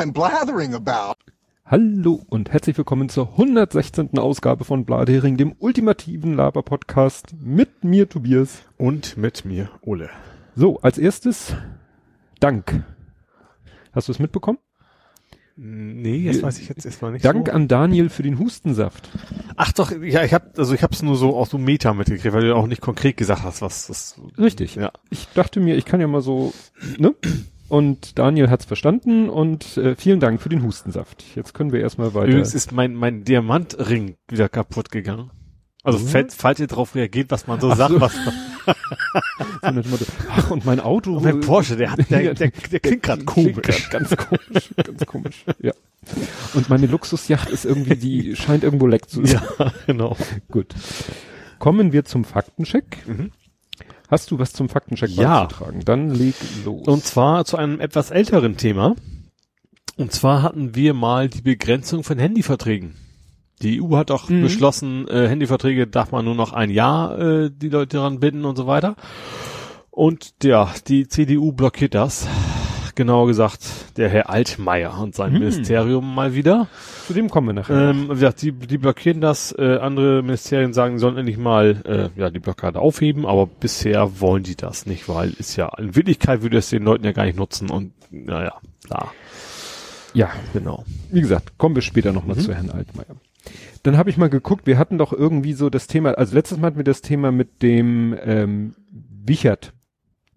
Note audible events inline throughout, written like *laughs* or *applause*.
I'm blathering about. Hallo und herzlich willkommen zur 116. Ausgabe von Bladhering, dem ultimativen Laber-Podcast mit mir Tobias. Und mit mir Ole. So, als erstes Dank. Hast du es mitbekommen? Nee, das weiß ich jetzt erstmal nicht. Dank so. an Daniel für den Hustensaft. Ach doch, ja, ich habe also ich habe es nur so aus so Meta mitgekriegt, weil du auch nicht konkret gesagt hast, was das Richtig. Ja. Ich dachte mir, ich kann ja mal so, ne? Und Daniel hat's verstanden und äh, vielen Dank für den Hustensaft. Jetzt können wir erstmal weiter. Übrigens ist mein mein Diamantring wieder kaputt gegangen. Also Mhm. falls, falls ihr drauf reagiert, was man so Ach sagt, *laughs* so. was So dem Motto, Ach, und mein Auto. mein Porsche, der hat der, *laughs* der, der klingt gerade Klingt komisch. grad Ganz komisch, ganz komisch. Ja. Und meine Luxusjacht ist irgendwie, die scheint irgendwo leck zu sein. *laughs* Ja, genau. Gut. Kommen wir zum Faktencheck. Mhm. Hast du was zum Faktencheck Ja. beizutragen? Dann leg los. Und zwar zu einem etwas älteren Thema. Und zwar hatten wir mal die Begrenzung von Handyverträgen. Die EU hat auch Mhm. beschlossen, äh, Handyverträge darf man nur noch ein Jahr äh, die Leute daran binden und so weiter. Und ja, die CDU blockiert das. Genauer gesagt, der Herr Altmaier und sein Mhm. Ministerium mal wieder. zu dem kommen wir nachher. Ähm, wie gesagt, die, die blockieren das. Äh, andere Ministerien sagen, sollen endlich mal äh, ja, die Blockade aufheben, aber bisher wollen die das nicht, weil ist ja in Wirklichkeit würde es den Leuten ja gar nicht nutzen und naja, klar, ja, genau. wie gesagt, kommen wir später nochmal Mhm. zu Herrn Altmaier. Dann habe ich mal geguckt, wir hatten doch irgendwie so das Thema, also letztes Mal hatten wir das Thema mit dem ähm, Wichert,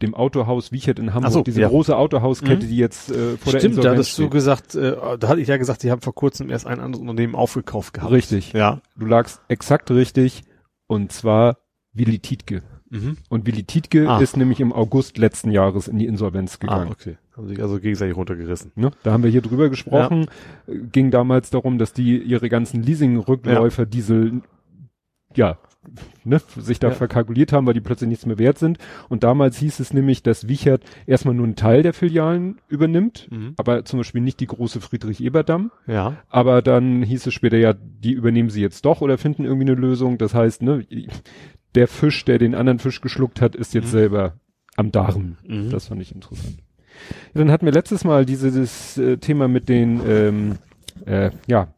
dem Autohaus Wichert in Hamburg, so, diese ja. große Autohauskette, Mhm. die jetzt äh, vor der Stimmt, da hattest du gesagt, äh, da hatte ich ja gesagt, die haben vor kurzem erst ein anderes Unternehmen aufgekauft gehabt. Richtig. Ja. Du lagst exakt richtig und zwar Willi Tietke. Mhm. Und Willi Tietke Ah. ist nämlich im August letzten Jahres in die Insolvenz Ah, gegangen. okay. Haben sich also gegenseitig runtergerissen. Ne? Da haben wir hier drüber gesprochen. Äh, Ging damals darum, dass die ihre ganzen Leasing-Rückläufer Diesel, ja, ne, sich da Ja. verkalkuliert haben, weil die plötzlich nichts mehr wert sind. Und damals hieß es nämlich, dass Wichert erstmal nur einen Teil der Filialen übernimmt, Mhm. aber zum Beispiel nicht die große Friedrich-Eberdamm. Ja. Aber dann hieß es später, ja, die übernehmen sie jetzt doch oder finden irgendwie eine Lösung. Das heißt, ne, der Fisch, der den anderen Fisch geschluckt hat, ist jetzt Mhm. selber am Darm. Mhm. Das fand ich interessant. Ja, dann hatten wir letztes Mal dieses äh, Thema mit den ähm, äh, ja,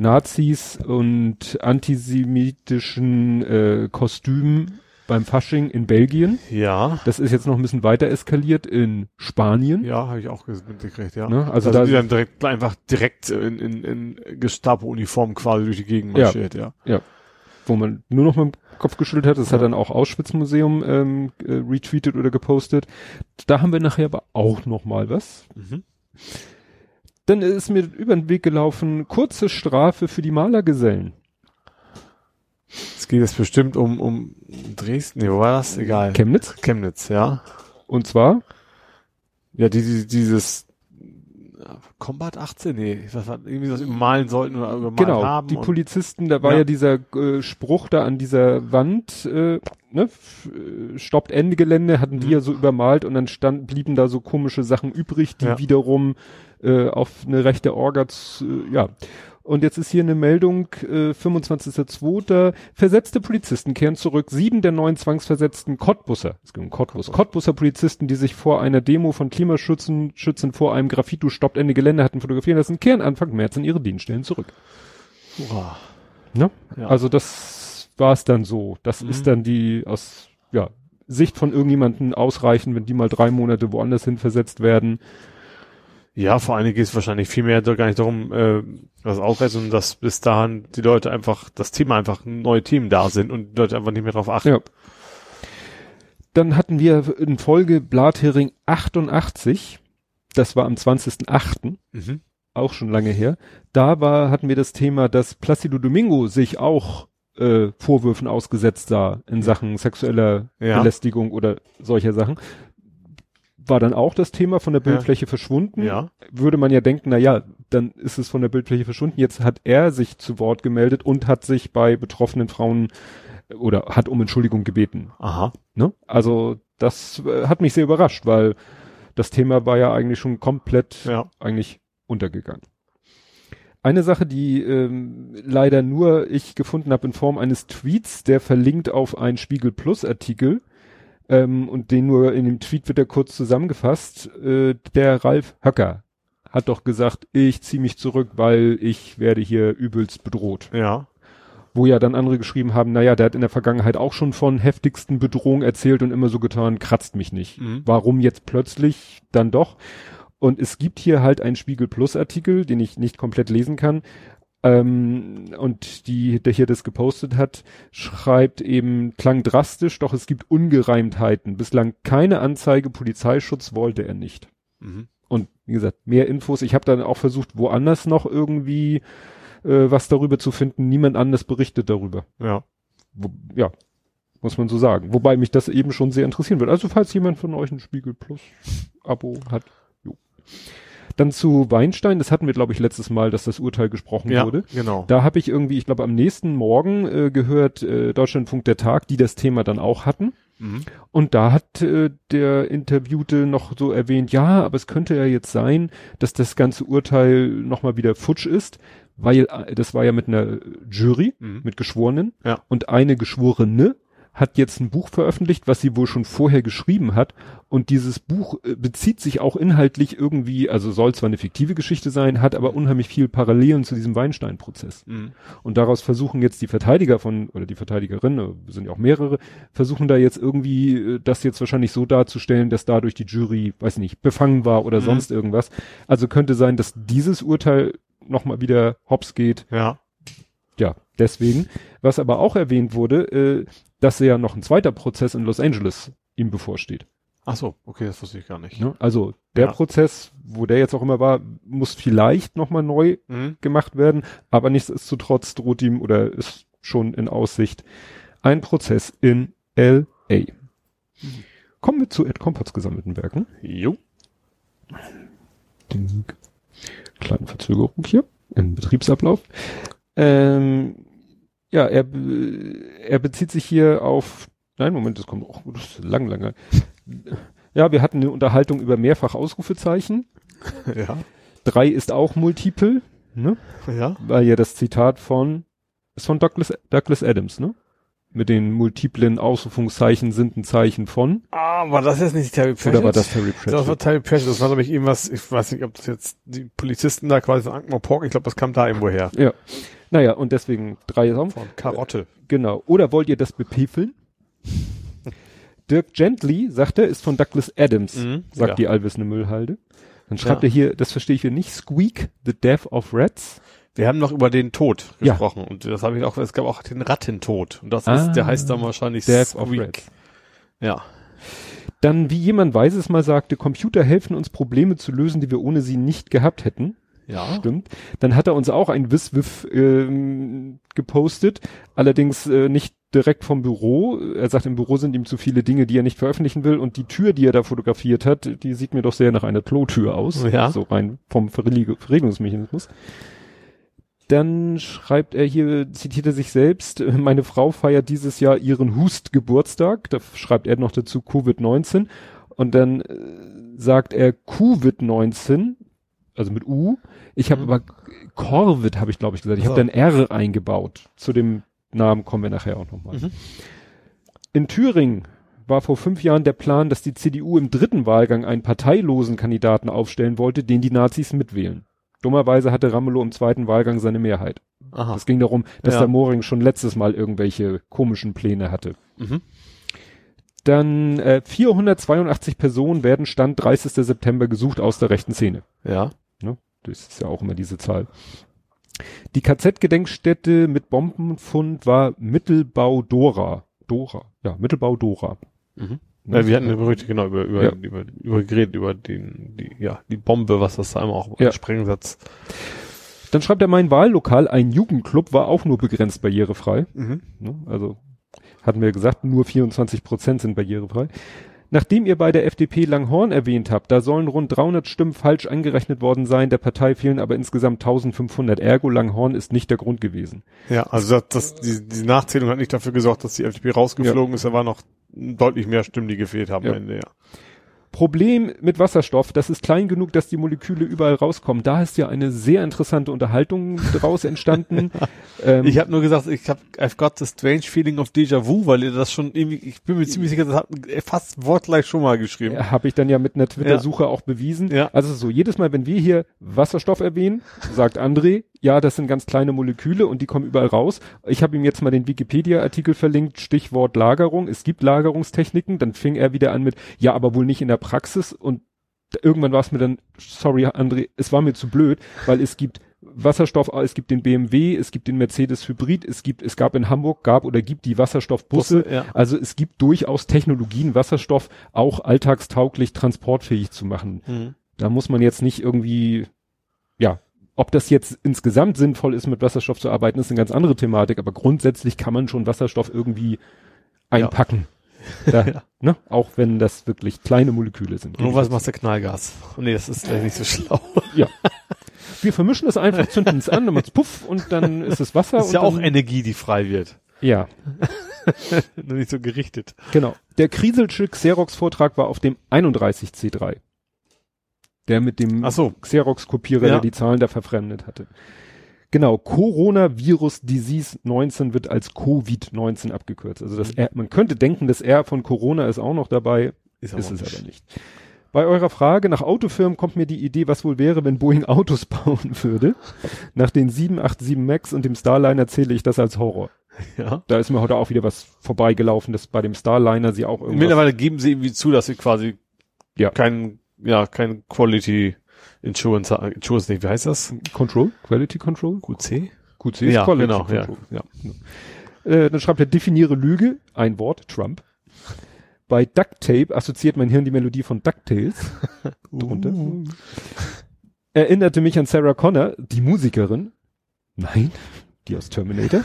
Nazis und antisemitischen äh, Kostümen beim Fasching in Belgien. Ja. Das ist jetzt noch ein bisschen weiter eskaliert in Spanien. Ja, habe ich auch mitgekriegt, ja. Ne? Also Also da die dann direkt einfach direkt in, in, in Gestapo-Uniform quasi durch die Gegend Ja. marschiert, ja. wo man nur noch mit dem Kopf geschüttelt hat. Das hat dann auch Auschwitz-Museum ähm, äh, retweetet oder gepostet. Da haben wir nachher aber auch noch mal was. Mhm. Dann ist mir über den Weg gelaufen, kurze Strafe für die Malergesellen. Es geht jetzt bestimmt um, um Dresden, nee, wo war das? Egal. Chemnitz. Chemnitz, ja. Und zwar, Ja, die, die, dieses Combat 18, nee, was war, irgendwie was übermalen sollten oder übermalt genau, haben. die und- Polizisten, da war Ja. ja, dieser äh, Spruch da an dieser Wand, äh, ne, äh, stoppt Ende Gelände, hatten die Mhm. ja so übermalt und dann stand, blieben da so komische Sachen übrig, die Ja. wiederum äh, auf eine rechte Orga, z- äh, ja. Und jetzt ist hier eine Meldung, äh, 25.02. Versetzte Polizisten kehren zurück. Sieben der neun zwangsversetzten Cottbusser, es geht um Cottbus, Cottbusser Polizisten, die sich vor einer Demo von Klimaschützen Schützen vor einem Graffito stoppt Ende Gelände hatten fotografieren lassen, kehren Anfang März in ihre Dienststellen zurück. Hurra. Ne? Ja. Also das war es dann so. Das Mhm. ist dann die aus ja, Sicht von irgendjemanden ausreichen, wenn die mal drei Monate woanders hin versetzt werden. Ja, vor allen Dingen geht es wahrscheinlich viel mehr gar nicht darum, äh, was ausreicht, sondern dass bis dahin die Leute einfach, das Thema einfach neue Themen da sind und die Leute einfach nicht mehr drauf achten. Ja. Dann hatten wir in Folge Blathering 88. Das war am 20.08. Mhm. auch schon lange her. Da war, hatten wir das Thema, dass Placido Domingo sich auch äh, Vorwürfen ausgesetzt sah in Sachen sexueller Ja. Belästigung oder solcher Sachen. War dann auch das Thema von der Ja. Bildfläche verschwunden. Ja. Würde man ja denken, na ja, dann ist es von der Bildfläche verschwunden. Jetzt hat er sich zu Wort gemeldet und hat sich bei betroffenen Frauen äh, oder hat um Entschuldigung gebeten. Aha. Ne? Also das äh, hat mich sehr überrascht, weil das Thema war ja eigentlich schon komplett Ja. eigentlich untergegangen. Eine Sache, die ähm, leider nur ich gefunden habe in Form eines Tweets, der verlinkt auf einen Spiegel Plus Artikel ähm, und den nur in dem Tweet wird er kurz zusammengefasst. Äh, der Ralf Höcker hat doch gesagt, ich ziehe mich zurück, weil ich werde hier übelst bedroht. Ja. Wo ja dann andere geschrieben haben, naja, der hat in der Vergangenheit auch schon von heftigsten Bedrohungen erzählt und immer so getan, kratzt mich nicht. Mhm. Warum jetzt plötzlich dann doch? Und es gibt hier halt einen Spiegel Plus Artikel, den ich nicht komplett lesen kann. Ähm, und die, der hier das gepostet hat, schreibt eben, klang drastisch, doch es gibt Ungereimtheiten. Bislang keine Anzeige, Polizeischutz wollte er nicht. Mhm. Und wie gesagt, mehr Infos. Ich habe dann auch versucht, woanders noch irgendwie äh, was darüber zu finden. Niemand anders berichtet darüber. Ja. Wo, ja, muss man so sagen. Wobei mich das eben schon sehr interessieren wird. Also falls jemand von euch ein Spiegel Plus Abo hat. Jo. Dann zu Weinstein, das hatten wir, glaube ich, letztes Mal, dass das Urteil gesprochen Ja, wurde. genau. Da habe ich irgendwie, ich glaube, am nächsten Morgen äh, gehört äh, Deutschlandfunk der Tag, die das Thema dann auch hatten. Mhm. Und da hat äh, der Interviewte noch so erwähnt, ja, aber es könnte ja jetzt sein, dass das ganze Urteil nochmal wieder futsch ist, weil äh, das war ja mit einer Jury, Mhm. mit Geschworenen. Ja. Und eine Geschworene hat jetzt ein Buch veröffentlicht, was sie wohl schon vorher geschrieben hat. Und dieses Buch äh, bezieht sich auch inhaltlich irgendwie, also soll zwar eine fiktive Geschichte sein, hat aber unheimlich viel Parallelen zu diesem Weinstein-Prozess. Mhm. Und daraus versuchen jetzt die Verteidiger von, oder die Verteidigerinnen, äh, sind ja auch mehrere, versuchen da jetzt irgendwie äh, das jetzt wahrscheinlich so darzustellen, dass dadurch die Jury, weiß nicht, befangen war oder Mhm. sonst irgendwas. Also könnte sein, dass dieses Urteil nochmal wieder hops geht. Ja. Ja, deswegen. Was aber auch erwähnt wurde, äh, dass ja noch ein zweiter Prozess in Los Angeles ihm bevorsteht. Ach so, okay, das wusste ich gar nicht. Ne? Also der Ja. Prozess, wo der jetzt auch immer war, muss vielleicht nochmal neu Mhm. gemacht werden, aber nichtsdestotrotz droht ihm oder ist schon in Aussicht ein Prozess in L.A. Kommen wir zu Ed Kompotz gesammelten Werken. Jo. Ding. Kleine Verzögerung hier im Betriebsablauf. Ähm, ja, er, be- er bezieht sich hier auf, nein, Moment, das kommt auch, das ist lang, lange. Ja, wir hatten eine Unterhaltung über mehrfach Ausrufezeichen. Ja. Drei ist auch Multiple, ne? Ja. Weil ja das Zitat von, ist von Douglas, Douglas Adams, ne? Mit den multiplen Ausrufungszeichen sind ein Zeichen von, Ah, war das jetzt nicht Terry Pratchett? oder war das Terry Das war Pratchett? Terry Pratchett. Das war nämlich irgendwas, ich weiß nicht, ob das jetzt die Polizisten da quasi von Ankh-Morpork, ich glaube, das kam da irgendwo her. Ja. Naja, und deswegen drei auch. Von Karotte. Genau. Oder wollt ihr das bepefeln? Dirk Gently, sagt er, ist von Douglas Adams, Mhm, sagt ja. die allwissende Müllhalde. Dann schreibt Ja. er hier, das verstehe ich hier nicht, Squeak, The Death of Rats. Wir haben noch über den Tod Ja. gesprochen und das habe ich auch, es gab auch den Rattentod und das Ah, ist, der heißt dann wahrscheinlich Death Squeak. Ja. Dann, wie jemand Weises mal sagte, Computer helfen uns Probleme zu lösen, die wir ohne sie nicht gehabt hätten. Ja. Stimmt. Dann hat er uns auch ein Wiswiff ähm, gepostet, allerdings äh, nicht direkt vom Büro. Er sagt, im Büro sind ihm zu viele Dinge, die er nicht veröffentlichen will und die Tür, die er da fotografiert hat, die sieht mir doch sehr nach einer Klotür aus. Ja. So rein vom Verreg- Verriegelungsmechanismus. Dann schreibt er hier, zitiert er sich selbst, *laughs* meine Frau feiert dieses Jahr ihren Hust-Geburtstag. Da schreibt er noch dazu Covid-19. Und dann äh, sagt er Covid-19, also mit U. Ich habe Mhm. aber Corvid, habe ich glaube ich gesagt. Ich habe dann R eingebaut. Zu dem Namen kommen wir nachher auch nochmal. Mhm. In Thüringen war vor fünf Jahren der Plan, dass die CDU im dritten Wahlgang einen parteilosen Kandidaten aufstellen wollte, den die Nazis mitwählen. Dummerweise hatte Ramelow im zweiten Wahlgang seine Mehrheit. Aha. Es ging darum, dass Ja. der Moring schon letztes Mal irgendwelche komischen Pläne hatte. Mhm. Dann äh, 482 Personen werden Stand 30. September gesucht aus der rechten Szene. Ja. Ne? Das ist ja auch immer diese Zahl. Die KZ-Gedenkstätte mit Bombenfund war Mittelbau Dora. Dora. Ja, Mittelbau Dora. Mhm. Ja, wir hatten ja Berichte genau über, über, Ja. über, über geredet, über den, die, ja, die Bombe, was das da einmal auch Ja. ja. Sprengsatz. Dann schreibt er, mein Wahllokal, ein Jugendclub, war auch nur begrenzt barrierefrei. Mhm. Ne? Also hatten wir gesagt, nur 24 Prozent sind barrierefrei. Nachdem ihr bei der FDP Langhorn erwähnt habt, da sollen rund 300 Stimmen falsch angerechnet worden sein, der Partei fehlen aber insgesamt 1500. Ergo Langhorn ist nicht der Grund gewesen. Ja, also das, das, die, die Nachzählung hat nicht dafür gesorgt, dass die FDP rausgeflogen ist, da waren noch deutlich mehr Stimmen, die gefehlt haben Ja. am Ende, ja. Problem mit Wasserstoff, das ist klein genug, dass die Moleküle überall rauskommen. Da ist ja eine sehr interessante Unterhaltung draus entstanden. *laughs* ähm, ich habe nur gesagt, ich habe I've got the strange feeling of déjà vu, weil ihr das schon irgendwie, ich bin mir ziemlich sicher, das hat fast wortgleich schon mal geschrieben. Habe ich dann ja mit einer Twitter-Suche ja. auch bewiesen. Ja. Also so, jedes Mal, wenn wir hier Wasserstoff erwähnen, sagt André, ja, das sind ganz kleine Moleküle und die kommen überall raus. Ich habe ihm jetzt mal den Wikipedia-Artikel verlinkt, Stichwort Lagerung. Es gibt Lagerungstechniken. Dann fing er wieder an mit, ja, aber wohl nicht in der Praxis. Und irgendwann war es mir dann, sorry, André, es war mir zu blöd, weil es gibt Wasserstoff, es gibt den BMW, es gibt den Mercedes Hybrid, es gibt, es gab in Hamburg, gab oder gibt die Wasserstoffbusse. Busse, ja. Also es gibt durchaus Technologien, Wasserstoff auch alltagstauglich transportfähig zu machen. Mhm. Da muss man jetzt nicht irgendwie, ja, ob das jetzt insgesamt sinnvoll ist, mit Wasserstoff zu arbeiten, ist eine ganz andere Thematik, aber grundsätzlich kann man schon Wasserstoff irgendwie einpacken. *laughs* Ja. Da, ne? Auch wenn das wirklich kleine Moleküle sind. Und was machst du Knallgas? Oh, *laughs* nee, das ist gleich nicht so schlau. *laughs* Ja. Wir vermischen es einfach, zünden es an, dann macht's puff und dann ist es Wasser. Das ist ja auch Energie, die frei wird. Ja. Nur nicht so gerichtet. Genau. Der Krieselsche Xerox-Vortrag war auf dem 31C3 der mit dem so. Xerox-Kopierer, ja. der die Zahlen da verfremdet hatte. Genau, Coronavirus Disease 19 wird als Covid-19 abgekürzt. Also das mhm. R, man könnte denken, das R von Corona ist auch noch dabei, ist, ist es aber nicht. Bei eurer Frage nach Autofirmen kommt mir die Idee, was wohl wäre, wenn Boeing Autos *laughs* bauen würde. Nach den 787 Max und dem Starliner zähle ich das als Horror. Ja. Da ist mir heute auch wieder was vorbeigelaufen, dass bei dem Starliner sie auch irgendwie. Mittlerweile geben sie irgendwie zu, dass sie quasi ja. keinen ja, kein Quality Insurance, Insurance nicht, wie heißt das? Control? Quality Control? QC? QC ist ja, Quality genau, Control. Ja, ja. Äh, dann schreibt er, definiere Lüge, ein Wort, Trump. Bei Duct Tape assoziiert mein Hirn die Melodie von DuckTales. *laughs* drunter. Uh. Erinnerte mich an Sarah Connor, die Musikerin. Nein, die aus Terminator.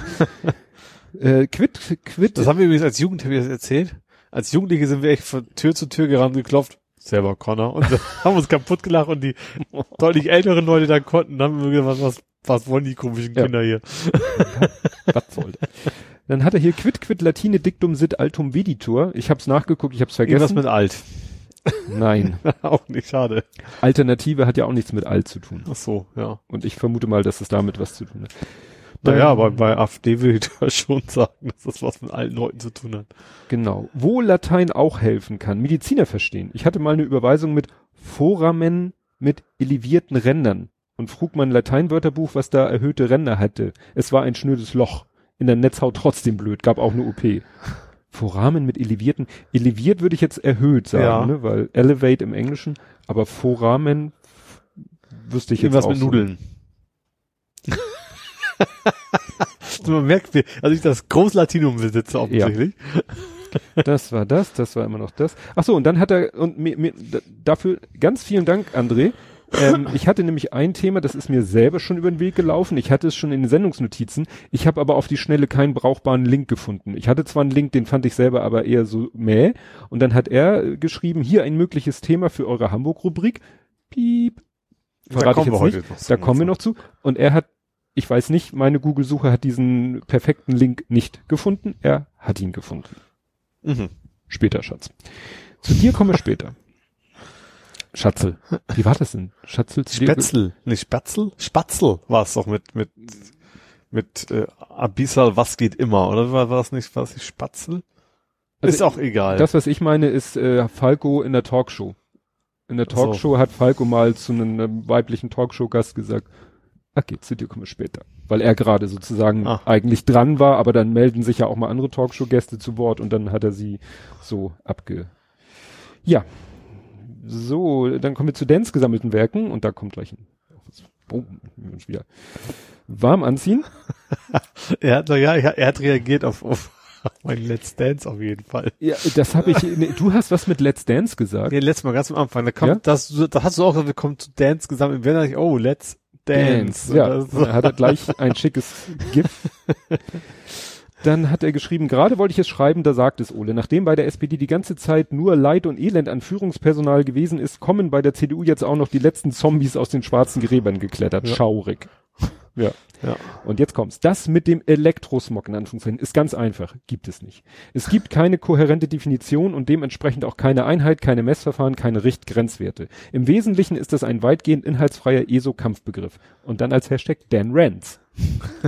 *laughs* äh, quit, quit. Das haben wir übrigens als Jugendliche erzählt. Als Jugendliche sind wir echt von Tür zu Tür gerannt geklopft selber Connor und *laughs* haben uns kaputt gelacht und die *laughs* deutlich älteren Leute da konnten, haben wir gesagt, was, was, wollen die komischen Kinder ja. hier? *laughs* was soll das? Dann hat er hier Quid Quid Latine Dictum sit altum veditur. Ich hab's nachgeguckt, ich hab's vergessen. Irgendwas mit alt. Nein. auch nicht, schade. Alternative hat ja auch nichts mit alt zu tun. Ach so, ja. Und ich vermute mal, dass es damit was zu tun hat. Naja, aber bei AfD will ich *laughs* da schon sagen, dass das was mit alten Leuten zu tun hat. Genau. Wo Latein auch helfen kann, Mediziner verstehen. Ich hatte mal eine Überweisung mit Foramen mit elevierten Rändern und frug mein Lateinwörterbuch, was da erhöhte Ränder hatte. Es war ein schnödes Loch. In der Netzhaut trotzdem blöd, gab auch eine OP. Foramen mit elevierten, eleviert würde ich jetzt erhöht sagen, ja. ne, weil elevate im Englischen, aber Foramen wüsste ich jetzt Irgendwas auch mit Nudeln. Man merkt, wie, also ich das Großlatinum besitze offensichtlich. Ja. Das war das, das war immer noch das. Ach so, und dann hat er, und mir, mir dafür ganz vielen Dank, André. Ähm, ich hatte nämlich ein Thema, das ist mir selber schon über den Weg gelaufen. Ich hatte es schon in den Sendungsnotizen. Ich habe aber auf die Schnelle keinen brauchbaren Link gefunden. Ich hatte zwar einen Link, den fand ich selber aber eher so mäh. Und dann hat er geschrieben, hier ein mögliches Thema für eure Hamburg-Rubrik. Piep. Verrate da kommen ich jetzt nicht. Da kommen wir noch zu. Und er hat ich weiß nicht, meine Google-Suche hat diesen perfekten Link nicht gefunden. Er hat ihn gefunden. Mhm. Später, Schatz. Zu dir komme ich später. Schatzel. Wie war das denn? Schatzel zu Spätzl. Nicht Spatzel? Spatzel war es doch mit, mit, mit äh, Abyssal, was geht immer, oder war, war das nicht, war das nicht Spatzel? Also ist auch egal. Das, was ich meine, ist äh, Falco in der Talkshow. In der Talkshow so. hat Falco mal zu einem, einem weiblichen Talkshow-Gast gesagt, Okay, zu dir komme ich später. Weil er gerade sozusagen Ach. eigentlich dran war, aber dann melden sich ja auch mal andere Talkshow-Gäste zu Wort und dann hat er sie so abge... Ja. So, dann kommen wir zu Dance gesammelten Werken und da kommt gleich ein... Oh, wieder warm anziehen. *laughs* er hat, ja, er hat reagiert auf, auf *laughs* mein Let's Dance auf jeden Fall. Ja, das habe ich. Nee, du hast was mit Let's Dance gesagt. Nee, letztes Mal ganz am Anfang. Da kommt ja? das, da hast du auch gesagt, wir kommen zu Dance gesammelt. Wenn ich, oh, Let's Dance. Ja, so. hat er gleich ein schickes GIF. Dann hat er geschrieben, gerade wollte ich es schreiben, da sagt es Ole, nachdem bei der SPD die ganze Zeit nur Leid und Elend an Führungspersonal gewesen ist, kommen bei der CDU jetzt auch noch die letzten Zombies aus den schwarzen Gräbern geklettert. Ja. Schaurig. Ja. Ja. Und jetzt kommt's. Das mit dem Elektrosmog in Anführungszeichen ist ganz einfach. Gibt es nicht. Es gibt keine kohärente Definition und dementsprechend auch keine Einheit, keine Messverfahren, keine Richtgrenzwerte. Im Wesentlichen ist das ein weitgehend inhaltsfreier ESO-Kampfbegriff. Und dann als Hashtag Dan Rants. *laughs*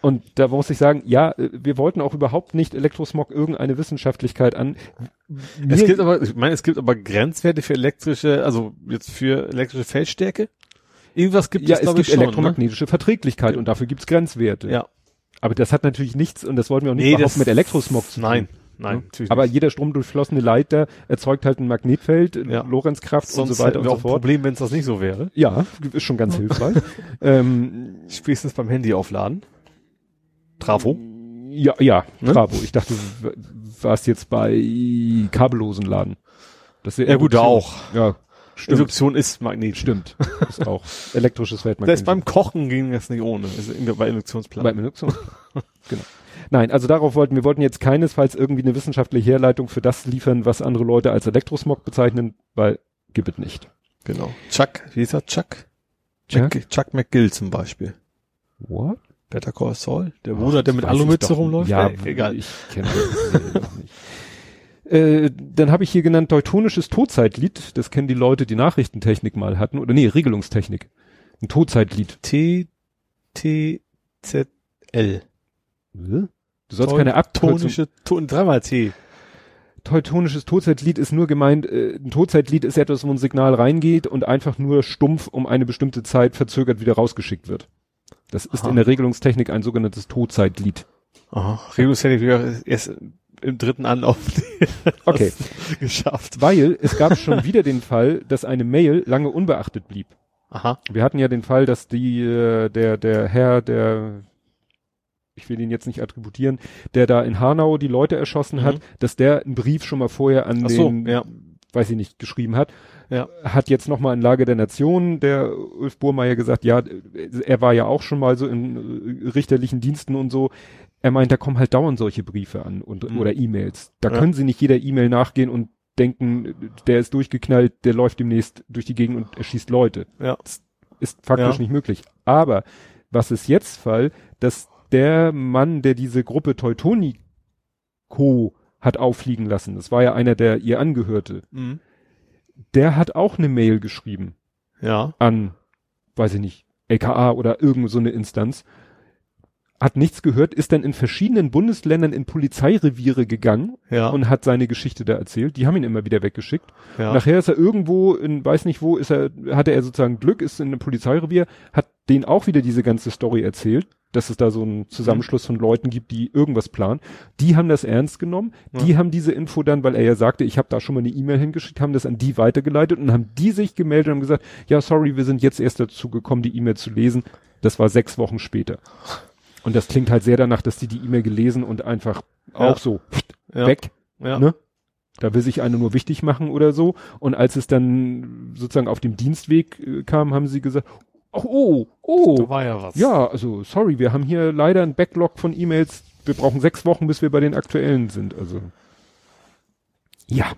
Und da muss ich sagen, ja, äh, wir wollten auch überhaupt nicht Elektrosmog irgendeine Wissenschaftlichkeit an. Es Mir- gibt aber, ich meine, es gibt aber Grenzwerte für elektrische, also jetzt für elektrische Feldstärke. Irgendwas gibt ja, es, es gibt schon. Ne? elektromagnetische Verträglichkeit und dafür gibt's Grenzwerte. Ja. Aber das hat natürlich nichts, und das wollten wir auch nicht Nee, überhaupt das- mit Elektrosmog zu tun. Nein, nein, Ne? natürlich Aber nicht. jeder stromdurchflossene Leiter erzeugt halt ein Magnetfeld, Ja. Lorenzkraft Sonst und so weiter und so auch ein fort. Problem, wenn es das nicht so wäre. Ja, ist schon ganz *laughs* hilfreich. ähm, Spätestens beim Handy aufladen. Trafo. ja, ja, Ne? Bravo. Ich dachte, du warst jetzt bei kabellosen Laden. Das Ja, gut, da auch. Ja, stimmt. Induktion ist magnetisch. Stimmt. *laughs* Ist auch elektrisches Feld. Selbst beim Kochen ging das nicht ohne. Also bei Induktionsplatten. Bei Induktion. *laughs* genau. Nein, also darauf wollten wir wollten jetzt keinesfalls irgendwie eine wissenschaftliche Herleitung für das liefern, was andere Leute als Elektrosmog bezeichnen, weil gibt es nicht. Genau. Chuck, wie ist er? Chuck? Ja? Chuck, Chuck McGill zum Beispiel. What? Better Call Saul? Der Bruder, der mit Alumütze rumläuft? Ja, Äh, egal. Ich kenne doch nicht. Äh, dann habe ich hier genannt teutonisches Todzeitlied. Das kennen die Leute, die Nachrichtentechnik mal hatten. Oder nee, Regelungstechnik. Ein Todzeitlied. T, T, Z, L. Du sollst keine Abkürzung. Tonische, Ton, dreimal T. Teutonisches Todzeitlied ist nur gemeint, äh, ein Todzeitlied ist etwas, wo ein Signal reingeht und einfach nur stumpf um eine bestimmte Zeit verzögert wieder rausgeschickt wird. Das ist Aha. in der Regelungstechnik ein sogenanntes Todzeitlied. Aha. Regelungstechnik erst im dritten Anlauf *laughs* Okay. *laughs* geschafft. Weil es gab schon wieder den Fall, dass eine Mail lange unbeachtet blieb. Aha. Wir hatten ja den Fall, dass die, äh, der, der Herr, der, ich will ihn jetzt nicht attributieren, der da in Hanau die Leute erschossen hat, Mhm. dass der einen Brief schon mal vorher an Ach so, den, ja. weiß ich nicht, geschrieben hat. Ja. Hat jetzt nochmal in Lage der Nation, der Ulf Burmeier gesagt, ja, er war ja auch schon mal so in äh, richterlichen Diensten und so. Er meint, da kommen halt dauernd solche Briefe an und, Mhm. oder E-Mails. Da Ja. können sie nicht jeder E-Mail nachgehen und denken, der ist durchgeknallt, der läuft demnächst durch die Gegend und erschießt Leute Ja. ist faktisch Ja. nicht möglich. Aber was ist jetzt Fall, dass der Mann, der diese Gruppe Teutonico hat auffliegen lassen, das war ja einer, der ihr angehörte, Mhm. der hat auch eine Mail geschrieben Ja. an, weiß ich nicht, LKA oder irgend so eine Instanz, hat nichts gehört, ist dann in verschiedenen Bundesländern in Polizeireviere gegangen Ja. und hat seine Geschichte da erzählt. Die haben ihn immer wieder weggeschickt. ja. Nachher ist er irgendwo in, weiß nicht wo, ist er, hatte er sozusagen Glück, ist in einem Polizeirevier, hat denen auch wieder diese ganze Story erzählt, dass es da so einen Zusammenschluss von Leuten gibt, die irgendwas planen. Die haben das ernst genommen. Die haben diese Info dann, weil er ja sagte, ich habe da schon mal eine E-Mail hingeschickt, haben das an die weitergeleitet und haben die sich gemeldet und haben gesagt, ja, sorry, wir sind jetzt erst dazu gekommen, die E-Mail zu lesen. Das war sechs Wochen später. Und das klingt halt sehr danach, dass die die E-Mail gelesen und einfach Ja. auch so ja. weg Ja. ne? Da will sich einer nur wichtig machen oder so. Und als es dann sozusagen auf dem Dienstweg äh, kam, haben sie gesagt, oh, oh, Da oh, war ja was. ja, also sorry, wir haben hier leider einen Backlog von E-Mails. Wir brauchen sechs Wochen, bis wir bei den aktuellen sind. Also ja.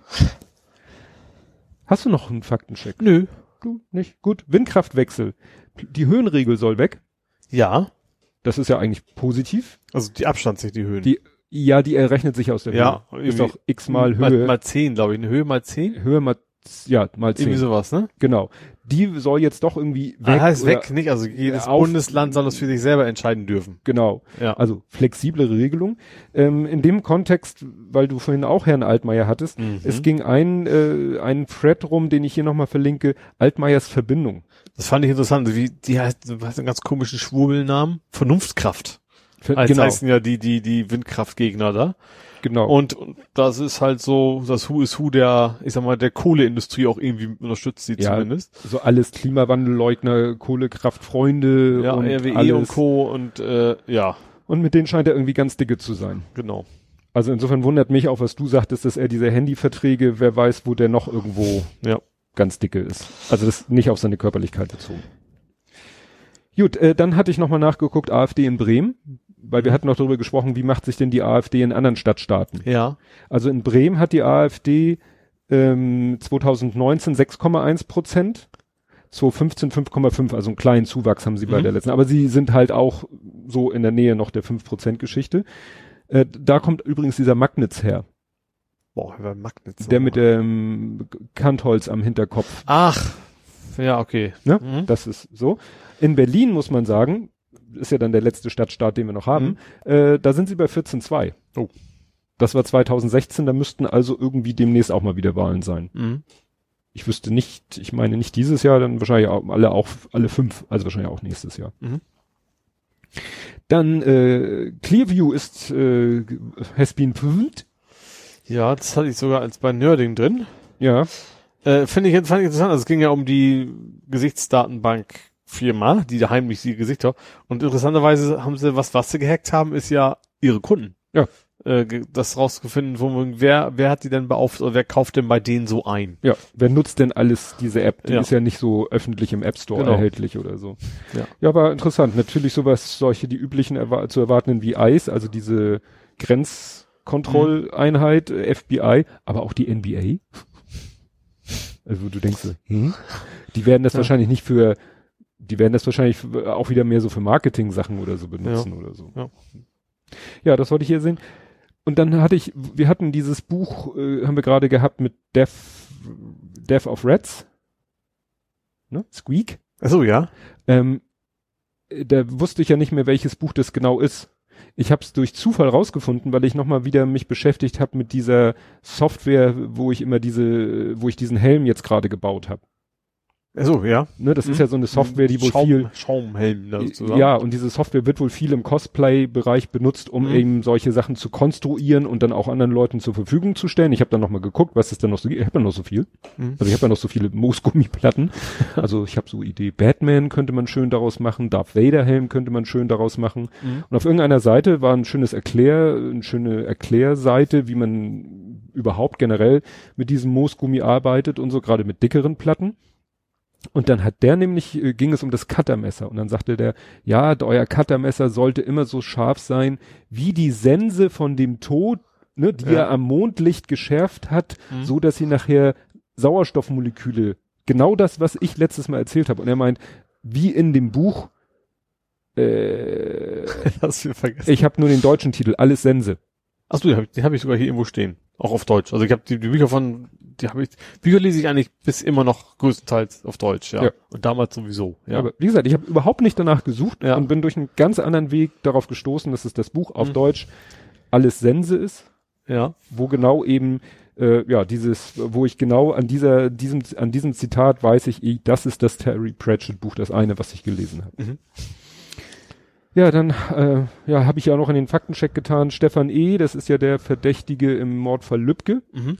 Hast du noch einen Faktencheck? Nö. Du nicht? Gut. Windkraftwechsel. Die Höhenregel soll weg. Ja. Das ist ja eigentlich positiv. Also die Abstand sich die Höhen. Die ja, die errechnet sich aus der Ja, Höhe. Ist irgendwie- doch x-mal mal, Höhe. mal zehn, glaube ich. Eine Höhe mal zehn? Höhe mal, ja, mal Irgendwie zehn. sowas, ne? Genau. Die soll jetzt doch irgendwie weg. Ah, heißt weg, nicht? Also jedes auf- Bundesland soll das für sich selber entscheiden dürfen. Genau. Ja. Also flexiblere Regelung. Ähm, in dem Kontext, weil du vorhin auch Herrn Altmaier hattest, Mhm. es ging ein, äh, ein Thread rum, den ich hier nochmal verlinke, Altmaiers Verbindung. Das fand ich interessant. Wie, die heißt, hat einen ganz komischen Schwurbelnamen. Vernunftkraft. Ver Als genau, heißen ja die, die, die Windkraftgegner da. genau. Und, und das ist halt so, das Who is Who der, ich sag mal, der Kohleindustrie auch irgendwie unterstützt sie Ja, zumindest. so alles Klimawandelleugner, Kohlekraftfreunde Ja, und RWE alles. und Co. und äh, ja, Und mit denen scheint er irgendwie ganz dicke zu sein. genau. Also insofern wundert mich auch, was du sagtest, dass er diese Handyverträge, wer weiß, wo der noch irgendwo Ja. Ganz dicke ist. Also das nicht auf seine Körperlichkeit bezogen. Gut, äh, dann hatte ich nochmal nachgeguckt, AfD in Bremen, weil wir hatten noch darüber gesprochen, wie macht sich denn die AfD in anderen Stadtstaaten. Ja. Also in Bremen hat die AfD ähm, 2019 6,1 Prozent, 2015 5,5, also einen kleinen Zuwachs haben sie bei Mhm. der letzten. Aber sie sind halt auch so in der Nähe noch der 5% Geschichte. Äh, da kommt übrigens dieser Magnitz her, Boah, wer Magnets. der mit dem Kantholz am Hinterkopf. Ach, ja, okay. Ne? Mhm. Das ist so. In Berlin muss man sagen, ist ja dann der letzte Stadtstaat, den wir noch haben, äh, da sind sie bei 14,2. Oh. Das war 2016, da müssten also irgendwie demnächst auch mal wieder Wahlen sein. Mhm. Ich wüsste nicht, ich meine nicht dieses Jahr, dann wahrscheinlich auch alle auch alle fünf, also wahrscheinlich auch nächstes Jahr. Mhm. Dann äh, Clearview ist äh, has been proved. Ja, das hatte ich sogar als bei Nerding drin. Ja, Äh, Finde ich, fand ich interessant. Also es ging ja um die Gesichtsdatenbank Firma, die da heimlich die Gesichter. Und interessanterweise haben sie, was, was sie gehackt haben, ist ja ihre Kunden. Ja. Äh, das rausgefunden, wo man, wer, wer hat die denn beauftragt, oder wer kauft denn bei denen so ein? ja. Wer nutzt denn alles diese App? Die Ja. ist ja nicht so öffentlich im App Store Genau. erhältlich oder so. Ja. Ja, war interessant. Natürlich sowas, solche die üblichen erwa zu erwartenden wie ICE, also diese Grenzkontrolleinheit, äh, FBI, aber auch die NBA. Also du denkst, hm? die werden das Ja. wahrscheinlich nicht für, die werden das wahrscheinlich auch wieder mehr so für Marketing-Sachen oder so benutzen oder so. Ja. ja, das wollte ich hier sehen. Und dann hatte ich, wir hatten dieses Buch, äh, haben wir gerade gehabt mit Death, Death of Rats. Ne? Squeak. Ach so, ja. Ähm, äh, da wusste ich ja nicht mehr, welches Buch das genau ist. Ich habe es durch Zufall rausgefunden, weil ich nochmal wieder mich beschäftigt habe mit dieser Software, wo ich immer diese, wo ich diesen Helm jetzt gerade gebaut habe. Ach so, ja. Ne, das ist Mhm. ja so eine Software, die wohl Schaum, viel, Schaumhelm da sozusagen. ja, und diese Software wird wohl viel im Cosplay-Bereich benutzt, um Mhm. eben solche Sachen zu konstruieren und dann auch anderen Leuten zur Verfügung zu stellen. Ich habe dann nochmal geguckt, was es dann noch so gibt. Ich habe ja noch so viel. Mhm. Also ich habe ja noch so viele Moosgummiplatten. *laughs* Also ich habe so Idee, Batman könnte man schön daraus machen, Darth Vader Helm könnte man schön daraus machen. Mhm. Und auf irgendeiner Seite war ein schönes Erklär, eine schöne Erklärseite, wie man überhaupt generell mit diesem Moosgummi arbeitet und so, gerade mit dickeren Platten. Und dann hat der nämlich, äh, ging es um das Cuttermesser. Und dann sagte der, ja, euer Cuttermesser sollte immer so scharf sein, wie die Sense von dem Tod, ne, die Ja. er am Mondlicht geschärft hat, Mhm. so dass sie nachher Sauerstoffmoleküle, genau das, was ich letztes Mal erzählt habe. Und er meint, wie in dem Buch, äh, *laughs* ich habe nur den deutschen Titel, alles Sense. Ach so, den habe ich, hab ich sogar hier irgendwo stehen. Auch auf Deutsch. Also ich habe die, die Bücher von, die habe ich, Bücher lese ich eigentlich bis immer noch größtenteils auf Deutsch, ja. Ja. Und damals sowieso, ja. Aber wie gesagt, ich habe überhaupt nicht danach gesucht Ja. und bin durch einen ganz anderen Weg darauf gestoßen, dass es das Buch auf Mhm. Deutsch alles Sense ist, ja. wo genau eben äh, ja dieses, wo ich genau an dieser diesem an diesem Zitat weiß ich, das ist das Terry Pratchett Buch, das eine, was ich gelesen habe. Mhm. Ja, dann äh, ja, habe ich ja auch noch in den Faktencheck getan. Stefan E., das ist ja der Verdächtige im Mordfall Lübcke. Mhm.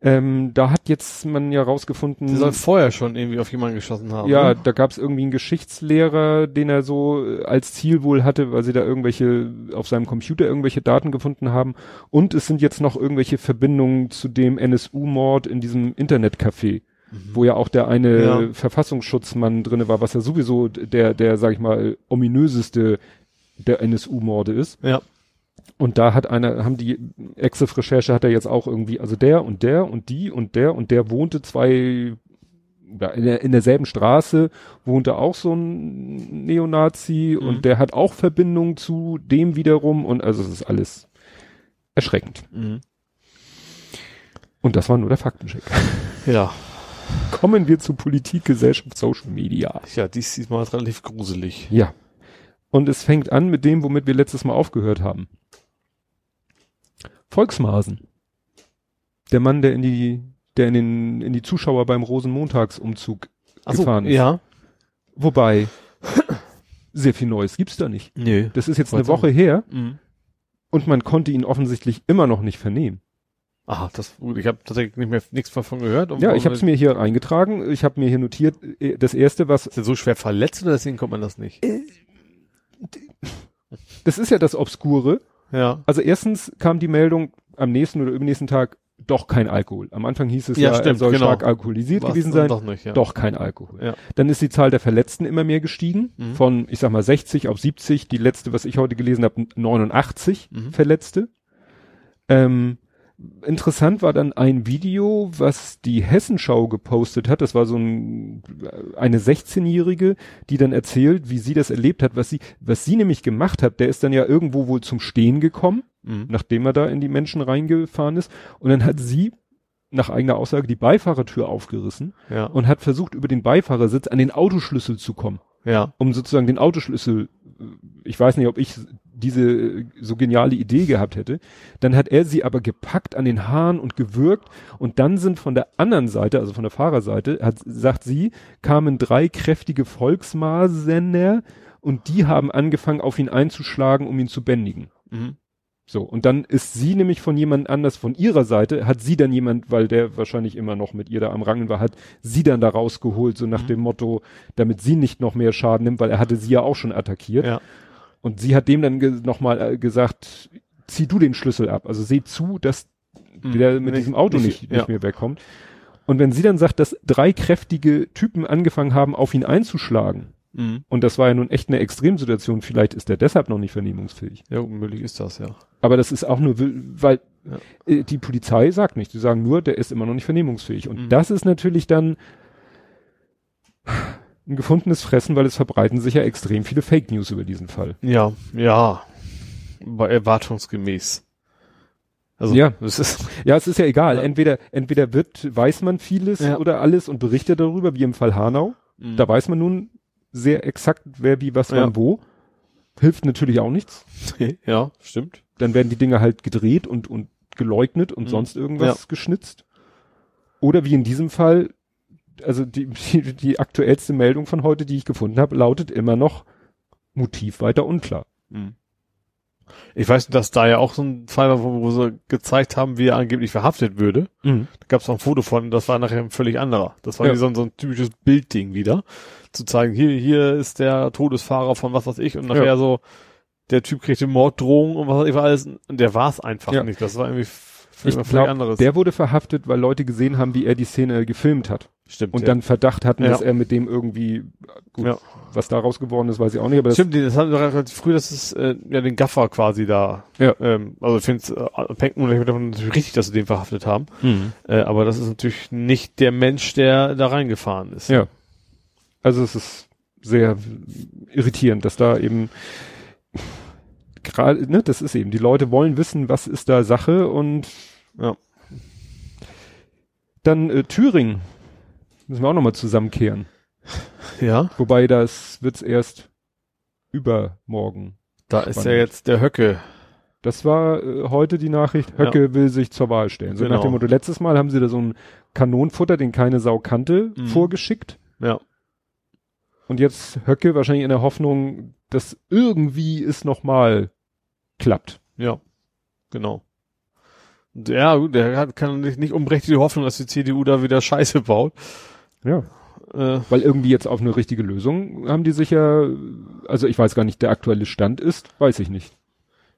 Ähm, da hat jetzt man ja rausgefunden, Die soll vorher schon irgendwie auf jemanden geschossen haben. ja, ne? da gab es irgendwie einen Geschichtslehrer, den er so äh, als Ziel wohl hatte, weil sie da irgendwelche auf seinem Computer irgendwelche Daten gefunden haben. Und es sind jetzt noch irgendwelche Verbindungen zu dem NSU-Mord in diesem Internetcafé, wo ja auch der eine Ja. Verfassungsschutzmann drinne war, was ja sowieso der, der, sag ich mal, ominöseste der NSU-Morde ist. Ja. Und da hat einer, haben die Exif-Recherche hat er jetzt auch irgendwie, also der und der und die und der und der wohnte zwei, ja, in, der, in derselben Straße wohnte auch so ein Neonazi Mhm. und der hat auch Verbindung zu dem wiederum und also es ist alles erschreckend. Mhm. Und das war nur der Faktencheck. Ja. Kommen wir zu Politik, Gesellschaft, Social Media. Ja, dies diesmal ist relativ gruselig. Ja. Und es fängt an mit dem, womit wir letztes Mal aufgehört haben. Volksmaßen. Der Mann, der in die, der in den, in die Zuschauer beim Rosenmontagsumzug Ach so, gefahren ist. Ja. Wobei, sehr viel Neues gibt's da nicht. Nö. Das ist jetzt eine Woche her Mhm. und man konnte ihn offensichtlich immer noch nicht vernehmen. Aha, das gut. Ich habe tatsächlich nicht mehr nichts davon gehört. Ja, ich habe es mir hier eingetragen. Ich habe mir hier notiert, äh, das erste, was Ist er so schwer verletzt oder deswegen kommt man das nicht? das ist ja das Obskure. Ja. Also erstens kam die Meldung am nächsten oder übernächsten Tag doch kein Alkohol. Am Anfang hieß es ja, Ja, er stimmt, soll genau. stark alkoholisiert War's gewesen sein. Doch nicht, ja. Doch kein Alkohol. Ja. Dann ist die Zahl der Verletzten immer mehr gestiegen. Mhm. Von, ich sag mal, 60 auf 70. Die letzte, was ich heute gelesen habe, 89 Mhm. Verletzte. Ähm, Interessant war dann ein Video, was die Hessenschau gepostet hat. Das war so ein, eine 16-Jährige, die dann erzählt, wie sie das erlebt hat, was sie, was sie nämlich gemacht hat. Der ist dann ja irgendwo wohl zum Stehen gekommen, Mhm. nachdem er da in die Menschen reingefahren ist. Und dann hat sie nach eigener Aussage die Beifahrertür aufgerissen Ja. und hat versucht, über den Beifahrersitz an den Autoschlüssel zu kommen ja. um sozusagen den Autoschlüssel, ich weiß nicht, ob ich diese äh, so geniale Idee gehabt hätte, dann hat er sie aber gepackt an den Haaren und gewürgt und dann sind von der anderen Seite, also von der Fahrerseite, hat, sagt sie, kamen drei kräftige Volksmasener und die haben angefangen, auf ihn einzuschlagen, um ihn zu bändigen. Mhm. So, und dann ist sie nämlich von jemand anders von ihrer Seite, hat sie dann jemand, weil der wahrscheinlich immer noch mit ihr da am Rangen war, hat sie dann da rausgeholt, so nach Mhm. dem Motto, damit sie nicht noch mehr Schaden nimmt, weil er hatte sie ja auch schon attackiert. Ja. Und sie hat dem dann ge nochmal äh, gesagt, zieh du den Schlüssel ab. Also seh zu, dass Mhm. der mit Nicht- diesem Auto nicht, nicht- nicht, ja. mehr wegkommt. Und wenn sie dann sagt, dass drei kräftige Typen angefangen haben, auf ihn einzuschlagen, Mhm. und das war ja nun echt eine Extremsituation, vielleicht ist er deshalb noch nicht vernehmungsfähig. Ja, möglich ist das, ja. Aber das ist auch nur, weil Ja. äh, die Polizei sagt nicht, die sagen nur, der ist immer noch nicht vernehmungsfähig. Und Mhm. das ist natürlich dann ein gefundenes Fressen, weil es verbreiten sich ja extrem viele Fake News über diesen Fall. Ja, ja. War erwartungsgemäß. Also, Ja. das ist, *laughs* Ja, es ist ja egal. Ja. Entweder, entweder wird, weiß man vieles Ja. oder alles und berichtet darüber, wie im Fall Hanau. Da weiß man nun sehr exakt, wer wie was Ja. wann wo. Hilft natürlich auch nichts. *laughs* ja, stimmt. Dann werden die Dinge halt gedreht und, und geleugnet und Mhm. sonst irgendwas geschnitzt. Oder wie in diesem Fall, also die, die, die aktuellste Meldung von heute, die ich gefunden habe, lautet immer noch Motiv weiter unklar. Mhm. Ich weiß, dass da ja auch so ein Fall war, wo, wo sie gezeigt haben, wie er angeblich verhaftet würde. Da gab es auch ein Foto von, das war nachher ein völlig anderer. Das war Ja. wie so ein, so ein typisches Bildding wieder. Zu zeigen, hier, hier ist der Todesfahrer von was weiß ich und nachher Ja. so, der Typ kriegte Morddrohungen und was weiß ich was alles. Und der war es einfach Ja. nicht. Das war irgendwie Ich völlig glaube, anderes. der wurde verhaftet, weil Leute gesehen haben, wie er die Szene gefilmt hat. Stimmt. Und ja. dann Verdacht hatten, Ja. dass er mit dem irgendwie, gut, Ja. was daraus geworden ist, weiß ich auch nicht, aber das, Stimmt, das haben wir relativ früh, dass es äh, ja den Gaffer quasi da. Ja. Ähm, also ich finde es äh, Penken davon natürlich richtig, dass sie den verhaftet haben. Mhm. Äh, aber das ist natürlich nicht der Mensch, der da reingefahren ist. Ja. Also es ist sehr irritierend, dass da eben gerade, ne, das ist eben, die Leute wollen wissen, was ist da Sache und Ja. dann äh, Thüringen müssen wir auch nochmal zusammenkehren. Ja. Wobei das wird's erst übermorgen. Da ist ja Spannend. jetzt der Höcke. Das war äh, heute die Nachricht, Höcke will sich zur Wahl stellen. So Genau. nach dem Motto, letztes Mal haben sie da so ein Kanonenfutter, den keine Sau kannte, Mhm. vorgeschickt. Ja. Und jetzt Höcke wahrscheinlich in der Hoffnung, dass irgendwie es nochmal klappt. Ja. Genau. Ja, der hat, kann nicht, nicht unberechtigte Hoffnung, dass die CDU da wieder Scheiße baut. Ja. Äh, Weil irgendwie jetzt auf eine richtige Lösung haben die sich ja, also ich weiß gar nicht, der aktuelle Stand ist, weiß ich nicht.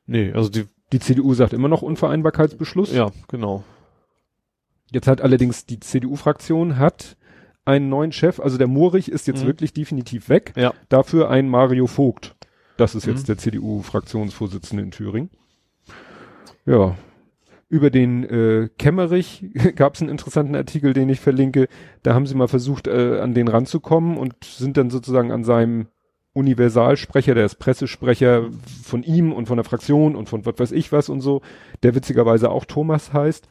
nee, also die, Die CDU sagt immer noch Unvereinbarkeitsbeschluss. ja, genau. Jetzt hat allerdings die CDU-Fraktion hat einen neuen Chef, also der Moorich ist jetzt Mhm. wirklich definitiv weg. Ja. Dafür ein Mario Vogt. Das ist Mhm. jetzt der CDU-Fraktionsvorsitzende in Thüringen. Ja. Über den äh, Kemmerich *laughs* gab es einen interessanten Artikel, den ich verlinke. Da haben sie mal versucht, äh, an den ranzukommen und sind dann sozusagen an seinem Universalsprecher, der ist Pressesprecher von ihm und von der Fraktion und von was weiß ich was und so, der witzigerweise auch Thomas heißt.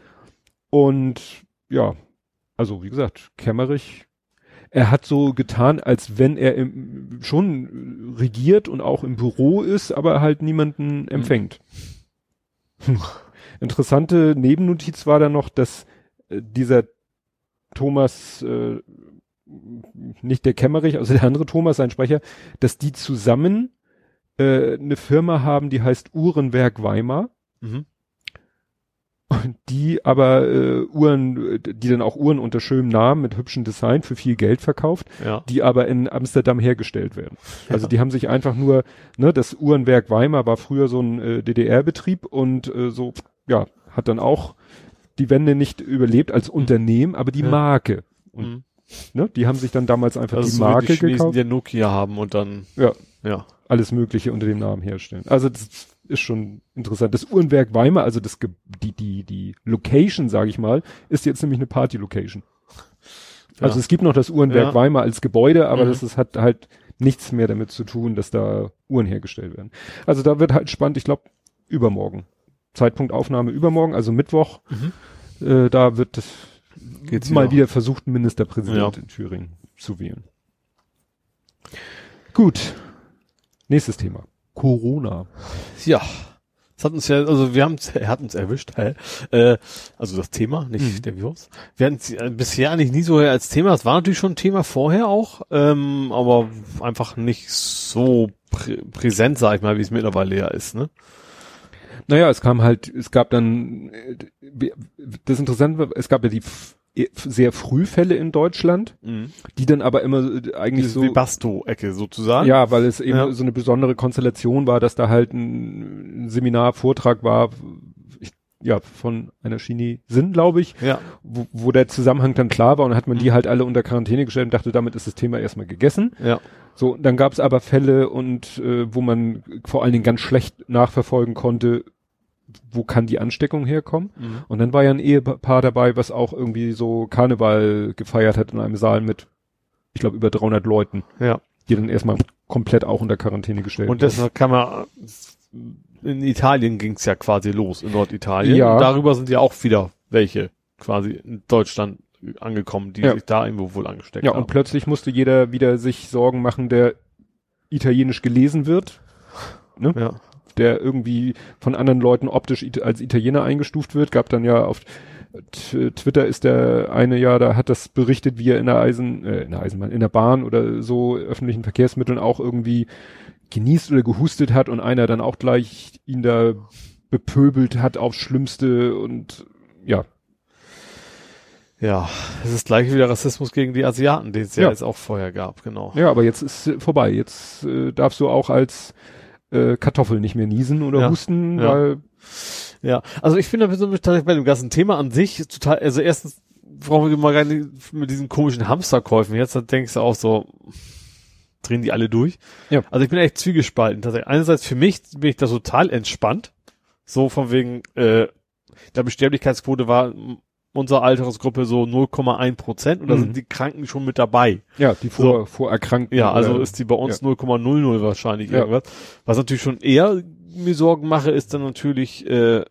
Und ja, also wie gesagt, Kemmerich, er hat so getan, als wenn er im, schon regiert und auch im Büro ist, aber halt niemanden empfängt. *laughs* Interessante Nebennotiz war dann noch, dass äh, dieser Thomas, äh, nicht der Kemmerich, also der andere Thomas, sein Sprecher, dass die zusammen äh, eine Firma haben, die heißt Uhrenwerk Weimar Mhm. die aber äh, Uhren, die dann auch Uhren unter schönem Namen mit hübschem Design für viel Geld verkauft, Ja. die aber in Amsterdam hergestellt werden. Also Ja. die haben sich einfach nur, ne, das Uhrenwerk Weimar war früher so ein äh, DDR-Betrieb und äh, so, ja, hat dann auch die Wende nicht überlebt als Unternehmen, aber die Ja. Marke. Und Mhm. ne, die haben sich dann damals einfach Also die so Marke die Chinesen, gekauft, die Nokia haben und dann, Ja. ja. alles Mögliche unter dem Namen herstellen. Also das ist schon interessant. Das Uhrenwerk Weimar, also das die die die Location, sage ich mal, ist jetzt nämlich eine Party Location. Also Ja. es gibt noch das Uhrenwerk Ja. Weimar als Gebäude, aber Mhm. das ist, hat halt nichts mehr damit zu tun, dass da Uhren hergestellt werden. Also da wird halt spannend, ich glaube, übermorgen. Zeitpunkt Aufnahme übermorgen, also Mittwoch. Äh, da wird das Geht's mal wieder. wieder versucht, ein Ministerpräsident Ja. in Thüringen zu wählen. Gut. Nächstes Thema. Corona. Ja. Das hat uns ja, also wir haben er hat uns erwischt? Äh, also das Thema, nicht Mhm. der Virus. Wir hatten es äh, bisher eigentlich nie so als Thema. Es war natürlich schon ein Thema vorher auch, ähm, aber einfach nicht so prä präsent, sag ich mal, wie es mittlerweile ja ist, ne? Naja, es kam halt, es gab dann, äh, das Interessante war, es gab ja die f- sehr Frühfälle in Deutschland, die dann aber immer äh, eigentlich Diese so, Webasto-Ecke sozusagen. ja, weil es eben Ja. so eine besondere Konstellation war, dass da halt ein Seminar, Vortrag war, ich, ja, von einer Chinesin, glaube ich, Ja. wo, wo der Zusammenhang dann klar war und hat man die halt alle unter Quarantäne gestellt und dachte, damit ist das Thema erstmal gegessen. Ja. So, dann gab es aber Fälle und äh, wo man vor allen Dingen ganz schlecht nachverfolgen konnte, wo kann die Ansteckung herkommen. Mhm. Und dann war ja ein Ehepaar dabei, was auch irgendwie so Karneval gefeiert hat in einem Saal mit, ich glaube, über 300 Leuten, Ja. die dann erstmal komplett auch unter Quarantäne gestellt Und deshalb kann man, in Italien ging's ja quasi los, in Norditalien. Ja. Und darüber sind ja auch wieder welche quasi in Deutschland angekommen, die Ja. sich da irgendwo wohl angesteckt Ja, haben. und plötzlich musste jeder wieder sich Sorgen machen, der italienisch gelesen wird, ne? ja. Der irgendwie von anderen Leuten optisch als Italiener eingestuft wird. Gab dann ja auf Twitter ist der eine ja, da hat das berichtet, wie er in der Eisen, äh, in der Eisenbahn, in der Bahn oder so öffentlichen Verkehrsmitteln auch irgendwie genießt oder gehustet hat und einer dann auch gleich ihn da bepöbelt hat aufs Schlimmste und ja, Ja, es ist gleich wieder Rassismus gegen die Asiaten, den es ja, Ja. jetzt auch vorher gab, genau. ja, aber jetzt ist vorbei. Jetzt äh, darfst du auch als äh, Kartoffel nicht mehr niesen oder Ja. husten, Ja. weil Ja, also ich finde persönlich tatsächlich bei dem ganzen Thema an sich total, also erstens brauchen wir mal gar nicht mit diesen komischen Hamsterkäufen. Jetzt dann denkst du auch so, drehen die alle durch. Ja. Also ich bin echt zwiegespalten. Tatsächlich. Einerseits für mich bin ich da total entspannt. So von wegen, äh, der Besterblichkeitsquote war unserer Altersgruppe so 0,1 Prozent und da Mhm. sind die Kranken schon mit dabei. ja, die vor, vorerkrankten. Ja, also oder- ist die bei uns 0,00 wahrscheinlich Ja. irgendwas. Was natürlich schon eher mir Sorgen mache, ist dann natürlich äh,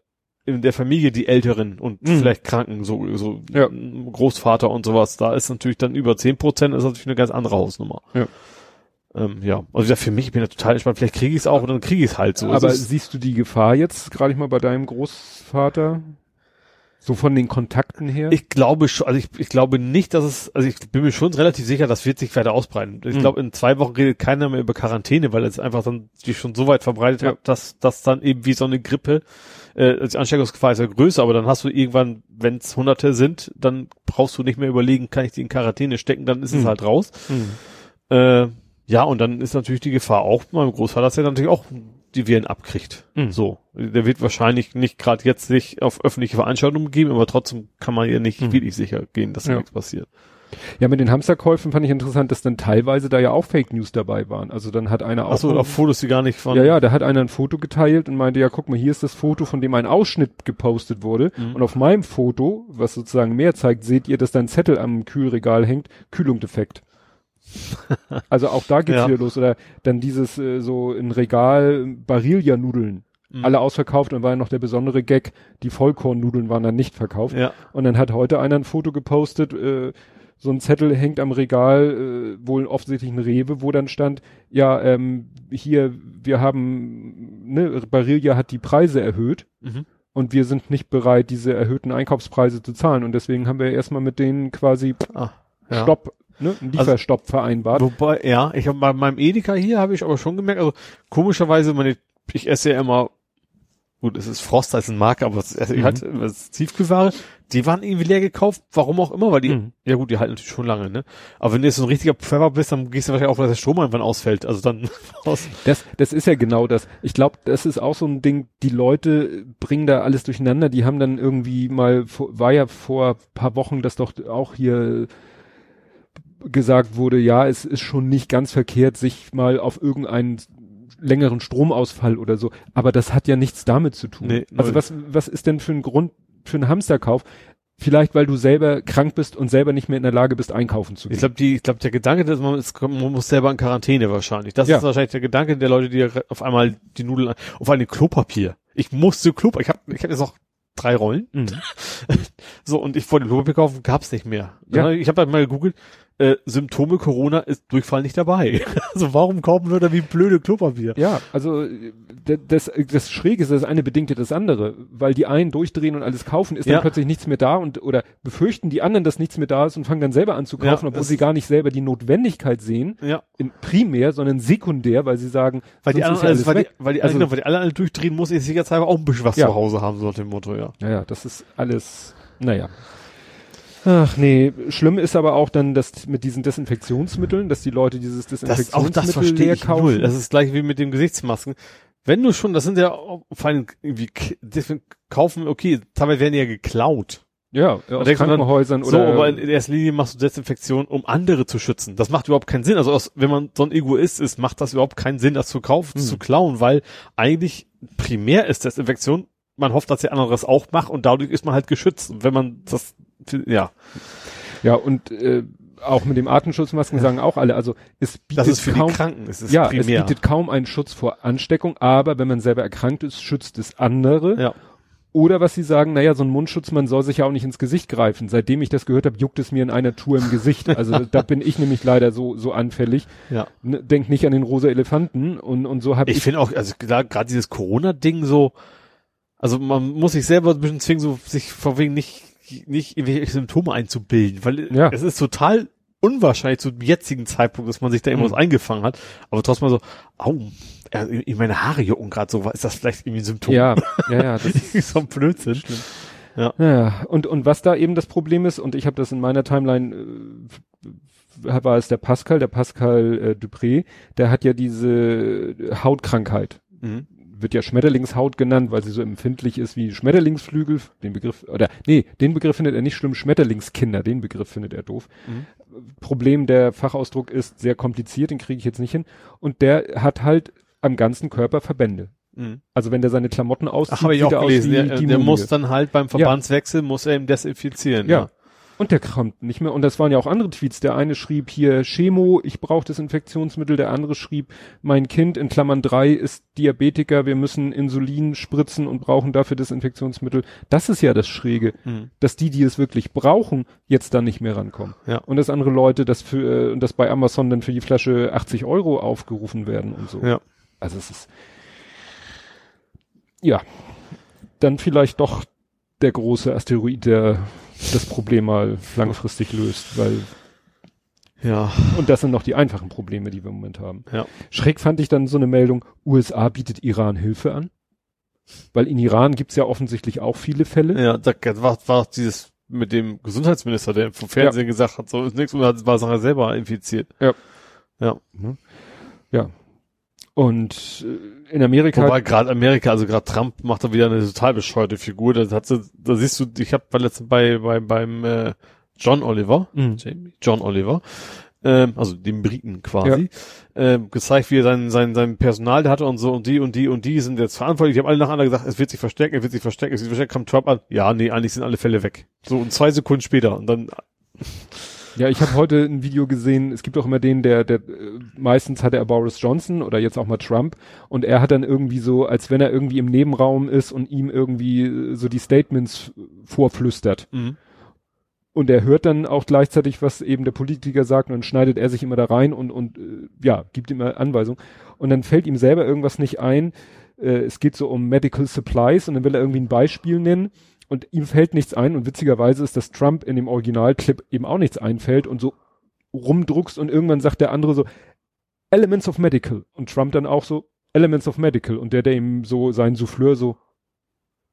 in der Familie die Älteren und Mhm. vielleicht Kranken, so, so Ja. Großvater und sowas. Da ist natürlich dann über 10 Prozent, ist natürlich eine ganz andere Hausnummer. Ja. Ähm, ja, also ja, für mich, ich bin da total entspannt. Vielleicht kriege ich es auch und dann kriege ich es halt so. Aber siehst du die Gefahr jetzt gerade mal bei deinem Großvater? So von den Kontakten her? ich glaube schon, also ich, ich glaube nicht, dass es, also ich bin mir schon relativ sicher, das wird sich weiter ausbreiten. Ich Mhm. glaube, in zwei Wochen redet keiner mehr über Quarantäne, weil es einfach dann sich schon so weit verbreitet Ja. hat, dass das dann eben wie so eine Grippe, äh, die Ansteckungsgefahr ist ja größer, aber dann hast du irgendwann, wenn es Hunderte sind, dann brauchst du nicht mehr überlegen, kann ich die in Quarantäne stecken, dann ist es Mhm. halt raus. Hm. Äh, ja, und dann ist natürlich die Gefahr auch meinem Großvater, dass er natürlich auch die Viren abkriegt. Mhm. So. Der wird wahrscheinlich nicht gerade jetzt sich auf öffentliche Veranstaltungen geben, aber trotzdem kann man ja nicht Mhm. wirklich sicher gehen, dass da Ja. nichts passiert. Ja, mit den Hamsterkäufen fand ich interessant, dass dann teilweise da ja auch Fake News dabei waren. Also dann hat einer auch. Achso, auf Fotos, die gar nicht von. ja, ja, da hat einer ein Foto geteilt und meinte, ja, guck mal, hier ist das Foto, von dem ein Ausschnitt gepostet wurde. Mhm. Und auf meinem Foto, was sozusagen mehr zeigt, seht ihr, dass da ein Zettel am Kühlregal hängt, Kühlung defekt. *laughs* also auch da geht's Ja. wieder los. Oder dann dieses äh, so in Regal Barilla-Nudeln. Mhm. Alle ausverkauft und war ja noch der besondere Gag, die Vollkornnudeln waren dann nicht verkauft. Ja. Und dann hat heute einer ein Foto gepostet, äh, so ein Zettel hängt am Regal, äh, wohl offensichtlich ein Rewe, wo dann stand, ja, ähm, hier, wir haben, ne, Barilla hat die Preise erhöht Mhm. und wir sind nicht bereit, diese erhöhten Einkaufspreise zu zahlen. Und deswegen haben wir erstmal mit denen quasi Ah, ja. Stopp, ne, einen Lieferstopp vereinbart. Wobei, ja, ich habe bei meinem Edeka hier habe ich aber schon gemerkt, also komischerweise, meine, ich esse ja immer, gut, es ist Frost als eine Marke, aber es ist Mhm. das ist Tiefkühlware, die waren irgendwie leer gekauft, warum auch immer, weil die, Mhm. ja gut, die halten natürlich schon lange, ne? Aber wenn du jetzt so ein richtiger Pfeffer bist, dann gehst du wahrscheinlich auch, dass der Strom irgendwann ausfällt, also dann *laughs* aus. Das, das ist ja genau das. Ich glaube, das ist auch so ein Ding, die Leute bringen da alles durcheinander. Die haben dann irgendwie mal, war ja vor paar Wochen, dass doch auch hier gesagt wurde, ja, es ist schon nicht ganz verkehrt, sich mal auf irgendeinen längeren Stromausfall oder so. Aber das hat ja nichts damit zu tun. Nee, also was, was ist denn für ein Grund für einen Hamsterkauf? Vielleicht, weil du selber krank bist und selber nicht mehr in der Lage bist, einkaufen zu gehen. Ich glaube, ich glaube, der Gedanke, dass man, ist, man muss selber in Quarantäne wahrscheinlich. Das Ja. ist wahrscheinlich der Gedanke der Leute, die auf einmal die Nudeln, auf allem Klopapier. Ich musste Klopapier, ich habe ich hab jetzt noch drei Rollen. Mhm. *laughs* So, und ich wollte Klopapier kaufen, gab's nicht mehr. Ja. Ich habe halt mal gegoogelt, äh, Symptome Corona ist Durchfall nicht dabei. *laughs* also warum kaufen wir da wie blöde Klopapier? Ja, also äh, das, das Schräge ist, das eine bedingte das andere, weil die einen durchdrehen und alles kaufen, ist Ja. dann plötzlich nichts mehr da und oder befürchten die anderen, dass nichts mehr da ist und fangen dann selber an zu kaufen, Ja, obwohl sie gar nicht selber die Notwendigkeit sehen, Ja, in primär, sondern sekundär, weil sie sagen, weil die anderen, ja alles, weil, die, weg. weil die, Also- genau, weil die alle, alle durchdrehen, muss ich sicherheitshalber auch ein bisschen was Ja. zu Hause haben, so nach dem Motto, ja. Ja, ja, das ist alles, naja. Ach nee, schlimm ist aber auch dann, dass mit diesen Desinfektionsmitteln, dass die Leute dieses Das, auch Desinfektionsmittel das verstehe ich kaufen. null. Das ist gleich wie mit den Gesichtsmasken. Wenn du schon, das sind ja auch vor allem irgendwie kaufen, okay, teilweise werden die ja geklaut. ja, aus du dann, Krankenhäusern so, oder aber in erster Linie machst du Desinfektion, um andere zu schützen. Das macht überhaupt keinen Sinn. Also aus, wenn man so ein Egoist ist, macht das überhaupt keinen Sinn, das zu kaufen, Hm. zu klauen, weil eigentlich primär ist Desinfektion, man hofft, dass der andere es auch macht und dadurch ist man halt geschützt. Und wenn man das, ja, Ja, und äh, auch mit dem Atemschutzmasken sagen auch alle, also es bietet das ist für kaum, die Kranken, es ist ja, primär. es bietet kaum einen Schutz vor Ansteckung, aber wenn man selber erkrankt ist, schützt es andere. ja. Oder was sie sagen, naja, so ein Mundschutz, man soll sich ja auch nicht ins Gesicht greifen. Seitdem ich das gehört habe, juckt es mir in einer Tour im Gesicht. Also *laughs* da bin ich nämlich leider so so anfällig. Ja. Ne, denk nicht an den rosa Elefanten und und so habe Ich ich, finde auch, also gerade dieses Corona-Ding so, also man muss sich selber ein bisschen zwingen, so sich vor wegen nicht, nicht irgendwelche Symptome einzubilden, weil Ja. es ist total unwahrscheinlich zum jetzigen Zeitpunkt, dass man sich da irgendwas Mhm. eingefangen hat, aber trotzdem so, au, ja, in meine Haare jucken gerade so, ist das vielleicht irgendwie ein Symptom? ja, ja, ja, *laughs* das ist so ein Blödsinn. Ja, und, und was da eben das Problem ist, und ich habe das in meiner Timeline, äh, war es der Pascal, der Pascal äh, Dupré, der hat ja diese Hautkrankheit. Mhm. Wird ja Schmetterlingshaut genannt, weil sie so empfindlich ist wie Schmetterlingsflügel. Den Begriff, oder nee, den Begriff findet er nicht schlimm, Schmetterlingskinder, den Begriff findet er doof. Mhm. Problem, der Fachausdruck ist sehr kompliziert, den kriege ich jetzt nicht hin. Und der hat halt am ganzen Körper Verbände. Mhm. Also wenn der seine Klamotten auszieht, Ach, ich sieht auch er aus gelesen. wie Der, der muss dann halt beim Verbandswechsel, muss er ihm desinfizieren. Ja. Und der kommt nicht mehr. Und das waren ja auch andere Tweets. Der eine schrieb hier Chemo, ich brauche Desinfektionsmittel. Der andere schrieb, mein Kind in Klammern drei ist Diabetiker, wir müssen Insulin spritzen und brauchen dafür Desinfektionsmittel. Das ist ja das Schräge, Mhm. dass die, die es wirklich brauchen, jetzt dann nicht mehr rankommen. Ja. Und dass andere Leute das für, äh, und dass bei Amazon dann für die Flasche 80 Euro aufgerufen werden und so. Ja. Also es ist, ja, dann vielleicht doch der große Asteroid, der das Problem mal langfristig löst, weil, Ja. und das sind noch die einfachen Probleme, die wir im Moment haben. Ja. Schräg fand ich dann so eine Meldung, USA bietet Iran Hilfe an, weil in Iran gibt's ja offensichtlich auch viele Fälle. Ja, da war, war dieses mit dem Gesundheitsminister, der vom Fernsehen gesagt hat, so ist nichts und hat, war Sache selber infiziert. Ja. Ja. Ja. Und äh, in Amerika, Wobei gerade Amerika, also gerade Trump macht da wieder eine total bescheuerte Figur. Da hat sie, da siehst du, ich habe bei letzten bei, bei beim äh, John Oliver, Mhm. Jamie, John Oliver, ähm, also dem Briten quasi, ähm, gezeigt, wie er sein, sein, sein Personal der hatte und so. Und die und die und die sind jetzt verantwortlich. Die haben alle nacheinander gesagt, es wird sich verstecken, es wird sich verstecken, es wird sich verstecken, kam Trump an, ja, nee, eigentlich sind alle Fälle weg. So und zwei Sekunden später. Und dann, Ja, ich habe heute ein Video gesehen, es gibt auch immer den, der, der äh, meistens hatte er Boris Johnson oder jetzt auch mal Trump und er hat dann irgendwie so, als wenn er irgendwie im Nebenraum ist und ihm irgendwie äh, so die Statements vorflüstert. Und er hört dann auch gleichzeitig, was eben der Politiker sagt und dann schneidet er sich immer da rein und, und äh, ja, gibt ihm immer Anweisungen. Und dann fällt ihm selber irgendwas nicht ein. Es geht so um Medical Supplies und dann will er irgendwie ein Beispiel nennen und ihm fällt nichts ein und witzigerweise ist, dass Trump in dem Originalclip eben auch nichts einfällt und so rumdruckst und irgendwann sagt der andere so Elements of Medical und Trump dann auch so Elements of Medical und der, der ihm so sein Souffleur so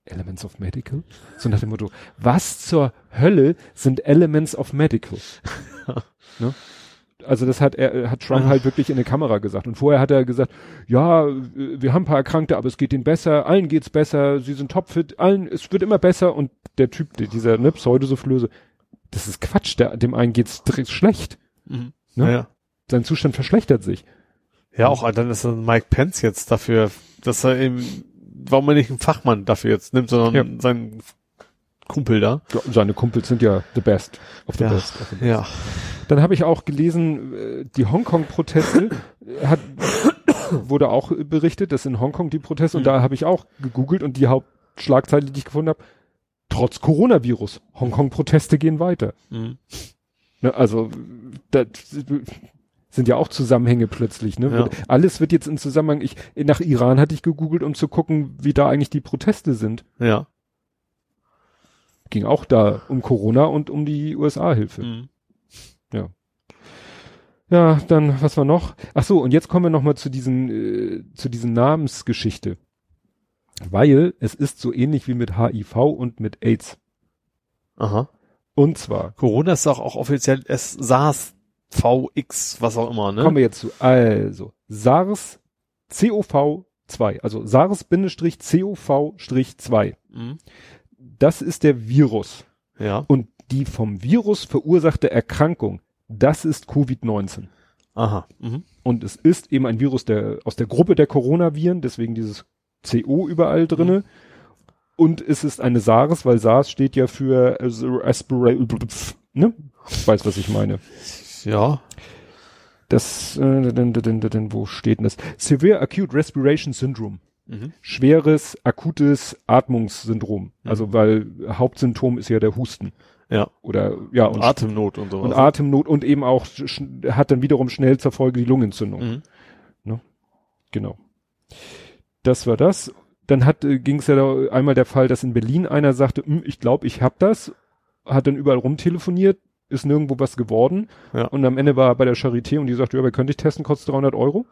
Elements of Medical? So nach dem Motto, was zur Hölle sind Elements of Medical? *laughs* ne? Also das hat er, hat Trump Ah. halt wirklich in eine Kamera gesagt. Und vorher hat er gesagt, ja, wir haben ein paar Erkrankte, aber es geht ihnen besser, allen geht's besser, sie sind topfit, allen, es wird immer besser. Und der Typ, der- dieser ne, Pseudosoufflöse, das ist Quatsch, der, dem einen geht's schlecht. mhm. Ne? ja. Sein Zustand verschlechtert sich. Ja, auch dann ist dann Mike Pence jetzt dafür, dass er eben, warum er nicht einen Fachmann dafür jetzt nimmt, sondern Ja. seinen Kumpel da. Ja, seine Kumpels sind ja the best of the Ja. best. Of the best. Ja. Dann habe ich auch gelesen, äh, die Hongkong-Proteste hat wurde auch äh, berichtet, dass in Hongkong die Proteste und Mhm. da habe ich auch gegoogelt und die Hauptschlagzeile, die ich gefunden habe, trotz Coronavirus, Hongkong-Proteste gehen weiter. Mhm. Ne, also das sind ja auch Zusammenhänge plötzlich. Ne? Ja. Alles wird jetzt in Zusammenhang. Ich nach Iran hatte ich gegoogelt, um zu gucken, wie da eigentlich die Proteste sind. Ja. Ging auch da um Corona und um die USA-Hilfe. Mhm. Ja, dann was war noch? Ach so, und jetzt kommen wir noch mal zu diesen äh, zu diesen Namensgeschichte, weil es ist so ähnlich wie mit HIV und mit AIDS. Aha. Und zwar Corona ist auch, auch offiziell S SARS VX, was auch immer, ne? kommen wir jetzt zu also SARS CoV2, also SARS-CoV-2. Mhm. Das ist der Virus Ja. und die vom Virus verursachte Erkrankung, das ist Covid-19. Aha. Mhm. Und es ist eben ein Virus der, aus der Gruppe der Coronaviren, deswegen dieses CO überall drinne. Und es ist eine SARS, weil SARS steht ja für Aspirate, ne? Weiß, was ich meine. Ja. Das, äh, denn, denn, denn, denn, wo steht denn das? Severe Acute Respiration Syndrome. Mhm. Schweres, akutes Atmungssyndrom. Also, weil Hauptsymptom ist ja der Husten. Ja. Oder, ja, Und und, Atemnot und sowas. und Atemnot und eben auch, hat dann wiederum schnell zur Folge die Lungenentzündung. Mhm. Genau. Das war das. Dann hat äh, ging es ja da einmal der Fall, dass in Berlin einer sagte, "Hm, ich glaube, ich hab das, hat dann überall rumtelefoniert, ist nirgendwo was geworden Ja. und am Ende war er bei der Charité und die sagte, ja, wer könnte ich testen, kostet 300 Euro.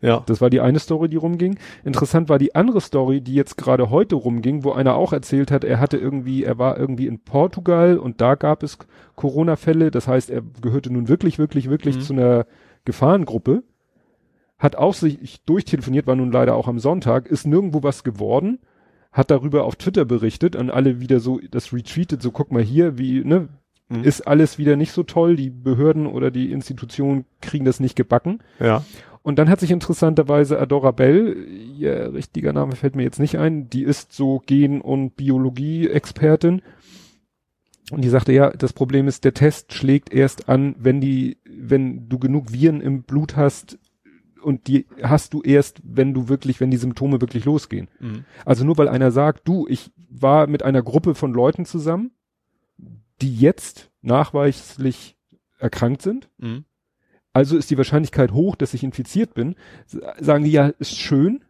Ja. Das war die eine Story, die rumging. Interessant war die andere Story, die jetzt gerade heute rumging, wo einer auch erzählt hat, er hatte irgendwie, er war irgendwie in Portugal und da gab es Corona-Fälle. Das heißt, er gehörte nun wirklich, wirklich, wirklich Mhm. zu einer Gefahrengruppe. Hat auch sich durchtelefoniert, war nun leider auch am Sonntag, ist nirgendwo was geworden, hat darüber auf Twitter berichtet und alle wieder so das retweetet, so guck mal hier, wie, ne, Mhm. ist alles wieder nicht so toll, die Behörden oder die Institutionen kriegen das nicht gebacken. Ja. Und dann hat sich interessanterweise Adora Bell, ihr richtiger Name fällt mir jetzt nicht ein, die ist so Gen- und Biologie-Expertin. Und die sagte, ja, das Problem ist, der Test schlägt erst an, wenn die, wenn du genug Viren im Blut hast und die hast du erst, wenn du wirklich, wenn die Symptome wirklich losgehen. Mhm. Also nur weil einer sagt, du, ich war mit einer Gruppe von Leuten zusammen, die jetzt nachweislich erkrankt sind, Mhm. also ist die Wahrscheinlichkeit hoch, dass ich infiziert bin. Sagen die ja, ist schön,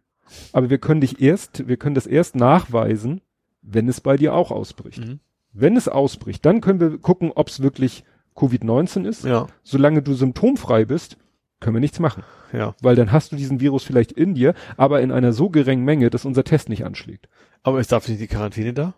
aber wir können dich erst, wir können das erst nachweisen, wenn es bei dir auch ausbricht. Mhm. Wenn es ausbricht, dann können wir gucken, ob es wirklich Covid-19 ist. Ja. Solange du symptomfrei bist, können wir nichts machen. Ja. Weil dann hast du diesen Virus vielleicht in dir, aber in einer so geringen Menge, dass unser Test nicht anschlägt. Aber ist dafür nicht die Quarantäne da?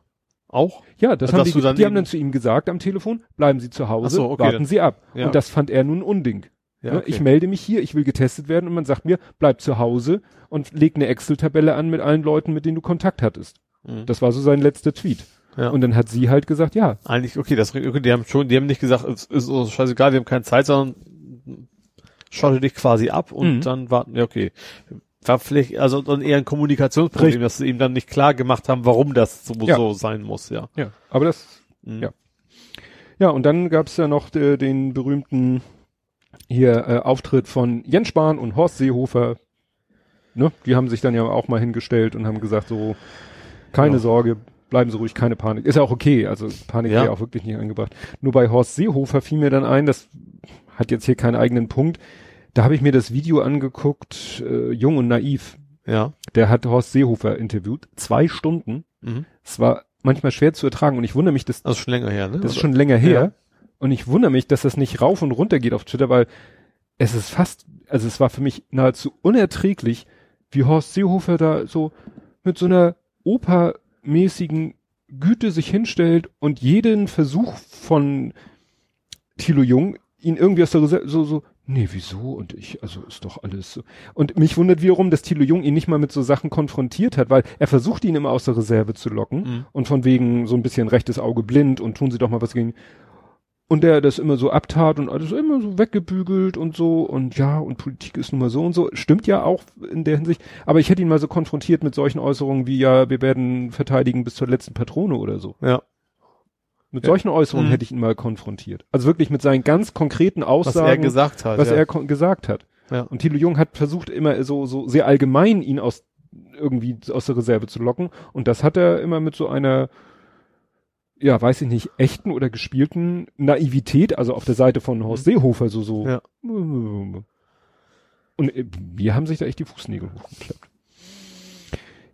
Auch? Ja, das Also, haben die, dann die haben dann zu ihm gesagt am Telefon, bleiben Sie zu Hause, so, okay, warten dann- Sie ab. Ja. Und das fand er nun unding. Ja. Ne? okay. Ich melde mich hier, ich will getestet werden und man sagt mir, bleib zu Hause und leg eine Excel-Tabelle an mit allen Leuten, mit denen du Kontakt hattest. Mhm. Das war so sein letzter Tweet. Ja. Und dann hat sie halt gesagt, ja, Eigentlich, okay, das, okay, die haben schon, die haben nicht gesagt, es ist uns scheißegal, wir haben keine Zeit, sondern schotte dich quasi ab und Mhm. dann warten, ja, okay. War vielleicht, also eher ein Kommunikationsproblem, Richtig. dass sie ihm dann nicht klar gemacht haben, warum das so, Ja. so sein muss, ja. ja, aber das, Mhm. Ja. ja, und dann gab's ja noch äh, den berühmten hier äh, Auftritt von Jens Spahn und Horst Seehofer. Ne? Die haben sich dann ja auch mal hingestellt und haben gesagt so, keine Ja. Sorge, bleiben Sie ruhig, keine Panik. Ist ja auch okay, also Panik ja auch wirklich nicht angebracht. Nur bei Horst Seehofer fiel mir dann ein, das hat jetzt hier keinen eigenen Punkt. Da habe ich mir das Video angeguckt, äh, Jung und Naiv. Ja. Der hat Horst Seehofer interviewt, zwei Stunden. Mhm. Es war manchmal schwer zu ertragen und ich wundere mich, dass Also schon länger her, ne? das ist schon länger her. Ja. Und ich wundere mich, dass das nicht rauf und runter geht auf Twitter, weil es ist fast, also es war für mich nahezu unerträglich, wie Horst Seehofer da so mit so einer opermäßigen Güte sich hinstellt und jeden Versuch von Thilo Jung, ihn irgendwie aus der Reserve, so, so, nee, wieso? Und ich, also ist doch alles so. Und mich wundert wiederum, dass Thilo Jung ihn nicht mal mit so Sachen konfrontiert hat, weil er versucht ihn immer aus der Reserve zu locken Mhm. und von wegen so ein bisschen rechtes Auge blind und tun sie doch mal was gegen. Und der das immer so abtat und alles immer so weggebügelt und so und ja, und Politik ist nun mal so und so. Stimmt ja auch in der Hinsicht. Aber ich hätte ihn mal so konfrontiert mit solchen Äußerungen wie, ja, wir werden verteidigen bis zur letzten Patrone oder so. Ja. Mit Ja. solchen Äußerungen Mhm. hätte ich ihn mal konfrontiert. Also wirklich mit seinen ganz konkreten Was Aussagen, er gesagt hat. was ja. er gesagt hat. Ja. Und Thilo Jung hat versucht immer so, so sehr allgemein ihn aus, irgendwie aus der Reserve zu locken. Und das hat er immer mit so einer, ja, weiß ich nicht, echten oder gespielten Naivität, also auf der Seite von Horst Seehofer, so, so. Mhm. Ja. Und äh, wir haben sich da echt die Fußnägel hochgeklappt.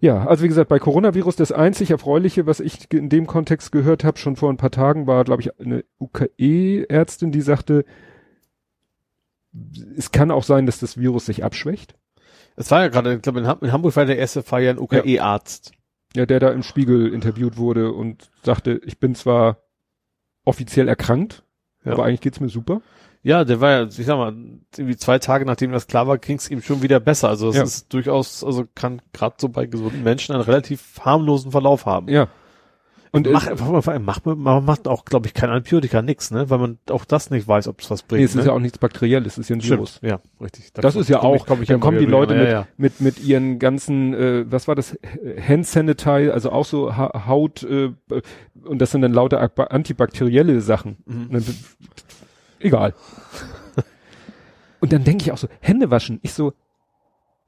Ja, also wie gesagt, bei Coronavirus das einzig Erfreuliche, was ich in dem Kontext gehört habe, schon vor ein paar Tagen, war, glaube ich, eine UKE-Ärztin, die sagte, es kann auch sein, dass das Virus sich abschwächt. Es war ja gerade, ich glaube, in, Ham in Hamburg war der erste Fall ja ein UKE-Arzt. Ja, der da im Spiegel interviewt wurde und sagte, ich bin zwar offiziell erkrankt, Ja. aber eigentlich geht's mir super. Ja, der war ja, ich sag mal, irgendwie zwei Tage nachdem das klar war, ging's ihm schon wieder besser. Also es Ja. ist durchaus, also kann gerade so bei gesunden Menschen einen relativ harmlosen Verlauf haben. Ja. Und Und äh, macht, allem macht man, macht auch, glaube ich, kein Antibiotika, nix, ne? Weil man auch das nicht weiß, ob es was bringt. nee, es ne? ist ja auch nichts Bakterielles, es ist ja ein Stimmt. Virus. Ja, richtig. Da Das ist ja auch, komm ich dann kommen die Leute mit, ja, ja. mit, mit ihren ganzen, äh, was war das, Hand Sanitizer, also auch so ha Haut, äh, und das sind dann lauter antibakterielle Sachen. Mhm. Egal. und dann denke ich auch so, Hände waschen. Ich so,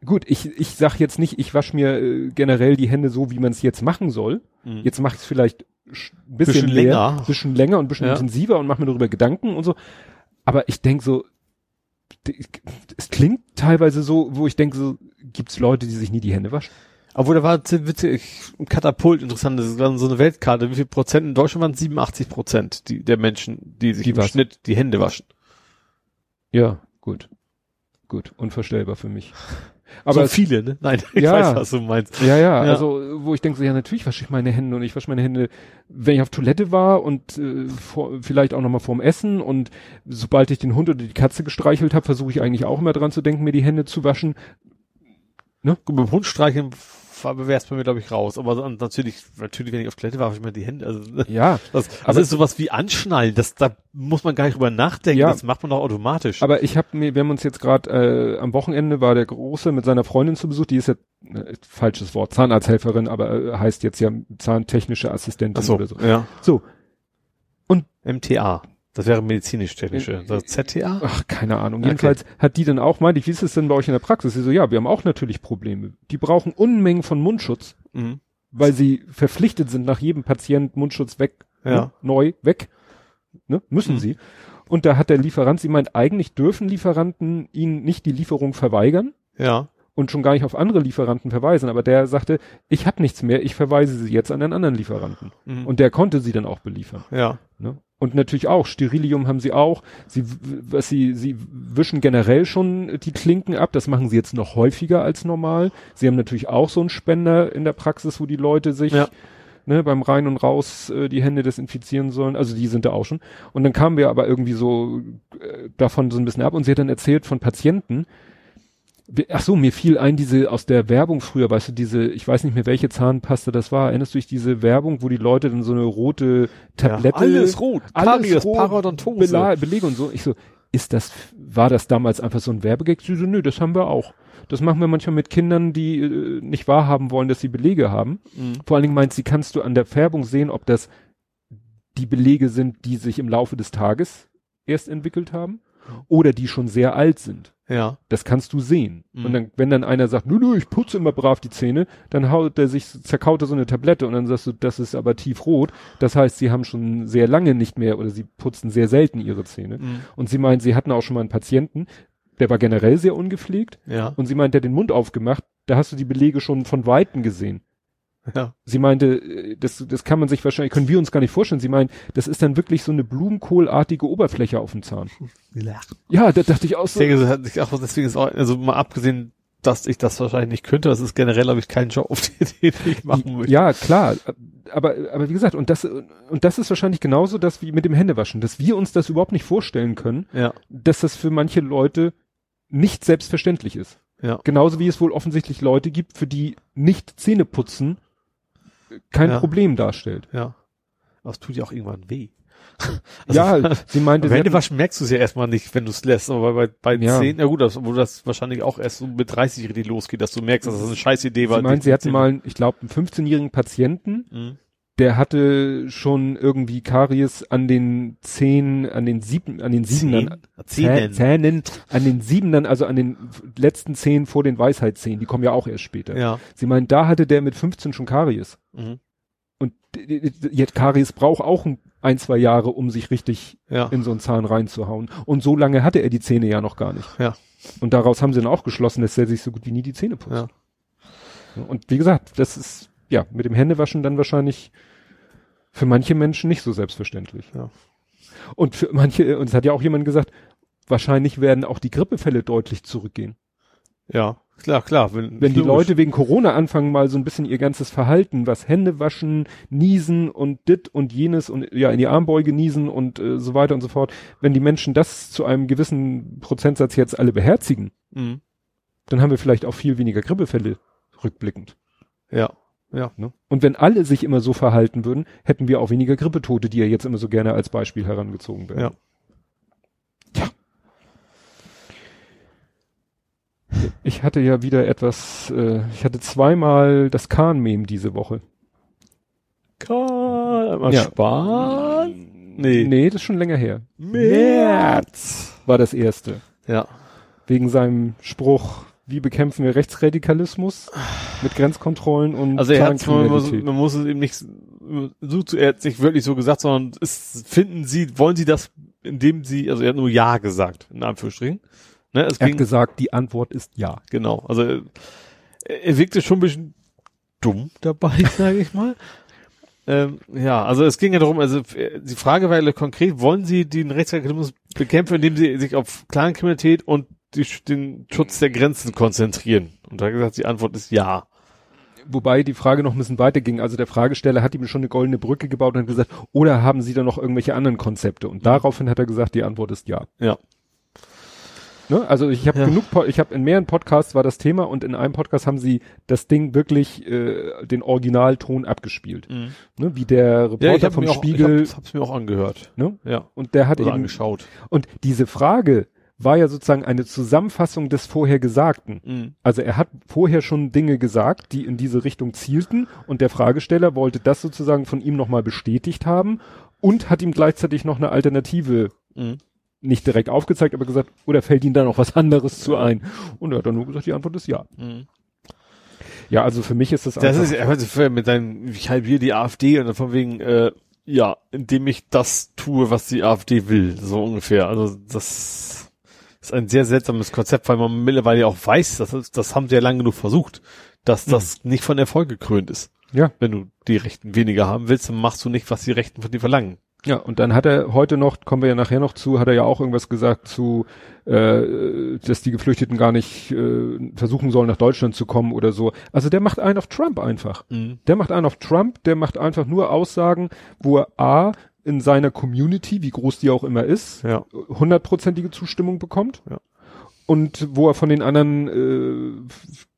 gut, ich, ich sag jetzt nicht, ich wasche mir äh, generell die Hände so, wie man es jetzt machen soll. Mhm. Jetzt mache ich es vielleicht ein bisschen, Bisschen mehr, länger. bisschen länger und ein bisschen Ja. intensiver und mache mir darüber Gedanken und so. Aber ich denke so, es klingt teilweise so, wo ich denke so, gibt's Leute, die sich nie die Hände waschen? Obwohl, da war witzig, ein Katapult interessant, das war so eine Weltkarte. Wie viel Prozent? In Deutschland waren es 87 Prozent die, der Menschen, die sich Die im was? Schnitt die Hände waschen. Ja, gut. Gut, unvorstellbar für mich. *laughs* Aber so viele, ne? Nein, *laughs* ich Ja. weiß, was du meinst. Ja, ja, Ja. also wo ich denke so, ja natürlich wasche ich meine Hände und ich wasche meine Hände, wenn ich auf Toilette war und äh, vor, vielleicht auch nochmal vorm Essen und sobald ich den Hund oder die Katze gestreichelt habe, versuche ich eigentlich auch immer dran zu denken, mir die Hände zu waschen. Gut, beim Hund streicheln wäre es bei mir, glaube ich, raus. Aber natürlich, natürlich, wenn ich auf Toilette war, habe ich mir die Hände, also, Ja, *laughs* das, also Aber- ist sowas wie anschnallen, das, da muss man gar nicht drüber nachdenken, Ja. das macht man doch automatisch. aber ich habe mir, wir haben uns jetzt gerade äh, am Wochenende war der Große mit seiner Freundin zu Besuch, die ist jetzt äh, falsches Wort, Zahnarzthelferin, aber äh, heißt jetzt ja zahntechnische Assistentin so, oder so. ja. So, MTA. Das wäre medizinisch-technische. Das ZTA? Ach, keine Ahnung. Okay. Jedenfalls hat die dann auch, meinte ich, wie ist es denn bei euch in der Praxis? Sie so, ja, wir haben auch natürlich Probleme. Die brauchen Unmengen von Mundschutz, Mhm. weil sie verpflichtet sind, nach jedem Patient Mundschutz weg, Ja. ne, neu, weg, ne, müssen Mhm. sie. Und da hat der Lieferant, sie meint, eigentlich dürfen Lieferanten ihnen nicht die Lieferung verweigern Ja. und schon gar nicht auf andere Lieferanten verweisen. Aber der sagte, ich habe nichts mehr, ich verweise sie jetzt an einen anderen Lieferanten. Mhm. Und der konnte sie dann auch beliefern. ja. Ne? Und natürlich auch, Sterilium haben sie auch. Sie, was sie, sie wischen generell schon die Klinken ab. Das machen sie jetzt noch häufiger als normal. Sie haben natürlich auch so einen Spender in der Praxis, wo die Leute sich Ja. ne, beim Rein und Raus äh, die Hände desinfizieren sollen. Also die sind da auch schon. Und dann kamen wir aber irgendwie so äh, davon so ein bisschen ab und sie hat dann erzählt von Patienten. Ach so, mir fiel ein, diese aus der Werbung früher, weißt du, diese, ich weiß nicht mehr, welche Zahnpaste das war. Erinnerst du dich diese Werbung, wo die Leute dann so eine rote Tablette Ja, alles rot. alles Karies, rot, Parodontose. Bela Belege und so. Ich so, ist das, war das damals einfach so ein Werbegag? Sie so, nö, das haben wir auch. Das machen wir manchmal mit Kindern, die äh, nicht wahrhaben wollen, dass sie Belege haben. Mhm. Vor allen Dingen meint sie, kannst du an der Färbung sehen, ob das die Belege sind, die sich im Laufe des Tages erst entwickelt haben oder die schon sehr alt sind. Ja. Das kannst du sehen. Mhm. Und dann, wenn dann einer sagt, nö, nö, ich putze immer brav die Zähne, dann haut er sich, zerkaut er so eine Tablette und dann sagst du, das ist aber tiefrot. Das heißt, sie haben schon sehr lange nicht mehr oder sie putzen sehr selten ihre Zähne. Mhm. Und sie meint, sie hatten auch schon mal einen Patienten, der war generell sehr ungepflegt Ja. und sie meint, der hat den Mund aufgemacht, da hast du die Belege schon von Weitem gesehen. Ja. Sie meinte, äh, das, das kann man sich wahrscheinlich, können wir uns gar nicht vorstellen. Sie meint, das ist dann wirklich so eine blumenkohlartige Oberfläche auf dem Zahn. Ja, da dachte ich auch Ich so. hat sich auch, deswegen ist auch, also mal abgesehen, dass ich das wahrscheinlich nicht könnte, das ist generell, glaube ich, kein Job, auf *laughs* den den ich machen möchte. Ja, klar. Aber, aber wie gesagt, und das, und das ist wahrscheinlich genauso das wie mit dem Händewaschen, dass wir uns das überhaupt nicht vorstellen können, Ja. dass das für manche Leute nicht selbstverständlich ist. Ja. Genauso wie es wohl offensichtlich Leute gibt, für die nicht Zähneputzen kein Ja. Problem darstellt. Ja. Aber es tut ja auch irgendwann weh. *laughs* ja, sie meinte, hatten, Händewaschen merkst du es ja erstmal nicht, wenn du es lässt, aber bei, bei Ja. 10, na gut, das, wo das wahrscheinlich auch erst so mit 30 richtig losgeht, dass du merkst, dass das eine scheiß Idee war. sie meint, sie hatten mal, ich glaube, einen 15-jährigen Patienten, Mhm. Der hatte schon irgendwie Karies an den Zähnen, an den sieben, an den Siebenern, Zähnen. Zähnen. Zähnen, an den Siebenern, also an den letzten Zähnen vor den Weisheitszähnen, die kommen ja auch erst später. Ja. Sie meint, da hatte der mit 15 schon Karies. Mhm. Und jetzt Karies braucht auch ein, ein, zwei Jahre, um sich richtig Ja. in so einen Zahn reinzuhauen. Und so lange hatte er die Zähne ja noch gar nicht. Ja. Und daraus haben sie dann auch geschlossen, dass er sich so gut wie nie die Zähne putzt. Ja. Und wie gesagt, das ist ja mit dem Händewaschen dann wahrscheinlich für manche Menschen nicht so selbstverständlich. Ja. Und für manche, und es hat ja auch jemand gesagt, wahrscheinlich werden auch die Grippefälle deutlich zurückgehen. Ja. Klar, klar. Wenn, Wenn die logisch. Leute wegen Corona anfangen, mal so ein bisschen ihr ganzes Verhalten, was Hände waschen, niesen und dit und jenes und ja in die Armbeuge niesen und äh, so weiter und so fort, wenn die Menschen das zu einem gewissen Prozentsatz jetzt alle beherzigen, Mhm. dann haben wir vielleicht auch viel weniger Grippefälle rückblickend. Ja. Ja. Ne? Und wenn alle sich immer so verhalten würden, hätten wir auch weniger Grippetote, die ja jetzt immer so gerne als Beispiel herangezogen werden. Ja. Ich hatte ja wieder etwas, äh, ich hatte zweimal das Kahn-Meme diese Woche. Mal Ja. sparen? Nee. Nee, das ist schon länger her. März. War das erste. Ja. Wegen seinem Spruch, wie bekämpfen wir Rechtsradikalismus mit Grenzkontrollen und Also er hat, man muss, man muss es eben nicht so zu, er hat nicht wirklich so gesagt, sondern es finden Sie, wollen Sie das, indem Sie, also er hat nur Ja gesagt, in Anführungsstrichen. Ne, es Er ging, hat gesagt, die Antwort ist ja. genau, also er, er wirkte schon ein bisschen dumm dabei, *laughs* sage ich mal. Ähm, ja, also es ging ja darum, also äh, die Frage war ja konkret, wollen Sie den Rechtsradikalismus bekämpfen, indem Sie sich auf Clankriminalität und die, den Schutz der Grenzen konzentrieren? Und da hat gesagt, die Antwort ist ja. Wobei die Frage noch ein bisschen weiter ging. Also der Fragesteller hat ihm schon eine goldene Brücke gebaut und hat gesagt, oder haben Sie da noch irgendwelche anderen Konzepte? Und daraufhin hat er gesagt, die Antwort ist ja. Ja. Ne? Also ich habe Ja. genug, Po- ich habe in mehreren Podcasts war das Thema und in einem Podcast haben sie das Ding wirklich äh, den Originalton abgespielt. Mhm. Ne? Wie der Reporter Ja, vom mir auch, Spiegel. ich hab, hab's mir auch angehört. ne? Ja. Und der hat Oder eben angeschaut. und diese Frage war ja sozusagen eine Zusammenfassung des vorher Gesagten. Mhm. Also er hat vorher schon Dinge gesagt, die in diese Richtung zielten und der Fragesteller wollte das sozusagen von ihm nochmal bestätigt haben und hat ihm gleichzeitig noch eine Alternative Mhm. nicht direkt aufgezeigt, aber gesagt, oder fällt ihm da noch was anderes zu ein? Und er hat dann nur gesagt, die Antwort ist ja. Mhm. Ja, also für mich ist das, Das ist, also mit deinem, ich halbiere die AfD und dann von wegen, äh, ja, indem ich das tue, was die AfD will, so ungefähr. Also das ist ein sehr seltsames Konzept, weil man mittlerweile ja auch weiß, das, ist, das haben sie ja lange genug versucht, dass das nicht von Erfolg gekrönt ist. ja, Wenn du die Rechten weniger haben willst, dann machst du nicht, was die Rechten von dir verlangen. ja. Und dann hat er heute noch, kommen wir ja nachher noch zu, hat er ja auch irgendwas gesagt zu, äh, dass die Geflüchteten gar nicht äh, versuchen sollen, nach Deutschland zu kommen oder so. Also der macht einen auf Trump einfach. Mhm. Der macht einen auf Trump, der macht einfach nur Aussagen, wo er A, in seiner Community, wie groß die auch immer ist, Ja. hundertprozentige Zustimmung bekommt. Ja. Und wo er von den anderen äh,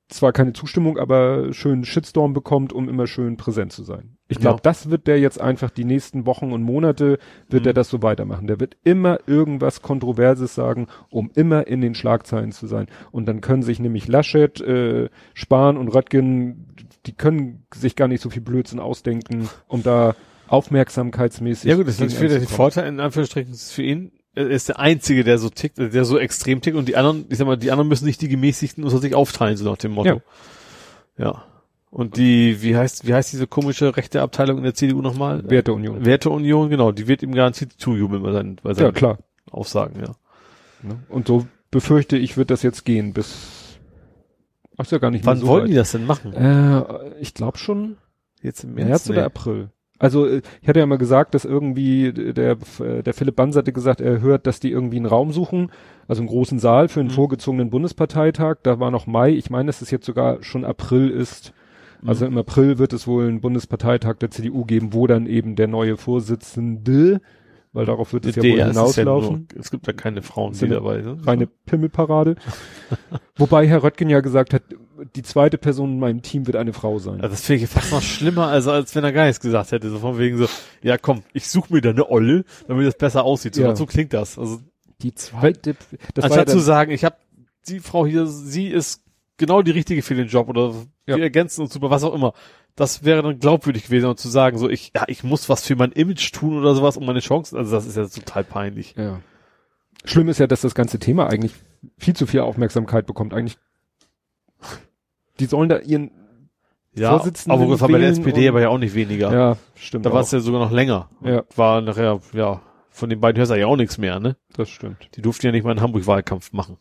zwar keine Zustimmung, aber schön Shitstorm bekommt, um immer schön präsent zu sein. Ich glaube, Ja. das wird der jetzt einfach die nächsten Wochen und Monate, wird Mhm. er das so weitermachen. Der wird immer irgendwas Kontroverses sagen, um immer in den Schlagzeilen zu sein. Und dann können sich nämlich Laschet, äh, Spahn und Röttgen, die können sich gar nicht so viel Blödsinn ausdenken, um da aufmerksamkeitsmäßig. Ja gut, das ist natürlich der. Vorteil in Anführungsstrichen für ihn. Er ist der Einzige, der so tickt, äh, der so extrem tickt und die anderen, ich sag mal, die anderen müssen nicht die Gemäßigten unter sich aufteilen, so nach dem Motto. Ja. Und die, wie heißt, wie heißt diese komische rechte Abteilung in der CDU nochmal? Werteunion. Werteunion, genau, die wird ihm garantiert zujubeln bei seinen, bei Ja, seinen klar. Aussagen, ja. Ne? Und so befürchte ich, wird das jetzt gehen bis. Ach, ja gar nicht Wann mehr so wollen weit. die das denn machen? Äh, ich glaube schon Jetzt im März, März? oder April. Also äh, ich hatte ja mal gesagt, dass irgendwie der der Philipp Banz hatte gesagt, er hört, dass die irgendwie einen Raum suchen, also einen großen Saal für einen Mhm. vorgezogenen Bundesparteitag. Da war noch Mai. Ich meine, dass es jetzt sogar schon April ist. Also im April wird es wohl einen Bundesparteitag der CDU geben, wo dann eben der neue Vorsitzende weil darauf wird es ja wohl ist ja hinauslaufen. nur, es gibt ja keine Frauen, die dabei sind. Reine *laughs* Pimmelparade. Wobei Herr Röttgen ja gesagt hat, die zweite Person in meinem Team wird eine Frau sein. Also das finde ich fast noch schlimmer, als, als wenn er gar nichts gesagt hätte. So von wegen so, ja komm, ich suche mir da eine Olle, damit das besser aussieht. So, Ja. so klingt das. Also Die zweite, das war ja anstatt zu sagen, ich habe die Frau hier, sie ist genau die richtige für den Job oder Ja. wir ergänzen uns super, was auch immer. Das wäre dann glaubwürdig gewesen, und zu sagen, so ich, ja, ich muss was für mein Image tun oder sowas, um meine Chancen. Also das ist ja total peinlich. ja. Schlimm ist ja, dass das ganze Thema eigentlich viel zu viel Aufmerksamkeit bekommt. Eigentlich, die sollen da ihren, Ja, Vorsitzenden aber das war bei der SPD aber ja auch nicht weniger. ja, stimmt. da war es ja sogar noch länger. Ja. War nachher, ja, von den beiden hörst du ja auch nichts mehr, ne? das stimmt. Die durften ja nicht mal in Hamburg Wahlkampf machen.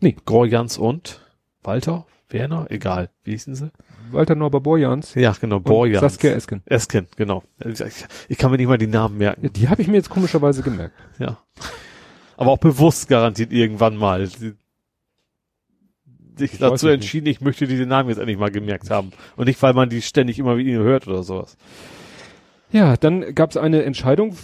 Nee. Gorjans und Walter? Werner? Egal. Wie hießen sie? Walter Norbert Borjans Ja, genau, Borjans. Saskia Esken. Esken, genau. Ich, ich kann mir nicht mal die Namen merken. Ja, die habe ich mir jetzt komischerweise gemerkt. Ja. Aber auch bewusst garantiert irgendwann mal. Sie- Sich dazu entschieden, ich möchte diese Namen jetzt endlich mal gemerkt haben. Und nicht, weil man die ständig immer wieder hört oder sowas. Ja, dann gab es eine Entscheidung,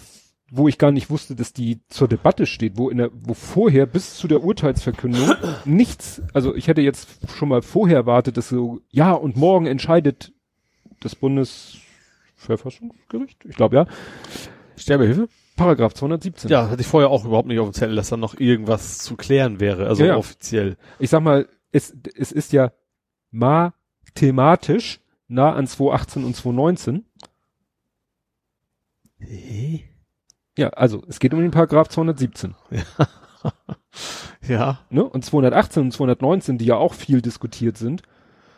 wo ich gar nicht wusste, dass die zur Debatte steht, wo in der, wo vorher bis zu der Urteilsverkündung *clears throat* nichts, also ich hätte jetzt schon mal vorher erwartet, dass so, ja, und morgen entscheidet das Bundesverfassungsgericht, ich glaube ja, Sterbehilfe? Paragraph 217. Ja, hatte ich vorher auch überhaupt nicht auf dem Zettel, dass da noch irgendwas zu klären wäre, also Ja, ja. offiziell. Ich sag mal, es, es ist ja mathematisch nah an 218 und 219. Ja, also es geht um den Paragraph 217. *laughs* Ja. Ne? Und 218 und 219, die ja auch viel diskutiert sind,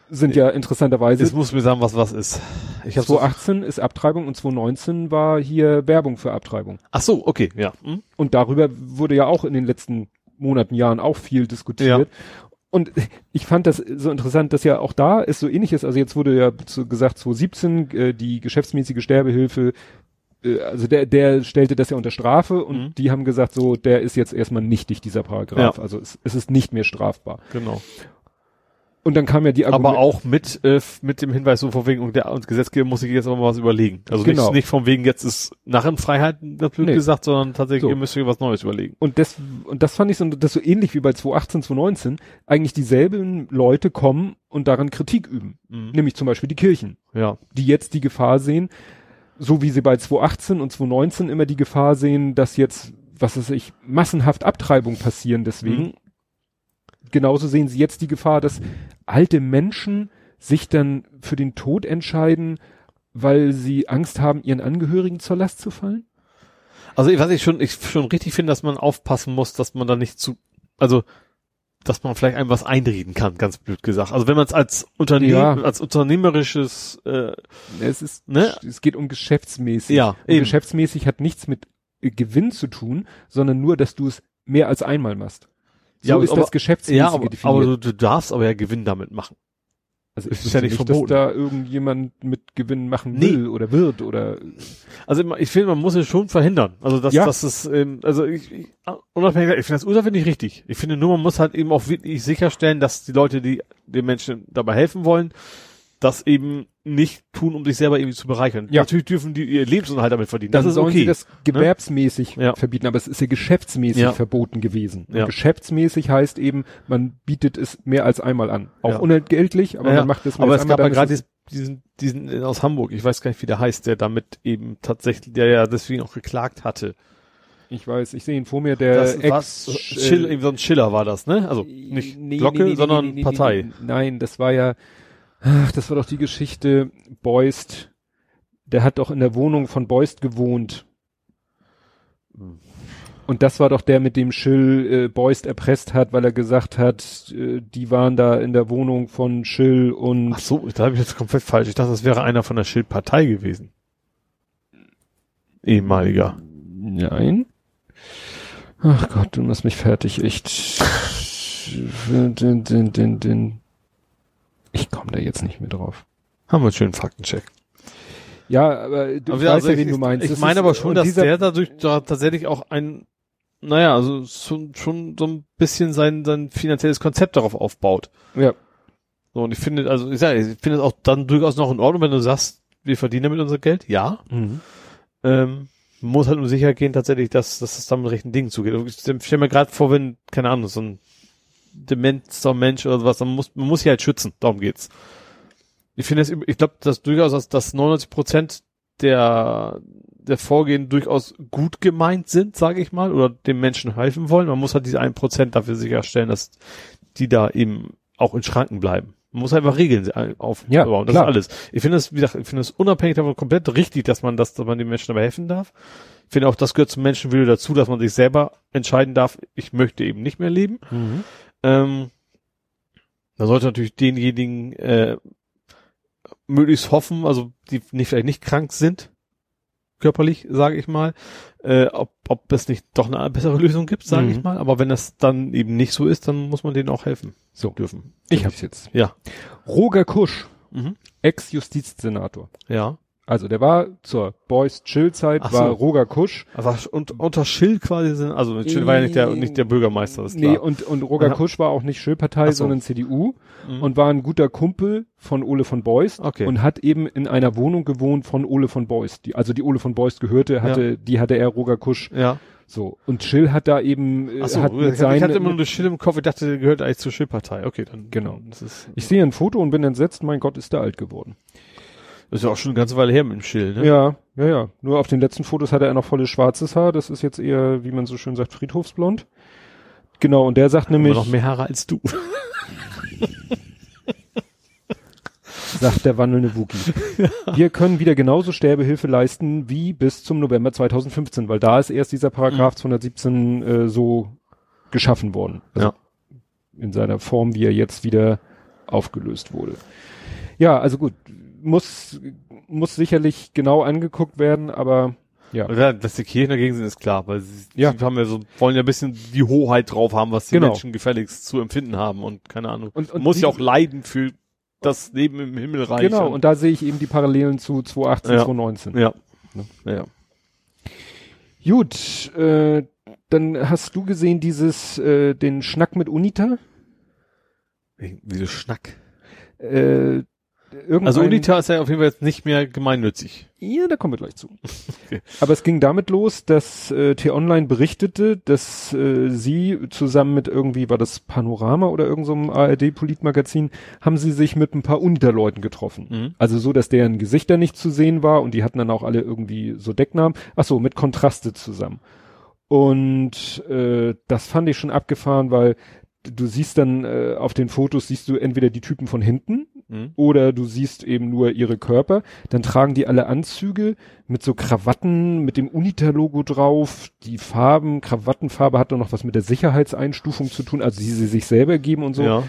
sind ja interessanterweise. Jetzt muss mir sagen, was was ist. Ich habe so, 218 ist Abtreibung und 219 war hier Werbung für Abtreibung. Ach so, okay, ja. Hm? Und darüber wurde ja auch in den letzten Monaten, Jahren auch viel diskutiert. Und *laughs* ich fand das so interessant, dass ja auch da es so ähnlich ist. Also jetzt wurde ja gesagt, 2017 äh, die geschäftsmäßige Sterbehilfe, äh, also der, der stellte das ja unter Strafe und Mhm. die haben gesagt, so der ist jetzt erstmal nichtig, dieser Paragraph. Ja. Also es, es ist nicht mehr strafbar. Genau. Und dann kam ja die Aber Argument- auch mit äh, mit dem Hinweis so von wegen und der und Gesetzgeber muss sich jetzt aber mal was überlegen. Also Genau. nicht, nicht von wegen jetzt ist Narrenfreiheit das blöd Nee. gesagt, sondern tatsächlich So. ihr müsst euch was Neues überlegen. Und das, und das fand ich so, das so ähnlich wie bei 2018, 2019, eigentlich dieselben Leute kommen und daran Kritik üben. Mhm. Nämlich zum Beispiel die Kirchen, Ja. die jetzt die Gefahr sehen, so wie sie bei 2018 und 2019 immer die Gefahr sehen, dass jetzt, was weiß ich, massenhaft Abtreibung passieren deswegen. Mhm. Genauso sehen sie jetzt die Gefahr, dass alte Menschen sich dann für den Tod entscheiden, weil sie Angst haben, ihren Angehörigen zur Last zu fallen. Also was ich schon ich schon richtig finde, dass man aufpassen muss, dass man da nicht zu also dass man vielleicht einem was einreden kann, ganz blöd gesagt. Also wenn man es als Unternehmen, Ja. als unternehmerisches äh, Es ist, Ne? es geht um geschäftsmäßig. Ja, Und eben. geschäftsmäßig hat nichts mit äh, Gewinn zu tun, sondern nur, dass du es mehr als einmal machst. So Ja, ist aber- das geschäftsmäßige ja, aber, definiert. aber du, du darfst aber ja Gewinn damit machen. also es ich ist ja nicht nicht, verboten. dass da irgendjemand mit Gewinn machen Nee. will oder wird oder Also ich finde, man muss es schon verhindern. Also dass Ja. das ist, ähm, also ich, ich unabhängig, ich finde das Ursache nicht richtig. Ich finde nur, man muss halt eben auch wirklich sicherstellen, dass die Leute, die den Menschen dabei helfen wollen, das eben nicht tun, um sich selber irgendwie zu bereichern. Ja. Natürlich dürfen die ihr Lebensunterhalt damit verdienen. dann das ist sollen okay. sie das gewerbsmäßig Ja. verbieten, aber es ist ja geschäftsmäßig Ja. verboten gewesen. Ja. geschäftsmäßig heißt eben, man bietet es mehr als einmal an. Auch unentgeltlich, aber man macht es mehr aber als es gab ja einmal. gerade diesen, diesen äh, aus Hamburg, ich weiß gar nicht, wie der heißt, der damit eben tatsächlich, der ja deswegen auch geklagt hatte. ich weiß, ich sehe ihn vor mir, der das Ex, was, äh, Schill, irgendwie so ein Schiller war das, ne? Also nicht Nee, Glocke, nee, nee, sondern Partei. Nein, das war ja, ach, das war doch die Geschichte Beust. Der hat doch in der Wohnung von Beust gewohnt. Und das war doch der, mit dem Schill äh, Beust erpresst hat, weil er gesagt hat, äh, die waren da in der Wohnung von Schill und Ach so, da habe ich jetzt komplett falsch. Ich dachte, das wäre einer von der Schildpartei gewesen. Ehemaliger. Nein. Ach Gott, du machst mich fertig, echt. *laughs* Den, den, den, den. Ich komme da jetzt nicht mehr drauf. Haben wir einen schönen Faktencheck. Ja, aber du Aber ich ja, weiß also ja, ich, wen du meinst. Ich meine aber schon, dass der dadurch da tatsächlich auch ein, naja, also schon, schon so ein bisschen sein, sein finanzielles Konzept darauf aufbaut. Ja, So, und ich finde, also ich, sag, ich finde es auch dann durchaus noch in Ordnung, wenn du sagst, wir verdienen damit unser Geld. Ja. Ähm, Man muss halt nur sicher gehen tatsächlich, dass, dass es dann mit rechten Dingen zugeht. Ich stell mir gerade vor, wenn, keine Ahnung, so ein dementer Mensch oder sowas, dann muss, man muss sich halt schützen. Darum geht's. Ich finde es, ich glaube, dass durchaus, dass, dass 99 Prozent der, der Vorgehen durchaus gut gemeint sind, sage ich mal, oder dem Menschen helfen wollen. Man muss halt diese 1 Prozent dafür sicherstellen, dass die da eben auch in Schranken bleiben. Man muss einfach Regeln aufbauen. Ja, das klar. ist alles. Ich finde es, wie gesagt, ich finde es unabhängig davon komplett richtig, dass man das, dass man den Menschen dabei helfen darf. Ich finde auch, das gehört zum Menschenwille dazu, dass man sich selber entscheiden darf, ich möchte eben nicht mehr leben. Mhm. Ähm, da sollte natürlich denjenigen äh, möglichst hoffen, also die nicht, vielleicht nicht krank sind, körperlich, sage ich mal, äh, ob, ob es nicht doch eine bessere Lösung gibt, sage Mhm. ich mal. Aber wenn das dann eben nicht so ist, dann muss man denen auch helfen So, dürfen. ich hab's jetzt. Ja. Roger Kusch, Mhm. Ex-Justizsenator. Ja. Also der war zur Boys Chill-Zeit, Ach war so. Roger Kusch. Also und, unter Schill quasi sind, also mit Schill war ja nicht der, nicht der Bürgermeister, ist Nee, klar. und, und Roger Aha. Kusch war auch nicht Schill-Partei, Ach so. sondern CDU Mhm. und war ein guter Kumpel von Ole von Beust Okay. und hat eben in einer Wohnung gewohnt von Ole von Beust. Die, also die Ole von Beust gehörte, hatte, die hatte er Roger Kusch ja. so. Und Schill hat da eben, äh, Ach so, hat ich, mit ich seinen, hatte immer nur Schill im Kopf, ich dachte, der gehört eigentlich zur Schill-Partei. Okay, dann. Genau. Das ist, ich sehe ein Foto und bin entsetzt, mein Gott, ist der alt geworden. Das ist ja auch schon eine ganze Weile her mit dem Schill, ne? Ja, ja, ja. Nur auf den letzten Fotos hatte er noch volles schwarzes Haar. Das ist jetzt eher, wie man so schön sagt, Friedhofsblond. Genau, und der sagt Immer nämlich, noch mehr Haare als du. *laughs* sagt der wandelnde Wookie. *laughs* Wir können wieder genauso Sterbehilfe leisten wie bis zum November 2015, weil da ist erst dieser Paragraph 217 äh, so geschaffen worden. Also Ja. In seiner Form, wie er jetzt wieder aufgelöst wurde. Ja, also gut, muss, muss sicherlich genau angeguckt werden, aber ja. Ja, dass die Kirchen dagegen sind, ist klar, weil sie, Ja. sie haben ja so, wollen ja ein bisschen die Hoheit drauf haben, was die Genau. Menschen gefälligst zu empfinden haben und keine Ahnung. Und- und muss ja auch leiden für das Leben im Himmelreich. Genau, und da sehe ich eben die Parallelen zu 2018, Ja. 2019. ja. Ne? Ja. Gut, äh, dann hast du gesehen dieses, äh, den Schnack mit Unita? Wieso Schnack? Äh, irgendein, Also Unita ist ja auf jeden Fall jetzt nicht mehr gemeinnützig. Ja, da kommen wir gleich zu. *laughs* Okay. Aber es ging damit los, dass äh, T-Online berichtete, dass äh, sie zusammen mit irgendwie, war das Panorama oder irgendeinem so einem ARD-Politmagazin, haben sie sich mit ein paar Unita-Leuten getroffen. Mhm. Also so, dass deren Gesichter nicht zu sehen war und die hatten dann auch alle irgendwie so Decknamen. Ach so, mit Kontraste zusammen. Und äh, das fand ich schon abgefahren, weil du siehst dann äh, auf den Fotos siehst du entweder die Typen von hinten Mhm. oder du siehst eben nur ihre Körper. Dann tragen die alle Anzüge mit so Krawatten, mit dem Unita-Logo drauf. Die Farben, Krawattenfarbe hat doch noch was mit der Sicherheitseinstufung zu tun, also die sie sich selber geben und so. Ja.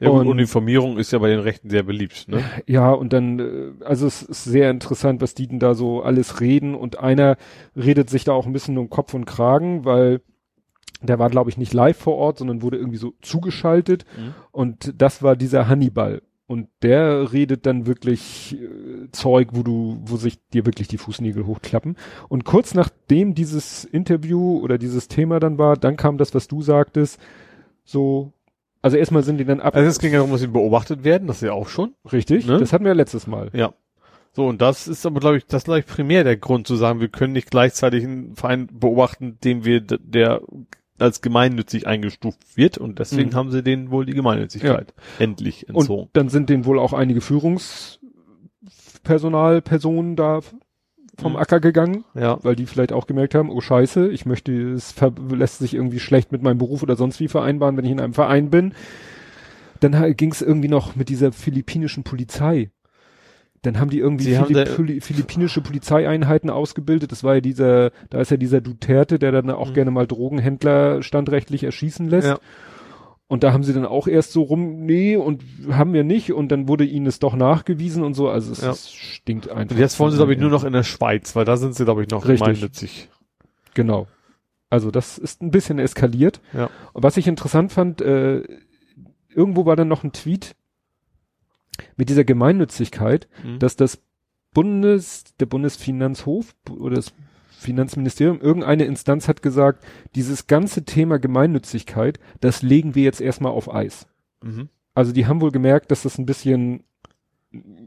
Ja, gut, Und- Uniformierung ist ja bei den Rechten sehr beliebt, ne? Ja, und dann, äh, also es ist sehr interessant, was die denn da so alles reden. Und einer redet sich da auch ein bisschen um Kopf und Kragen, weil der war, glaube ich, nicht live vor Ort, sondern wurde irgendwie so zugeschaltet. Mhm. Und das war dieser Hannibal. Und der redet dann wirklich äh, Zeug, wo du, wo sich dir wirklich die Fußnägel hochklappen. Und kurz nachdem dieses Interview oder dieses Thema dann war, dann kam das, was du sagtest, so, also erstmal sind die dann ab. Also es ging ja darum, dass sie beobachtet werden, das ist ja auch schon. richtig, ne? das hatten wir ja letztes Mal. Ja. So, und das ist aber, glaube ich, das ist, glaube ich, primär der Grund zu sagen, wir können nicht gleichzeitig einen Verein beobachten, dem wir, der als gemeinnützig eingestuft wird und deswegen Mhm. haben sie denen wohl die Gemeinnützigkeit endlich entzogen. Und dann sind denen wohl auch einige Führungspersonalpersonen da vom Mhm. Acker gegangen, ja. weil die vielleicht auch gemerkt haben, oh scheiße, ich möchte, es lässt sich irgendwie schlecht mit meinem Beruf oder sonst wie vereinbaren, wenn ich in einem Verein bin. Dann ging es irgendwie noch mit dieser philippinischen Polizei. Dann haben die irgendwie haben Philipp, Phili- philippinische Polizeieinheiten ausgebildet. Das war ja dieser, da ist ja dieser Duterte, der dann auch Mhm. gerne mal Drogenhändler standrechtlich erschießen lässt. Ja. Und da haben sie dann auch erst so rum, nee, und haben wir nicht. Und dann wurde ihnen es doch nachgewiesen und so. Also es, Ja. stinkt einfach. Und jetzt wollen sie, glaube ich, nur noch in der Schweiz, weil da sind sie, glaube ich, noch Richtig. gemeinnützig. Genau. Also das ist ein bisschen eskaliert. Ja. Und was ich interessant fand, äh, irgendwo war dann noch ein Tweet mit dieser Gemeinnützigkeit, Mhm. dass das Bundes, der Bundesfinanzhof oder das Finanzministerium, irgendeine Instanz hat gesagt, dieses ganze Thema Gemeinnützigkeit, das legen wir jetzt erstmal auf Eis. Mhm. Also die haben wohl gemerkt, dass das ein bisschen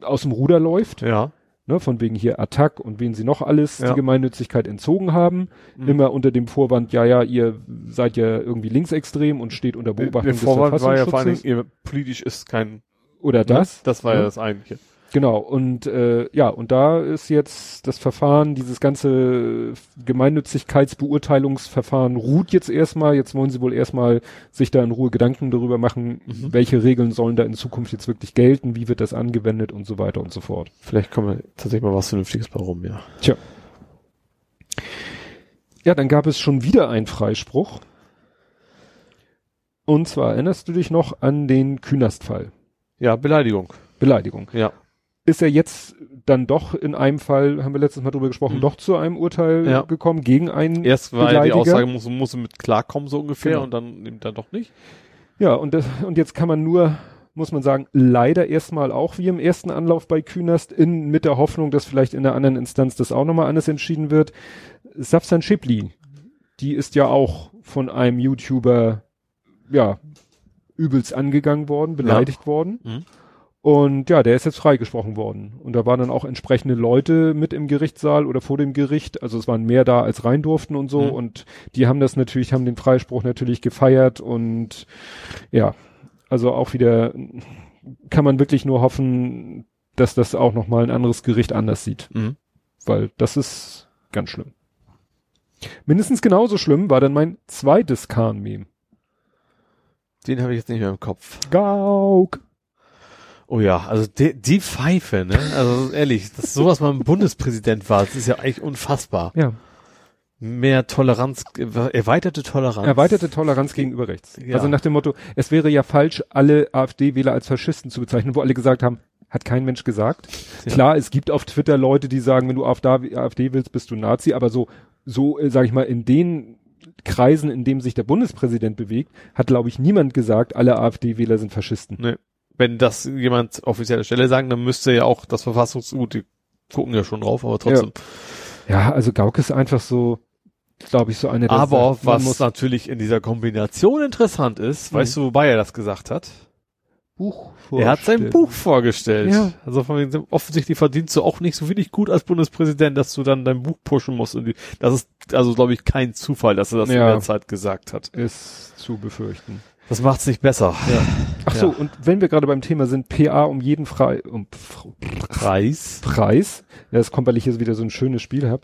aus dem Ruder läuft. Ja. ne, von wegen hier Attack und wen sie noch alles Ja. die Gemeinnützigkeit entzogen haben, Mhm. immer unter dem Vorwand, ja, ja, ihr seid ja irgendwie linksextrem und steht unter Der, Beobachtung der des Vorwand war ja vor Verfassungsschutzes. Dingen, ihr, politisch ist kein, oder das. Ne? Das war ja Ja. das eigentliche. Genau, und äh, ja, und da ist jetzt das Verfahren, dieses ganze Gemeinnützigkeitsbeurteilungsverfahren ruht jetzt erstmal. Jetzt wollen sie wohl erstmal sich da in Ruhe Gedanken darüber machen, Mhm. welche Regeln sollen da in Zukunft jetzt wirklich gelten, wie wird das angewendet und so weiter und so fort. Vielleicht kommen wir tatsächlich mal was Vernünftiges bei rum, ja. Ja, dann gab es schon wieder einen Freispruch. Und zwar erinnerst du dich noch an den Künast-Fall? Ja, Beleidigung. Beleidigung. Ja. Ist er jetzt dann doch in einem Fall, haben wir letztes Mal drüber gesprochen, Mhm. doch zu einem Urteil Ja. gekommen gegen einen Erst war die? Aussage, muss, muss mit klarkommen, so ungefähr, Genau. und dann nimmt er doch nicht. Ja, und, das, und jetzt kann man nur, muss man sagen, leider erstmal auch wie im ersten Anlauf bei Künast, in, mit der Hoffnung, dass vielleicht in der anderen Instanz das auch nochmal anders entschieden wird. Safsan Schipli, die ist ja auch von einem YouTuber, ja, übelst angegangen worden, beleidigt worden. Mhm. Und ja, der ist jetzt freigesprochen worden. Und da waren dann auch entsprechende Leute mit im Gerichtssaal oder vor dem Gericht. Also es waren mehr da, als rein durften und so. Mhm. Und die haben das natürlich, haben den Freispruch natürlich gefeiert. Und ja, also auch wieder kann man wirklich nur hoffen, dass das auch nochmal ein anderes Gericht anders sieht. Mhm. Weil das ist ganz schlimm. Mindestens genauso schlimm war dann mein zweites Kahn-Meme. Den habe ich jetzt nicht mehr im Kopf. Gauk. Oh ja, also die, die Pfeife, ne? Also ehrlich, dass sowas mal ein Bundespräsident war, das ist ja eigentlich unfassbar. Ja. Mehr Toleranz, erweiterte Toleranz. Erweiterte Toleranz gegenüber rechts. Ja. Also nach dem Motto, es wäre ja falsch, alle AfD-Wähler als Faschisten zu bezeichnen, wo alle gesagt haben, hat kein Mensch gesagt. Ja. Klar, es gibt auf Twitter Leute, die sagen, wenn du AfD, AfD willst, bist du Nazi, aber so, so, äh, sag ich mal, in den Kreisen, in dem sich der Bundespräsident bewegt, hat, glaube ich, niemand gesagt, alle AfD-Wähler sind Faschisten. Ne. Wenn das jemand offizielle Stelle sagen, dann müsste ja auch das Verfassungsgut, die gucken ja schon drauf, aber trotzdem. Ja, also Gauck ist einfach so, glaube ich, so eine der Aber sagt, was muss natürlich in dieser Kombination interessant ist, Mhm. weißt du, wobei er das gesagt hat? Buch Er hat sein. Buch vorgestellt. Ja. Also von wegen, offensichtlich verdienst du auch nicht so wenig gut als Bundespräsident, dass du dann dein Buch pushen musst. Und die, das ist also, glaube ich, kein Zufall, dass er das in Ja. der Zeit gesagt hat. Ist zu befürchten. Das macht's nicht besser. Ach Ja. so, und wenn wir gerade beim Thema sind, PA um jeden frei, um Preis. Preis. Ja, das kommt, weil ich hier wieder so ein schönes Spiel habe.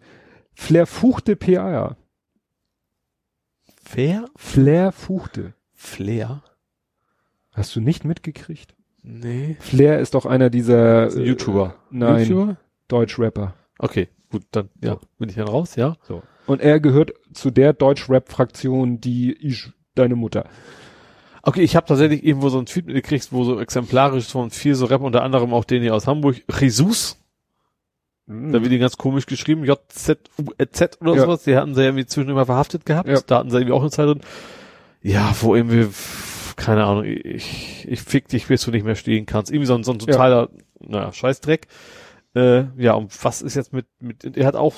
Flair Fuchte PA. Wer? Flair Fuchte. Flair? Hast du nicht mitgekriegt? Nee. Flair ist doch einer dieser ein YouTuber. Nein, YouTuber? Deutsch-Rapper. Okay, gut, dann, ja, bin ich dann raus, ja? Und er gehört zu der Deutsch-Rap-Fraktion, die ich, deine Mutter. Okay, ich habe tatsächlich irgendwo so ein Tweet mitgekriegt, wo so exemplarisch von vier so Rap, unter anderem auch den hier aus Hamburg, Jesus, da wird die ganz komisch geschrieben, J-Z-U-Z oder Ja. sowas, die hatten sie ja irgendwie zwischendurch mal verhaftet gehabt, Ja. da hatten sie irgendwie auch eine Zeit drin. Ja, wo irgendwie, keine Ahnung, ich, ich fick dich, bis du nicht mehr stehen kannst. Irgendwie so ein, so ein totaler, naja, Scheißdreck. Äh, ja, und was ist jetzt mit, mit, er hat auch,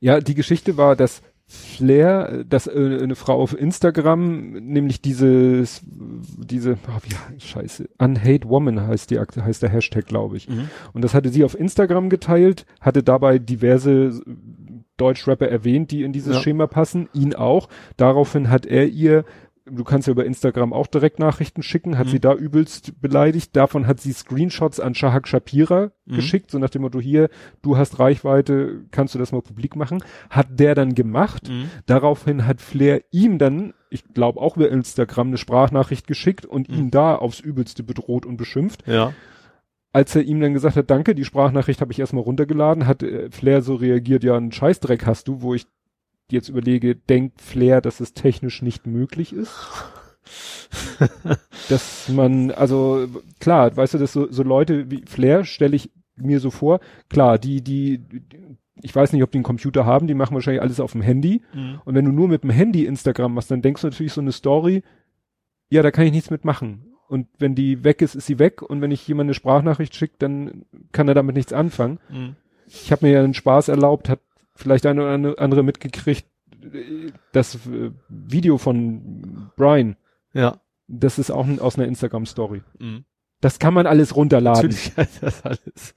Ja, die Geschichte war, dass Flair, dass äh, eine Frau auf Instagram, nämlich dieses, diese, oh, wie, scheiße, Unhate Woman heißt die, heißt der Hashtag, glaube ich. Und das hatte sie auf Instagram geteilt, hatte dabei diverse Deutschrapper erwähnt, die in dieses Ja. Schema passen, ihn auch. Daraufhin hat er ihr, du kannst ja über Instagram auch direkt Nachrichten schicken, hat Mhm. sie da übelst beleidigt. Davon hat sie Screenshots an Shahak Shapira Mhm. geschickt, so nach dem Motto, hier, du hast Reichweite, kannst du das mal publik machen? Hat der dann gemacht. Daraufhin hat Flair ihm dann, ich glaube auch über Instagram, eine Sprachnachricht geschickt und Mhm. ihn da aufs Übelste bedroht und beschimpft. ja, Als er ihm dann gesagt hat, danke, die Sprachnachricht habe ich erstmal runtergeladen, hat äh, Flair so reagiert, ja, einen Scheißdreck hast du, wo ich jetzt überlege, denkt Flair, dass es technisch nicht möglich ist? *laughs* dass man, also klar, weißt du, dass so, so Leute wie Flair stelle ich mir so vor, klar, die, die, ich weiß nicht, ob die einen Computer haben, die machen wahrscheinlich alles auf dem Handy. Und wenn du nur mit dem Handy Instagram machst, dann denkst du natürlich so eine Story, ja, da kann ich nichts mitmachen. Und wenn die weg ist, ist sie weg. Und wenn ich jemand eine Sprachnachricht schicke, dann kann er damit nichts anfangen. Mhm. Ich habe mir ja einen Spaß erlaubt, hat vielleicht eine oder andere mitgekriegt, das äh, Video von Brian, ja, das ist auch aus einer Instagram-Story. mhm. Das kann man alles runterladen. natürlich *laughs* heißt das alles.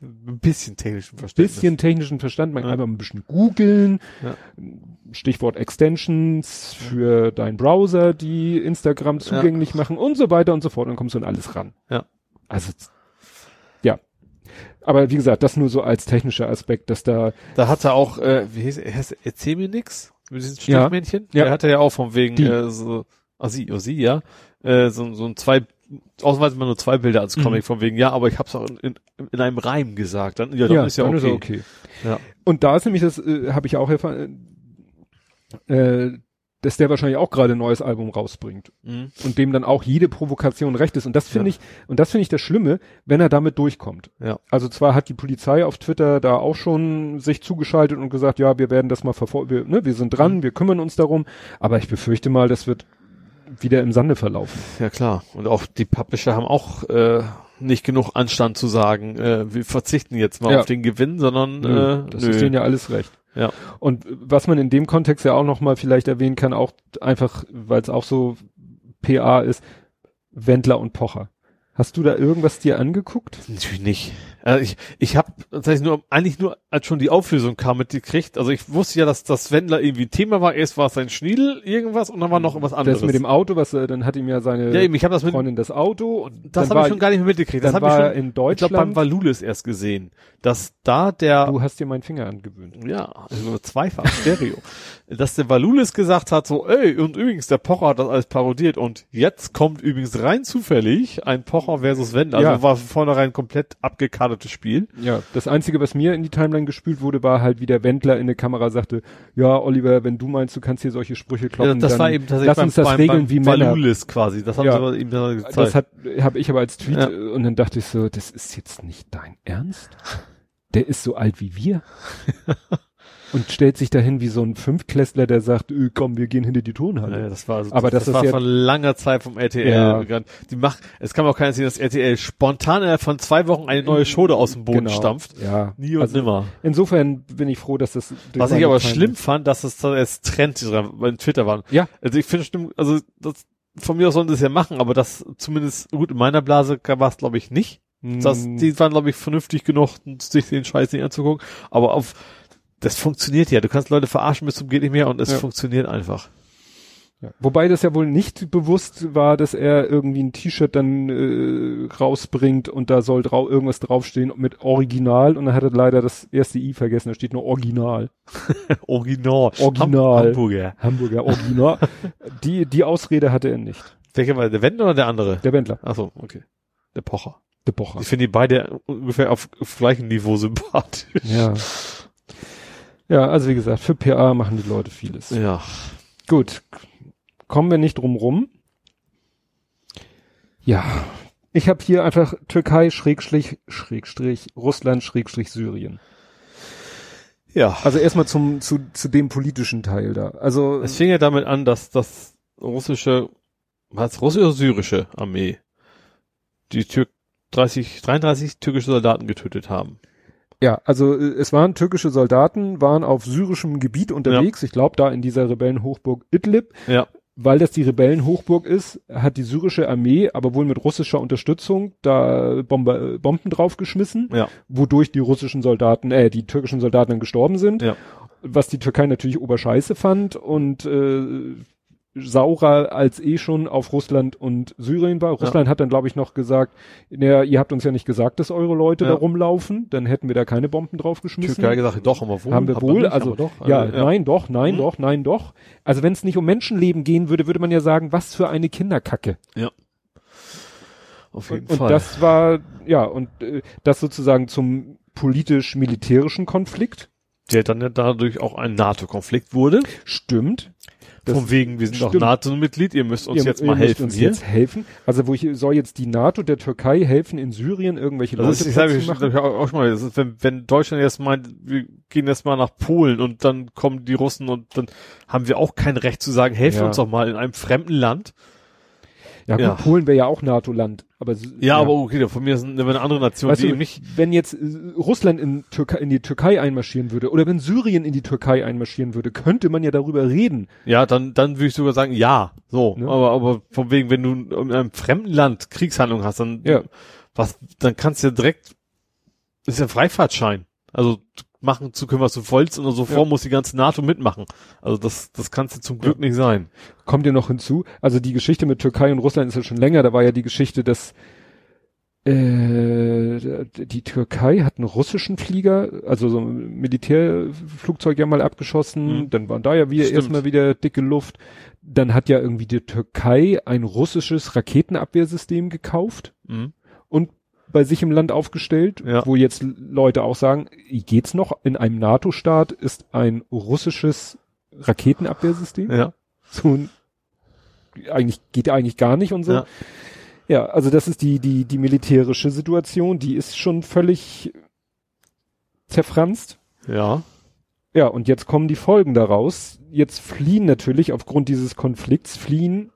Ein bisschen technischen Verständnis. Bisschen technischen Verstand, man ja. kann einfach ein bisschen googeln. Ja. Stichwort Extensions für deinen Browser, die Instagram zugänglich ja. machen und so weiter und so fort. Dann kommst du an alles ran. Ja. Also, ja. Aber wie gesagt, das nur so als technischer Aspekt, dass da. Da hat er auch, äh, wie hieß er, erzähl mir nix? Mit diesem Stiefmännchen? Ja. Der hatte ja auch von wegen, die. äh, so, ah, sie, oh, sie, ja, äh, so, so ein zwei ausnahmsweise mal nur zwei Bilder als Comic mhm. von wegen, ja, aber ich hab's auch in, in, in einem Reim gesagt. Dann, ja, dann ja, ist ja dann okay. Ist okay. Ja. Und da ist nämlich das, äh, habe ich auch erfahren, äh, dass der wahrscheinlich auch gerade ein neues Album rausbringt mhm. und dem dann auch jede Provokation recht ist und das finde ja. ich und das finde ich das Schlimme, wenn er damit durchkommt. Ja. Also zwar hat die Polizei auf Twitter da auch schon sich zugeschaltet und gesagt, ja, wir werden das mal verfolgen, wir, ne, wir sind dran, mhm. wir kümmern uns darum, aber ich befürchte mal, das wird wieder im Sande verlaufen. Ja klar. Und auch die Publisher haben auch äh, nicht genug Anstand zu sagen, äh, wir verzichten jetzt mal ja. auf den Gewinn, sondern nö, äh, das nö. ist denen ja alles recht. Ja. Und was man in dem Kontext ja auch nochmal vielleicht erwähnen kann, auch einfach, weil es auch so PA ist, Wendler und Pocher. Hast du da irgendwas dir angeguckt? Natürlich nicht. Also ich ich habe tatsächlich nur eigentlich nur als schon die Auflösung kam mitgekriegt. Also ich wusste ja, dass das Wendler irgendwie Thema war. Erst war es sein Schniedel irgendwas und dann war noch was anderes. Das mit dem Auto, was äh, dann hat ihm ja seine ja, eben, ich hab das mit, Freundin das Auto und das habe ich schon gar nicht mehr mitgekriegt. Das habe ich schon in Deutschland. Ich glaube beim Valulis erst gesehen, dass da der Du hast dir meinen Finger angewöhnt. Ja, also zweifach Stereo. *laughs* dass der Valulis gesagt hat so, ey, und übrigens der Pocher hat das alles parodiert und jetzt kommt übrigens rein zufällig ein Pocher versus Wendler. Also ja. war vornherein komplett abgekartetes Spiel. Ja, das einzige, was mir in die Timeline gespült wurde, war halt, wie der Wendler in der Kamera sagte, ja, Oliver, wenn du meinst, du kannst hier solche Sprüche kloppen, ja, das dann war eben tatsächlich lass uns das beim, regeln beim wie Männer. Valulis quasi, das haben ja, sie ihm da gezeigt. Das hat, habe ich aber als Tweet ja. und dann dachte ich so, das ist jetzt nicht dein Ernst? Der ist so alt wie wir. *laughs* und stellt sich dahin wie so ein Fünftklässler, der sagt, öh, komm, wir gehen hinter die Tonhalle. Ja, das war, aber das, das, das war ja, von langer Zeit vom RTL. Ja. Die macht, es kann auch keiner sehen, dass RTL spontan von zwei Wochen eine neue Show da aus dem Boden genau. stampft. Ja. Nie und also, nimmer. Insofern bin ich froh, dass das. Was ich aber schlimm fand, dass es das Trend bei Twitter war. Ja. Also ich finde stimmt, also das, von mir aus sollen sie es ja machen, aber das zumindest gut in meiner Blase war es glaube ich nicht. Das, hm. die waren glaube ich vernünftig genug, sich den Scheiß nicht anzugucken, aber auf das funktioniert ja. Du kannst Leute verarschen bis zum geht nicht mehr und es ja. funktioniert einfach. Ja. Wobei das ja wohl nicht bewusst war, dass er irgendwie ein T-Shirt dann äh, rausbringt und da soll drau irgendwas draufstehen mit Original und dann hat er leider das erste I vergessen, da steht nur Original. *laughs* Original. Original. Hamburger. Hamburger, Original. *laughs* die, die Ausrede hatte er nicht. Welcher war der Wendler oder der andere? Der Wendler. Ach so, okay. Der Pocher. Der Pocher. Ich finde die beide ungefähr auf, auf gleichem Niveau sympathisch. Ja. *laughs* Ja, also wie gesagt, für PA machen die Leute vieles. Ja. Gut. Kommen wir nicht drum rum. Ja. Ich habe hier einfach Türkei Schrägstrich Schrägstrich Russland Schrägstrich Syrien. Ja. Also erstmal zum zu, zu dem politischen Teil da. Also es fing ja damit an, dass das russische was russische syrische Armee die Tür 30 33 türkische Soldaten getötet haben. Ja, also äh, es waren türkische Soldaten, waren auf syrischem Gebiet unterwegs, ja. ich glaube da in dieser Rebellenhochburg Idlib. Ja. Weil das die Rebellenhochburg ist, hat die syrische Armee, aber wohl mit russischer Unterstützung, da Bombe, Bomben draufgeschmissen, ja. wodurch die russischen Soldaten, äh, die türkischen Soldaten dann gestorben sind. Ja. Was die Türkei natürlich oberscheiße fand und äh, saurer als eh schon auf Russland und Syrien war. Russland ja. hat dann, glaube ich, noch gesagt, naja, ihr habt uns ja nicht gesagt, dass eure Leute ja. da rumlaufen, dann hätten wir da keine Bomben draufgeschmissen. Türkei gesagt, doch, haben wir wohl. Haben wir wohl, nicht, also, doch, ja, also, ja, nein, doch, nein, mhm. doch, nein, doch. Also wenn es nicht um Menschenleben gehen würde, würde man ja sagen, was für eine Kinderkacke. Ja. Auf jeden und, Fall. Und das war, ja, und äh, das sozusagen zum politisch-militärischen Konflikt. Der dann ja dadurch auch ein NATO-Konflikt wurde. Stimmt. Das Von wegen, wir sind doch NATO-Mitglied, ihr müsst uns ihr, jetzt mal helfen. Uns hier. jetzt helfen. Also wo ich soll jetzt die NATO der Türkei helfen, in Syrien irgendwelche das Leute ist, ich sage, ich, machen? auch schon mal, das ist, wenn, wenn Deutschland jetzt meint, wir gehen jetzt mal nach Polen und dann kommen die Russen und dann haben wir auch kein Recht zu sagen, helfen ja. uns doch mal in einem fremden Land. Ja, gut, ja. Polen wäre ja auch NATO-Land, aber ja, ja, aber okay, von mir ist eine andere Nation, weißt die du, nicht. Wenn jetzt äh, Russland in, Türkei, in die Türkei einmarschieren würde oder wenn Syrien in die Türkei einmarschieren würde, könnte man ja darüber reden. Ja, dann dann würde ich sogar sagen, ja, so. Ne? Aber aber von wegen, wenn du in einem fremden Land Kriegshandlungen hast, dann ja. was, dann kannst du ja direkt ist ja ein Freifahrtschein. Also machen zu können, was du wolltest und sofort Ja. muss die ganze NATO mitmachen. Also das, das kannst du zum Glück nicht sein. Kommt ja noch hinzu, also die Geschichte mit Türkei und Russland ist ja schon länger, da war ja die Geschichte, dass äh, die Türkei hat einen russischen Flieger, also so ein Militärflugzeug ja mal abgeschossen, Mhm. dann waren da ja wieder Stimmt. erstmal wieder dicke Luft. Dann hat ja irgendwie die Türkei ein russisches Raketenabwehrsystem gekauft Mhm. und bei sich im Land aufgestellt, Ja. wo jetzt Leute auch sagen, geht's noch? In einem NATO-Staat ist ein russisches Raketenabwehrsystem. Ja. So ein, eigentlich geht eigentlich gar nicht und so. Ja. Ja. also das ist die die die militärische Situation, die ist schon völlig zerfranst. Ja. Ja, und jetzt kommen die Folgen daraus. Jetzt fliehen natürlich aufgrund dieses Konflikts fliehen,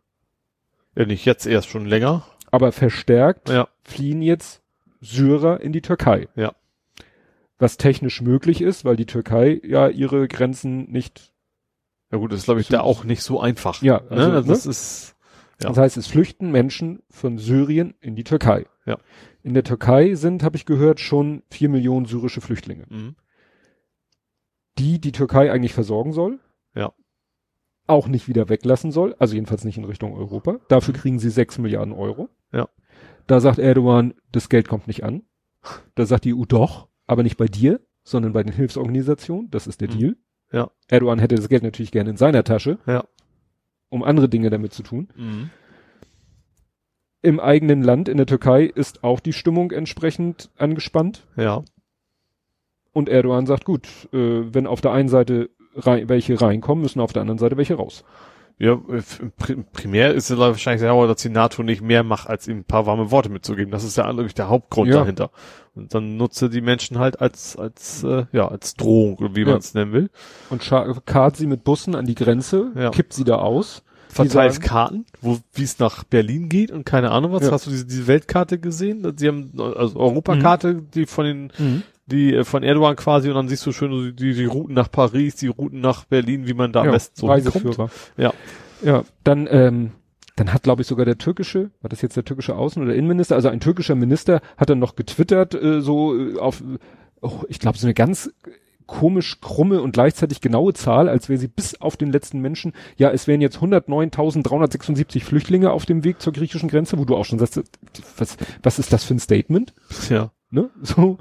Ja, nicht jetzt erst schon länger. aber verstärkt Ja. fliehen jetzt Syrer in die Türkei. Ja. Was technisch möglich ist, weil die Türkei ja ihre Grenzen nicht Ja gut, das ist glaube ich da auch nicht so einfach. Ja, also, also, ne? ne? das ist Ja. Das heißt, es flüchten Menschen von Syrien in die Türkei. Ja. In der Türkei sind, habe ich gehört, schon vier Millionen syrische Flüchtlinge, mhm. die die Türkei eigentlich versorgen soll. Ja. Auch nicht wieder weglassen soll, also jedenfalls nicht in Richtung Europa. Dafür kriegen sie sechs Milliarden Euro. Da sagt Erdogan, das Geld kommt nicht an. Da sagt die EU doch, aber nicht bei dir, sondern bei den Hilfsorganisationen. Das ist der Mhm. Deal. Ja. Erdogan hätte das Geld natürlich gerne in seiner Tasche, Ja. um andere Dinge damit zu tun. Mhm. Im eigenen Land, in der Türkei, ist auch die Stimmung entsprechend angespannt. Ja. Und Erdogan sagt, gut, äh, wenn auf der einen Seite rein, welche reinkommen, müssen auf der anderen Seite welche raus. Ja, pri- primär ist er wahrscheinlich sauer, dass die NATO nicht mehr macht, als ihm ein paar warme Worte mitzugeben. Das ist ja eigentlich der Hauptgrund Ja. dahinter. Und dann nutze die Menschen halt als, als, äh, ja, als Drohung, wie Ja. man es nennen will. Und karrt sie mit Bussen an die Grenze, Ja. kippt sie da aus. Verteilt sagen- Karten, wo, wie es nach Berlin geht und keine Ahnung was. Ja. Hast du diese, diese Weltkarte gesehen? Sie haben, also Europakarte, die von den, die äh, von Erdogan quasi und dann siehst du schön die, die Routen nach Paris, die Routen nach Berlin, wie man da am Ja, besten so. Reiseführer. Ja. Ja, dann, ähm, dann hat, glaube ich, sogar der türkische, war das jetzt der türkische Außen- oder Innenminister, also ein türkischer Minister hat dann noch getwittert, äh, so äh, auf, oh, ich glaube, so eine ganz komisch krumme und gleichzeitig genaue Zahl, als wäre sie bis auf den letzten Menschen, ja, es wären jetzt 109.376 Flüchtlinge auf dem Weg zur griechischen Grenze, wo du auch schon sagst, was, was ist das für ein Statement? Ja. Ne? So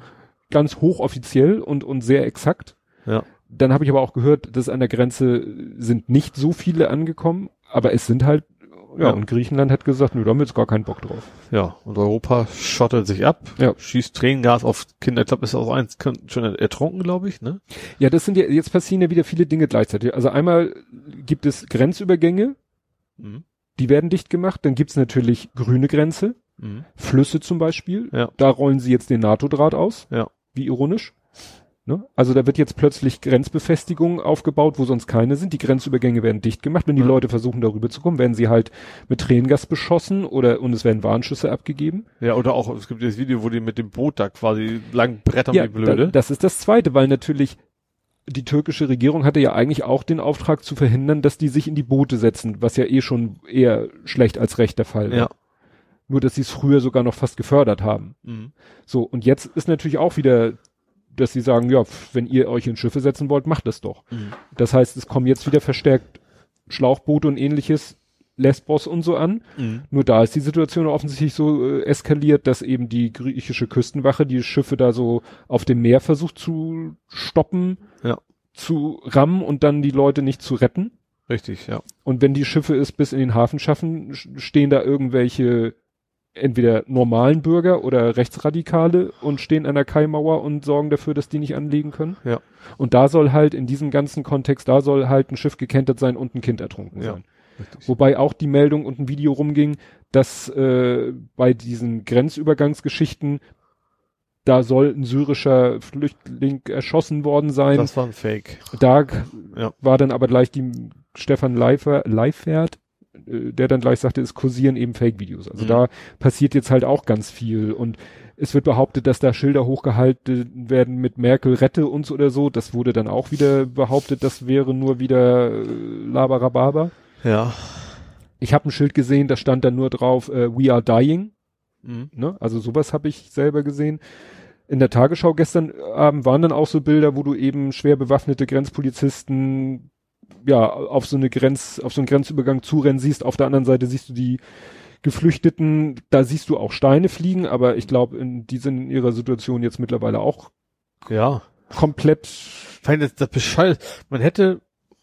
ganz hochoffiziell und, und sehr exakt. Ja. Dann habe ich aber auch gehört, dass an der Grenze sind nicht so viele angekommen, aber es sind halt, ja, Ja. und Griechenland hat gesagt, nö, da haben wir jetzt gar keinen Bock drauf. Ja, und Europa schottet sich ab, Ja. schießt Tränengas auf Kinder. Ich glaube, ist auch eins schon ertrunken, glaube ich, ne? Ja, das sind ja, jetzt passieren ja wieder viele Dinge gleichzeitig. Also einmal gibt es Grenzübergänge, Mhm. die werden dicht gemacht, dann gibt's natürlich grüne Grenze, Mhm. Flüsse zum Beispiel, Ja. da rollen sie jetzt den NATO-Draht aus. Ja. Wie ironisch. Ne? Also da wird jetzt plötzlich Grenzbefestigungen aufgebaut, wo sonst keine sind. Die Grenzübergänge werden dicht gemacht. Wenn die Ja. Leute versuchen, darüber zu kommen, werden sie halt mit Tränengas beschossen oder und es werden Warnschüsse abgegeben. Ja, oder auch, es gibt das Video, wo die mit dem Boot da quasi lang brettern ja, wie blöde. Da, das ist das Zweite, weil natürlich die türkische Regierung hatte ja eigentlich auch den Auftrag zu verhindern, dass die sich in die Boote setzen, was ja eh schon eher schlecht als recht der Fall war. ja. Nur, dass sie es früher sogar noch fast gefördert haben. Mhm. So, und jetzt ist natürlich auch wieder, dass sie sagen, ja, wenn ihr euch in Schiffe setzen wollt, macht das doch. Mhm. Das heißt, es kommen jetzt wieder verstärkt Schlauchboote und ähnliches, Lesbos und so an. Mhm. Nur da ist die Situation offensichtlich so äh, eskaliert, dass eben die griechische Küstenwache die Schiffe da so auf dem Meer versucht zu stoppen, Ja. zu rammen und dann die Leute nicht zu retten. Richtig, ja. Und wenn die Schiffe es bis in den Hafen schaffen, sch- stehen da irgendwelche entweder normalen Bürger oder Rechtsradikale und stehen an der Kaimauer und sorgen dafür, dass die nicht anlegen können. Ja. Und da soll halt in diesem ganzen Kontext, da soll halt ein Schiff gekentert sein und ein Kind ertrunken Ja. sein. Richtig. Wobei auch die Meldung und ein Video rumging, dass äh, bei diesen Grenzübergangsgeschichten da soll ein syrischer Flüchtling erschossen worden sein. Das war ein Fake. Da Ja. war dann aber gleich die Stefan Leifer, Leifert, äh, der dann gleich sagte, es kursieren eben Fake-Videos. Also Mhm. da passiert jetzt halt auch ganz viel und es wird behauptet, dass da Schilder hochgehalten werden mit Merkel rette uns oder so. Das wurde dann auch wieder behauptet, das wäre nur wieder äh, Labarababa. Ja. Ich habe ein Schild gesehen, da stand dann nur drauf, äh, we are dying. Mhm. Ne? Also sowas habe ich selber gesehen. in der Tagesschau gestern Abend waren dann auch so Bilder, wo du eben schwer bewaffnete Grenzpolizisten ja auf so eine Grenz, auf so einen Grenzübergang zurennen siehst. Auf der anderen Seite siehst du die Geflüchteten, da siehst du auch Steine fliegen, aber ich glaube, die sind in ihrer Situation jetzt mittlerweile auch Ja. komplett. Weil das, das bescheuert. Man hätte,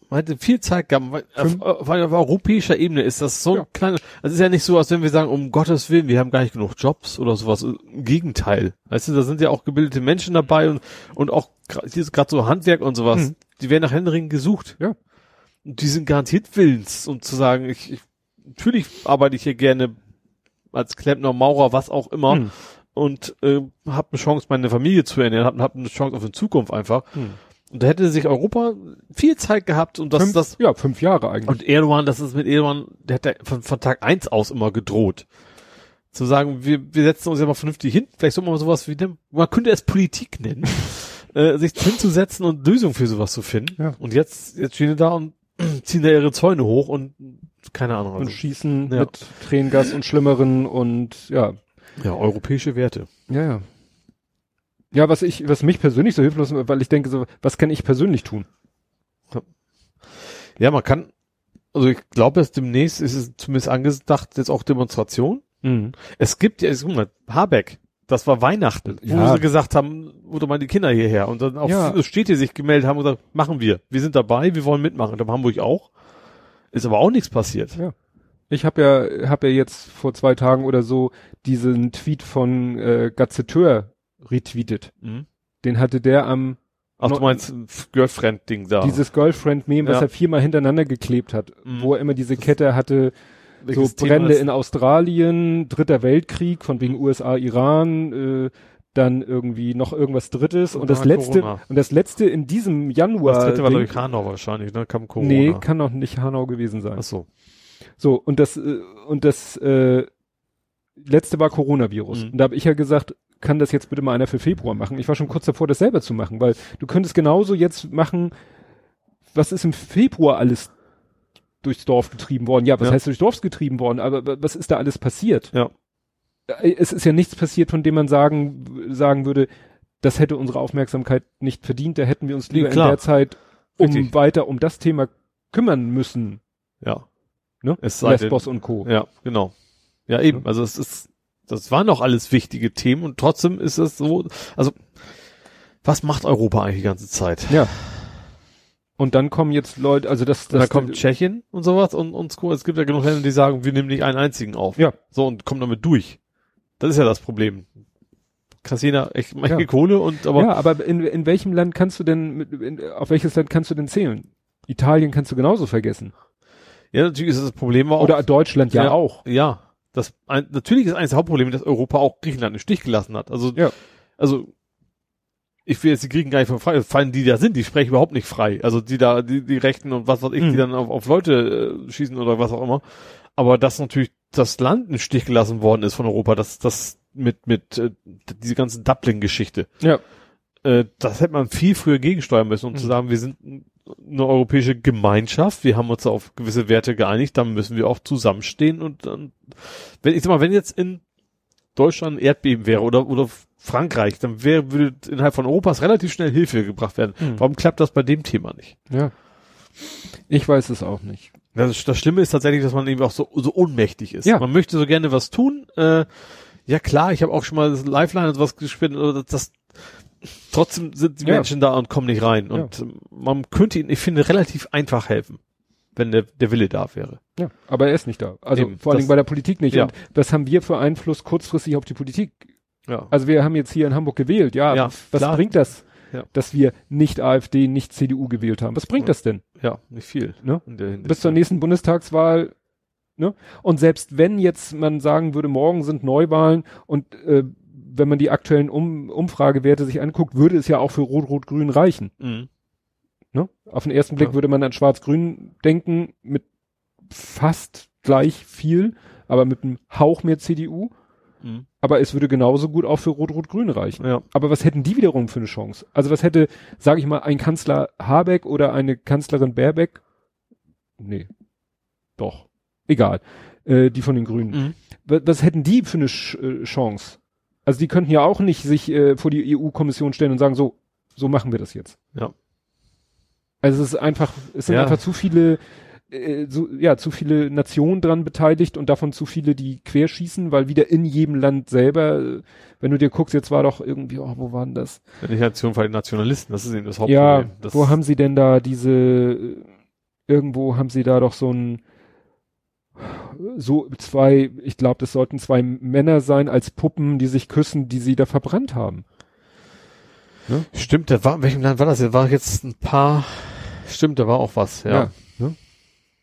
man hätte viel Zeit gehabt, weil auf, auf, auf europäischer Ebene ist das so Ja. klein. Also es ist ja nicht so, als wenn wir sagen, um Gottes Willen, wir haben gar nicht genug Jobs oder sowas. Im Gegenteil. Weißt du, da sind ja auch gebildete Menschen dabei und, und auch hier ist gerade so Handwerk und sowas. Mhm. Die werden nach Händeringen gesucht. Ja. Und die sind garantiert willens, um zu sagen, ich, ich natürlich arbeite ich hier gerne als Klempner, Maurer, was auch immer Hm. und äh, habe eine Chance, meine Familie zu ernähren, habe hab eine Chance auf eine Zukunft einfach. Hm. Und da hätte sich Europa viel Zeit gehabt und das, fünf, das ja, fünf Jahre eigentlich. und Erdogan, das ist mit Erdogan, der hat ja von, von Tag eins aus immer gedroht. Zu sagen, wir, wir setzen uns ja mal vernünftig hin, vielleicht soll man sowas wie, dem- man könnte es Politik nennen, *laughs* äh, sich hinzusetzen und Lösungen für sowas zu finden. Ja. Und jetzt, jetzt stehen die da und ziehen da ihre Zäune hoch und keine Ahnung. und Also, schießen ja. mit Tränengas und Schlimmeren und ja, ja, europäische Werte. ja, ja. Ja, was ich, was mich persönlich so hilflos, weil ich denke so, was kann ich persönlich tun? Ja, man kann, also ich glaube, jetzt demnächst ist es zumindest angedacht, jetzt auch Demonstration. Mhm. Es gibt ja, guck mal, Habeck, das war Weihnachten, wo Ja. sie gesagt haben, oder mal die Kinder hierher und dann auch Ja. Städte sich gemeldet haben und gesagt, machen wir, wir sind dabei, wir wollen mitmachen. Da Hamburg auch. Ist aber auch nichts passiert. Ja. Ich habe ja, hab ja jetzt vor zwei Tagen oder so diesen Tweet von äh, Gazetteur retweetet. Mhm. Den hatte der am Ach, du meinst ein Girlfriend-Ding da. dieses Girlfriend-Meme, was Ja. er viermal hintereinander geklebt hat, Mhm. wo er immer diese Kette hatte, Welches so Brände in Australien, Dritter Weltkrieg, von wegen USA, Iran, äh, dann irgendwie noch irgendwas Drittes und, Und das dann letzte Corona. und das letzte in diesem Januar. Das dritte war, ich, Hanau wahrscheinlich, ne? Kam Corona. nee, kann doch nicht Hanau gewesen sein. Ach so. So, und das, äh, und das äh, letzte war Coronavirus. Mhm. Und da habe ich ja gesagt, kann das jetzt bitte mal einer für Februar machen? Ich war schon kurz davor, das selber zu machen, weil du könntest genauso jetzt machen, was ist im Februar alles durchs Dorf getrieben worden? Ja, was Ja. heißt durchs Dorf getrieben worden? Aber wa- was ist da alles passiert? Ja. Äh, Es ist ja nichts passiert, von dem man sagen, sagen würde, das hätte unsere Aufmerksamkeit nicht verdient, da hätten wir uns lieber in klar. der Zeit um Richtig. weiter um das Thema kümmern müssen. Ja. Ne? Es sei denn, Lesbos und Co. Ja, genau. Ja, eben. Also es ist, das waren doch alles wichtige Themen und trotzdem ist es so, also was macht Europa eigentlich die ganze Zeit? Ja. Und dann kommen jetzt Leute, also das, das kommt Tschechien und sowas und, und Co. es gibt ja genug Länder, die sagen, wir nehmen nicht einen einzigen auf. Ja. So und kommen damit durch. Das ist ja das Problem. Kassiner, echt manche Ja. Kohle und aber ja, aber in, in welchem Land kannst du denn, mit, in, auf welches Land kannst du denn zählen? Italien kannst du genauso vergessen. ja, natürlich ist das Problem auch. Oder Deutschland ja, Ja. auch. Ja, das ein, natürlich ist eines der Hauptprobleme, dass Europa auch Griechenland im Stich gelassen hat. Also, Ja. also ich will jetzt die Griechen gar nicht von frei, fallen die da sind, die sprechen überhaupt nicht frei. Also die da, die, die Rechten und was weiß ich, Mhm. die dann auf, auf Leute äh, schießen oder was auch immer. Aber dass natürlich das Land im Stich gelassen worden ist von Europa, das, das mit, mit äh, diese ganzen Dublin-Geschichte, Ja. äh, das hätte man viel früher gegensteuern müssen, um Mhm. zu sagen, wir sind eine europäische Gemeinschaft, wir haben uns auf gewisse Werte geeinigt, dann müssen wir auch zusammenstehen und dann, wenn ich sag mal, wenn jetzt in Deutschland ein Erdbeben wäre oder oder Frankreich, dann wäre würde innerhalb von Europas relativ schnell Hilfe gebracht werden. Mhm. Warum klappt das bei dem Thema nicht? Ja. Ich weiß es auch nicht. Das, das Schlimme ist tatsächlich, dass man eben auch so so ohnmächtig ist. Ja. Man möchte so gerne was tun. Äh, ja klar, ich habe auch schon mal das Lifeline und sowas gespielt, aber das, das trotzdem sind die Ja. Menschen da und kommen nicht rein. Ja. Und ähm, man könnte ihnen, ich finde, relativ einfach helfen, wenn der, der Wille da wäre. Ja. Aber er ist nicht da. Also Eben, vor allen Dingen bei der Politik nicht. Ja. Und was haben wir für Einfluss kurzfristig auf die Politik? Ja. Also wir haben jetzt hier in Hamburg gewählt. Ja, Ja, was klar. bringt das, Ja. dass wir nicht AfD, nicht CDU gewählt haben? Was bringt Ja. das denn? Ja, nicht viel. Ne? In der Hinsicht. bis zur nächsten Bundestagswahl. Ne? Und selbst wenn jetzt man sagen würde, morgen sind Neuwahlen und äh, wenn man die aktuellen um Umfragewerte sich anguckt, würde es ja auch für Rot-Rot-Grün reichen. Mhm. Ne? Auf den ersten Blick Ja. würde man an Schwarz-Grün denken, mit fast gleich viel, aber mit einem Hauch mehr CDU. Mhm. Aber es würde genauso gut auch für Rot-Rot-Grün reichen. Ja. Aber was hätten die wiederum für eine Chance? Also was hätte, sage ich mal, ein Kanzler Habeck oder eine Kanzlerin Baerbeck? Nee. Doch. Egal. Äh, die von den Grünen. Mhm. Was, hätten die für eine Sch äh, Chance? Also die könnten ja auch nicht sich äh, vor die EU-Kommission stellen und sagen, so, so machen wir das jetzt. Ja. Also es ist einfach, es sind Ja. einfach zu viele, äh, so, ja, zu viele Nationen dran beteiligt und davon zu viele, die querschießen, weil wieder in jedem Land selber, äh, wenn du dir guckst, jetzt war doch irgendwie, oh, wo waren das? Wenn nicht Nation von den Nationalisten, das ist eben das Ja, Hauptproblem. das, wo haben sie denn da diese, äh, irgendwo haben sie da doch so ein, so zwei, ich glaube, das sollten zwei Männer sein als Puppen, die sich küssen, die sie da verbrannt haben. Stimmt, da war, in welchem Land war das? Da war jetzt ein paar, stimmt, da war auch was, ja. Ja, ne?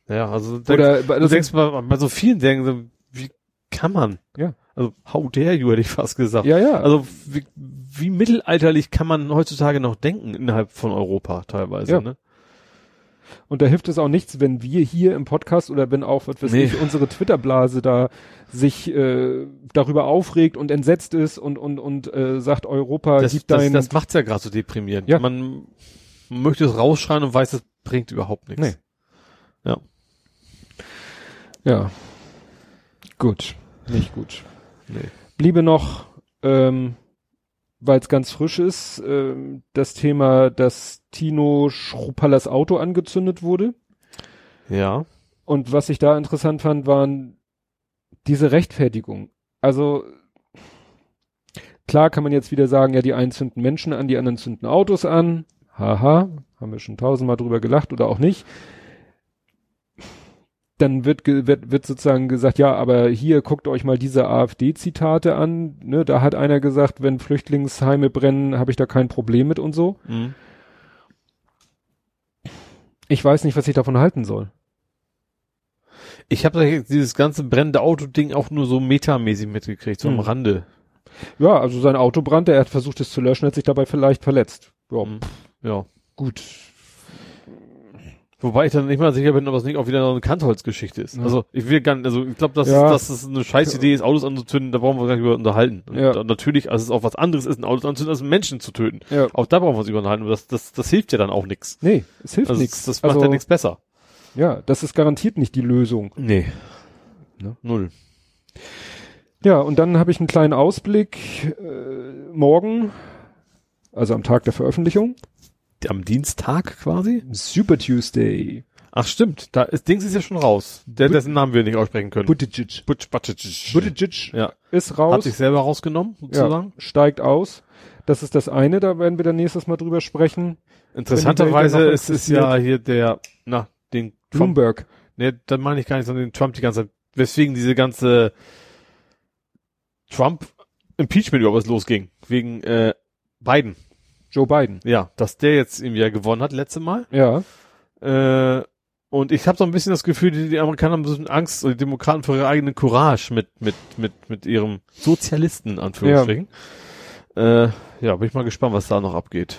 Ja, also du Oder denkst, bei- du denkst bei, bei so vielen Dingen, so, wie kann man? Ja. Also, how dare you, hätte ich fast gesagt. ja, ja. Also, wie, wie mittelalterlich kann man heutzutage noch denken innerhalb von Europa teilweise, Ja. ne? Und da hilft es auch nichts, wenn wir hier im Podcast oder wenn auch, was weiß Nee. ich, unsere Twitter-Blase da sich äh, darüber aufregt und entsetzt ist und und und äh, sagt, Europa Das, gibt das, dein... das macht's ja gerade so deprimierend. Ja. Man möchte es rausschreien und weiß, es bringt überhaupt nichts. Nee. Ja. ja. Gut. Nicht gut. Nee. Bliebe noch, ähm, weil es ganz frisch ist, ähm, das Thema, dass Tino Schrupallers Auto angezündet wurde. Ja. Und was ich da interessant fand, waren diese Rechtfertigung. Also klar kann man jetzt wieder sagen, ja, die einen zünden Menschen an, die anderen zünden Autos an. Haha, haben wir schon tausendmal drüber gelacht oder auch nicht. Dann wird, wird, wird sozusagen gesagt, ja, aber hier guckt euch mal diese AfD-Zitate an. Ne, da hat einer gesagt, wenn Flüchtlingsheime brennen, habe ich da kein Problem mit und so. Mhm. Ich weiß nicht, was ich davon halten soll. Ich habe dieses ganze brennende Auto-Ding auch nur so metamäßig mitgekriegt, so am Hm. Rande. Ja, also sein Auto brannte, er hat versucht es zu löschen, hat sich dabei vielleicht verletzt. Ja, Hm. Ja. gut. Wobei ich dann nicht mal sicher bin, ob das nicht auch wieder eine Kantholz-Geschichte ist. Ja. Also ich will gar nicht, also ich glaube, dass, Ja. es- dass es eine scheiß Idee ist, Autos anzuzünden, da brauchen wir uns gar nicht über unterhalten. Und, Ja. natürlich, also es auch was anderes ist, ein Auto anzuzünden, als einen Menschen zu töten. Ja. Auch da brauchen wir uns über unterhalten, aber das, das, das hilft ja dann auch nichts. Nee, es hilft Also nichts. das, das macht also, ja nichts besser. Ja, das ist garantiert nicht die Lösung. Nee. Ne? Null. Ja, und dann habe ich einen kleinen Ausblick äh, morgen, also am Tag der Veröffentlichung. Am Dienstag quasi? Super Tuesday. Ach stimmt, da ist Dings ist ja schon raus. Der, But- dessen Namen wir nicht aussprechen können. Buttigieg. Butch Buttigieg. Buttigieg Ja. ist Hat raus. sich selber rausgenommen, ja, sozusagen. steigt aus. Das ist das eine, da werden wir dann nächstes Mal drüber sprechen. Interessanterweise ist es ja hier der, na, den Trump, Bloomberg. ne, dann meine ich gar nicht, sondern den Trump die ganze Zeit, weswegen diese ganze Trump Impeachment überhaupt erst losging. Wegen, äh, Biden. Joe Biden. Ja, dass der jetzt irgendwie ja gewonnen hat, letzte Mal. Ja. Äh, und ich habe so ein bisschen das Gefühl, die, die Amerikaner haben so eine Angst, die Demokraten vor ihrer eigenen Courage mit, mit, mit, mit ihrem Sozialisten, Anführungsstrichen. Ja. Äh, ja, bin ich mal gespannt, was da noch abgeht.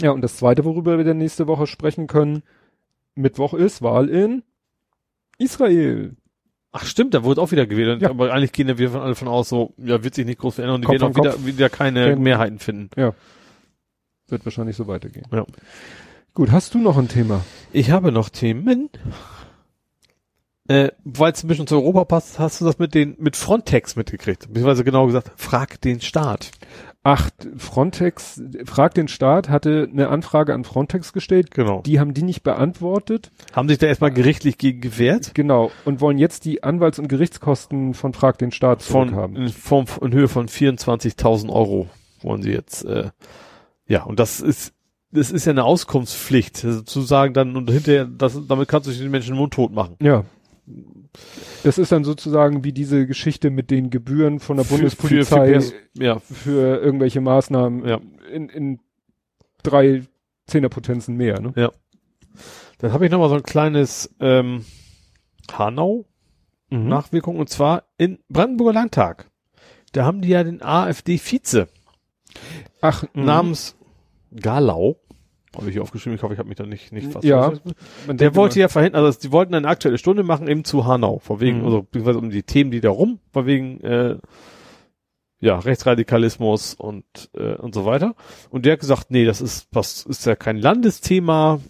Ja, und das zweite, worüber wir dann nächste Woche sprechen können, Mittwoch ist Wahl in Israel. Ach stimmt, da wurde auch wieder gewählt. Ja. Aber eigentlich gehen ja wir von alle von aus, so, ja, wird sich nicht groß verändern und die Kopf werden auch wieder, Kopf. wieder keine Kein- Mehrheiten finden. Wird wahrscheinlich so weitergehen. Ja. Gut, hast du noch ein Thema? Ich habe noch Themen. Äh, weil es ein bisschen zu Europa passt, hast du das mit den, mit Frontex mitgekriegt? Beziehungsweise genau gesagt, frag den Staat. Ach, Frontex, frag den Staat, hatte eine Anfrage an Frontex gestellt. Genau. Die haben die nicht beantwortet. Haben sich da erstmal gerichtlich gegen gewehrt? Genau. Und wollen jetzt die Anwalts- und Gerichtskosten von Frag den Staat Von, zurückhaben. in, Form, in Höhe von 24.000 Euro wollen sie jetzt, äh, ja, und das ist, das ist ja eine Auskunftspflicht, also zu sagen dann, und hinterher, das, damit kannst du den Menschen mundtot machen. Ja. Das ist dann sozusagen wie diese Geschichte mit den Gebühren von der Für- Bundespolizei für- für, für- ja, irgendwelche Maßnahmen Ja. in, in drei Zehnerpotenzen mehr. Ne? Dann habe ich noch mal so ein kleines ähm, Hanau Mhm. Nachwirkung und zwar in Brandenburger Landtag. Da haben die ja den AfD-Vize Ach, mhm. namens Galau. Habe ich hier aufgeschrieben, ich hoffe, ich habe mich da nicht, nicht fast Ja. Der wollte ja verhindern, also die wollten eine aktuelle Stunde machen, eben zu Hanau, vor wegen, Mhm. also beziehungsweise um die Themen, die da rum, vor wegen äh, ja, Rechtsradikalismus und äh, und so weiter. Und der hat gesagt, nee, das ist was ist ja kein Landesthema,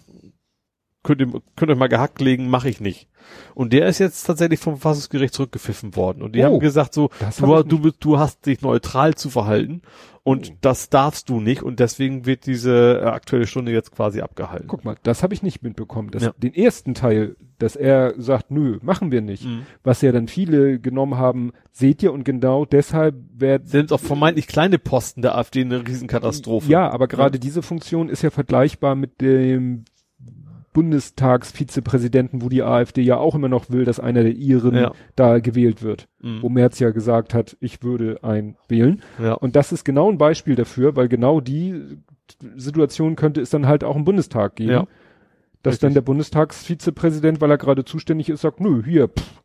könnt ihr, könnt ihr mal gehackt legen, mache ich nicht. Und der ist jetzt tatsächlich vom Verfassungsgericht zurückgepfiffen worden. Und die Oh, haben gesagt so, du, du, du hast dich neutral zu verhalten und Oh. das darfst du nicht und deswegen wird diese äh, aktuelle Stunde jetzt quasi abgehalten. Guck mal, das habe ich nicht mitbekommen. Das, Ja. Den ersten Teil, dass er sagt, nö, machen wir nicht. Mhm. Was ja dann viele genommen haben, seht ihr und genau deshalb werden Sind auch vermeintlich kleine Posten der AfD eine Riesenkatastrophe. Ja, aber gerade diese Funktion ist ja vergleichbar mit dem Bundestagsvizepräsidenten, wo die AfD ja auch immer noch will, dass einer der Iren Ja. da gewählt wird. Mhm. Wo Merz ja gesagt hat, ich würde einen wählen. ja. Und das ist genau ein Beispiel dafür, weil genau die Situation könnte es dann halt auch im Bundestag geben. Ja. Dass Richtig. dann der Bundestagsvizepräsident, weil er gerade zuständig ist, sagt, nö, hier, pff,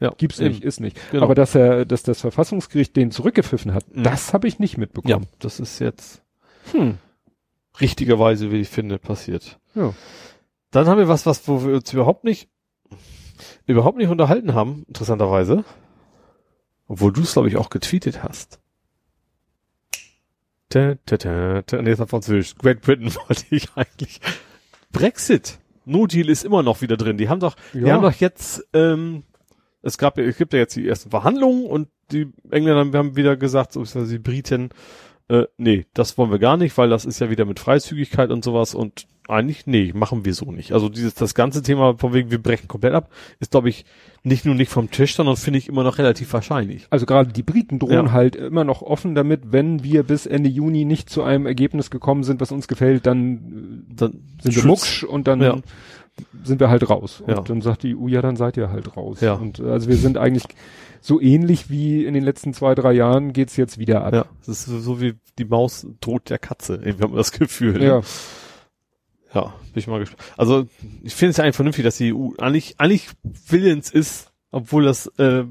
ja. gibt's Eben. nicht, ist nicht. Genau. Aber dass er, dass das Verfassungsgericht den zurückgepfiffen hat, Mhm. das habe ich nicht Ja, mitbekommen. das ist jetzt Hm. Richtigerweise, wie ich finde, passiert. Ja. Dann haben wir was, was, wo wir uns überhaupt nicht, überhaupt nicht unterhalten haben, interessanterweise. Obwohl du es, glaube ich, auch getweetet hast. Ta, ta, ta, ta. Nee, das war Französisch. Great Britain *laughs* wollte ich eigentlich. Brexit. No Deal ist immer noch wieder drin. Die haben doch, die Ja. haben doch jetzt, ähm, es gab, ja- es gibt ja jetzt die ersten Verhandlungen und die Engländer haben wieder gesagt, so die Briten, äh, nee, das wollen wir gar nicht, weil das ist ja wieder mit Freizügigkeit und sowas und eigentlich, nee, machen wir so nicht. Also dieses, das ganze Thema von wegen, wir brechen komplett ab, ist, glaube ich, nicht nur nicht vom Tisch, sondern finde ich immer noch relativ wahrscheinlich. Also gerade die Briten drohen Ja. halt immer noch offen damit, wenn wir bis Ende Juni nicht zu einem Ergebnis gekommen sind, was uns gefällt, dann Dann äh, sind wir mucksch und dann Ja. Sind wir halt raus. Und Ja. dann sagt die EU, ja, dann seid ihr halt raus. Ja. Und äh, also wir sind eigentlich so ähnlich wie in den letzten zwei, drei Jahren geht's jetzt wieder ab. Ja, das ist so wie die Maus droht der Katze. Irgendwie haben wir das Gefühl. Ja. Ja, bin ich mal gespannt. Also ich finde es ja eigentlich vernünftig, dass die EU eigentlich, eigentlich willens ist, obwohl das äh,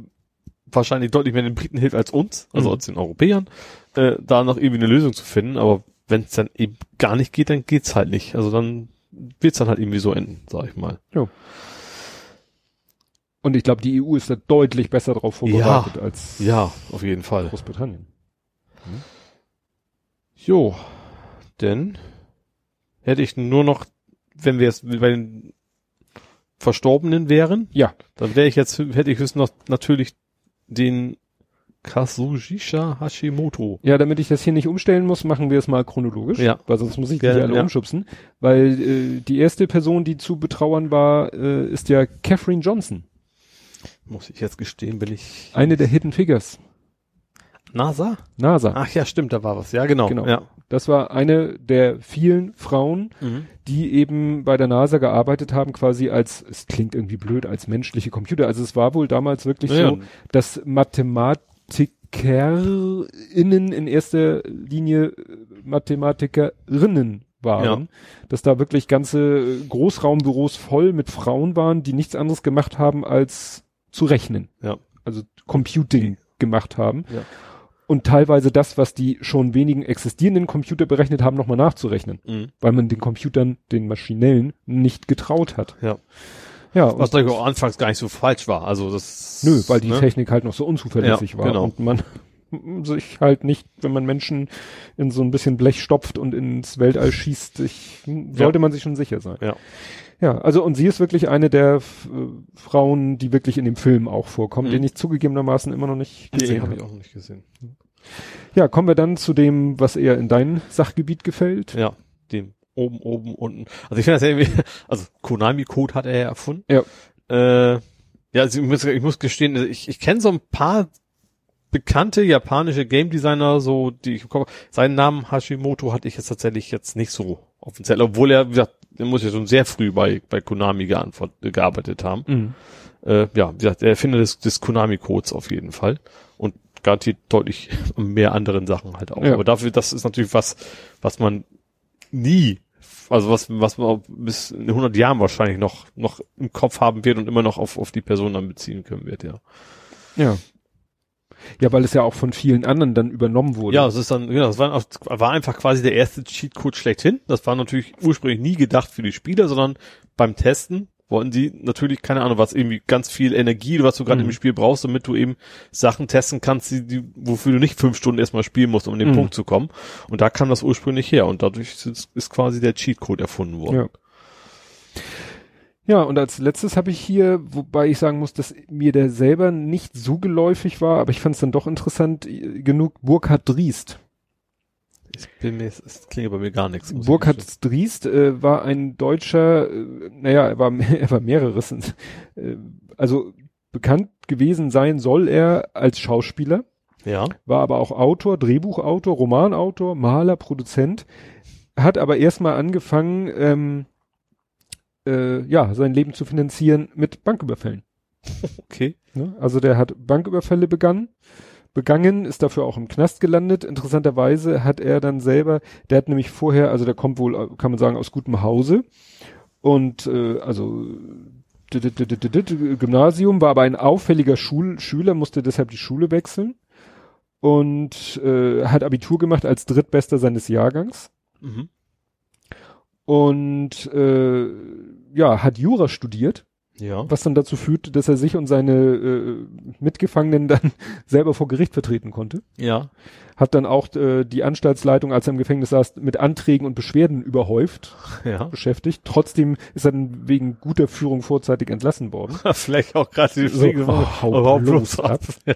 wahrscheinlich deutlich mehr den Briten hilft als uns, also Mhm. als den Europäern, äh, da noch irgendwie eine Lösung zu finden. Aber wenn es dann eben gar nicht geht, dann geht's halt nicht. Also dann wird's dann halt irgendwie so enden, sag ich mal. Und ich glaube, die EU ist da deutlich besser drauf vorbereitet als Ja, auf jeden Fall. Großbritannien. Jo, denn hätte ich nur noch, wenn wir jetzt bei den Verstorbenen wären, Ja, dann wäre ich jetzt, hätte ich höchstens noch natürlich den Kazuhisha Hashimoto. Ja, damit ich das hier nicht umstellen muss, machen wir es mal chronologisch. Ja. Weil sonst muss ich die alle ja. umschubsen. Weil äh, die erste Person, die zu betrauern war, äh, ist ja Catherine Johnson. Muss ich jetzt gestehen, bin ich Eine der Hidden Figures. NASA? NASA. Ach ja, stimmt, da war was. Ja, genau. Genau. Ja. Das war eine der vielen Frauen, Mhm. die eben bei der NASA gearbeitet haben, quasi als, es klingt irgendwie blöd, als menschliche Computer. Also es war wohl damals wirklich Ja, so, dass MathematikerInnen in erster Linie äh, Mathematikerinnen waren. Dass da wirklich ganze äh, Großraumbüros voll mit Frauen waren, die nichts anderes gemacht haben als zu rechnen. Ja. Also Computing gemacht haben. Ja. Und teilweise das, was die schon wenigen existierenden Computer berechnet haben, nochmal nachzurechnen. Mhm. Weil man den Computern, den maschinellen, nicht getraut hat. Ja. Ja, Was glaube ich auch anfangs gar nicht so falsch war. Also das. nö, weil die ne? Technik halt noch so unzuverlässig Ja, war. genau. Und man *laughs* sich halt nicht, wenn man Menschen in so ein bisschen Blech stopft und ins Weltall schießt, ich, sollte man sich schon sicher sein. Ja. Ja, also und sie ist wirklich eine der F- äh, Frauen, die wirklich in dem Film auch vorkommt, Mhm. den ich zugegebenermaßen immer noch nicht Nee, gesehen habe habe. ich auch noch nicht gesehen. Ja, kommen wir dann zu dem, was eher in dein Sachgebiet gefällt. Ja, dem oben, oben, unten. Also ich finde das irgendwie, *laughs* also Konami-Code hat er ja erfunden. Ja. Äh, ja, also ich muss, ich muss gestehen, ich, ich kenne so ein paar bekannte japanische Game Designer, so die ich Kopf, seinen Namen Hashimoto hatte ich jetzt tatsächlich jetzt nicht so offiziell, obwohl er, wie gesagt, er muss ja schon sehr früh bei, bei Konami geantwort, gearbeitet haben. Mhm. Äh, ja, wie gesagt, der Erfinder des, des Konami-Codes auf jeden Fall. Und garantiert deutlich *laughs* mehr anderen Sachen halt auch. Ja. Aber dafür, das ist natürlich was, was man nie, also was, was man bis in 100 Jahren wahrscheinlich noch, noch im Kopf haben wird und immer noch auf, auf die Person dann beziehen können wird, ja. Ja. Ja, weil es ja auch von vielen anderen dann übernommen wurde. Ja, es ist dann, ja, das war, auch- war einfach quasi der erste Cheatcode schlechthin. Das war natürlich ursprünglich nie gedacht für die Spieler, sondern beim Testen wollten sie natürlich, keine Ahnung, was irgendwie ganz viel Energie, was du gerade Mhm. im Spiel brauchst, damit du eben Sachen testen kannst, die, die, wofür du nicht fünf Stunden erstmal spielen musst, um an den Mhm. Punkt zu kommen. Und da kam das ursprünglich her und dadurch ist, ist quasi der Cheatcode erfunden worden. Ja. Ja, und als letztes habe ich hier, wobei ich sagen muss, dass mir der selber nicht so geläufig war, aber ich fand es dann doch interessant äh, genug, Burkhard Driest. Ich bin mir, es klingt bei mir gar nichts. Burkhard. Driest äh, war ein deutscher, äh, naja, er war, *laughs* er war mehreres, äh, also bekannt gewesen sein soll er als Schauspieler, Ja. war aber auch Autor, Drehbuchautor, Romanautor, Maler, Produzent, hat aber erstmal angefangen, ähm, äh, ja, sein Leben zu finanzieren mit Banküberfällen. *laughs* Okay. Ne? Also der hat Banküberfälle begangen, begangen, ist dafür auch im Knast gelandet. Interessanterweise hat er dann selber, der hat nämlich vorher, also der kommt wohl, kann man sagen, aus gutem Hause und äh, also Gymnasium, war aber ein auffälliger Schul Schüler, musste deshalb die Schule wechseln und äh, hat Abitur gemacht als drittbester seines Jahrgangs Mhm. und äh, ja, hat Jura studiert Ja. was dann dazu führte, dass er sich und seine äh, Mitgefangenen dann *laughs* selber vor Gericht vertreten konnte. Ja. Hat dann auch äh, die Anstaltsleitung, als er im Gefängnis saß, mit Anträgen und Beschwerden überhäuft *laughs* Ja. beschäftigt. Trotzdem ist er dann wegen guter Führung vorzeitig entlassen worden. *laughs* Vielleicht auch gerade die So, Pflege oh, überhaupt bloß bloß ab. Ja.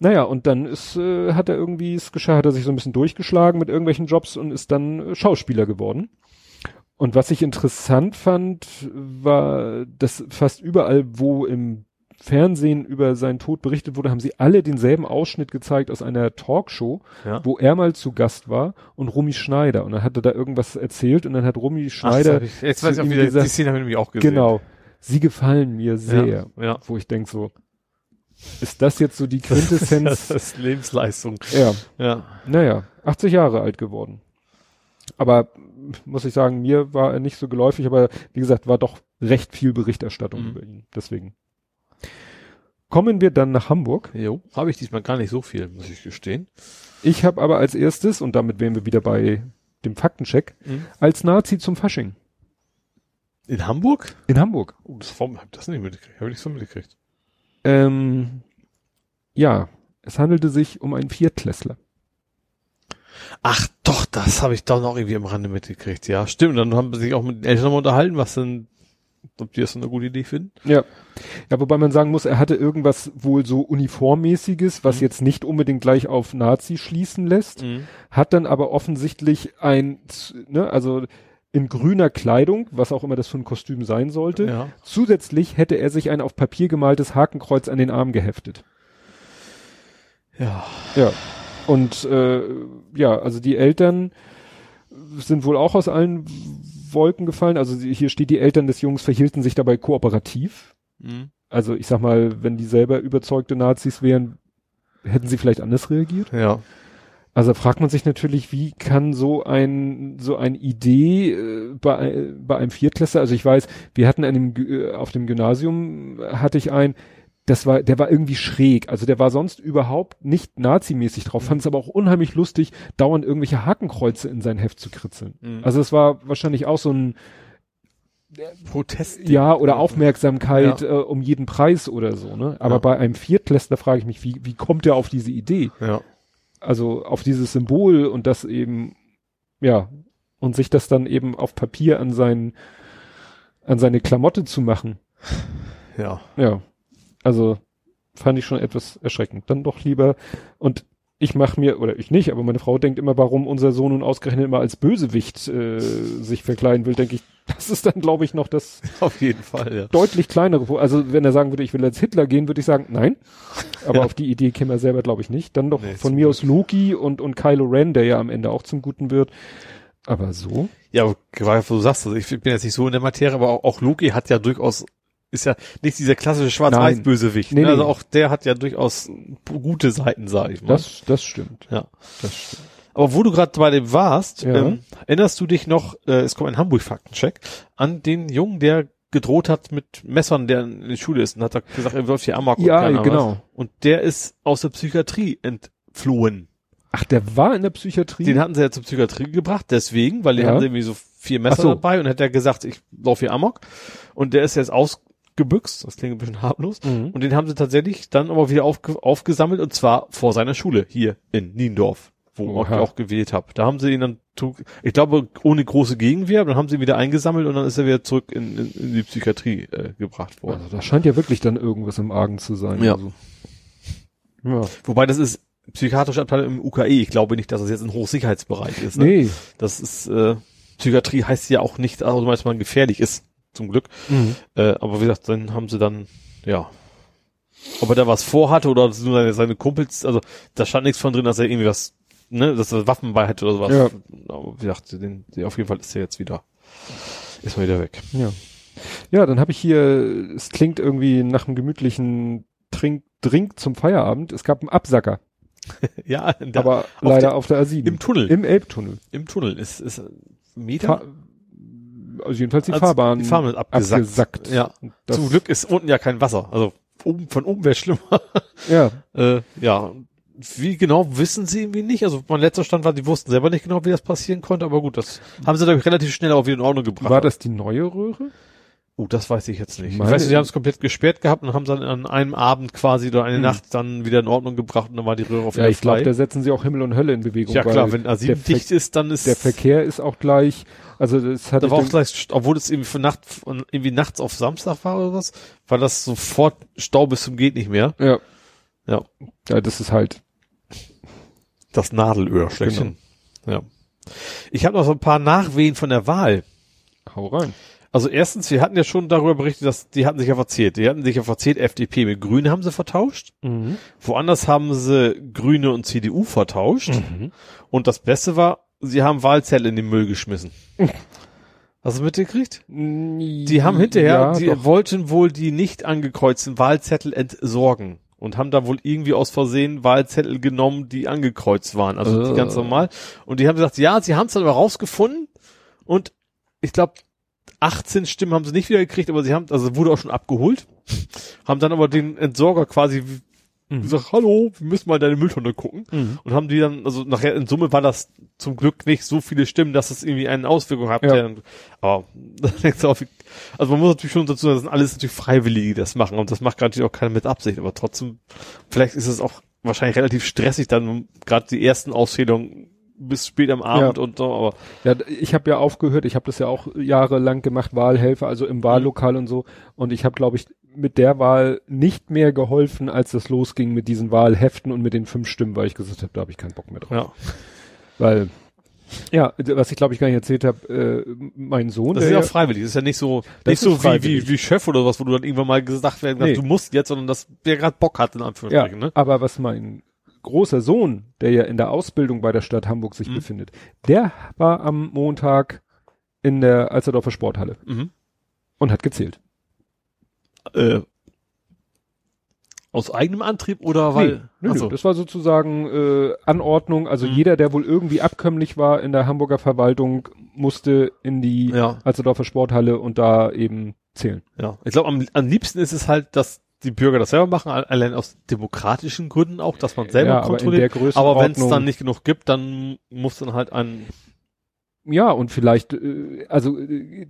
Naja, und dann ist, äh, hat er irgendwie es geschah, hat er sich so ein bisschen durchgeschlagen mit irgendwelchen Jobs und ist dann äh, Schauspieler geworden. Und was ich interessant fand, war, dass fast überall, wo im Fernsehen über seinen Tod berichtet wurde, haben sie alle denselben Ausschnitt gezeigt aus einer Talkshow, Ja. wo er mal zu Gast war und Romy Schneider. Und dann hat er da irgendwas erzählt und dann hat Romy Ach, Schneider, ich, jetzt weiß ich auch wieder, gesagt- die Szene habe ich nämlich auch gesehen. genau, sie gefallen mir sehr. Ja. ja. Wo ich denk so, ist das jetzt so die *laughs* Quintessenz? Das ist Lebensleistung. ja. Ja. Naja, 80 Jahre alt geworden. Aber muss ich sagen, mir war er nicht so geläufig, aber wie gesagt, war doch recht viel Berichterstattung Mhm. über ihn. Deswegen. Kommen wir dann nach Hamburg. Jo. Habe ich diesmal gar nicht so viel, muss ich gestehen. Ich habe aber als erstes, und damit wären wir wieder bei dem Faktencheck, Mhm. als Nazi zum Fasching. In Hamburg? In Hamburg. Oh, das, warum hab ich das nicht mitgekriegt? Habe ich nicht so mitgekriegt. Ähm, ja, es handelte sich um einen Viertklässler. Ach doch, das habe ich doch noch irgendwie am Rande mitgekriegt. Ja, stimmt. Dann haben sie sich auch mit den Eltern nochmal unterhalten, was denn, ob die das so eine gute Idee finden. Ja. Ja, wobei man sagen muss, er hatte irgendwas wohl so uniformmäßiges, was Mhm. jetzt nicht unbedingt gleich auf Nazi schließen lässt, hat dann aber offensichtlich ein, ne, also in grüner Kleidung, was auch immer das für ein Kostüm sein sollte. Ja. Zusätzlich hätte er sich ein auf Papier gemaltes Hakenkreuz an den Arm geheftet. Ja. Ja. Und äh, ja, also die Eltern sind wohl auch aus allen Wolken gefallen. Also hier steht, die Eltern des Jungs verhielten sich dabei kooperativ. Mhm. Also ich sag mal, wenn die selber überzeugte Nazis wären, hätten sie vielleicht anders reagiert. Ja. Also fragt man sich natürlich, wie kann so ein so eine Idee äh, bei, bei einem Viertklässler, also ich weiß, wir hatten an dem, äh, auf dem Gymnasium hatte ich einen, das war, der war irgendwie schräg, also der war sonst überhaupt nicht nazimäßig drauf, fand es aber auch unheimlich lustig, dauernd irgendwelche Hakenkreuze in sein Heft zu kritzeln. Mhm. Also es war wahrscheinlich auch so ein Protest. ja, oder Aufmerksamkeit Ja. äh, um jeden Preis oder so, ne? Aber Ja. bei einem Viertklässler frage ich mich, wie, wie kommt der auf diese Idee? Ja. Also auf dieses Symbol und das eben, ja, und sich das dann eben auf Papier an sein, an seine Klamotte zu machen. Ja. Ja. Also fand ich schon etwas erschreckend. Dann doch lieber, und ich mache mir, oder ich nicht, aber meine Frau denkt immer, warum unser Sohn nun ausgerechnet immer als Bösewicht äh, sich verkleiden will, denke ich, *laughs* das ist dann, glaube ich, noch das *laughs* Auf jeden Fall, ja. deutlich kleinere. Also wenn er sagen würde, ich will als Hitler gehen, würde ich sagen, nein. Aber *laughs* auf die Idee käme er selber, glaube ich, nicht. Dann doch Nee, von mir aus Loki und, und Kylo Ren, der ja am Ende auch zum Guten wird. Aber so? Ja, gerade wo du sagst, also ich bin jetzt nicht so in der Materie, aber auch, auch Loki hat ja durchaus, ist ja nicht dieser klassische Schwarz-Weiß-Bösewicht. Nee, ne? Also nee. auch der hat ja durchaus gute Seiten, sag ich mal. Das, das stimmt. ja. Das stimmt. Aber wo du gerade bei dem warst, Ja. ähm, erinnerst du dich noch, äh, es kommt ein Hamburg-Faktencheck, an den Jungen, der gedroht hat mit Messern, der in der Schule ist und hat gesagt, er wirft hier Amok und Ja, Ahnung genau. was. Und der ist aus der Psychiatrie entflohen. Ach, der war in der Psychiatrie? Den hatten sie ja zur Psychiatrie gebracht, deswegen, weil die Ja. haben irgendwie so vier Messer so. dabei und hat er gesagt, ich laufe hier Amok. Und der ist jetzt ausgebüxt, das klingt ein bisschen harmlos. Mhm. Und den haben sie tatsächlich dann aber wieder aufge aufgesammelt und zwar vor seiner Schule hier in Niendorf. wo Oha. ich auch gewählt habe. Da haben sie ihn dann, ich glaube, ohne große Gegenwehr, dann haben sie ihn wieder eingesammelt und dann ist er wieder zurück in, in, in die Psychiatrie äh, gebracht worden. Also da scheint ja wirklich dann irgendwas im Argen zu sein. Ja. Also. Ja. Wobei das ist psychiatrische Abteilung im UKE. Ich glaube nicht, dass das jetzt ein Hochsicherheitsbereich ist. Ne? Nee. Das ist, äh, Psychiatrie heißt ja auch nicht automatisch, dass man gefährlich ist, zum Glück. Mhm. Äh, aber wie gesagt, dann haben sie dann, ja, ob er da was vorhatte oder nur seine, seine Kumpels, also da stand nichts von drin, dass er irgendwie was, ne, dass er Waffen bei hätte oder sowas. Ja. Aber wie gesagt, den, den, auf jeden Fall ist er jetzt wieder, ist mal wieder weg. Ja. Ja, dann habe ich hier, es klingt irgendwie nach einem gemütlichen Trink, Drink zum Feierabend. Es gab einen Absacker, *laughs* Ja, der, aber auf leider der- auf der A7. im Tunnel, Im Elbtunnel. im Tunnel ist, ist Meter. Fa also jedenfalls die Fahrbahn. Die Fahrbahn ist abgesackt. abgesackt. Ja. Zum Glück ist unten ja kein Wasser. Also oben, von oben wäre schlimmer. Ja. *laughs* Äh, ja, wie genau wissen sie irgendwie nicht. Also mein letzter Stand war, die wussten selber nicht genau, wie das passieren konnte, aber gut, das haben sie dann relativ schnell auch wieder in Ordnung gebracht. War das die neue Röhre? Oh, das weiß ich jetzt nicht. Meine- ich weiß nicht, sie haben es komplett gesperrt gehabt und haben dann an einem Abend quasi oder eine Hm. Nacht dann wieder in Ordnung gebracht und dann war die Röhre auf Ja, ich glaube, da setzen sie auch Himmel und Hölle in Bewegung. ja klar, wenn A7 der, dicht ist, dann ist der Verkehr ist auch gleich, also das hat da war auch gleich, obwohl es irgendwie von Nacht, irgendwie nachts auf Samstag war oder was, war das sofort Stau bis zum geht nicht mehr. ja. Ja. Ja, das ist halt, Das Nadelöhr schlechthin. Ja. Ich habe noch so ein paar Nachwehen von der Wahl. hau rein. Also erstens, wir hatten ja schon darüber berichtet, dass die hatten sich ja verzählt. Die hatten sich ja verzählt, FDP mit Grüne haben sie vertauscht. Mhm. Woanders haben sie Grüne und CDU vertauscht. Mhm. Und das Beste war, sie haben Wahlzettel in den Müll geschmissen. *laughs* Hast du mitgekriegt? Die haben hinterher, ja, die doch. wollten wohl die nicht angekreuzten Wahlzettel entsorgen und haben da wohl irgendwie aus Versehen Wahlzettel genommen, die angekreuzt waren, also die Äh. ganz normal. Und die haben gesagt, ja, sie haben es dann aber rausgefunden und ich glaube 18 Stimmen haben sie nicht wieder gekriegt, aber sie haben, also wurde auch schon abgeholt, haben dann aber den Entsorger quasi Mhm. gesagt, hallo, wir müssen mal deine Mülltonne gucken Mhm. und haben die dann, also nachher in Summe war das zum Glück nicht so viele Stimmen, dass es irgendwie eine Auswirkung hat. Ja. Aber *laughs* also man muss natürlich schon dazu sagen, das sind alles natürlich Freiwillige, die das machen und das macht gerade auch keiner mit Absicht, aber trotzdem, vielleicht ist es auch wahrscheinlich relativ stressig dann gerade die ersten Auszählungen bis spät am Abend Ja. und so, aber Ja, ich habe ja aufgehört, ich habe das ja auch jahrelang gemacht, Wahlhelfer, also im Wahllokal und so. Und ich habe, glaube ich, mit der Wahl nicht mehr geholfen, als das losging mit diesen Wahlheften und mit den fünf Stimmen, weil ich gesagt habe, da habe ich keinen Bock mehr drauf. ja. Weil, ja, was ich glaube ich gar nicht erzählt habe, äh, mein Sohn, Das ist ja ja, auch freiwillig. Das ist ja nicht so, nicht so wie, wie, wie Chef oder was, wo du dann irgendwann mal gesagt werden kannst, Nee. du musst jetzt, sondern dass der gerade Bock hat, in ja, Anführungsstrichen, ne? aber was mein großer Sohn, der ja in der Ausbildung bei der Stadt Hamburg sich Mhm. befindet, der war am Montag in der Alsterdorfer Sporthalle Mhm. und hat gezählt. Äh, aus eigenem Antrieb oder weil, nee, nö, so. das war sozusagen äh, Anordnung. Also Mhm. jeder, der wohl irgendwie abkömmlich war in der Hamburger Verwaltung, musste in die ja, Alsterdorfer Sporthalle und da eben zählen. ja. Ich glaube, am, am liebsten ist es halt, dass die Bürger das selber machen, al- allein aus demokratischen Gründen auch, dass man selber ja, aber kontrolliert. Größenordnung. Aber wenn es dann nicht genug gibt, dann muss dann halt ein, Ja, und vielleicht, äh, also äh,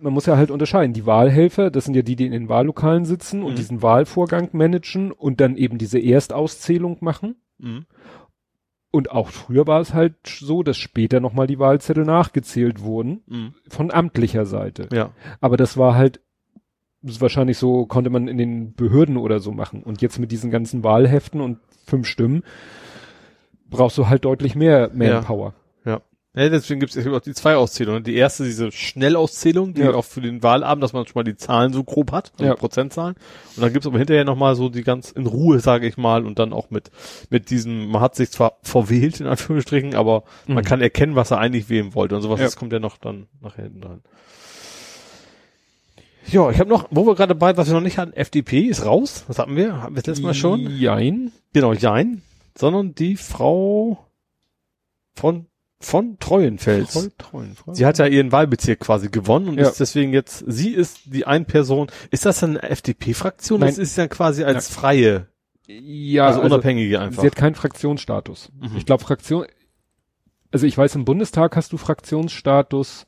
man muss ja halt unterscheiden. Die Wahlhelfer, das sind ja die, die in den Wahllokalen sitzen und Mhm. diesen Wahlvorgang managen und dann eben diese Erstauszählung machen. mh, Und auch früher war es halt so, dass später nochmal die Wahlzettel nachgezählt wurden mh, von amtlicher Seite. ja, Aber das war halt wahrscheinlich so, konnte man in den Behörden oder so machen. Und jetzt mit diesen ganzen Wahlheften und fünf brauchst du halt deutlich mehr Manpower. ja. Ja, deswegen gibt es auch die zwei Auszählungen. Die erste, diese Schnellauszählung, die Ja. auch für den Wahlabend, dass man schon mal die Zahlen so grob hat, also Ja. Prozentzahlen. Und dann gibt's aber hinterher nochmal so die ganz in Ruhe, sage ich mal, und dann auch mit, mit diesem, man hat sich zwar verwählt, in Anführungsstrichen, aber man Mhm. kann erkennen, was er eigentlich wählen wollte und sowas. Ja. Das kommt ja noch dann nachher hinten dran. Ja, ich habe noch, wo wir gerade bei, was wir noch nicht hatten, FDP ist raus. Was hatten wir? Hatten wir das letzte Mal schon? Jein. Genau, Jein. Sondern die Frau von, von Treuenfels. Voll treuen. Voll Sie hat ja ihren Wahlbezirk quasi gewonnen und Ja. ist deswegen jetzt, sie ist die ein Person. Ist das eine FDP-Fraktion? Nein. Das ist ja quasi als freie, ja, also, unabhängige einfach. Sie hat keinen Fraktionsstatus. Mhm. Ich glaube, Fraktion, also ich weiß, im Bundestag hast du Fraktionsstatus,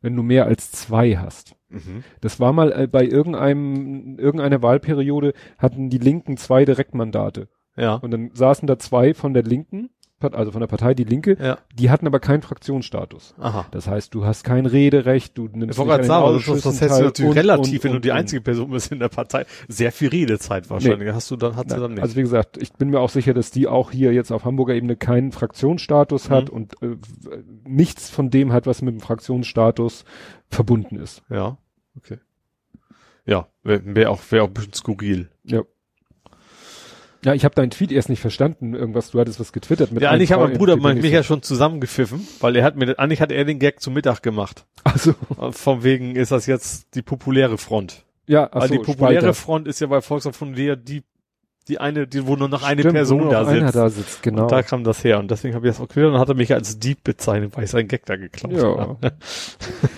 wenn du mehr als zwei hast. Mhm. Das war mal äh, bei irgendeinem, irgendeiner Wahlperiode hatten die Linken zwei Direktmandate. Ja. Und dann saßen da zwei von der Linken also von der Partei Die Linke, Ja. die hatten aber keinen Fraktionsstatus. Aha. Das heißt, du hast kein Rederecht, du nimmst Ich wollte gerade nicht sagen, an den also das, das Ausschüssen teil natürlich und- relativ, und- wenn du die einzige Person bist in der Partei. Sehr viel Redezeit wahrscheinlich. Hast du dann, hat sie dann nicht. Also wie gesagt, ich bin mir auch sicher, dass die auch hier jetzt auf Hamburger Ebene keinen Fraktionsstatus hat Mhm. und äh, nichts von dem hat, was mit dem Fraktionsstatus verbunden ist. ja. Okay. Ja, wäre wär auch, wär auch ein bisschen skurril. Ja. Ja, ich habe deinen Tweet erst nicht verstanden. Irgendwas, du hattest was getwittert mit Ja, eigentlich hat mein Bruder mein, ich mich ja schon zusammengepfiffen, weil er hat mir, eigentlich hat er den Gag zum Mittag gemacht. Also, Von wegen ist das jetzt die populäre Front. ja, Weil also die populäre Front ist ja bei Volkswagen von der, die, die eine, die, wo nur noch eine Person da sitzt. da sitzt, genau. Und da kam das her. Und deswegen habe ich das auch gehört und dann hat er mich als Dieb bezeichnet, weil ich seinen Gag da geklaut Ja. habe. *laughs* *laughs*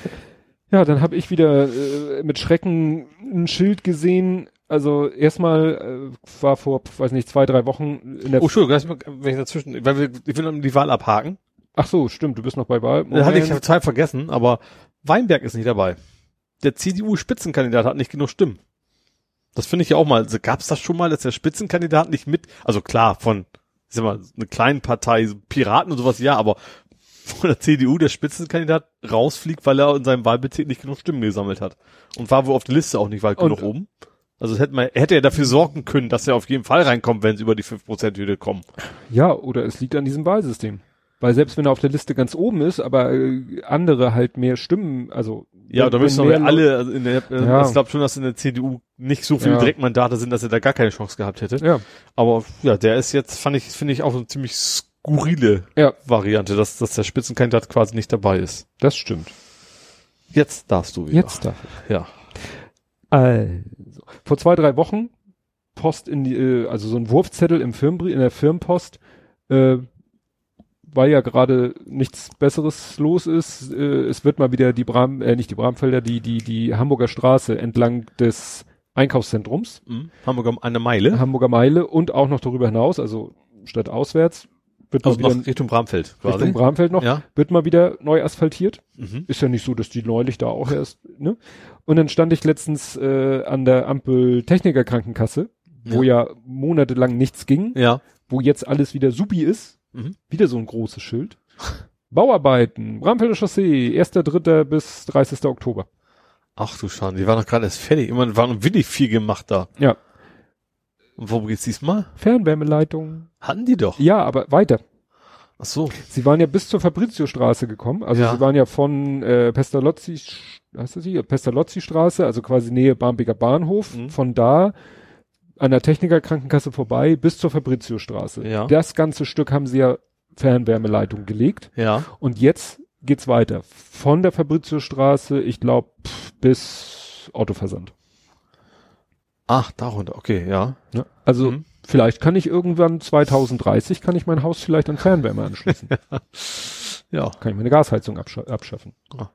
Ja, dann habe ich wieder äh, mit Schrecken ein Schild gesehen. Also erstmal äh, war vor, weiß nicht, zwei, drei Wochen in der. Oh, Entschuldigung, wenn ich dazwischen, weil wir, ich will die Wahl abhaken. Ach so, stimmt, du bist noch bei Wahl. Da hatte ich total vergessen, aber Weinberg ist nicht dabei. Der CDU-Spitzenkandidat hat nicht genug Stimmen. Das finde ich ja auch mal. Also Gab es das schon mal, dass der Spitzenkandidat nicht mit, also klar, von, ich sag mal, eine kleinen Partei, Piraten und sowas, ja, aber von der CDU der Spitzenkandidat rausfliegt, weil er in seinem Wahlbezirk nicht genug Stimmen gesammelt hat. Und war wohl auf der Liste auch nicht weit Und- genug oben. Also hätte man, hätte er dafür sorgen können, dass er auf jeden Fall reinkommt, wenn sie über die 5%-Hürde kommen. Ja, oder es liegt an diesem Wahlsystem. Weil selbst wenn er auf der Liste ganz oben ist, aber äh, andere halt mehr Stimmen, also Ja, da müssen wir alle, also in der, äh, Ja. ich glaube schon, dass in der CDU nicht so viele Ja. Direktmandate sind, dass er da gar keine Chance gehabt hätte. Ja, Aber ja, der ist jetzt, fand ich, finde ich auch eine ziemlich skurrile ja, Variante, dass, dass der Spitzenkandidat quasi nicht dabei ist. das stimmt. Jetzt darfst du wieder. Jetzt darf ich. Ja. Also, vor zwei, drei Wochen Post in die, äh, also so ein Wurfzettel im Firmenbrief, in der Firmenpost, äh, weil ja gerade nichts Besseres los ist, äh, es wird mal wieder die Bram, äh, nicht die Bramfelder, die, die, die Hamburger Straße entlang des Einkaufszentrums, Mhm. Hamburg eine Meile. Hamburger Meile und auch noch darüber hinaus, also statt auswärts, wird Also noch Richtung Bramfeld quasi. Richtung Bramfeld noch, Ja. wird mal wieder neu asphaltiert. Mhm. Ist ja nicht so, dass die neulich da auch erst, ne? Und dann stand ich letztens äh, an der Ampel Techniker Krankenkasse, wo ja. monatelang nichts ging, Ja. wo jetzt alles wieder supi ist. Mhm. Wieder so ein großes Schild. Bauarbeiten, Bramfelder Chaussee, 1.3. bis 30. Oktober. Ach du Schande, die waren doch gerade erst fertig. Immer war noch wirklich viel gemacht da. Ja. Und worum geht's diesmal? Fernwärmeleitung. Hatten die doch. Ja, aber weiter. Ach so. Sie waren ja bis zur Fabrizio-Straße gekommen. Also Ja. sie waren ja von äh, Pestalozzi, heißt das hier? Pestalozzi-Straße, also quasi Nähe Barmbeker Bahnhof. Mhm. Von da an der Technikerkrankenkasse vorbei bis zur Fabrizio-Straße. Ja. Das ganze Stück haben sie ja Fernwärmeleitung gelegt. Ja. Und jetzt geht's weiter. Von der Fabrizio-Straße, ich glaube, bis Autoversand. Ach, darunter. Okay, ja. Ne? Also Mhm. Vielleicht kann ich irgendwann 2030 kann ich mein Haus vielleicht an Fernwärme anschließen. *laughs* Ja. kann ich meine Gasheizung abscha abschaffen. Ah.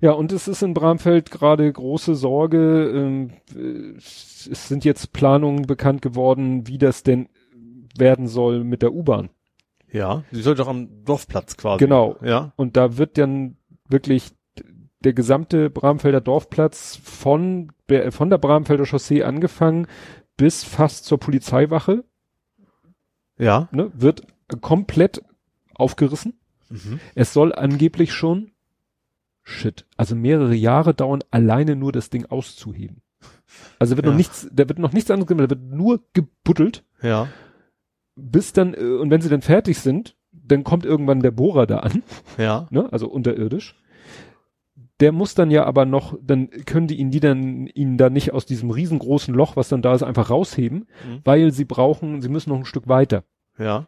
Ja, und es ist in Bramfeld gerade große Sorge. Ähm, äh, es sind jetzt Planungen bekannt geworden, wie das denn werden soll mit der U-Bahn. Ja. Die soll doch am Dorfplatz quasi. Genau. Ja. Und da wird dann wirklich der gesamte Bramfelder Dorfplatz von, von der Bramfelder Chaussee angefangen bis fast zur Polizeiwache, Ja. ne, wird komplett aufgerissen. Mhm. Es soll angeblich schon, shit, also mehrere Jahre dauern, alleine nur das Ding auszuheben. Also wird Ja. noch nichts, da wird noch nichts anderes gemacht, da wird nur gebuddelt, Ja. bis dann, äh, und wenn sie dann fertig sind, dann kommt irgendwann der Bohrer da an, Ja. ne, also unterirdisch. Der muss dann ja aber noch, dann können die ihn die dann, ihn da nicht aus diesem riesengroßen Loch, was dann da ist, einfach rausheben, Mhm. weil sie brauchen, sie müssen noch ein Stück weiter. Ja.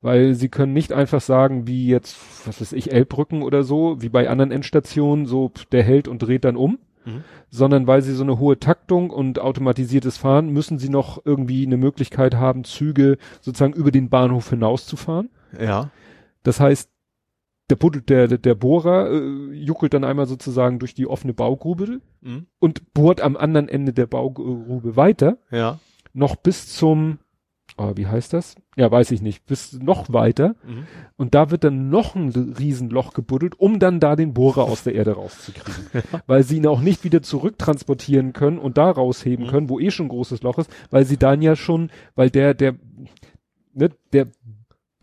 Weil sie können nicht einfach sagen, wie jetzt, was weiß ich, Elbbrücken oder so, wie bei anderen Endstationen, so der hält und dreht dann um, Mhm. sondern weil sie so eine hohe Taktung und automatisiertes Fahren, müssen sie noch irgendwie eine Möglichkeit haben, Züge sozusagen über den Bahnhof hinauszufahren. Ja. Das heißt, der, buddelt, der, der, der Bohrer äh, juckelt dann einmal sozusagen durch die offene Baugrube Mhm. und bohrt am anderen Ende der Baugrube weiter, Ja. noch bis zum, oh, wie heißt das? Ja, weiß ich nicht, bis noch weiter. Mhm. Und da wird dann noch ein Riesenloch gebuddelt, um dann da den Bohrer aus der Erde rauszukriegen. *laughs* Weil sie ihn auch nicht wieder zurücktransportieren können und da rausheben Mhm. können, wo eh schon ein großes Loch ist, weil sie dann ja schon, weil der, der, ne, der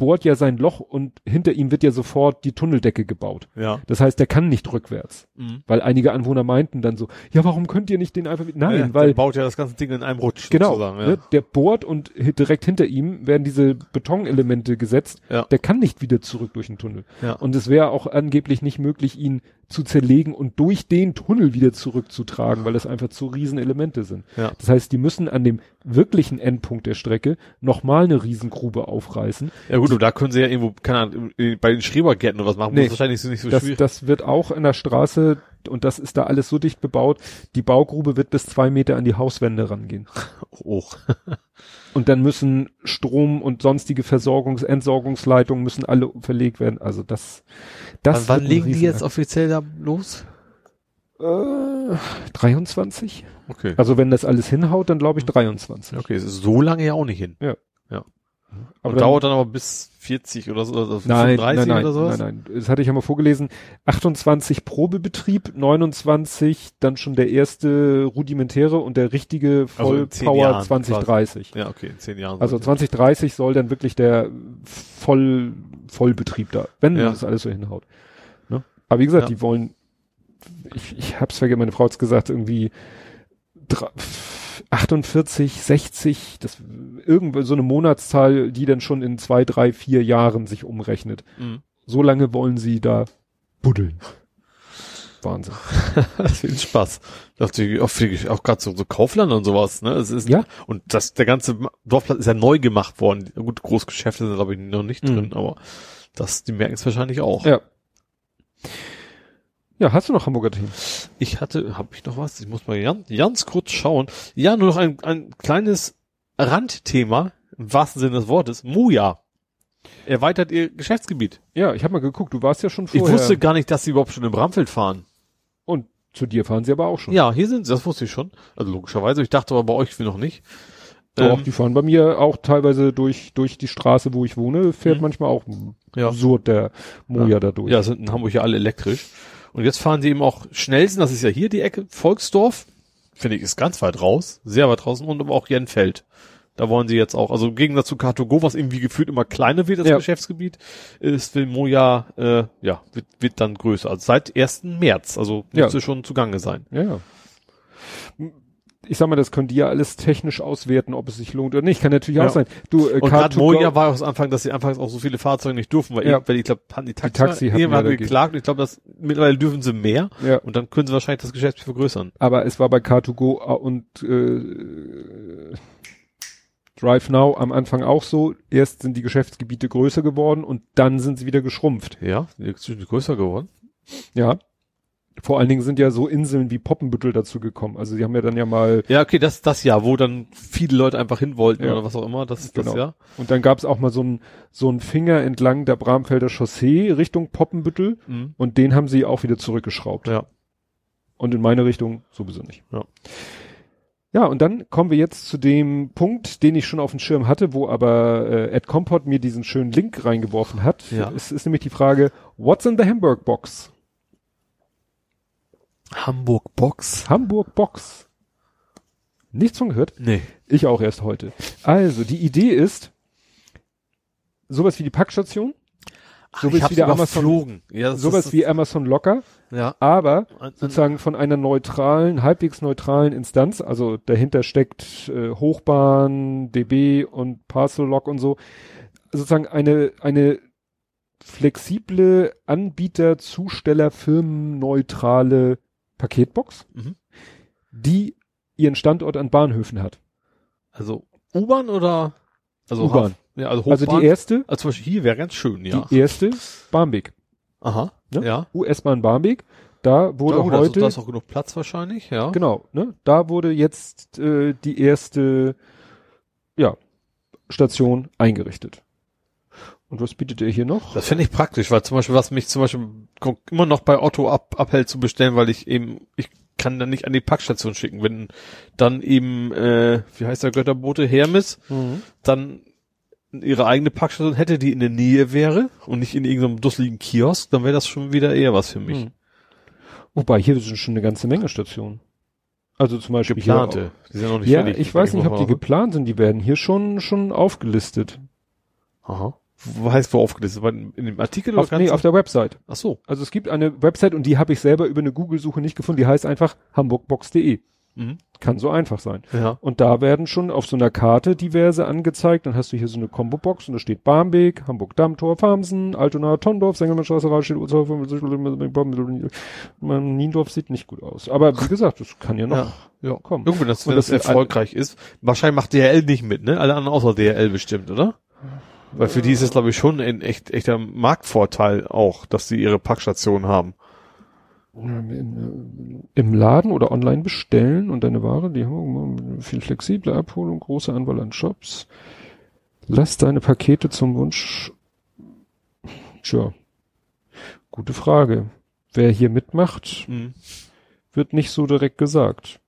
bohrt ja sein Loch und hinter ihm wird ja sofort die Tunneldecke gebaut. Ja. Das heißt, der kann nicht rückwärts. Mhm. Weil einige Anwohner meinten dann so, ja, warum könnt ihr nicht den einfach, nein, ja, weil, der baut ja das ganze Ding in einem Rutsch genau. Ja. ne, der bohrt und direkt hinter ihm werden diese Betonelemente gesetzt. Ja. Der kann nicht wieder zurück durch den Tunnel. Ja. Und es wäre auch angeblich nicht möglich, ihn zu zerlegen und durch den Tunnel wieder zurückzutragen, weil das einfach zu riesen Elemente sind. Ja. Das heißt, die müssen an dem wirklichen Endpunkt der Strecke nochmal eine Riesengrube aufreißen. ja gut, und da können sie ja irgendwo, keine Ahnung, bei den Schrebergärten oder was machen, Nee. das wahrscheinlich nicht so Das, schwierig. das wird auch in der Straße und das ist da alles so dicht bebaut. Die Baugrube wird bis zwei Meter an die Hauswände rangehen. *laughs* Oh. *laughs* Und dann müssen Strom und sonstige Versorgungs-, Entsorgungsleitungen müssen alle verlegt werden. Also das, das wann legen die jetzt offiziell da los? Äh, 23? Okay. Also wenn das alles hinhaut, dann glaube ich 23. Okay, es ist so lange ja auch nicht hin. Aber dann- dauert dann aber bis 40 oder so, also Nein, 35 nein, nein, oder sowas? nein, nein. Das hatte ich ja mal vorgelesen. 28 Probebetrieb, 29 dann schon der erste rudimentäre und der richtige Also Vollpower Jahren 2030. Ja, okay, in 10 Jahren. Also sollte- 2030 soll dann wirklich der Voll, Vollbetrieb da, wenn Ja. das alles so hinhaut. Ne? Aber wie gesagt, Ja. die wollen, ich, ich hab's vergessen, meine Frau hat's gesagt, irgendwie 48, 60, das irgendwo so eine Monatszahl, die dann schon in zwei, drei, vier Jahren sich umrechnet. Mhm. So lange wollen sie da buddeln. Wahnsinn. *laughs* Das ist Spaß. Ist auch, auch gerade so, so Kaufland und sowas, ne? Es ist, Ja. Und das, der ganze Dorfplatz ist ja neu gemacht worden. Gut, Großgeschäfte sind, glaube ich, noch nicht Mhm. drin, aber das, die merken es wahrscheinlich auch. Ja. Ja, hast du noch Hamburger Themen? Ich hatte, habe ich noch was? Ich muss mal ganz, ganz kurz schauen. Ja, nur noch ein, ein kleines Randthema, im wahrsten Sinne des Wortes. Muja erweitert ihr Geschäftsgebiet. Ja, ich habe mal geguckt, du warst ja schon Ich vorher. wusste gar nicht, dass sie überhaupt schon im Bramfeld fahren. und zu dir fahren sie aber auch schon. Ja, hier sind sie, das wusste ich schon. Also logischerweise, ich dachte aber bei euch noch nicht. Doch, Ähm, die fahren bei mir auch teilweise durch, durch die Straße, wo ich wohne, fährt Mhm. manchmal auch Ja. surrt der Moja da durch. Ja, sind in Hamburg ja alle elektrisch. Und jetzt fahren sie eben auch schnellsten, das ist ja hier die Ecke, Volksdorf. Finde ich, ist ganz weit raus, sehr weit draußen und aber auch Jenfeld. Da wollen sie jetzt auch, also im Gegensatz zu Car2Go, was irgendwie gefühlt immer kleiner wird, das Ja. Geschäftsgebiet, ist will Moja, äh, ja, wird, wird dann größer. Also seit 1. März, also Ja. müsste schon zugange sein. Ja, ja. Ich sag mal, das könnt ihr ja alles technisch auswerten, ob es sich lohnt oder nicht. Kann natürlich Ja. auch sein. Du, äh, Und gerade Car2Go Moja war auch am Anfang, dass sie anfangs auch so viele Fahrzeuge nicht durften, weil, Ja. ich, weil ich glaube, die Taxi, Taxi hatten irgendwann ja geklagt und ich glaube, dass mittlerweile dürfen sie mehr ja, und dann können sie wahrscheinlich das Geschäft vergrößern. aber es war bei Car2Go und äh, Drive Now am Anfang auch so. Erst sind die Geschäftsgebiete größer geworden und dann sind sie wieder geschrumpft. Ja, die sind größer geworden. Ja. Vor allen Dingen sind ja so Inseln wie Poppenbüttel dazu gekommen. Also sie haben ja dann ja mal Ja, okay, das das ja, wo dann viele Leute einfach hin wollten Ja. oder was auch immer, das ist das Genau. ja. Und dann gab es auch mal so ein so ein Finger entlang der Bramfelder Chaussee Richtung Poppenbüttel Mhm. und den haben sie auch wieder zurückgeschraubt. Ja. Und in meine Richtung sowieso nicht. Ja. Ja, und dann kommen wir jetzt zu dem Punkt, den ich schon auf dem Schirm hatte, wo aber äh, Ed Compot mir diesen schönen Link reingeworfen hat. Ja. Es ist nämlich die Frage, what's in the Hamburg Box? Hamburg Box. Hamburg Box. Nichts von gehört? Nee. Ich auch erst heute. Also, die Idee ist, sowas wie die Packstation, Ach, So ich willst hab's wieder Amazon- überflogen. Ja, sowas ist, wie Amazon Locker, ja. aber sozusagen von einer neutralen, halbwegs neutralen Instanz, also dahinter steckt äh, Hochbahn, DB und Parcel Lock und so, sozusagen eine, eine flexible Anbieter, Zusteller, firmenneutrale Paketbox, Mhm. die ihren Standort an Bahnhöfen hat. Also U-Bahn oder also U-Bahn. Ja, also Hochbahn. Also die erste, also zum Beispiel hier wäre ganz schön, ja. die erste Barmbek, Aha. Ne? Ja. US-Bahn Barmbek, da wurde Da, gut, also, heute da ist auch genug Platz wahrscheinlich, ja. Genau, ne? Da wurde jetzt äh, die erste ja, Station eingerichtet. Und was bietet er hier noch? Das finde ich praktisch, weil zum Beispiel, was mich zum Beispiel immer noch bei Otto ab, abhält zu bestellen, weil ich eben, ich kann dann nicht an die Packstation schicken. Wenn dann eben, äh, wie heißt der Götterbote, Hermes, dann ihre eigene Packstation hätte, die in der Nähe wäre und nicht in irgendeinem dusseligen Kiosk, dann wäre das schon wieder eher was für mich. Hm. Wobei hier sind schon eine ganze Menge Stationen. Also zum Beispiel Geplante. Die sind noch nicht ja, fertig. ich weiß nicht, ob die geplant sind. Die werden hier schon schon aufgelistet. Aha. Wo heißt wo aufgelistet? In dem Artikel Auf, nee, auf der Website. Ach so. Also es gibt eine Website und die habe ich selber über eine Google-Suche nicht gefunden. Die heißt einfach hamburgbox.de. Mhm. Kann so einfach sein. Ja. Und da werden schon auf so einer Karte diverse angezeigt. Dann hast du hier so eine Combo-Box und da steht Barmbek, Hamburg-Dammtor, Farmsen, Altona, Tondorf, Sengermannstraße, Rahlstedt, Niendorf sieht nicht gut aus. Aber wie gesagt, das kann ja noch Ja. Ja. kommen. Irgendwann, das, wenn das, das erfolgreich ist. Wahrscheinlich macht DRL nicht mit, ne? Alle anderen außer DRL bestimmt, oder? Weil für die ist es, glaube ich, schon ein echt, echter Marktvorteil auch, dass sie ihre Packstation haben. Im Laden oder online bestellen und deine Ware, die haben wir viel flexible Abholung, große Anwahl an Shops. Lass deine Pakete zum Wunsch. Tja, gute Frage. Wer hier mitmacht, Mhm. wird nicht so direkt gesagt.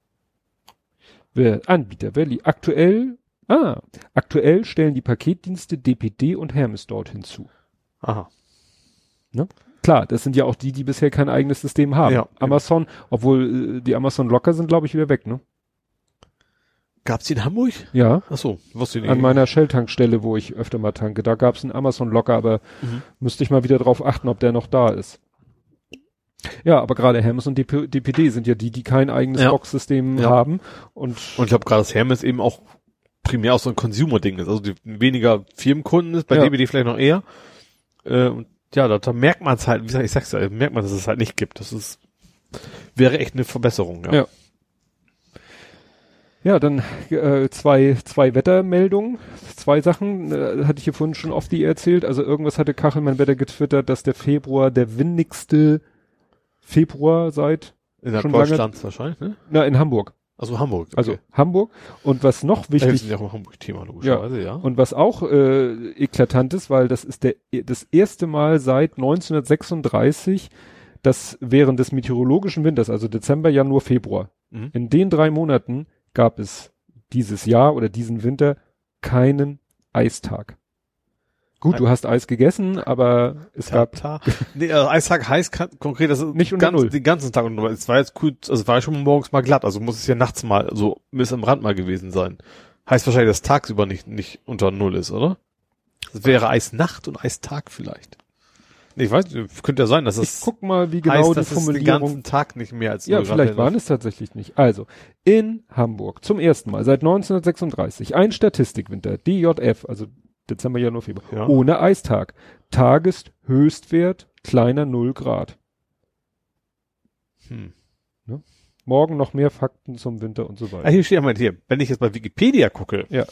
Wer Anbieter, li aktuell, ah, aktuell stellen die Paketdienste DPD und Hermes dort hinzu. Aha. Klar, das sind ja auch die, die bisher kein eigenes System haben. Ja. Amazon, obwohl äh, die Amazon Locker sind, glaube ich, wieder weg, ne? Gab's die in Hamburg? Ja. Ach so, wusste ich nicht. An meiner Shell-Tankstelle, wo ich öfter mal tanke, da gab's einen Amazon Locker, aber Mhm. müsste ich mal wieder drauf achten, ob der noch da ist. Ja, aber gerade Hermes und DP DPD sind ja die, die kein eigenes Ja. Boxsystem Ja. haben. Und, Und ich glaube gerade, dass Hermes eben auch primär auch so ein Consumer-Ding ist. Also die, weniger Firmenkunden ist, bei Ja. DBD vielleicht noch eher. Äh, und ja, da, da merkt man es halt, wie gesagt, ich sag's ja, merkt man, dass es halt nicht gibt. Das ist, wäre echt eine Verbesserung, ja. Ja. ja, dann äh, zwei, zwei Wettermeldungen, zwei Sachen, äh, hatte ich hier vorhin schon oft die erzählt. Also irgendwas hatte Kachelmann Wetter getwittert, dass der Februar der windigste Februar seit, Schon lange- Deutschlands wahrscheinlich, ne? na, in Hamburg. Also Hamburg. Also Hamburg. Und was noch wichtig sind ja auch ein Hamburg-Thema, logischerweise, ja. Und was auch äh, eklatant ist, weil das ist der das erste Mal seit 1936, dass während des meteorologischen Winters, also Dezember, Januar, Februar, Mhm. in den drei Monaten gab es dieses Jahr oder diesen Winter keinen Eistag. Gut, du hast Eis gegessen, aber es gab Tag. nee, also Eistag heißt kann, konkret, das ist Nicht unter ganz, Null. den ganzen Tag unter Null. Es war jetzt gut, also war schon morgens mal glatt, also muss es ja nachts mal, so bis am Rand mal gewesen sein. Heißt wahrscheinlich, dass tagsüber nicht, nicht unter Null ist, oder? Das wäre Eisnacht und Eistag vielleicht. Nee, ich weiß, könnte ja sein, dass ich es guck mal, wie genau heißt, die dass es den Formulierung ganzen Tag nicht mehr als Ja, vielleicht waren es tatsächlich nicht. Also, in Hamburg zum ersten Mal seit 1936 ein Statistikwinter, DJF, also Dezember, Januar, Februar, Ja. ohne Eistag. Tageshöchstwert kleiner 0 Grad. Hm. Morgen noch mehr Fakten zum Winter und so Ah, weiter. hier steht einmal hier, wenn ich jetzt bei Wikipedia gucke, Ja.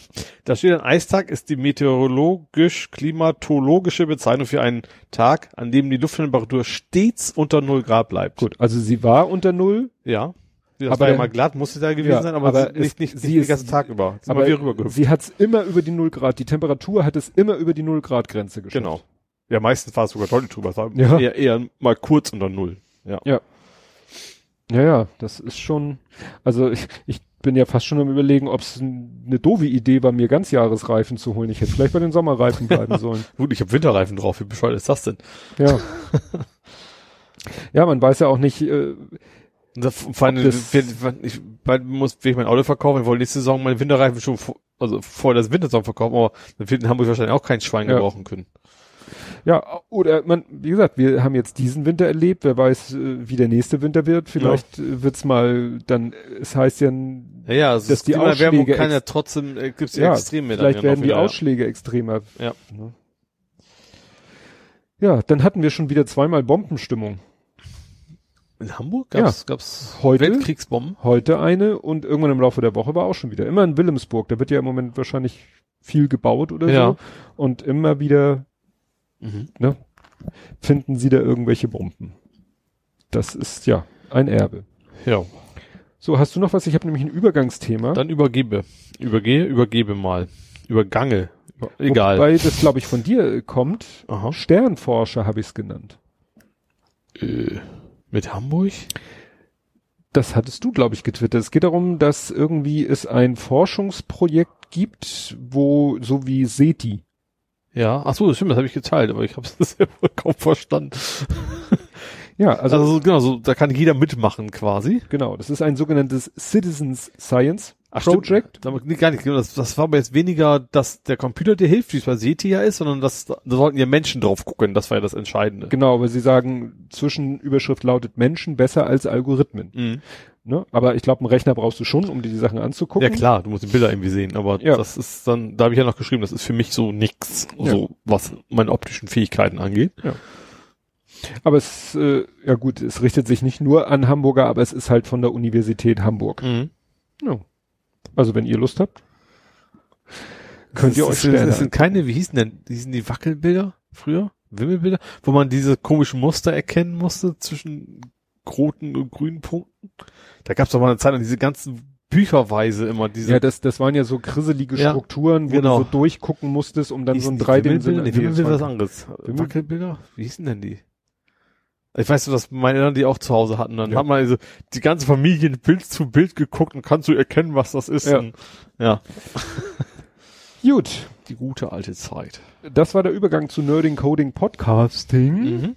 da steht ein Eistag ist die meteorologisch-klimatologische Bezeichnung für einen Tag, an dem die Lufttemperatur stets unter null Grad bleibt. Gut, also sie war unter Null, Ja. Das Aber war ja mal glatt, musste da gewesen Ja, sein, aber, aber sie- nicht, nicht, sie nicht den ganzen Tag über. Ist aber sie hat es immer über die 0 Grad, die Temperatur hat es immer über die 0 Grad Grenze geschafft. Genau. Ja, meistens war es sogar deutlich drüber. Es war Ja. eher, eher mal kurz unter Null. Ja. Ja, ja, das ist schon, also ich, ich bin ja fast schon am überlegen, ob es eine doofe Idee war, mir Ganzjahresreifen zu holen. Ich hätte vielleicht bei den Sommerreifen bleiben *laughs* sollen. Gut, ich habe Winterreifen drauf. Wie bescheuert ist das denn? Ja. *laughs* ja, man weiß ja auch nicht, äh, Vor allem, das- wenn ich bald muss, will ich mein Auto verkaufen, ich wollte nächste Saison meine Winterreifen schon vor, also vor das Wintersaison verkaufen, aber dann wird in Hamburg wahrscheinlich auch kein Schwein Ja. gebrauchen können. ja, oder man, wie gesagt, wir haben jetzt diesen Winter erlebt, wer weiß, äh, wie der nächste Winter wird. Vielleicht äh, wird's mal dann, es heißt ja, Ja, ja, also Dass die Ausschläge kann ja trotzdem, äh, gibt's ja, ja, Extreme vielleicht werden die wieder, ja. Ausschläge extremer. Ja. Ja, dann hatten wir schon wieder zweimal Bombenstimmung. In Hamburg gab's, gab's Heute? Weltkriegsbomben? Heute eine und irgendwann im Laufe der Woche war auch schon wieder. Immer in Wilhelmsburg, da wird ja im Moment wahrscheinlich viel gebaut oder Ja. so. Und immer wieder Mhm. ne, finden sie da irgendwelche Bomben. Das ist ja ein Erbe. Ja. So, hast du noch was? Ich habe nämlich ein Übergangsthema. Dann übergebe. Übergehe, übergebe mal. Übergange. Egal. Weil das, glaube ich, von dir kommt. Aha. Sternforscher habe ich es genannt. Äh, mit Hamburg? Das hattest du, glaube ich, getwittert. Es geht darum, dass irgendwie es ein Forschungsprojekt gibt, wo so wie SETI. Ja. Ach so, das stimmt, das habe ich geteilt, aber ich habe es *laughs* kaum verstanden. Ja, also, Also, genau, so, da kann jeder mitmachen quasi. genau, das ist ein sogenanntes Citizens Science Ach, stimmt. Project. Damit, nee, gar nicht, genau, das, das war aber jetzt weniger, dass der Computer dir hilft, wie es bei SETI ja ist, sondern dass, da sollten ja Menschen drauf gucken, das war ja das Entscheidende. Genau, aber sie sagen, Zwischenüberschrift lautet Menschen besser als Algorithmen. Mhm. Ne? Aber ich glaube, einen Rechner brauchst du schon, um dir die Sachen anzugucken. Ja klar, du musst die Bilder irgendwie sehen, aber Ja. das ist dann, da habe ich ja noch geschrieben, das ist für mich so nix, Ja. so was meine optischen Fähigkeiten angeht. Aber es, äh, ja gut, es richtet sich nicht nur an Hamburger, aber es ist halt von der Universität Hamburg. Mhm. Ja. Also wenn ihr Lust habt, könnt ihr euch das, Sterne. das sind keine, wie hießen denn, wie hießen die Wackelbilder früher? Wimmelbilder? Wo man diese komischen Muster erkennen musste zwischen roten und grünen Punkten? Da gab es doch mal eine Zeit lang diese ganzen Bücherweise immer diese. ja, das, das waren ja so krisselige Ja, Strukturen, wo genau. du so durchgucken musstest, um dann Wie so ein hießen die? dreidimensional. Wimmelbilder? Nee, das Wimmelbilder ist was anderes. Wimmel- Wackelbilder? Wie hießen denn die? Ich weiß nur, dass meine Eltern die auch zu Hause hatten. Dann Ja. hat man also die ganze Familie Bild zu Bild geguckt und kannst du erkennen, was das ist. Ja. Und, ja. *laughs* Gut, Die gute alte Zeit. das war der Übergang zu Nerding Coding Podcasting. Mhm.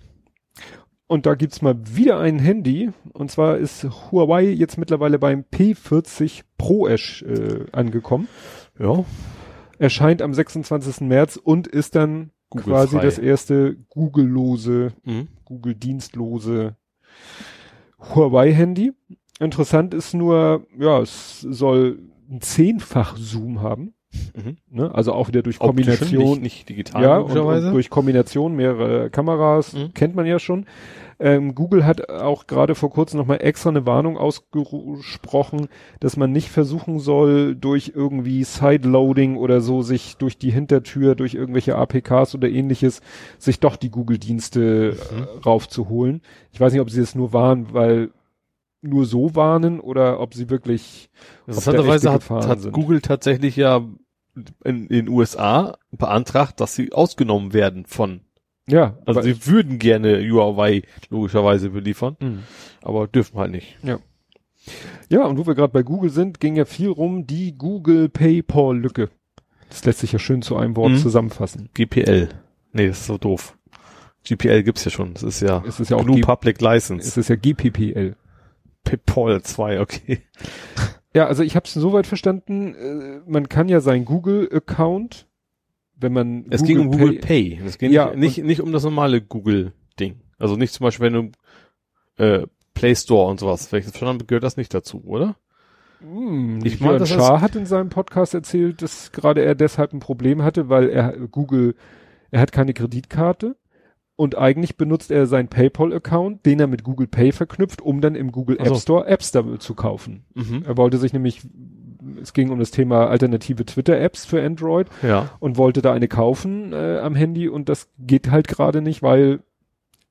Und da gibt's mal wieder ein Handy. Und zwar ist Huawei jetzt mittlerweile beim P40 Pro ersch, äh, angekommen. Ja. Erscheint am 26. März und ist dann Google-frei. quasi das erste Google-lose, Mhm. Google-dienstlose Huawei-Handy. Interessant ist nur, ja, es soll ein zehnfach Zoom haben. Mhm. Ne? Also auch wieder durch Kombination. Nicht, nicht digital, Ja, und, und durch Kombination mehrerer Kameras, Mhm. kennt man ja schon. Ähm, Google hat auch gerade vor kurzem nochmal extra eine Warnung ausgesprochen, dass man nicht versuchen soll, durch irgendwie Sideloading oder so sich durch die Hintertür, durch irgendwelche APKs oder ähnliches, sich doch die Google-Dienste Mhm. äh, raufzuholen. Ich weiß nicht, ob sie es nur warnen, weil nur so warnen oder ob sie wirklich Interessanterweise hat, hat sind. Google tatsächlich ja in den USA beantragt, dass sie ausgenommen werden von, ja, also sie würden gerne Huawei logischerweise beliefern, Mhm. aber dürfen halt nicht. Ja, und wo wir gerade bei Google sind, ging ja viel rum die Google PayPal-Lücke. Das lässt sich ja schön zu einem Wort Mhm. zusammenfassen. GPL. Nee, das ist so doof. GPL gibt's ja schon. Das ist ja, Es ist ja auch GNU G Public es License. ist ja GPPL. PayPal 2, okay. Ja, also ich habe es soweit verstanden, äh, man kann ja seinen Google-Account, wenn man Es ging um Google Pay. Es ging Ja, nicht, nicht, nicht um das normale Google-Ding. Also nicht zum Beispiel, wenn du äh, Play Store und sowas. Habe, gehört das nicht dazu, oder? Hm, Ich meine, das Schaar hat in seinem Podcast erzählt, dass gerade er deshalb ein Problem hatte, weil er Google, er hat keine Kreditkarte und eigentlich benutzt er seinen PayPal-Account, den er mit Google Pay verknüpft, um dann im Google Ach so. App Store Apps damit zu kaufen. Mhm. Er wollte sich nämlich, es ging um das Thema alternative Twitter-Apps für Android Ja. und wollte da eine kaufen äh, am Handy und das geht halt gerade nicht, weil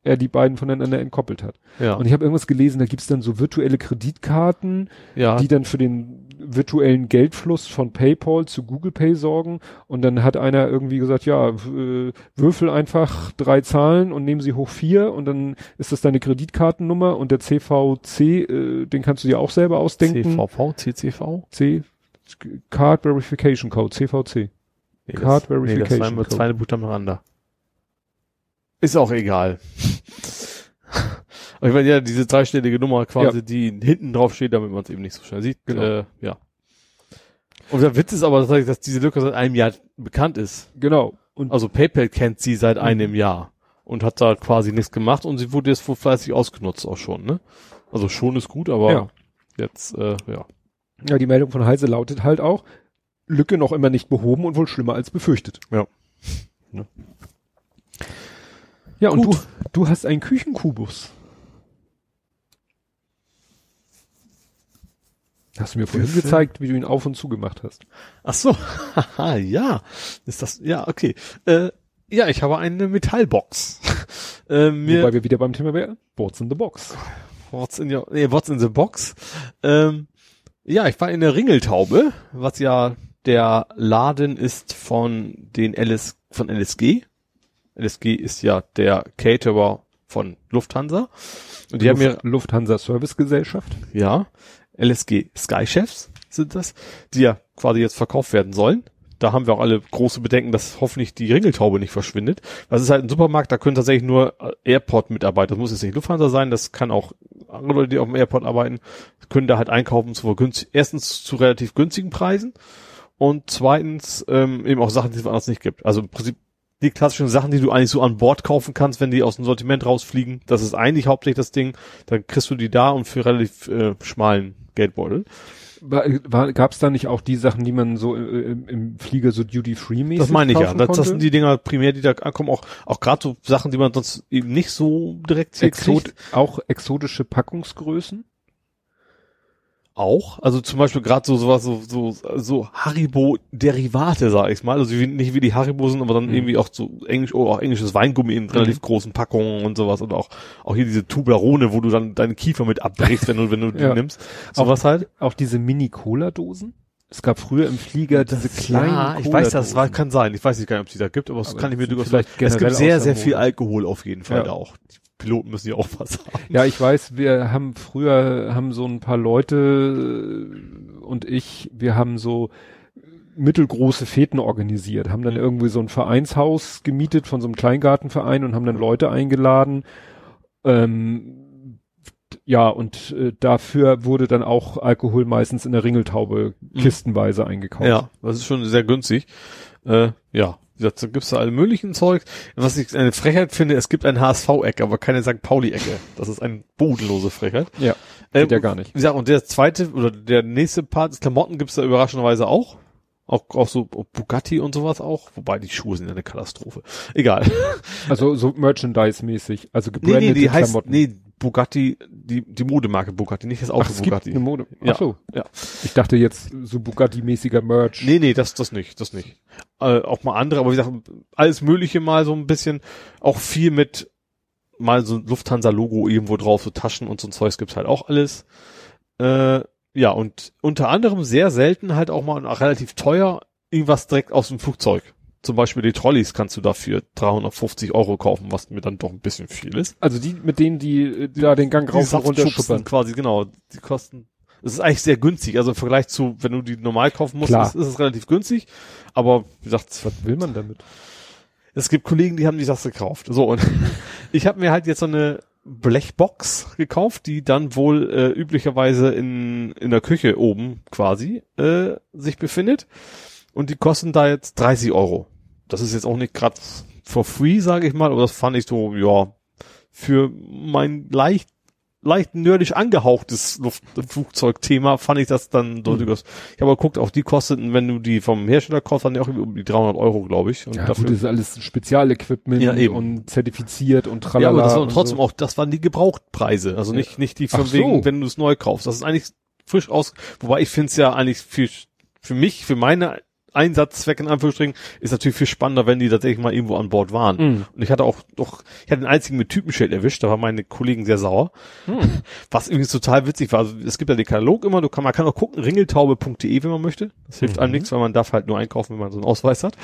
er die beiden voneinander entkoppelt hat. Ja. Und ich habe irgendwas gelesen, da gibt's dann so virtuelle Kreditkarten, ja. die dann für den virtuellen Geldfluss von PayPal zu Google Pay sorgen. Und dann hat einer irgendwie gesagt, ja, äh, würfel einfach drei Zahlen und nehmen sie hoch vier und dann ist das deine Kreditkartennummer und der CVC, äh, den kannst du dir auch selber ausdenken. CVV, CCV? C Card Verification Code, CVC. Nee, Card das, nee, das Verification waren nur Code. zwei Buchstaben miteinander. Ist auch egal. *laughs* Aber ich meine, ja, diese dreistellige Nummer quasi, die hinten drauf steht, damit man es eben nicht so schnell sieht. Genau. Äh, ja. Und der Witz ist aber, dass diese Lücke seit einem Jahr bekannt ist. Genau. Und Also PayPal kennt sie seit Mhm. einem Jahr und hat da quasi nichts gemacht und sie wurde jetzt wohl fleißig ausgenutzt auch schon, ne? Also schon ist gut, aber Ja. jetzt, äh, ja. ja, die Meldung von Heise lautet halt auch, Lücke noch immer nicht behoben und wohl schlimmer als befürchtet. Ja. Ne? Ja, und Gut. du, du hast einen Küchenkubus. Hast du mir vorhin Würfel? gezeigt, wie du ihn auf und zu gemacht hast. Ach so, *laughs* haha, ja. Ist das, ja, okay. Äh, ja, ich habe eine Metallbox. *laughs* äh, mir, Wobei wir wieder beim Thema wären. What's in the box? what's in your, nee, what's in the box? Ähm, ja, ich war in der Ringeltaube, was ja der Laden ist von den LS, von LSG. LSG ist ja der Caterer von Lufthansa. Und die haben mir Luft, Lufthansa Service Gesellschaft. Ja, LSG Sky Chefs sind das, die ja quasi jetzt verkauft werden sollen. da haben wir auch alle große Bedenken, dass hoffentlich die Ringeltaube nicht verschwindet. Das ist halt ein Supermarkt, da können tatsächlich nur äh, Airport-Mitarbeiter, das muss jetzt nicht Lufthansa sein, das kann auch andere Leute, die auf dem Airport arbeiten, können da halt einkaufen zu günstig, erstens zu relativ günstigen Preisen und zweitens ähm, eben auch Sachen, die es woanders nicht gibt. Also im Prinzip die klassischen Sachen, die du eigentlich so an Bord kaufen kannst, wenn die aus dem Sortiment rausfliegen. Das ist eigentlich hauptsächlich das Ding. Dann kriegst du die da und für relativ äh, schmalen Geldbeutel. Gab es da nicht auch die Sachen, die man so äh, im, im Flieger so duty-free-mäßig Das meine ich ja. Das, das, sind die Dinger primär, die da ankommen. Auch, auch gerade so Sachen, die man sonst eben nicht so direkt hier Exot kriegt. Auch exotische Packungsgrößen? Auch. Also zum Beispiel gerade so sowas, so, so, so Haribo-Derivate, sag ich mal. Also wie, nicht wie die Haribo sind, aber dann mhm. irgendwie auch so englisch, oh, auch englisches Weingummi in relativ mhm. großen Packungen und sowas. Und auch, auch hier diese Tublerone, wo du dann deine Kiefer mit abbrichst, wenn du, wenn du die *laughs* ja. nimmst. Sowas halt. Auch diese Mini-Cola-Dosen? Es gab früher im Flieger diese kleinen. Ja, ich weiß, das war, kann sein. Ich weiß nicht gar nicht, ob es die da gibt, aber es kann ich mir durchaus vielleicht Es gibt sehr, sehr viel Alkohol auf jeden Fall ja. da auch. Piloten müssen ja auch was haben. Ja, ich weiß, wir haben früher, haben so ein paar Leute und ich, wir haben so mittelgroße Feten organisiert, haben dann irgendwie so ein Vereinshaus gemietet von so einem Kleingartenverein und haben dann Leute eingeladen. Ähm, ja, und äh, dafür wurde dann auch Alkohol meistens in der Ringeltaube mhm. kistenweise eingekauft. Ja, das ist schon sehr günstig. Äh, ja, da gibt's da alle möglichen Zeug. Was ich eine Frechheit finde, es gibt ein HSV-Eck, aber keine St. Pauli-Ecke. Das ist eine bodenlose Frechheit. Ja, geht ähm, ja gar nicht. Ja, und der zweite oder der nächste Part des Klamotten gibt's da überraschenderweise auch. Auch, auch so Bugatti und sowas auch. Wobei die Schuhe sind ja eine Katastrophe. Egal. Also so Merchandise-mäßig. Also gebrandete nee, nee, die Klamotten. Heißt, nee, Bugatti, die, die Modemarke Bugatti, nicht das Auto Ach, Bugatti. Gibt eine Mode. Ach so. Ja. Ich dachte jetzt so Bugatti-mäßiger Merch. Nee, nee, das, das nicht, das nicht. Äh, auch mal andere, aber wie gesagt, alles Mögliche mal so ein bisschen, auch viel mit mal so ein Lufthansa-Logo irgendwo drauf, so Taschen und so ein Zeugs gibt's halt auch alles. Äh, ja, und unter anderem sehr selten halt auch mal auch relativ teuer irgendwas direkt aus dem Flugzeug zum Beispiel die Trolleys kannst du dafür 350 Euro kaufen, was mir dann doch ein bisschen viel ist. Also die, mit denen die, die da den Gang rauf und runter schuppern. quasi, genau. Die kosten, es ist eigentlich sehr günstig. Also im Vergleich zu, wenn du die normal kaufen musst, ist, ist, es relativ günstig. Aber, wie gesagt, was will man damit? Es gibt Kollegen, die haben die Sache gekauft. So, und *laughs* ich habe mir halt jetzt so eine Blechbox gekauft, die dann wohl äh, üblicherweise in, in der Küche oben quasi äh, sich befindet. Und die kosten da jetzt 30 Euro das ist jetzt auch nicht gerade for free, sage ich mal, aber das fand ich so, ja, für mein leicht leicht nerdisch angehauchtes Luftflugzeugthema fand ich das dann mhm. durchaus. Ich habe geguckt, auch die kosteten, wenn du die vom Hersteller kaufst, dann ja auch um die 300 Euro, glaube ich. Und ja, dafür, gut, das ist alles Spezialequipment ja, eben. und zertifiziert und tralala. Ja, aber das waren trotzdem so. auch, das waren die Gebrauchtpreise, also nicht nicht die von wegen, so. wenn du es neu kaufst. Das ist eigentlich frisch aus, wobei ich finde es ja eigentlich für für mich, für meine Einsatzzweck in Anführungsstrichen ist natürlich viel spannender, wenn die tatsächlich mal irgendwo an Bord waren. Mm. Und ich hatte auch doch, ich hatte den einzigen mit Typenschild erwischt, da waren meine Kollegen sehr sauer. Mm. *laughs* Was übrigens total witzig war. Also es gibt ja den Katalog immer, du kann, man kann auch gucken, ringeltaube.de, wenn man möchte. Das hilft mhm. einem nichts, weil man darf halt nur einkaufen, wenn man so einen Ausweis hat.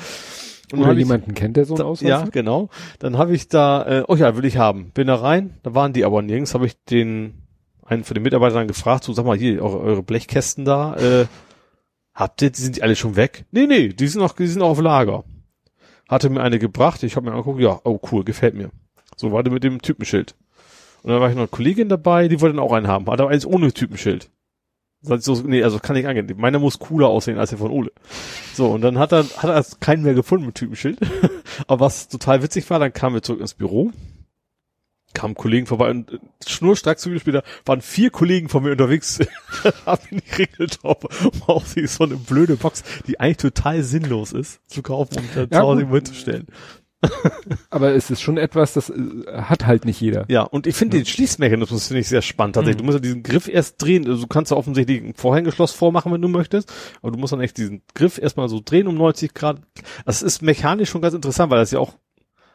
Und Oder jemanden ich, kennt, der so einen Ausweis Ja, hat? genau. Dann habe ich da, äh, oh ja, will ich haben. Bin da rein, da waren die aber nirgends, habe ich den einen von den Mitarbeitern gefragt, so sag mal hier, eure, eure Blechkästen da, äh, Habt ihr, die sind die alle schon weg? Nee, nee, die sind noch, die sind noch auf Lager. Hatte mir eine gebracht, ich habe mir angeguckt, ja, oh cool, gefällt mir. So war der mit dem Typenschild. Und dann war ich noch eine Kollegin dabei, die wollte dann auch einen haben, hat aber eins ohne Typenschild. So, nee, also kann ich angehen. Meiner muss cooler aussehen als der von Ole. So, und dann hat er, hat er keinen mehr gefunden mit Typenschild. *laughs* aber was total witzig war, dann kamen wir zurück ins Büro kamen Kollegen vorbei und äh, schnurstracks zu später waren vier Kollegen von mir unterwegs, *laughs* haben in die Ringeltaube, auch sie so eine blöde Box, die eigentlich total sinnlos ist, zu kaufen und dann ja, zu Hause hinzustellen. *laughs* Aber es ist schon etwas, das äh, hat halt nicht jeder. Ja, und ich finde ja. den Schließmechanismus finde ich sehr spannend. Tatsächlich, mhm. du musst ja diesen Griff erst drehen. Also du kannst ja offensichtlich ein Vorhängeschloss vormachen, wenn du möchtest. Aber du musst dann echt diesen Griff erstmal so drehen um 90 Grad. Das ist mechanisch schon ganz interessant, weil das ja auch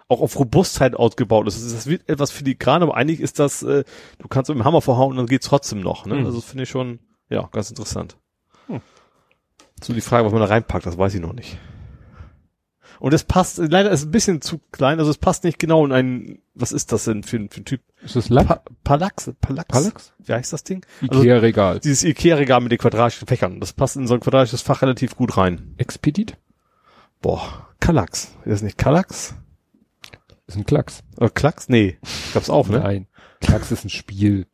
auch auf Robustheit ausgebaut ist. Das wird etwas filigran, aber eigentlich ist das, äh, du kannst mit dem Hammer vorhauen und dann geht's trotzdem noch. Ne? Mhm. Also finde ich schon, ja, ganz interessant. Hm. So die Frage, was man da reinpackt, das weiß ich noch nicht. Und es passt, leider ist es ein bisschen zu klein, also es passt nicht genau in einen, was ist das denn für, für ein Typ? Ist das Lack? Pa Palax, Palax? Palax? Wie heißt das Ding? Ikea-Regal. Also, dieses Ikea-Regal mit den quadratischen Fächern. Das passt in so ein quadratisches Fach relativ gut rein. Expedit? Boah, Kallax. Ist das nicht Kallax? Ist ein Klacks. Oder Klacks? Nee. Gab's auch, ne? Nein. Klacks ist ein Spiel.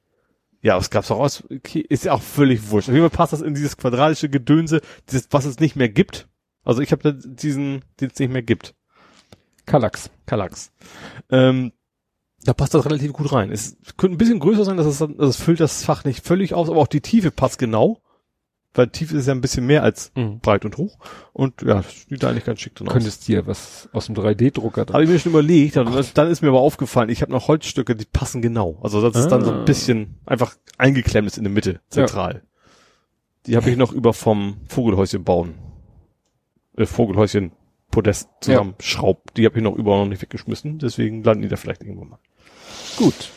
Ja, aber es gab's auch aus, okay, ist ja auch völlig wurscht. Auf jeden Fall passt das in dieses quadratische Gedönse, dieses, was es nicht mehr gibt. Also ich habe da diesen, den es nicht mehr gibt. Kallax. Kallax. Ähm, da passt das relativ gut rein. Es könnte ein bisschen größer sein, dass es, also es füllt das Fach nicht völlig aus, aber auch die Tiefe passt genau. Weil Tiefe ist ja ein bisschen mehr als Mhm. breit und hoch. Und ja, das sieht da eigentlich ganz schick drin aus. Könntest dir was aus dem 3D-Drucker Habe ich mir schon überlegt, dann, dann ist mir aber aufgefallen, ich habe noch Holzstücke, die passen genau. Also das ist dann so Ah. ein bisschen einfach eingeklemmt ist in der Mitte, zentral. Die habe ich noch über vom Vogelhäuschen bauen. Äh, Vogelhäuschen Podest zusammenschraubt. Die habe ich noch über noch nicht weggeschmissen, deswegen landen die da vielleicht irgendwann mal. Gut.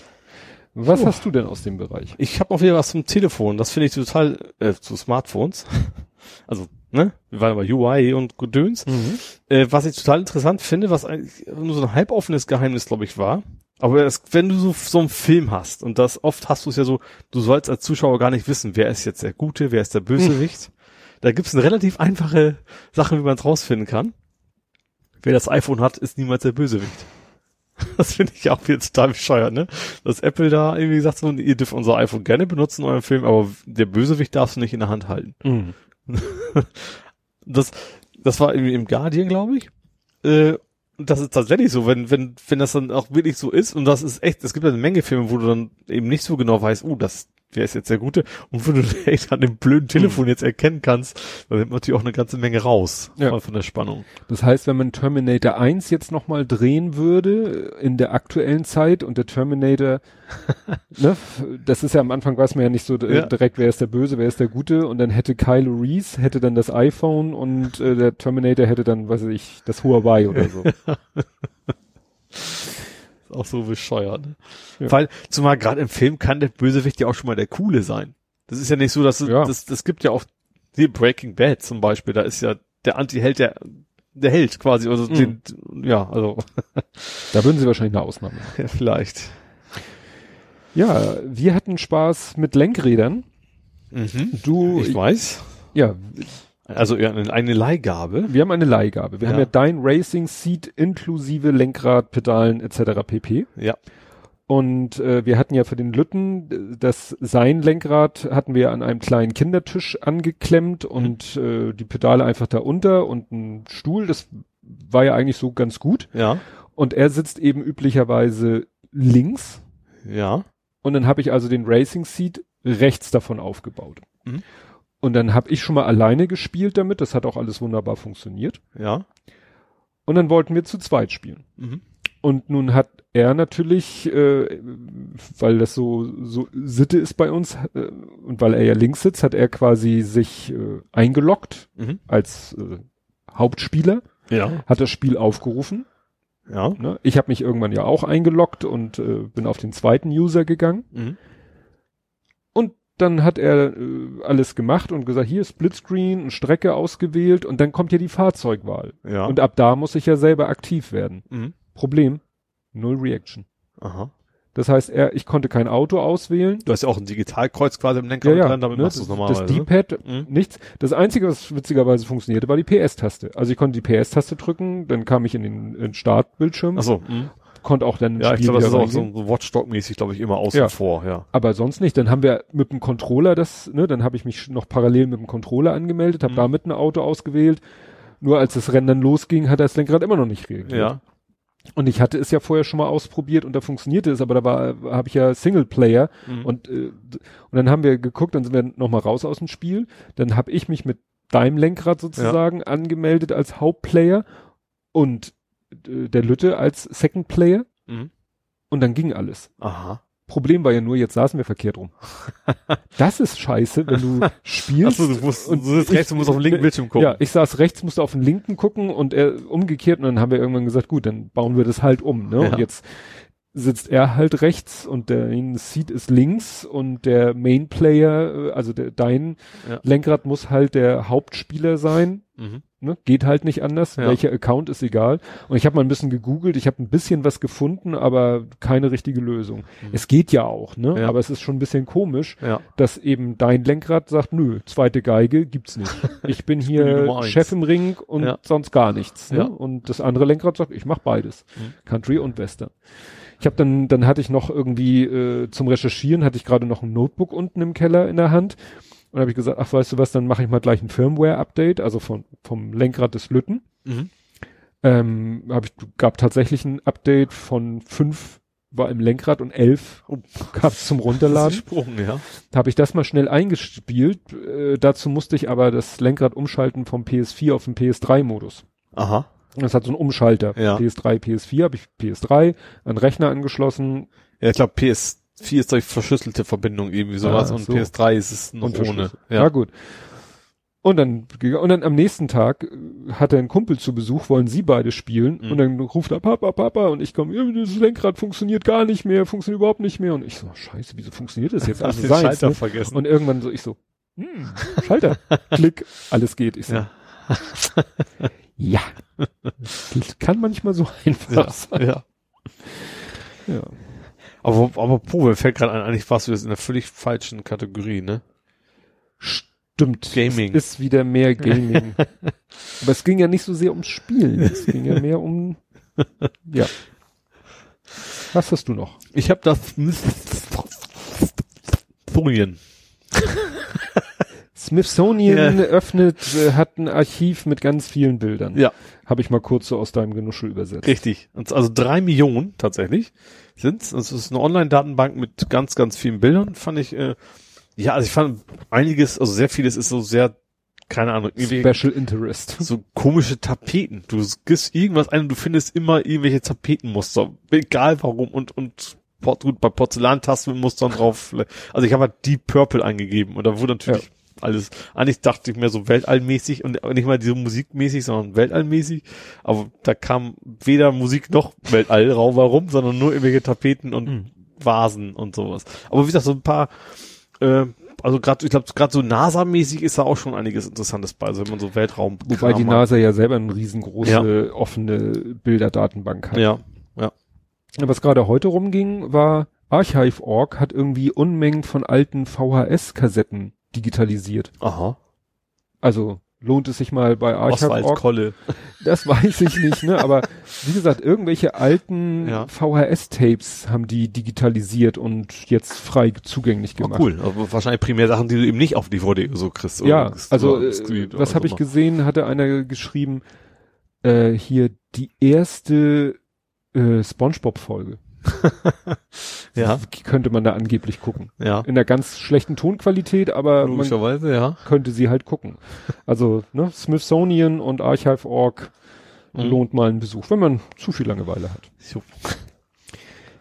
Was Puh. hast du denn aus dem Bereich? Ich habe noch wieder was zum Telefon, das finde ich total, äh, zu Smartphones. *laughs* Also, ne? Wir waren bei UI und Gedöns. Äh, was ich total interessant finde, was eigentlich nur so ein halboffenes Geheimnis, glaube ich, war. Aber das, wenn du so, so einen Film hast, und das oft hast du es ja so, du sollst als Zuschauer gar nicht wissen, wer ist jetzt der Gute, wer ist der Bösewicht. Da gibt es eine relativ einfache Sache, wie man es rausfinden kann. Wer das iPhone hat, ist niemals der Bösewicht. *laughs* Das finde ich auch wieder total bescheuert, ne? Dass Apple da irgendwie sagt so, ihr dürft unser iPhone gerne benutzen in eurem Film, aber der Bösewicht darfst du nicht in der Hand halten. Mhm. *laughs* Das, das war irgendwie im Guardian, glaube ich. Äh, das ist tatsächlich so, wenn, wenn, wenn das dann auch wirklich so ist, und das ist echt, es gibt ja eine Menge Filme, wo du dann eben nicht so genau weißt, oh, das, wer ist jetzt der Gute, und wo du *laughs* echt an dem blöden Telefon jetzt erkennen kannst, dann nimmt man natürlich auch eine ganze Menge raus Ja. von, der Spannung. Das heißt, wenn man Terminator 1 jetzt nochmal drehen würde, in der aktuellen Zeit und der Terminator, *laughs* ne, das ist ja am Anfang weiß man ja nicht so Ja. direkt, wer ist der Böse, wer ist der Gute und dann hätte Kylo Reese, hätte dann das iPhone und äh, der Terminator hätte dann, weiß ich, das Huawei oder so. *laughs* Auch so bescheuert. Ne? Ja. Weil, zumal gerade im Film kann der Bösewicht ja auch schon mal der Coole sein. Das ist ja nicht so, dass es, Ja. das, das gibt ja auch, die Breaking Bad zum Beispiel, da ist ja der Anti-Held der, der Held quasi, also Mhm. den, ja, also, *laughs* Da würden sie wahrscheinlich eine Ausnahme machen. ja, *laughs* vielleicht. Ja, wir hatten Spaß mit Lenkrädern. Du, Ich weiß. ja, Also eine, Leihgabe. wir haben eine Leihgabe. Wir Ja. haben ja dein Racing Seat inklusive Lenkrad, Pedalen etc. pp. Ja. Und äh, wir hatten ja für den Lütten das sein Lenkrad hatten wir an einem kleinen Kindertisch angeklemmt und äh, die Pedale einfach da unter und ein Stuhl. Das war ja eigentlich so ganz gut. Ja. Und er sitzt eben üblicherweise links. Ja. Und dann habe ich also den Racing Seat rechts davon aufgebaut. Mhm. Und dann habe ich schon mal alleine gespielt damit. Das hat auch alles wunderbar funktioniert. Ja. Und dann wollten wir zu zweit spielen. Mhm. Und nun hat er natürlich, äh, weil das so, so Sitte ist bei uns äh, und weil er ja links sitzt, hat er quasi sich äh, eingeloggt Mhm. als äh, Hauptspieler, Ja. hat das Spiel aufgerufen. Ja. Ne? Ich habe mich irgendwann ja auch eingeloggt und äh, bin auf den zweiten User gegangen. Mhm. Dann hat er äh, alles gemacht und gesagt, hier Splitscreen und Strecke ausgewählt und dann kommt ja die Fahrzeugwahl. Ja. Und ab da muss ich ja selber aktiv werden. mhm. Problem, null Reaction. Aha. Das heißt, er, ich konnte kein Auto auswählen. Du hast ja auch ein Digitalkreuz quasi im Lenkrad dran, damit ne, machst du es das, normalerweise. das D-Pad, Mhm. nichts. Das Einzige, was witzigerweise funktionierte, war die PS-Taste. Also ich konnte die PS-Taste drücken, dann kam ich in den, in den Startbildschirm, Achso. Mhm. Konnte auch dann Ja, ich glaube, das ist auch so, so Watchdog-mäßig, glaube ich, immer außen Ja. vor, ja. Aber sonst nicht. Dann haben wir mit dem Controller das, ne, dann habe ich mich noch parallel mit dem Controller angemeldet, habe Mhm. damit ein Auto ausgewählt. Nur als das Rennen dann losging, hat das Lenkrad immer noch nicht reagiert. Ja. Und ich hatte es ja vorher schon mal ausprobiert und da funktionierte es, aber da war, habe ich ja Singleplayer Mhm. und, äh, und dann haben wir geguckt, dann sind wir nochmal raus aus dem Spiel. Dann habe ich mich mit deinem Lenkrad sozusagen angemeldet als Hauptplayer und der Lütte als Second Player Mhm. und dann ging alles. Aha. Problem war ja nur, jetzt saßen wir verkehrt rum. *laughs* das ist scheiße, wenn du spielst. Achso, du musst, und du sitzt rechts, du musst auf den linken Bildschirm gucken. Ja, ich saß rechts, musste auf den linken gucken und er umgekehrt und dann haben wir irgendwann gesagt, gut, dann bauen wir das halt um. Ne? Ja. Und jetzt sitzt er halt rechts und der Seat ist links und der Main Player, äh, also der, dein Ja. Lenkrad muss halt der Hauptspieler sein. Mhm. Ne? Geht halt nicht anders. Ja. Welcher Account ist egal. Und ich habe mal ein bisschen gegoogelt, ich habe ein bisschen was gefunden, aber keine richtige Lösung. Es geht ja auch, ne? Mhm. Ja. Aber es ist schon ein bisschen komisch, Ja. dass eben dein Lenkrad sagt, nö, zweite Geige gibt's nicht. *laughs* Ich bin bin hier eins. Chef im Ring und sonst gar nichts. Ne? Und das andere Lenkrad sagt, ich mach beides. Mhm. Country und Western. Ich habe dann, dann hatte ich noch irgendwie äh, zum Recherchieren hatte ich gerade noch ein Notebook unten im Keller in der Hand und habe ich gesagt, ach weißt du was, dann mache ich mal gleich ein Firmware-Update, also von, vom Lenkrad des Lütten. Mhm. Ähm, hab ich gab tatsächlich ein Update von fünf war im Lenkrad und elf Oh. gab's zum Das ist Runterladen. *laughs* Sprung, ja. Habe ich das mal schnell eingespielt. Äh, dazu musste ich aber das Lenkrad umschalten vom PS4 auf den PS3-Modus. Aha. Das hat so einen Umschalter. Ja. PS3, PS4 habe ich PS3 an Rechner angeschlossen Ja, ich glaube PS4 ist durch verschlüsselte Verbindung irgendwie sowas Ah, und so. PS3 ist es noch ohne. verschlüsselt. Ja. gut. Und dann, und dann am nächsten Tag äh, hat er einen Kumpel zu Besuch, wollen sie beide spielen. Mhm. Und dann ruft er Papa, Papa und ich komme, ja, das Lenkrad funktioniert gar nicht mehr, funktioniert überhaupt nicht mehr. Und ich so, scheiße, wieso funktioniert das jetzt? *laughs* Also den seins, Schalter ne? vergessen. Und irgendwann so, ich so, hm, Schalter, *laughs* Klick, alles geht. Ich so, Ja. *laughs* ja. Das kann manchmal so einfach Ja, sein. ja. Ja. Aber, aber puh, mir fällt gerade ein, eigentlich warst du jetzt in der völlig falschen Kategorie, ne? Stimmt. Gaming. Es ist wieder mehr Gaming. *laughs* Aber es ging ja nicht so sehr ums Spielen. Es ging ja mehr um, *laughs* ja. Was hast du noch? Ich habe das Smithsonian. *laughs* Smithsonian Ja. öffnet, äh, hat ein Archiv mit ganz vielen Bildern. Ja, Habe ich mal kurz so aus deinem Genuschel übersetzt. richtig. Also drei Millionen tatsächlich sind's. Es ist eine Online-Datenbank mit ganz, ganz vielen Bildern. Fand ich, äh, ja, also ich fand einiges, also sehr vieles ist so sehr, keine Ahnung, irgendwie Special Interest. *laughs* so komische Tapeten. Du gibst irgendwas ein und du findest immer irgendwelche Tapetenmuster. Egal warum. Und, und gut, bei Porzellantasten mit Mustern drauf. Also ich habe halt Deep Purple eingegeben und da wurde natürlich alles, eigentlich dachte ich mir so weltallmäßig und nicht mal diese musikmäßig, sondern weltallmäßig. Aber da kam weder Musik noch Weltall raum warum, sondern nur irgendwelche Tapeten und Mhm. Vasen und sowas. Aber wie gesagt, so ein paar, äh, also gerade, ich glaube, gerade so NASA-mäßig ist da auch schon einiges Interessantes bei, also wenn man so Weltraum. Wobei die NASA ja selber eine riesengroße offene Bilderdatenbank hat. Ja, Was gerade heute rumging, war Archive.org hat irgendwie Unmengen von alten VHS-Kassetten digitalisiert. aha. Also lohnt es sich mal bei Archive.org. Oswald-Kolle. Das weiß ich nicht, ne? Aber wie gesagt, irgendwelche alten Ja. VHS-Tapes haben die digitalisiert und jetzt frei zugänglich Oh, gemacht. cool. Aber wahrscheinlich primär Sachen, die du eben nicht auf DVD so kriegst. Ja, also äh, was habe ich gesehen, hatte einer geschrieben, äh, hier die erste äh, Spongebob-Folge. *laughs* Ja, könnte man da angeblich gucken. ja. In einer ganz schlechten Tonqualität, aber Logischerweise, ja. könnte sie halt gucken. Also ne, Smithsonian und Archive.org Mhm. lohnt mal einen Besuch, wenn man zu viel Langeweile hat. So.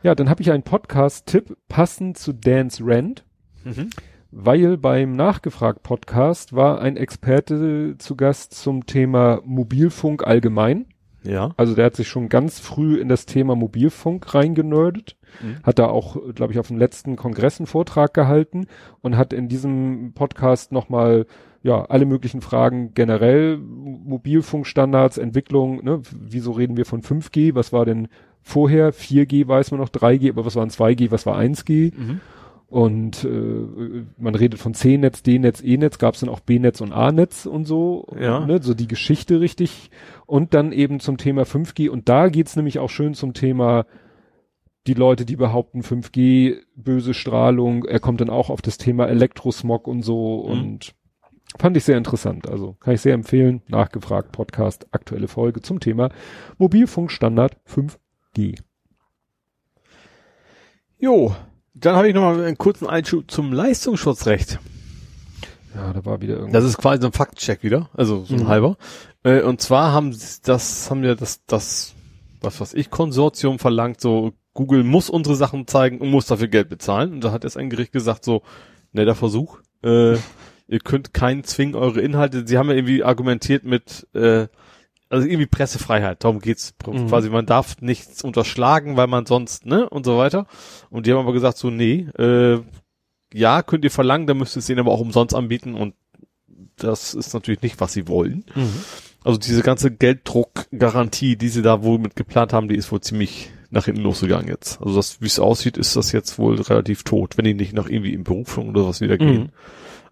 Ja, dann habe ich einen Podcast-Tipp passend zu Dan's Rant, Mhm. weil beim Nachgefragt-Podcast war ein Experte zu Gast zum Thema Mobilfunk allgemein. Ja. Also der hat sich schon ganz früh in das Thema Mobilfunk reingenördet, Mhm. hat da auch, glaube ich, auf dem letzten Kongress einen Vortrag gehalten und hat in diesem Podcast nochmal ja, alle möglichen Fragen generell, Mobilfunkstandards, Entwicklung, ne, wieso reden wir von 5G, was war denn vorher, 4G weiß man noch, 3G, aber was war ein 2G, was war 1G Mhm. Und äh, man redet von C-Netz, D-Netz, E-Netz, gab es dann auch B-Netz und A-Netz und so, Ja. ne, so die Geschichte richtig und dann eben zum Thema 5G und da geht's nämlich auch schön zum Thema die Leute, die behaupten 5G, böse Strahlung, er kommt dann auch auf das Thema Elektrosmog und so Mhm. und fand ich sehr interessant. Also kann ich sehr empfehlen. Nachgefragt Podcast, aktuelle Folge zum Thema Mobilfunkstandard 5G. Jo. Dann habe ich noch mal einen kurzen Einschub zum Leistungsschutzrecht. Ja, da war wieder irgendwas. Das ist quasi so ein Faktcheck wieder, also so ein Mhm. halber. Äh, und zwar haben das, haben wir das, das, was weiß ich, Konsortium verlangt, so Google muss unsere Sachen zeigen und muss dafür Geld bezahlen. Und da hat jetzt ein Gericht gesagt, so, netter Versuch, äh, *laughs* ihr könnt keinen zwingen, eure Inhalte, sie haben ja irgendwie argumentiert mit, äh, also irgendwie Pressefreiheit, darum geht's Mhm. quasi, man darf nichts unterschlagen, weil man sonst, ne, und so weiter. Und die haben aber gesagt so, nee, äh, ja, könnt ihr verlangen, dann müsst ihr es denen aber auch umsonst anbieten und das ist natürlich nicht, was sie wollen. Also diese ganze Gelddruckgarantie, die sie da wohl mit geplant haben, die ist wohl ziemlich nach hinten losgegangen jetzt. Also das, wie es aussieht, ist das jetzt wohl relativ tot, wenn die nicht noch irgendwie in Berufung oder was wieder gehen. Mhm.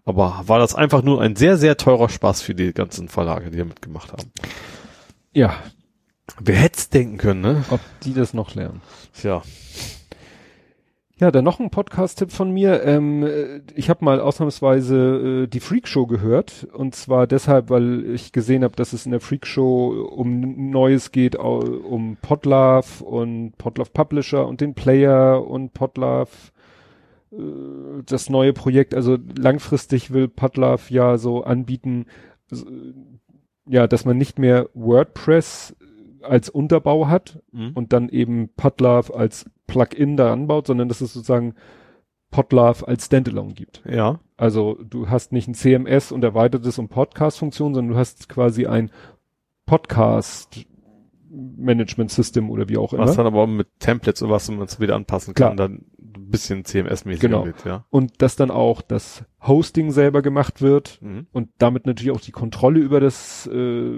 Aber war das einfach nur ein sehr, sehr teurer Spaß für die ganzen Verlage, die da mitgemacht haben. Ja, Wer hätte es denken können, ne? ob die das noch lernen. Tja. Ja, dann noch ein Podcast-Tipp von mir. Ähm, äh, ich habe mal ausnahmsweise äh, die Freak Show gehört und zwar deshalb, weil ich gesehen habe, dass es in der Freak Show um Neues geht, um Podlove und Podlove Publisher und den Player und Podlove äh, das neue Projekt. Also langfristig will Podlove ja so anbieten, ja, dass man nicht mehr WordPress als Unterbau hat, Mhm. und dann eben Podlove als Plugin da anbaut, sondern dass es sozusagen Podlove als Standalone gibt. Ja. Also du hast nicht ein CMS und erweitertes um Podcast-Funktion, sondern du hast quasi ein Podcast-Management-System oder wie auch immer. Was dann aber mit Templates oder was man es wieder anpassen kann, Klar. dann ein bisschen CMS-mäßig Genau. wird, ja. und dass dann auch das Hosting selber gemacht wird Mhm. und damit natürlich auch die Kontrolle über das äh,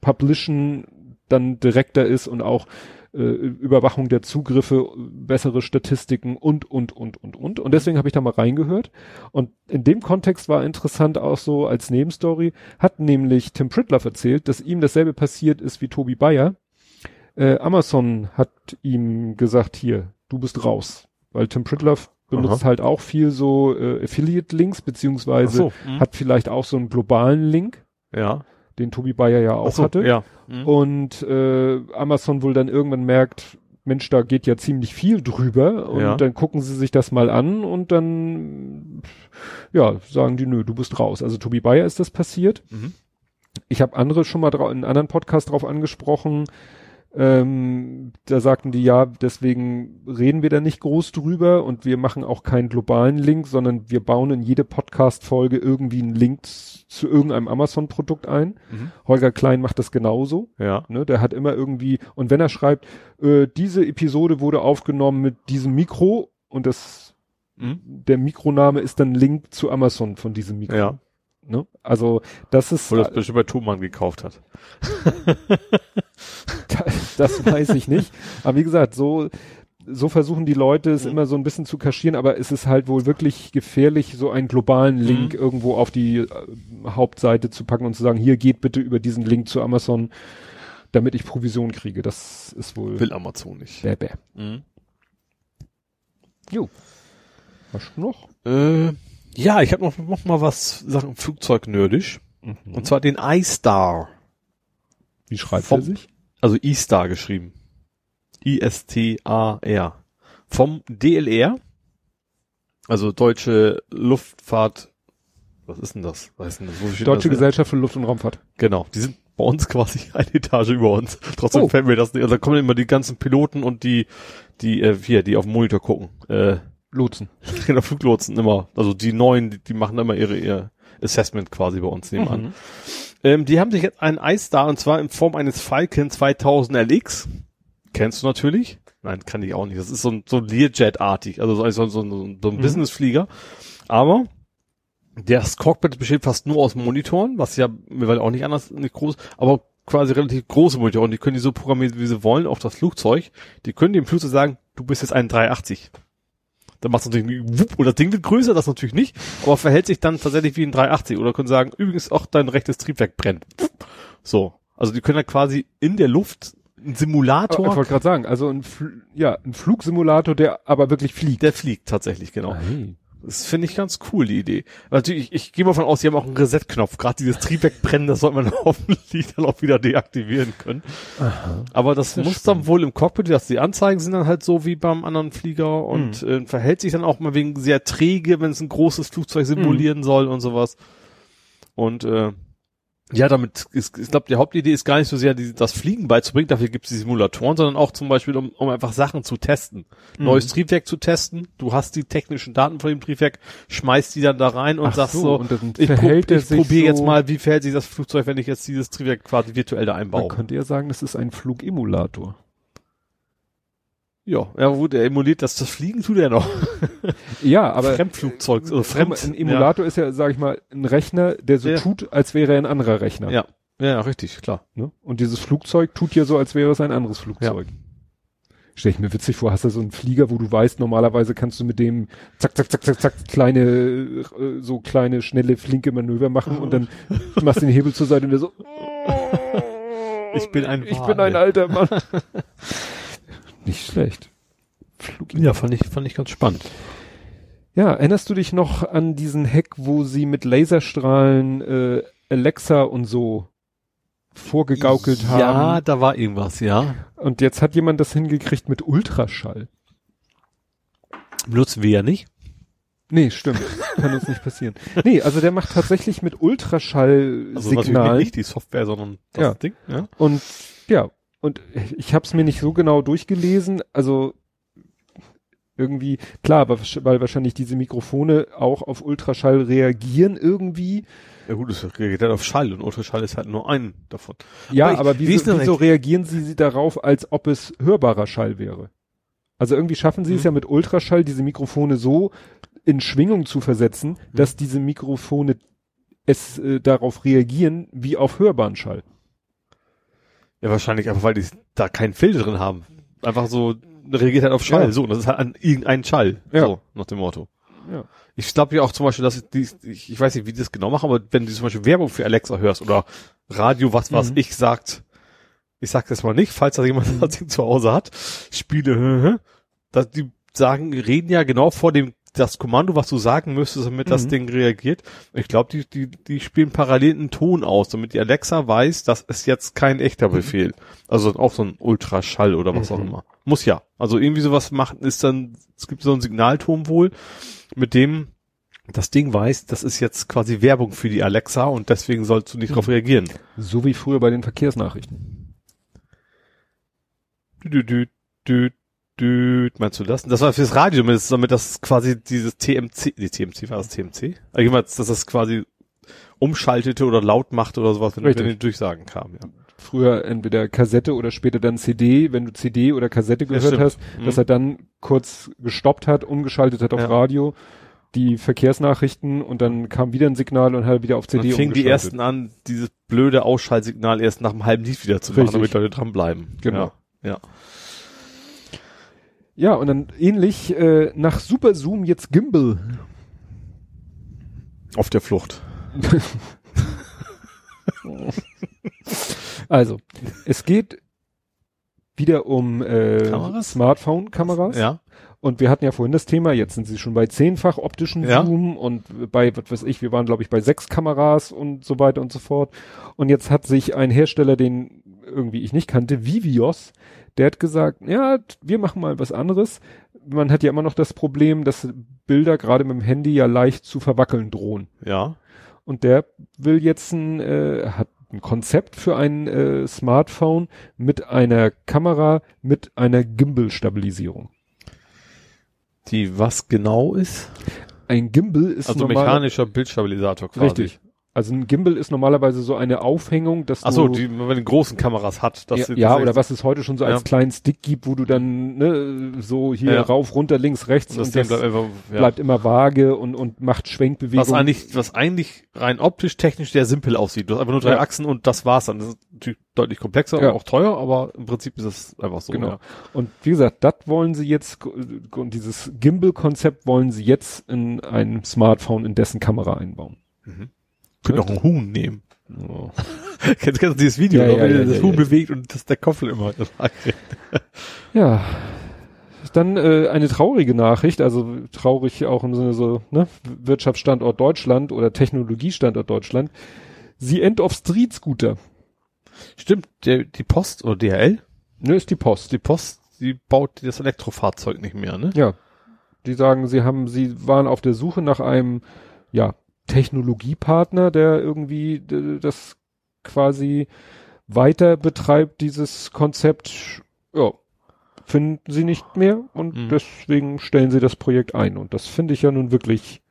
Publishen dann direkter ist und auch äh, Überwachung der Zugriffe, bessere Statistiken und, und, und, und, und. Und deswegen habe ich da mal reingehört. Und in dem Kontext war interessant auch so als Nebenstory, hat nämlich Tim Pritloff erzählt, dass ihm dasselbe passiert ist wie Tobi Bayer. Äh, Amazon hat ihm gesagt, hier, du bist raus. Weil Tim Pritloff benutzt halt auch viel so äh, Affiliate-Links, beziehungsweise so. Mhm. hat vielleicht auch so einen globalen Link, ja. den Tobi Bayer ja auch so, hatte. Ja. Mhm. Und äh, Amazon wohl dann irgendwann merkt, Mensch, da geht ja ziemlich viel drüber und Ja. dann gucken sie sich das mal an und dann ja, sagen die, nö, du bist raus. Also Tobi Bayer ist das passiert. Mhm. Ich habe andere schon mal in einem anderen Podcast drauf angesprochen. Ähm, da sagten die, ja, deswegen reden wir da nicht groß drüber und wir machen auch keinen globalen Link, sondern wir bauen in jede Podcast-Folge irgendwie einen Link zu irgendeinem Amazon-Produkt ein. Mhm. Holger Klein macht das genauso. Ja. Ne, der hat immer irgendwie, und wenn er schreibt, äh, diese Episode wurde aufgenommen mit diesem Mikro und das, Mhm. der Mikroname ist dann Link zu Amazon von diesem Mikro. Ja. Ne? Also das ist, Wo das bestimmt bei Thomann gekauft hat. *laughs* das weiß ich nicht. Aber wie gesagt, so, so versuchen die Leute es Mhm. immer so ein bisschen zu kaschieren, aber es ist halt wohl wirklich gefährlich, so einen globalen Link Mhm. irgendwo auf die äh, Hauptseite zu packen und zu sagen, hier geht bitte über diesen Link zu Amazon, damit ich Provision kriege. Das ist wohl Will Amazon nicht. bäh, bäh. Mhm. Jo. Was noch? Äh, ja, ich habe noch, noch mal was Sachen Flugzeugnerdisch. Und zwar den iStar. Wie schreibt vom- er sich? Also iStar geschrieben. I-S-T-A-R. Vom DLR. Also Deutsche Luftfahrt. Was ist denn das? Ist denn das? Deutsche das? Gesellschaft für Luft- und Raumfahrt. Genau. Die sind bei uns quasi *laughs* eine Etage über uns. Trotzdem Oh. fällt mir das nicht. Also da kommen immer die ganzen Piloten und die, die, äh, hier, die auf dem Monitor gucken. Äh, Lotsen. genau, Fluglotsen immer. Also die neuen, die, die machen immer ihre, ihr Assessment quasi bei uns nebenan. Mhm. Ähm, die haben sich jetzt einen iStar und zwar in Form eines Falcon 2000 LX. Kennst du natürlich? Nein, kann ich auch nicht. Das ist so ein, so ein Learjet-artig, also so, so, so, so ein Mhm. Businessflieger. Aber das Cockpit besteht fast nur aus Monitoren, was ja mittlerweile auch nicht anders, nicht groß, aber quasi relativ große Monitoren. Die können die so programmieren, wie sie wollen, auf das Flugzeug. Die können dem Flugzeug sagen, du bist jetzt ein 380. Dann macht es natürlich wupp, und das Ding wird größer, das natürlich nicht, aber verhält sich dann tatsächlich wie ein 380 oder können sagen, übrigens auch dein rechtes Triebwerk brennt. So. Also die können ja quasi in der Luft einen Ich Simulator, wollte gerade sagen, also ein, Fl ja, ein Flugsimulator, der aber wirklich fliegt. der fliegt tatsächlich, genau. Hey. Das finde ich ganz cool, die Idee. Natürlich, ich, ich gehe mal von aus, die haben auch einen Reset-Knopf. Gerade dieses Triebwerk brennen, das sollte man *laughs* hoffentlich dann auch wieder deaktivieren können. Aber das Sehr muss dann wohl im Cockpit, dass die Anzeigen sind dann halt so wie beim anderen Flieger und Hm. äh, verhält sich dann auch mal wegen sehr träge, wenn es ein großes Flugzeug simulieren soll und sowas. Und äh, Ja, damit ist, ich glaube, die Hauptidee ist gar nicht so sehr, die, das Fliegen beizubringen, dafür gibt es die Simulatoren, sondern auch zum Beispiel, um, um einfach Sachen zu testen. Mhm. Neues Triebwerk zu testen, du hast die technischen Daten von dem Triebwerk, schmeißt die dann da rein und Ach sagst so, so, ich, prob, ich probiere jetzt so- mal, wie verhält sich das Flugzeug, wenn ich jetzt dieses Triebwerk quasi virtuell da Man einbaue. könnte ja sagen, das ist ein Flugemulator. Ja, ja, gut, er emuliert das, das Fliegen tut er noch. *laughs* Ja, aber Fremdflugzeug, also Fremd. ein Emulator ist ja, sag ich mal, ein Rechner, der so Ja. tut, als wäre er ein anderer Rechner. Ja, ja, ja, richtig, klar. Ne? Und dieses Flugzeug tut ja so, als wäre es ein anderes Flugzeug. Stell ich mir witzig vor, hast du so einen Flieger, wo du weißt, normalerweise kannst du mit dem zack, zack, zack, zack, zack, kleine, äh, so kleine, schnelle, flinke Manöver machen und dann *laughs* machst du den Hebel zur Seite und der so, Ich bin ein ich bin ein alter Mann. *laughs* Nicht schlecht. Flug Ja, fand ich, fand ich ganz spannend. Ja, erinnerst du dich noch an diesen Hack, wo sie mit Laserstrahlen äh, Alexa und so vorgegaukelt Ja, haben? da war irgendwas, ja. Und jetzt hat jemand das hingekriegt mit Ultraschall. Benutzen wir ja nicht. Nee, stimmt. Kann uns nicht passieren. Nee, also der macht tatsächlich mit Also Ultraschallsignalen. nicht die Software, sondern das Ja. Ding, ja. und ja, und ich habe es mir nicht so genau durchgelesen. Also irgendwie, klar, weil wahrscheinlich diese Mikrofone auch auf Ultraschall reagieren irgendwie. Ja gut, es reagiert halt auf Schall und Ultraschall ist halt nur ein davon. Ja, Aber ich- aber, wie wieso, wieso reagieren sie, darauf, als ob es hörbarer Schall wäre? Also irgendwie schaffen sie es Mhm. ja mit Ultraschall, diese Mikrofone so in Schwingung zu versetzen, Mhm. dass diese Mikrofone es äh, darauf reagieren wie auf hörbaren Schall. Ja, wahrscheinlich einfach, weil die da keinen Filter drin haben. Einfach so, reagiert halt auf Schall. Ja. So, und das ist halt an irgendeinen Schall. Ja. So, nach dem Motto. Ja. Ich glaube ja auch zum Beispiel, dass die, ich, ich weiß nicht, wie die das genau machen, aber wenn du zum Beispiel Werbung für Alexa hörst oder Radio, was, was Mhm. ich sagt, ich sag das mal nicht, falls da jemand das *laughs* Ding zu Hause hat, Spiele, *laughs* dass die sagen, reden ja genau vor dem, das Kommando, was du sagen müsstest, damit das Mhm. Ding reagiert. Ich glaube, die, die, die spielen parallel einen Ton aus, damit die Alexa weiß, das ist jetzt kein echter Befehl. Also auch so ein Ultraschall oder was auch Mhm. immer. Muss ja. Also irgendwie sowas machen ist dann, es gibt so einen Signalton wohl, mit dem das Ding weiß, das ist jetzt quasi Werbung für die Alexa und deswegen sollst du nicht darauf reagieren. So wie früher bei den Verkehrsnachrichten. Dü, dü, dü, dü, meinst du das? Das war fürs Radio, damit, das- quasi dieses TMC, die TMC war das TMC? Allgemein, dass das quasi umschaltete oder laut machte oder sowas, wenn, wenn Richtig. die Durchsagen kamen, ja. Früher entweder Kassette oder später dann CD, wenn du CD oder Kassette gehört stimmt. hast, Mhm. dass er dann kurz gestoppt hat, umgeschaltet hat auf Ja. Radio, die Verkehrsnachrichten und dann kam wieder ein Signal und hat wieder auf CD Dann fingen die ersten an, dieses blöde Ausschaltsignal erst nach einem halben Lied wieder zu machen, Richtig. damit Leute dranbleiben. Genau. Ja. ja. Ja, und dann ähnlich äh, nach Super Zoom jetzt Gimbal. Auf der Flucht. *laughs* Also, es geht wieder um äh, Kameras? Smartphone-Kameras. Ja. Und wir hatten ja vorhin das Thema, jetzt sind sie schon bei zehnfach optischen Ja. Zoom und bei, was weiß ich, wir waren glaube ich bei sechs Kameras und so weiter und so fort. Und jetzt hat sich ein Hersteller, den irgendwie ich nicht kannte, Vivios, der hat gesagt, ja, wir machen mal was anderes. Man hat ja immer noch das Problem, dass Bilder gerade mit dem Handy ja leicht zu verwackeln drohen. Ja. Und der will jetzt ein, äh, hat ein Konzept für ein äh, Smartphone mit einer Kamera mit einer Gimbal-Stabilisierung. Die was genau ist? Ein Gimbal ist Also mechanischer Bildstabilisator quasi. richtig. Also ein Gimbal ist normalerweise so eine Aufhängung, dass Ach so, du die man den großen Kameras hat. Dass ja, sie- ja oder was es heute schon so als Ja. kleinen Stick gibt, wo du dann ne, so hier Ja. rauf, runter, links, rechts das und das bleibt einfach, bleibt immer vage und und macht Schwenkbewegungen. was eigentlich, was eigentlich rein optisch, technisch sehr simpel aussieht. Du hast einfach nur drei. Achsen und das war's dann. Das ist natürlich deutlich komplexer und auch teuer, aber im Prinzip ist es einfach so. Genau. Und wie gesagt, das wollen sie jetzt, und dieses Gimbal-Konzept wollen sie jetzt in ein Smartphone in dessen Kamera einbauen. Könnt auch ein Huhn nehmen. Oh. *laughs* kennst, kennst du dieses Video, Ja, wo ja, ja, das ja, Huhn bewegt und das der Kopf immer *laughs* Ja. Dann äh, eine traurige Nachricht, also traurig auch im Sinne so, ne, Wirtschaftsstandort Deutschland oder Technologiestandort Deutschland. The End of Street Scooter. Stimmt, der, die Post oder DHL, Ne, ist die Post. die Post, die baut das Elektrofahrzeug nicht mehr, ne? Ja. Die sagen, sie haben, sie waren auf der Suche nach einem, ja, Technologiepartner, der irgendwie das quasi weiter betreibt, dieses Konzept, ja, finden sie nicht mehr und Mhm. deswegen stellen sie das Projekt ein. Und das finde ich ja nun wirklich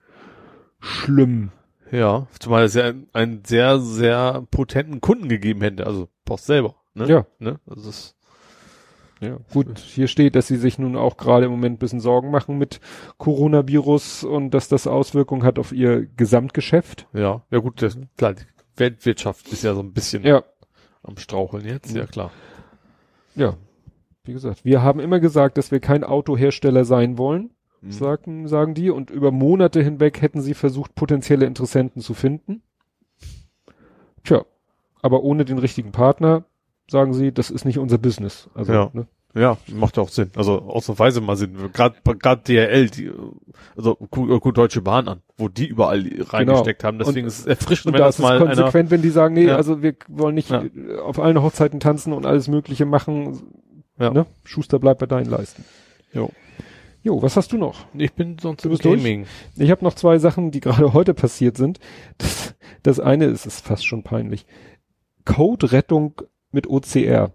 schlimm. Ja, zumal es ja einen, sehr, sehr potenten Kunden gegeben hätte, also Post selber. Ne? Ja. Ne? Also das ist, Ja, gut, hier steht, dass sie sich nun auch gerade im Moment ein bisschen Sorgen machen mit Coronavirus und dass das Auswirkungen hat auf ihr Gesamtgeschäft. ja, ja gut, das, klar, die Weltwirtschaft ist ja so ein bisschen Ja, am Straucheln jetzt, ja klar. ja. Wie gesagt, wir haben immer gesagt, dass wir kein Autohersteller sein wollen, Mhm. sagen, sagen die, und über Monate hinweg hätten sie versucht, potenzielle Interessenten zu finden. Tja, aber ohne den richtigen Partner, sagen sie, das ist nicht unser Business. Also, Ja. ne? Ja, macht ja auch Sinn. Also ausnahmsweise mal Sinn. Gerade gerade DRL, die, also gut, gut Deutsche Bahn an, wo die überall reingesteckt haben. Deswegen Und- ist es erfrischend, Und wenn da das ist es mal einer. konsequent, wenn die sagen, nee, Ja. also wir wollen nicht Ja. äh, auf allen Hochzeiten tanzen und alles Mögliche machen. Ja. Ne? Schuster bleibt bei deinen Leisten. Jo. Jo, was hast du noch? Ich bin sonst Du im bist durch? Gaming. Ich habe noch zwei Sachen, die *laughs* gerade heute passiert sind. Das, das eine ist, ist fast schon peinlich. Code-Rettung mit OCR.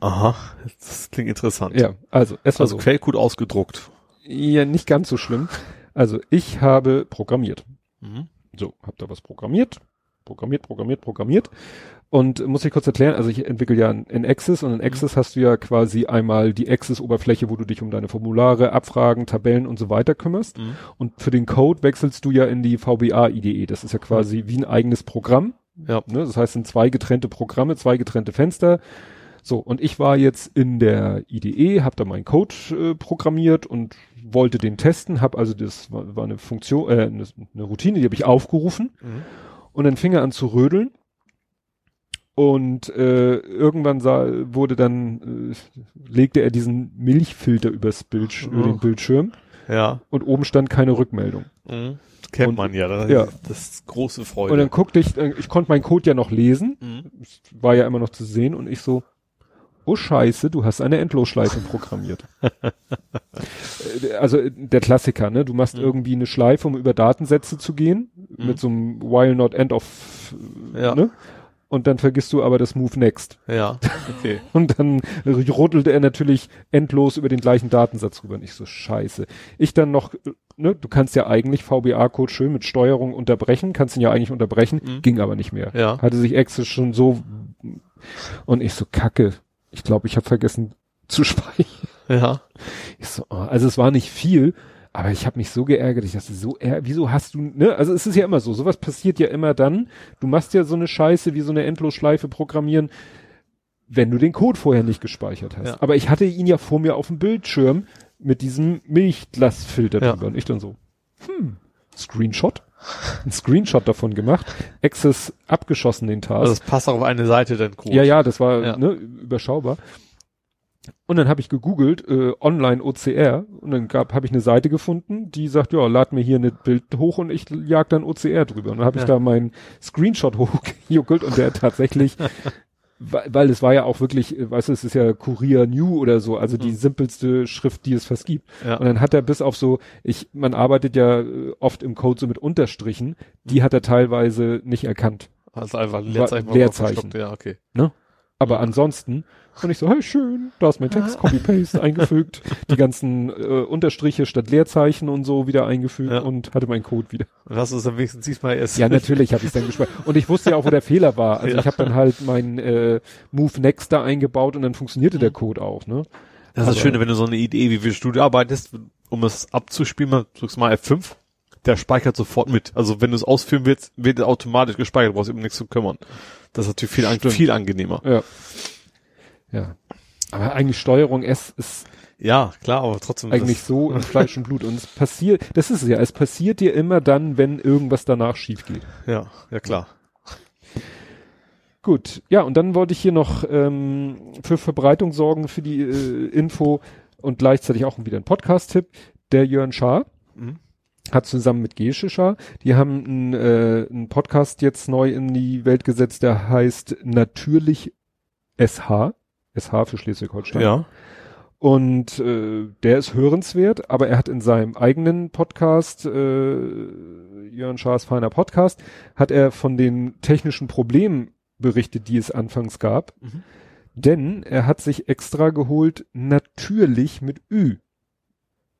Aha, das klingt interessant. Ja, also es war Also so. Quellcode ausgedruckt. Ja, nicht ganz so schlimm. Also ich habe programmiert. Mhm. So, hab da was programmiert, programmiert, programmiert, programmiert. Und muss ich kurz erklären, also ich entwickle ja in Access und in Access hast du ja quasi einmal die Access-Oberfläche, wo du dich um deine Formulare, Abfragen, Tabellen und so weiter kümmerst. Mhm. Und für den Code wechselst du ja in die VBA-IDE. Das ist ja quasi wie ein eigenes Programm. Ja. Ne? Das heißt, es sind zwei getrennte Programme, zwei getrennte Fenster. So, und ich war jetzt in der IDE, habe da meinen Code äh, programmiert und wollte den testen, habe also das war, war eine Funktion, äh, eine, eine Routine, die habe ich aufgerufen Mhm. und dann fing er an zu rödeln. Und äh, irgendwann sah, wurde dann, äh, legte er diesen Milchfilter übers Bildsch über den. Bildschirm Ja. und oben stand keine Rückmeldung. Mhm. Das kennt Und- man ja. Das, ja. das ist große Freude. Und dann guckte ich, äh, ich konnte meinen Code ja noch lesen, mhm. war ja immer noch zu sehen und ich so, oh Scheiße, du hast eine Endlosschleife programmiert. *laughs* Äh, also äh, der Klassiker, ne? Du machst Mhm. irgendwie eine Schleife, um über Datensätze zu gehen, Mhm. mit so einem while not end of, Ja. ne? Und dann vergisst du aber das Move next. Ja, *laughs* okay. Und dann ruddelte er natürlich endlos über den gleichen Datensatz rüber. Und ich so, scheiße. Ich dann noch, ne, du kannst ja eigentlich VBA-Code schön mit Steuerung unterbrechen, kannst ihn ja eigentlich unterbrechen, Mhm. ging aber nicht mehr. Ja. Hatte sich Access schon so, und ich so, kacke. Ich glaube, ich habe vergessen zu *laughs* speichern. Ja. Ich so, oh, also es war nicht viel, aber ich habe mich so geärgert. Ich dachte, so, äh, wieso hast du, ne? Also es ist ja immer so, sowas passiert ja immer dann. Du machst ja so eine Scheiße wie so eine Endlosschleife programmieren, wenn du den Code vorher nicht gespeichert hast. Ja. Aber ich hatte ihn ja vor mir auf dem Bildschirm mit diesem Milchglasfilter Ja. drüber. Und ich dann so, hm, Screenshot? Ein Screenshot davon gemacht, Access abgeschossen den Task. Also es passt auch auf eine Seite dann gut. Ja, ja, das war Ja. Ne, überschaubar. Und dann habe ich gegoogelt, äh, online OCR, und dann gab habe ich eine Seite gefunden, die sagt, ja, lad mir hier ein Bild hoch und ich jag dann OCR drüber. Und dann habe ich Ja. da meinen Screenshot *laughs* hochgejuckelt und der tatsächlich, weil, weil es war ja auch wirklich, äh, weißt du, es ist ja Courier New oder so, also die Mhm. simpelste Schrift, die es fast gibt. Ja. Und dann hat er bis auf so, ich, man arbeitet ja äh, oft im Code so mit Unterstrichen, die hat er teilweise nicht erkannt. Also einfach ein Leerzeichen. Leerzeichen. Ja, okay. Aber ansonsten, und ich so, hey, schön, da ist mein Text, Copy-Paste eingefügt, die ganzen äh, Unterstriche statt Leerzeichen und so wieder eingefügt Ja. und hatte meinen Code wieder. Und hast du es dann wenigstens diesmal erst. Ja, natürlich habe ich dann gespeichert. Und ich wusste ja auch, wo der Fehler war. Also Ja. ich habe dann halt mein äh, Move Next da eingebaut und dann funktionierte der Code auch, ne? Das ist das Aber- Schöne, wenn du so eine Idee, wie wir Studio arbeitest, um es abzuspielen, mal, drückst mal F5, der speichert sofort mit. Also wenn du es ausführen willst, wird er automatisch gespeichert, du brauchst eben nichts zu kümmern. Das ist natürlich viel, an, viel angenehmer. Ja. Ja. Aber eigentlich Steuerung S ist Ja, klar, aber trotzdem. eigentlich so in Fleisch und Blut. Und es passiert, das ist es ja, es passiert dir immer dann, wenn irgendwas danach schief geht. Ja, ja klar. Gut, ja, und dann wollte ich hier noch ähm, für Verbreitung sorgen für die äh, Info und gleichzeitig auch wieder ein Podcast-Tipp. Der Jörn Schaar Mhm. hat zusammen mit Gesche Schaar, die haben einen, äh, einen Podcast jetzt neu in die Welt gesetzt, der heißt Natürlich SH, SH für Schleswig-Holstein. Ja. Und äh, der ist hörenswert, aber er hat in seinem eigenen Podcast, äh, Jörn Schaas feiner Podcast, hat er von den technischen Problemen berichtet, die es anfangs gab. Mhm. Denn er hat sich extra geholt, natürlich mit Ü.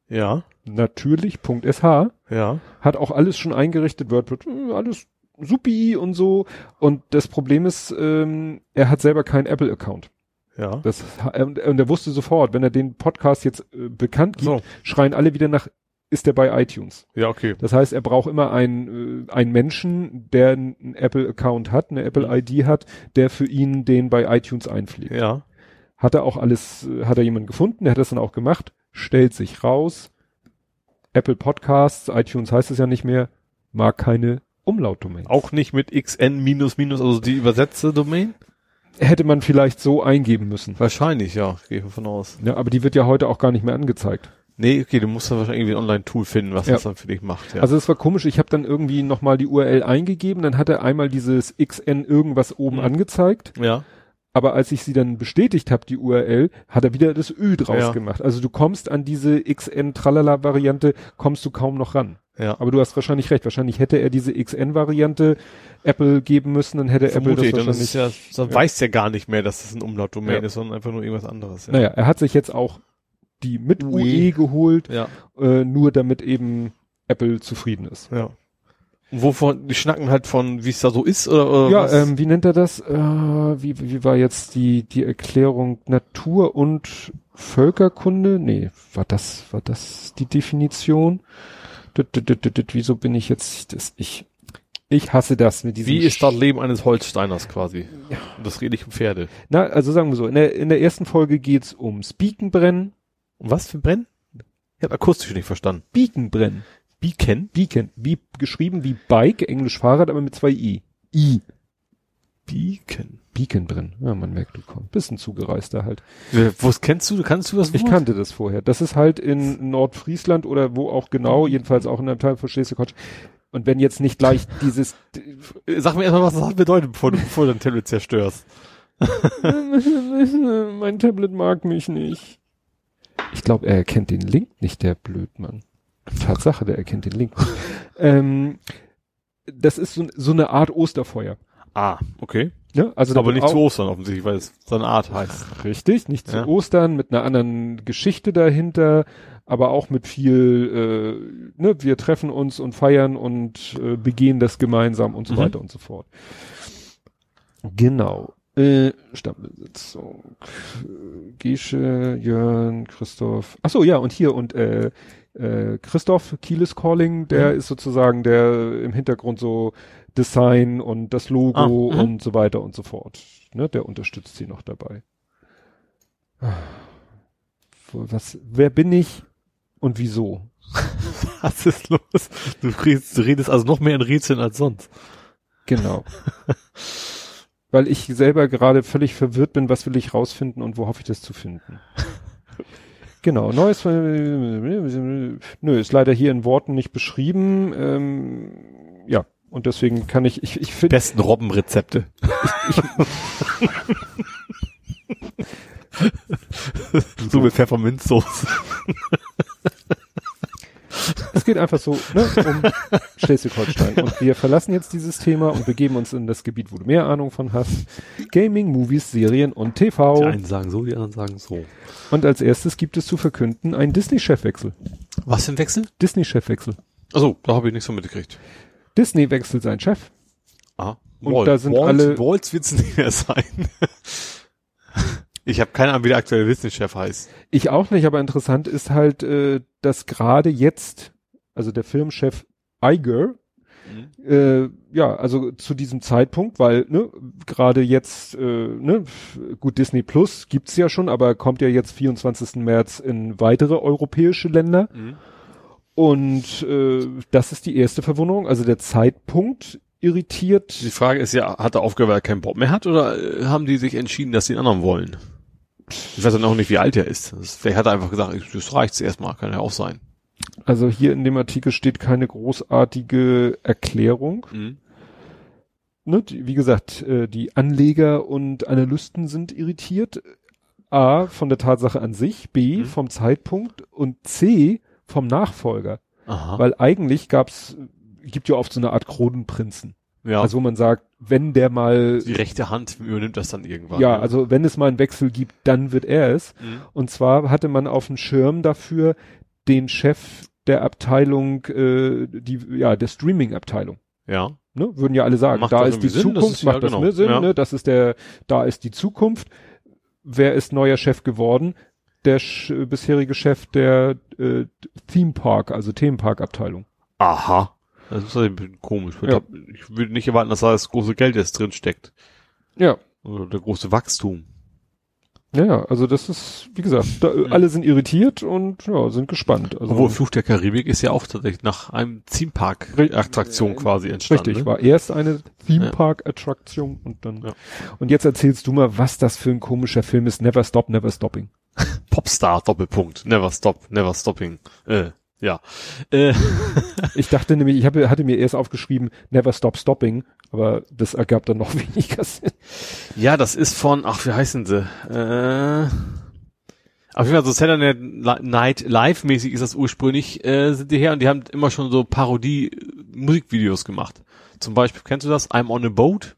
Ja, Natürlich.sh ja. hat auch alles schon eingerichtet, WordPress, äh, alles supi und so. Und das Problem ist, ähm, er hat selber keinen Apple-Account. Ja. Das, und, und er wusste sofort, wenn er den Podcast jetzt äh, bekannt gibt, So. schreien alle wieder nach, ist der bei iTunes. Ja, okay. Das heißt, er braucht immer einen, äh, einen Menschen, der einen Apple-Account hat, eine Apple-ID hat, der für ihn den bei iTunes einpflegt. Ja. Hat er auch alles, äh, hat er jemanden gefunden, der hat das dann auch gemacht, stellt sich raus, Apple Podcasts, iTunes heißt es ja nicht mehr, mag keine Umlautdomain. Auch nicht mit xn minus minus, also die übersetzte Domain? Hätte man vielleicht so eingeben müssen. Wahrscheinlich, ja. Gehe ich davon aus. Ja, aber die wird ja heute auch gar nicht mehr angezeigt. Nee, okay, du musst dann wahrscheinlich irgendwie ein Online-Tool finden, was Ja. das dann für dich macht, ja. Also es war komisch, ich habe dann irgendwie nochmal die URL eingegeben, dann hat er einmal dieses XN irgendwas oben Mhm. angezeigt, ja. aber als ich sie dann bestätigt habe, die URL, hat er wieder das Ü draus Ja. gemacht. Also du kommst an diese XN-Tralala-Variante, kommst du kaum noch ran. Ja. Aber du hast wahrscheinlich recht, wahrscheinlich hätte er diese XN-Variante Apple geben müssen, dann hätte Apple das ich, dann wahrscheinlich... ist ja, dann ja. weiß ja gar nicht mehr, dass das ein Umlautdomain Ja. ist, sondern einfach nur irgendwas anderes. Ja. Naja, er hat sich jetzt auch die mit UE. UE geholt, Ja. äh, nur damit eben Apple zufrieden ist. Ja. Und wovon, die schnacken halt von, wie es da so ist, oder, oder Ja, was? ähm, wie nennt er das? Äh, wie, wie war jetzt die, die Erklärung Natur und Völkerkunde? Nee, war das, war das die Definition? Wieso bin ich jetzt, das, ich, ich hasse das mit diesem. wie ist das Leben eines Holsteiners quasi? Ja. Und das rede ich um Pferde. Na, also sagen wir so, in der, in der ersten Folge geht's ums Beaconbrennen. Und was für Brennen? Ich habe akustisch nicht verstanden. Beaconbrennen. Beacon? Beacon. Wie geschrieben wie Bike, Englisch Fahrrad, aber mit zwei I. I. Beacon. Beaconbrennen. Ja, man merkt, du kommst. Bisschen zugereister halt. Äh, Wo kennst du, kannst du das Ich Wort? kannte das vorher. Das ist halt in Nordfriesland oder wo auch genau, jedenfalls auch in einem Teil von Schleswig-Holstein. Und wenn jetzt nicht gleich *laughs* dieses, Äh, Sag mir erstmal, was das bedeutet, bevor du, bevor du dein Tablet zerstörst. *laughs* mein Tablet mag mich nicht. Ich glaube, er erkennt den Link nicht, der Blödmann. Tatsache, der erkennt den Link *laughs* ähm, das ist so, so eine Art Osterfeuer. Ah, okay. Ne? Also Aber nicht zu Ostern offensichtlich, weil es seine Art heißt. Richtig, nicht zu Ja. Ostern, mit einer anderen Geschichte dahinter, aber auch mit viel, äh, ne, wir treffen uns und feiern und äh, begehen das gemeinsam und so Mhm. weiter und so fort. Genau. Äh, Stammbesetzung. Äh, Gesche, Jörn, Christoph. Ach so, ja, und hier und äh, äh, Christoph Kieles Calling, der Mhm. ist sozusagen der im Hintergrund so Design und das Logo Ah, mhm. und so weiter und so fort. Ne, der unterstützt sie noch dabei. Was, wer bin ich und wieso? *laughs* Was ist los? Du redest, du redest also noch mehr in Rätseln als sonst. Genau. *laughs* Weil ich selber gerade völlig verwirrt bin, was will ich rausfinden und wo hoffe ich das zu finden. Genau, neues nö, ist leider hier in Worten nicht beschrieben. Ähm, ja, und deswegen kann ich, ich, ich finde, Besten Robbenrezepte. so mit Pfefferminzsoße. es geht einfach so ne, um Schleswig-Holstein. Und wir verlassen jetzt dieses Thema und begeben uns in das Gebiet, wo du mehr Ahnung von hast. Gaming, Movies, Serien und Die TV. einen sagen so, die anderen sagen so. Und als erstes gibt es zu verkünden einen Disney-Chefwechsel. Was für ein Wechsel? Disney-Chefwechsel. Also, da habe ich nichts so mitgekriegt. Disney wechselt seinen Chef. Ah, Und da sind Waltz, alle- Waltz wird's nicht mehr sein. *laughs* ich habe keine Ahnung, wie der aktuelle Disney-Chef heißt. Ich auch nicht, aber interessant ist halt, äh, dass gerade jetzt, also der Filmchef Iger, äh, ja, also zu diesem Zeitpunkt, weil ne, gerade jetzt, äh, ne, gut, Disney Plus gibt's ja schon, aber kommt ja jetzt 24. März in weitere europäische Länder. Mhm. Und äh, das ist die erste Verwunderung. Also der Zeitpunkt irritiert. Die Frage ist ja, hat er aufgehört, weil er keinen Bock mehr hat, oder äh, haben die sich entschieden, dass die einen anderen wollen? Ich weiß dann auch nicht, wie alt er ist. Das, vielleicht hat er einfach gesagt, das reicht's erstmal, kann ja auch sein. Also hier in dem Artikel steht keine großartige Erklärung. Mhm. ne, die, wie gesagt, äh, die Anleger und Analysten sind irritiert, A, von der Tatsache an sich, B, Mhm. vom Zeitpunkt und C, vom Nachfolger. Aha. Weil eigentlich gab's, gibt ja oft so eine Art Kronenprinzen. ja. Also wo man sagt, wenn der mal, die rechte Hand übernimmt das dann irgendwann. ja, also wenn es mal einen Wechsel gibt, dann wird er es. Mhm. Und zwar hatte man auf dem Schirm dafür den Chef der Abteilung, äh, die, ja, der Streaming-Abteilung. Ja. Ne? Würden ja alle sagen, Macht da ist die Sinn, Zukunft, ist ja macht das genau, mehr Sinn, ja. ne? Das ist der, da ist die Zukunft. Wer ist neuer Chef geworden? Der sch bisherige Chef der äh, Theme Park, also Themenpark-Abteilung. Aha. Das ist ein bisschen komisch. Ja. Ich würde nicht erwarten, dass da das große Geld jetzt drin steckt. Ja. Oder der große Wachstum. Ja, ja, also das ist, wie gesagt, da, äh, alle sind irritiert und ja, sind gespannt. Also, Obwohl Fluch der Karibik ist ja auch tatsächlich nach einem Theme-Park-Attraktion quasi entstanden. Richtig, ne? war erst eine Theme Park Attraktion und dann. Ja. Und jetzt erzählst du mal, was das für ein komischer Film ist. Never Stop, Never Stopping. *laughs* Popstar Doppelpunkt. Never stop, never stopping. Äh, ja. Äh, *laughs* Ich dachte nämlich, ich habe, hatte mir erst aufgeschrieben, Never Stop Stopping, aber das ergab dann noch *laughs* weniger Sinn. ja, das ist von, ach, wie heißen sie? Äh, auf jeden Fall so Saturday Night Live mäßig ist das ursprünglich, äh, sind die her und die haben immer schon so Parodie-Musikvideos gemacht. Zum Beispiel, kennst du das? I'm on a Boat?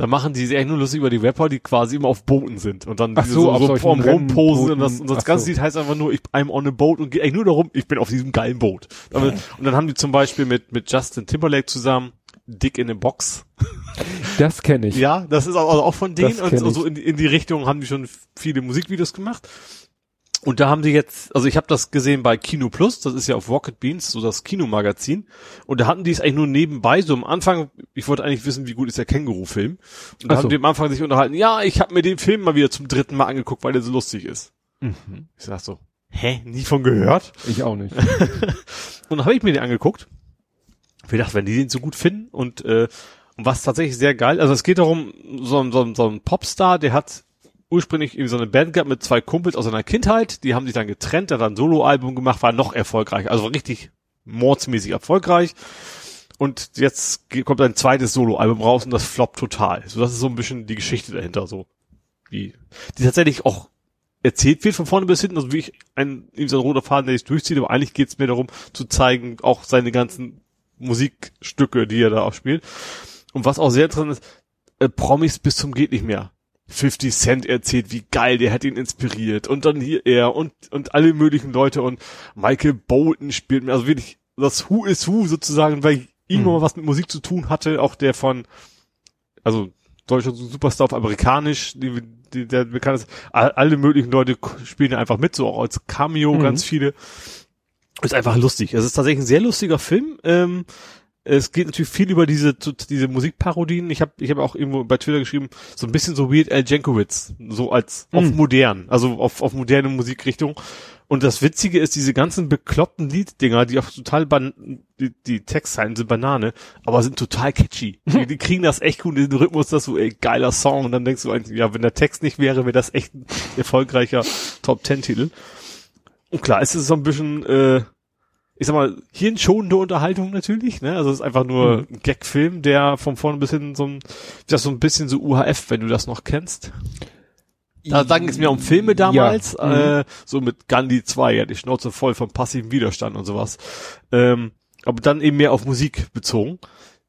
Da machen die sich eigentlich nur lustig über die Rapper, die quasi immer auf Booten sind und dann Ach so, so vorm rumposen und das, und das Ach ganze so. Lied heißt einfach nur, ich, I'm on a Boat und geht eigentlich nur darum, ich bin auf diesem geilen Boot. Damit, und dann haben die zum Beispiel mit, mit Justin Timberlake zusammen Dick in a Box. Das kenne ich. Ja, das ist auch, also auch von denen und kenn so in, die- in die Richtung haben die schon viele Musikvideos gemacht. Und da haben die jetzt, also ich habe das gesehen bei Kino Plus, das ist ja auf Rocket Beans, so das Kinomagazin. Und da hatten die es eigentlich nur nebenbei, so am Anfang, ich wollte eigentlich wissen, wie gut ist der Känguru-Film. Und da so. haben die am Anfang sich unterhalten, ja, ich habe mir den Film mal wieder zum dritten Mal angeguckt, weil der so lustig ist. Mhm. Ich sag so, hä, nie von gehört? Ich auch nicht. *laughs* Und dann habe ich mir den angeguckt. Ich dachte, wenn die den so gut finden und, äh, und was tatsächlich sehr geil, also es geht darum, so, so, ein- so ein Popstar, der hat ursprünglich irgendwie so eine Band gehabt mit zwei Kumpels aus seiner Kindheit, die haben sich dann getrennt, hat dann ein Soloalbum gemacht, war noch erfolgreich, also richtig mordsmäßig erfolgreich. Und jetzt kommt ein zweites Soloalbum raus und das floppt total. So, das ist so ein bisschen die Geschichte dahinter, so. Wie, die tatsächlich auch erzählt wird von vorne bis hinten, also wie ich ein, eben so ein roter Faden, der sich durchzieht, aber eigentlich geht's mir darum, zu zeigen, auch seine ganzen Musikstücke, die er da auch spielt. Und was auch sehr interessant ist, äh, Promis bis zum geht nicht mehr. 50 Cent erzählt, wie geil, der hat ihn inspiriert. Und dann hier er und, und alle möglichen Leute und Michael Bolton spielt mir, also wirklich das Who is Who sozusagen, weil irgendwann mal was mit Musik zu tun hatte, auch der von, also deutscher Superstar auf amerikanisch, die, die, der bekannt ist, all- alle möglichen Leute spielen einfach mit, so auch als Cameo Mhm. ganz viele. Ist einfach lustig. Es ist tatsächlich ein sehr lustiger Film. Ähm, es geht natürlich viel über diese diese Musikparodien. Ich habe ich hab auch irgendwo bei Twitter geschrieben, so ein bisschen so Weird Al Jankowitz, so als auf Mhm. modern, also auf auf moderne Musikrichtung. Und das Witzige ist, diese ganzen bekloppten Lieddinger, die auch total ban die, die Textzeilen sind Banane, aber sind total catchy. *laughs* Die, die kriegen das echt gut in den Rhythmus, das so, ey, geiler Song. Und dann denkst du eigentlich, ja, wenn der Text nicht wäre, wäre das echt ein erfolgreicher Top-Ten-Titel. Und klar, es ist so ein bisschen, äh, ich sag mal, hirnschonende Unterhaltung natürlich, ne? Also es ist einfach nur Mhm. ein Gag-Film, der von vorne bis hin so ein, das so ein bisschen so UHF, wenn du das noch kennst. Da ging es mir um Filme damals, Ja. Mhm. äh, so mit Gandhi 2, ja, die Schnauze voll von passivem Widerstand und sowas. Ähm, aber dann eben mehr auf Musik bezogen.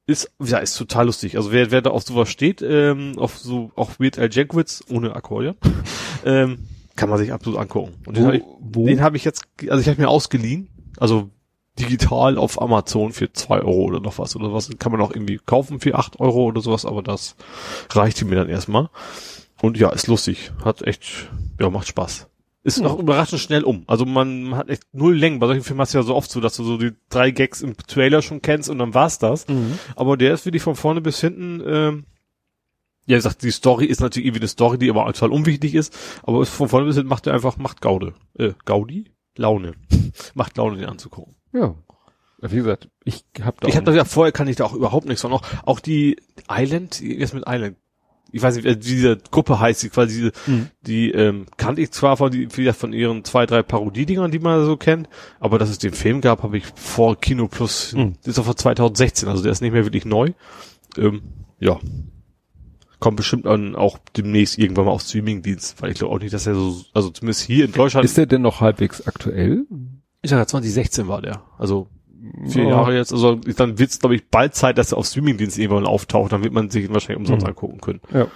Ist, ja, ist total lustig. Also wer, wer da auf sowas steht, ähm, auf so, auch Weird Al Jankovic, ohne Akkordeon, *laughs* ähm, kann man sich absolut angucken. Und den Wo- habe ich, den hab ich jetzt, also ich habe mir ausgeliehen, also digital auf Amazon für zwei Euro oder noch was oder was. Kann man auch irgendwie kaufen für acht Euro oder sowas, aber das reichte mir dann erstmal. Und ja, ist lustig. Hat echt, ja, macht Spaß. Ist Ja. auch überraschend schnell um. Also man, hat echt null Längen. Bei solchen Filmen hast du ja so oft so, dass du so die drei Gags im Trailer schon kennst und dann war's das. Mhm. Aber der ist wirklich von vorne bis hinten, ähm, ja, wie gesagt, die Story ist natürlich irgendwie eine Story, die aber total unwichtig ist. Aber von vorne bis hinten macht er einfach, macht Gaude. Äh, Gaudi? Laune. *laughs* macht Laune, den anzugucken. Ja. Wie gesagt, ich hab da Ich habe das ja vorher kann ich da auch überhaupt nichts von. Auch, auch die Island, jetzt mit Island. Ich weiß nicht, wie diese Gruppe heißt, die quasi diese, Mhm. die ähm, kannte ich zwar von, die, wie gesagt, von ihren zwei, drei Parodiedingern, die man so kennt, aber dass es den Film gab, habe ich vor Kino Plus, Mhm. das ist auch von 2016, also der ist nicht mehr wirklich neu. Ähm, ja, kommt bestimmt dann auch demnächst irgendwann mal auf Streamingdienst, weil ich glaube auch nicht, dass er so, also zumindest hier in Deutschland. Ist der denn noch halbwegs aktuell? Ich sag ja, 2016 war der. Also vier Ja. Jahre jetzt. Also dann wird's glaube ich, bald Zeit, dass er auf Streamingdienst irgendwann auftaucht. Dann wird man sich ihn wahrscheinlich umsonst Mhm. angucken können. Ja.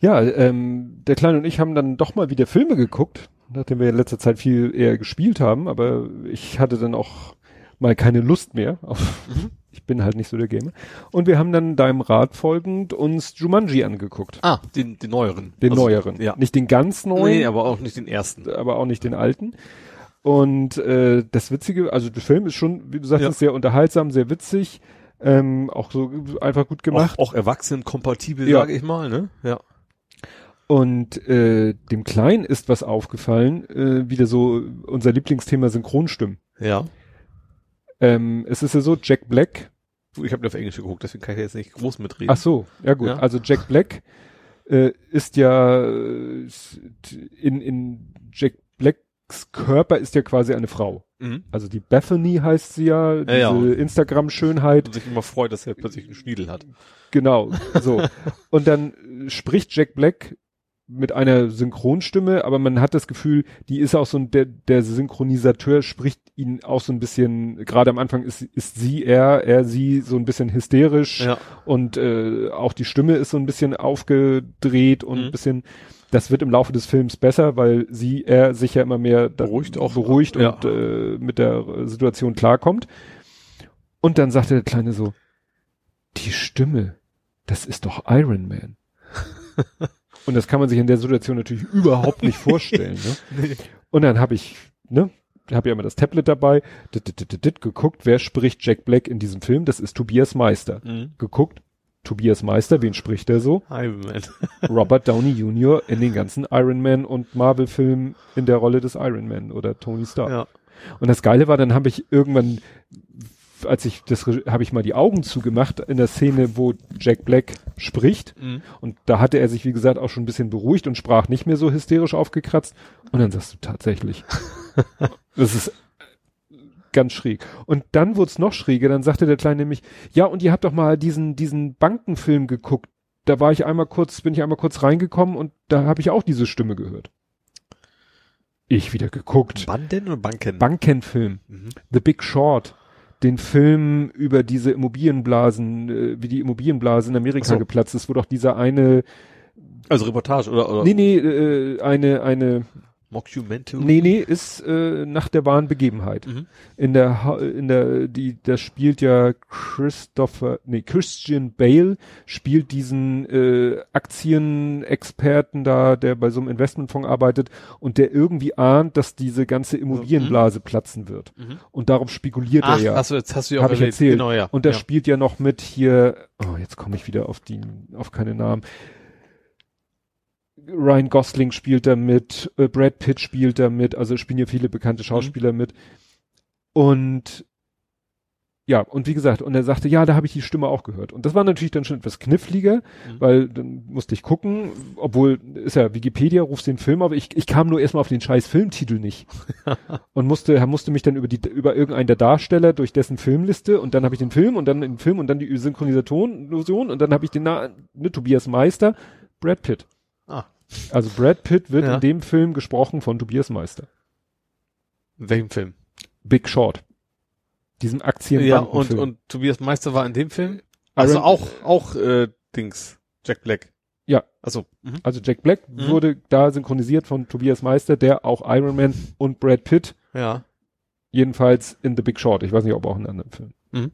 Ja, ähm, der Kleine und ich haben dann doch mal wieder Filme geguckt, nachdem wir in letzter Zeit viel eher gespielt haben, aber ich hatte dann auch mal keine Lust mehr. Auf, Mhm. Ich bin halt nicht so der Gamer. Und wir haben dann deinem Rat folgend uns Jumanji angeguckt. Ah, den, den neueren. Den Also, neueren. Ja. Nicht den ganz neuen, Nee, aber auch nicht den ersten. aber auch nicht den alten. Und äh, das Witzige, also der Film ist schon, wie du sagst, Ja. sehr unterhaltsam, sehr witzig, ähm, auch so einfach gut gemacht. Auch, auch erwachsenenkompatibel, Ja. sage ich mal, ne? Ja. Und äh, dem Kleinen ist was aufgefallen, äh, wieder so unser Lieblingsthema Synchronstimmen. Ja. Ähm, es ist ja so, Jack Black, Ich habe auf Englisch geguckt, deswegen kann ich jetzt nicht groß mitreden. ach so, ja gut, Ja. also Jack Black äh, ist ja in, in Jack Blacks Körper ist ja quasi eine Frau. Mhm. Also die Bethany heißt sie ja, diese ja. Instagram-Schönheit. Und sich immer freut, dass er plötzlich einen Schniedel hat. Genau, so. *laughs* Und dann spricht Jack Black mit einer Synchronstimme, aber man hat das Gefühl, die ist auch so ein, der, der Synchronisateur spricht ihn auch so ein bisschen, gerade am Anfang ist, ist sie, er, er, sie so ein bisschen hysterisch Ja. und äh, auch die Stimme ist so ein bisschen aufgedreht und Mhm. ein bisschen, das wird im Laufe des Films besser, weil sie, er sich ja immer mehr Beruhigt auch. beruhigt Ja. und äh, mit der Situation klarkommt. Und dann sagte der Kleine so, die Stimme, das ist doch Iron Man. *laughs* und das kann man sich in der Situation natürlich *laughs* überhaupt nicht vorstellen. Ne? *laughs* Und dann habe ich, ne, habe ja immer das Tablet dabei, dit, dit, dit, geguckt, wer spricht Jack Black in diesem Film? Das ist Tobias Meister. Mhm. Geguckt, Tobias Meister, wen spricht er so? Iron Man. *laughs* Robert Downey Jr. in den ganzen Iron Man und Marvel-Filmen in der Rolle des Iron Man oder Tony Stark. Ja. Und das Geile war, dann habe ich irgendwann, als ich das, habe ich mal die Augen zugemacht in der Szene, wo Jack Black spricht. Mhm. Und da hatte er sich, wie gesagt, auch schon ein bisschen beruhigt und sprach nicht mehr so hysterisch aufgekratzt. Und dann sagst du tatsächlich. *laughs* das ist ganz schräg. Und dann wurde es noch schräger, dann sagte der Kleine nämlich, ja, und ihr habt doch mal diesen, diesen Bankenfilm geguckt. Da war ich einmal kurz, bin ich einmal kurz reingekommen und da habe ich auch diese Stimme gehört. Ich wieder geguckt. Banden oder Banken? Bankenfilm. Mhm. The Big Short. Den Film über diese Immobilienblasen, äh, wie die Immobilienblase in Amerika so. geplatzt ist, wo doch dieser eine, Also Reportage oder, oder nee, nee, äh, eine, eine, Mockumentary? nee, nee, ist äh, nach der wahren Begebenheit. Mhm. In der, Ha- in der, die, das spielt ja Christopher, nee, Christian Bale spielt diesen äh, Aktienexperten da, der bei so einem Investmentfonds arbeitet und der irgendwie ahnt, dass diese ganze Immobilienblase platzen wird. Mhm. Und darauf spekuliert Ach, er ja. hast du, jetzt hast du ja auch ich erzählt. Genau, ja. Und da ja. spielt ja noch mit hier, oh, jetzt komme ich wieder auf die, auf keine Namen. Ryan Gosling spielt da mit, äh, Brad Pitt spielt da mit, also spielen ja viele bekannte Schauspieler mit. Und ja, und wie gesagt, und er sagte, ja, da habe ich die Stimme auch gehört. Und das war natürlich dann schon etwas kniffliger, Mhm. weil dann musste ich gucken, obwohl, ist ja Wikipedia, rufst den Film, aber ich, ich kam nur erstmal auf den scheiß Filmtitel nicht. *laughs* und musste, er musste mich dann über die, über irgendeinen der Darsteller durch dessen Filmliste und dann habe ich den Film und dann den Film und dann die Synchronisation und dann habe ich den, Na ne, Tobias Meister, Brad Pitt. Ah. Also Brad Pitt wird Ja. in dem Film gesprochen von Tobias Meister. In welchem Film? Big Short. Diesem Ja, Aktienbankenfilm. und, und Tobias Meister war in dem Film? Also Iron- auch, auch, äh, Dings. Jack Black. Ja. Also, mhm. Also Jack Black Mhm. wurde da synchronisiert von Tobias Meister, der auch Iron Man und Brad Pitt, ja. jedenfalls in The Big Short. Ich weiß nicht, ob auch in anderen Filmen. Mhm.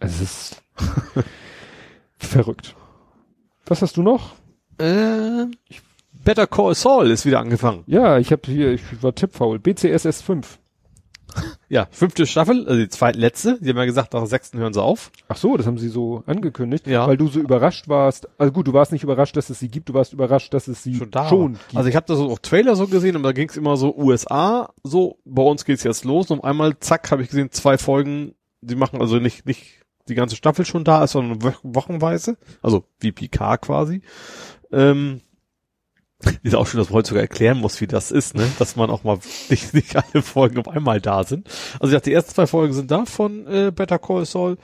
Es ist *laughs* verrückt. Was hast du noch? Äh, Better Call Saul ist wieder angefangen. Ja, ich habe hier, ich war tippfaul. BCSS 5. *laughs* Ja, fünfte Staffel, also die zweitletzte. Die haben ja gesagt, nach der sechsten hören sie auf. Ach so, das haben sie so angekündigt, Ja. weil du so überrascht warst. Also gut, du warst nicht überrascht, dass es sie gibt, du warst überrascht, dass es sie Schon da. schon gibt. Also ich habe das so auf Trailer so gesehen und da ging es immer so USA, so bei uns geht's jetzt los und auf einmal zack habe ich gesehen zwei Folgen, die machen also nicht nicht die ganze Staffel schon da ist, sondern wo- wochenweise, also wie PK quasi. Ähm, *laughs* ist auch schön, dass man heute sogar erklären muss, wie das ist, ne? Dass man auch mal nicht, *laughs* nicht alle Folgen auf einmal da sind. Also ich dachte, die ersten zwei Folgen sind da von äh, Better Call Saul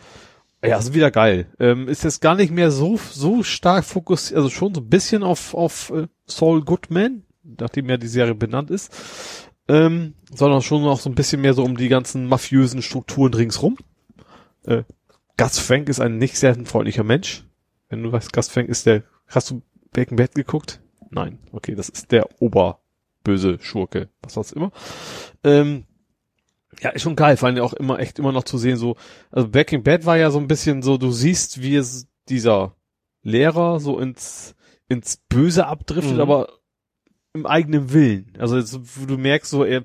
Ja, ist wieder geil. Ähm, ist jetzt gar nicht mehr so so stark fokussiert, also schon so ein bisschen auf auf äh, Saul Goodman, nachdem ja die Serie benannt ist, ähm, sondern schon noch so ein bisschen mehr so um die ganzen mafiösen Strukturen ringsrum. Äh, Gus Frank ist ein nicht sehr freundlicher Mensch. Wenn du weißt, Gus Frank ist der, hast du Breaking Bad geguckt? Nein, okay, das ist der oberböse Schurke, was auch immer. Ähm, ja, ist schon geil, vor allem auch immer echt immer noch zu sehen, so, also Breaking Bad war ja so ein bisschen so, du siehst, wie es dieser Lehrer so ins, ins Böse abdriftet, Mhm. aber im eigenen Willen. Also jetzt, wo du merkst, so, er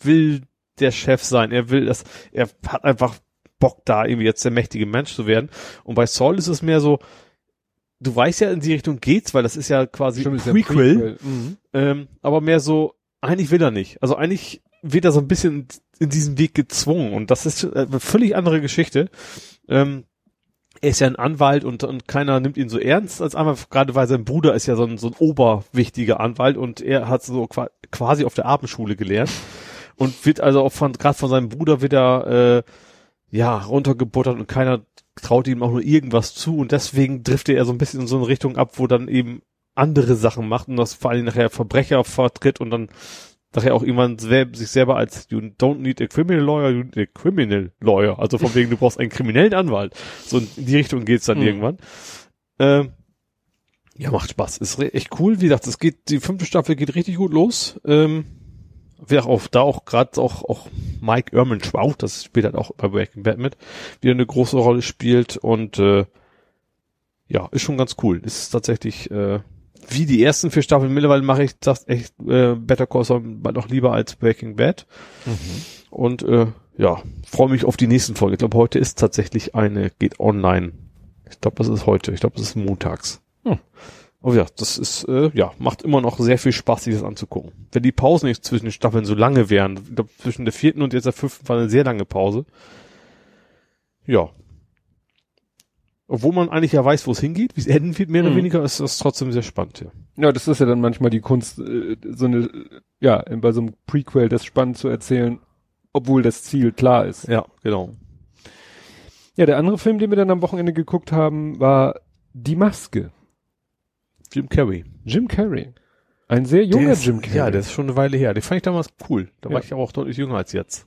will der Chef sein, er will das, er hat einfach Bock da irgendwie jetzt der mächtige Mensch zu werden. Und bei Saul ist es mehr so, du weißt ja, in die Richtung geht's, weil das ist ja quasi Stimmt, ein ist ja Prequel, Mhm. ähm, aber mehr so, eigentlich will er nicht. Also eigentlich wird er so ein bisschen in diesen Weg gezwungen und das ist äh, eine völlig andere Geschichte. Ähm, er ist ja ein Anwalt und, und keiner nimmt ihn so ernst als Anwalt, gerade weil sein Bruder ist ja so ein, so ein oberwichtiger Anwalt und er hat so qua quasi auf der Abendschule gelernt und wird also auch von, gerade von seinem Bruder wieder, äh, ja, runtergebuttert und keiner traut ihm auch nur irgendwas zu und deswegen driftet er so ein bisschen in so eine Richtung ab, wo dann eben andere Sachen macht und das vor allem nachher Verbrecher vertritt und dann nachher auch irgendwann sich selber als you don't need a criminal lawyer, you need a criminal lawyer. Also von wegen, du brauchst einen kriminellen Anwalt. So in die Richtung geht's dann Mhm. irgendwann. Ähm, ja, macht Spaß. Ist echt cool. Wie gesagt, es geht, die fünfte Staffel geht richtig gut los. Ähm, wer auch da auch gerade auch, auch Mike Ehrman Schwau, das spielt halt auch bei Breaking Bad mit, wieder eine große Rolle spielt und äh, ja, ist schon ganz cool. Ist tatsächlich äh, wie die ersten vier Staffeln. Mittlerweile mache ich das echt äh, Better Call Saul noch lieber als Breaking Bad. Und äh, ja, freue mich auf die nächsten Folgen. Ich glaube, heute ist tatsächlich eine, geht online. Ich glaube, das ist heute. Ich glaube, das ist montags. Hm. Aber ja, das ist, äh, ja, macht immer noch sehr viel Spaß, sich das anzugucken. Wenn die Pausen nicht zwischen den Staffeln so lange wären, ich glaube, zwischen der vierten und jetzt der fünften war eine sehr lange Pause. Ja. Obwohl man eigentlich ja weiß, wo es hingeht, wie es enden wird, mehr oder Mhm. weniger, ist das trotzdem sehr spannend, ja. Ja, das ist ja dann manchmal die Kunst, äh, so eine, ja, bei so einem Prequel das spannend zu erzählen, obwohl das Ziel klar ist. Ja, genau. Ja, der andere Film, den wir dann am Wochenende geguckt haben, war Die Maske. Jim Carrey. Jim Carrey. Ein sehr junger ist, Jim Carrey. Ja, der ist schon eine Weile her. Den fand ich damals cool. Da war Ja. ich aber auch deutlich jünger als jetzt.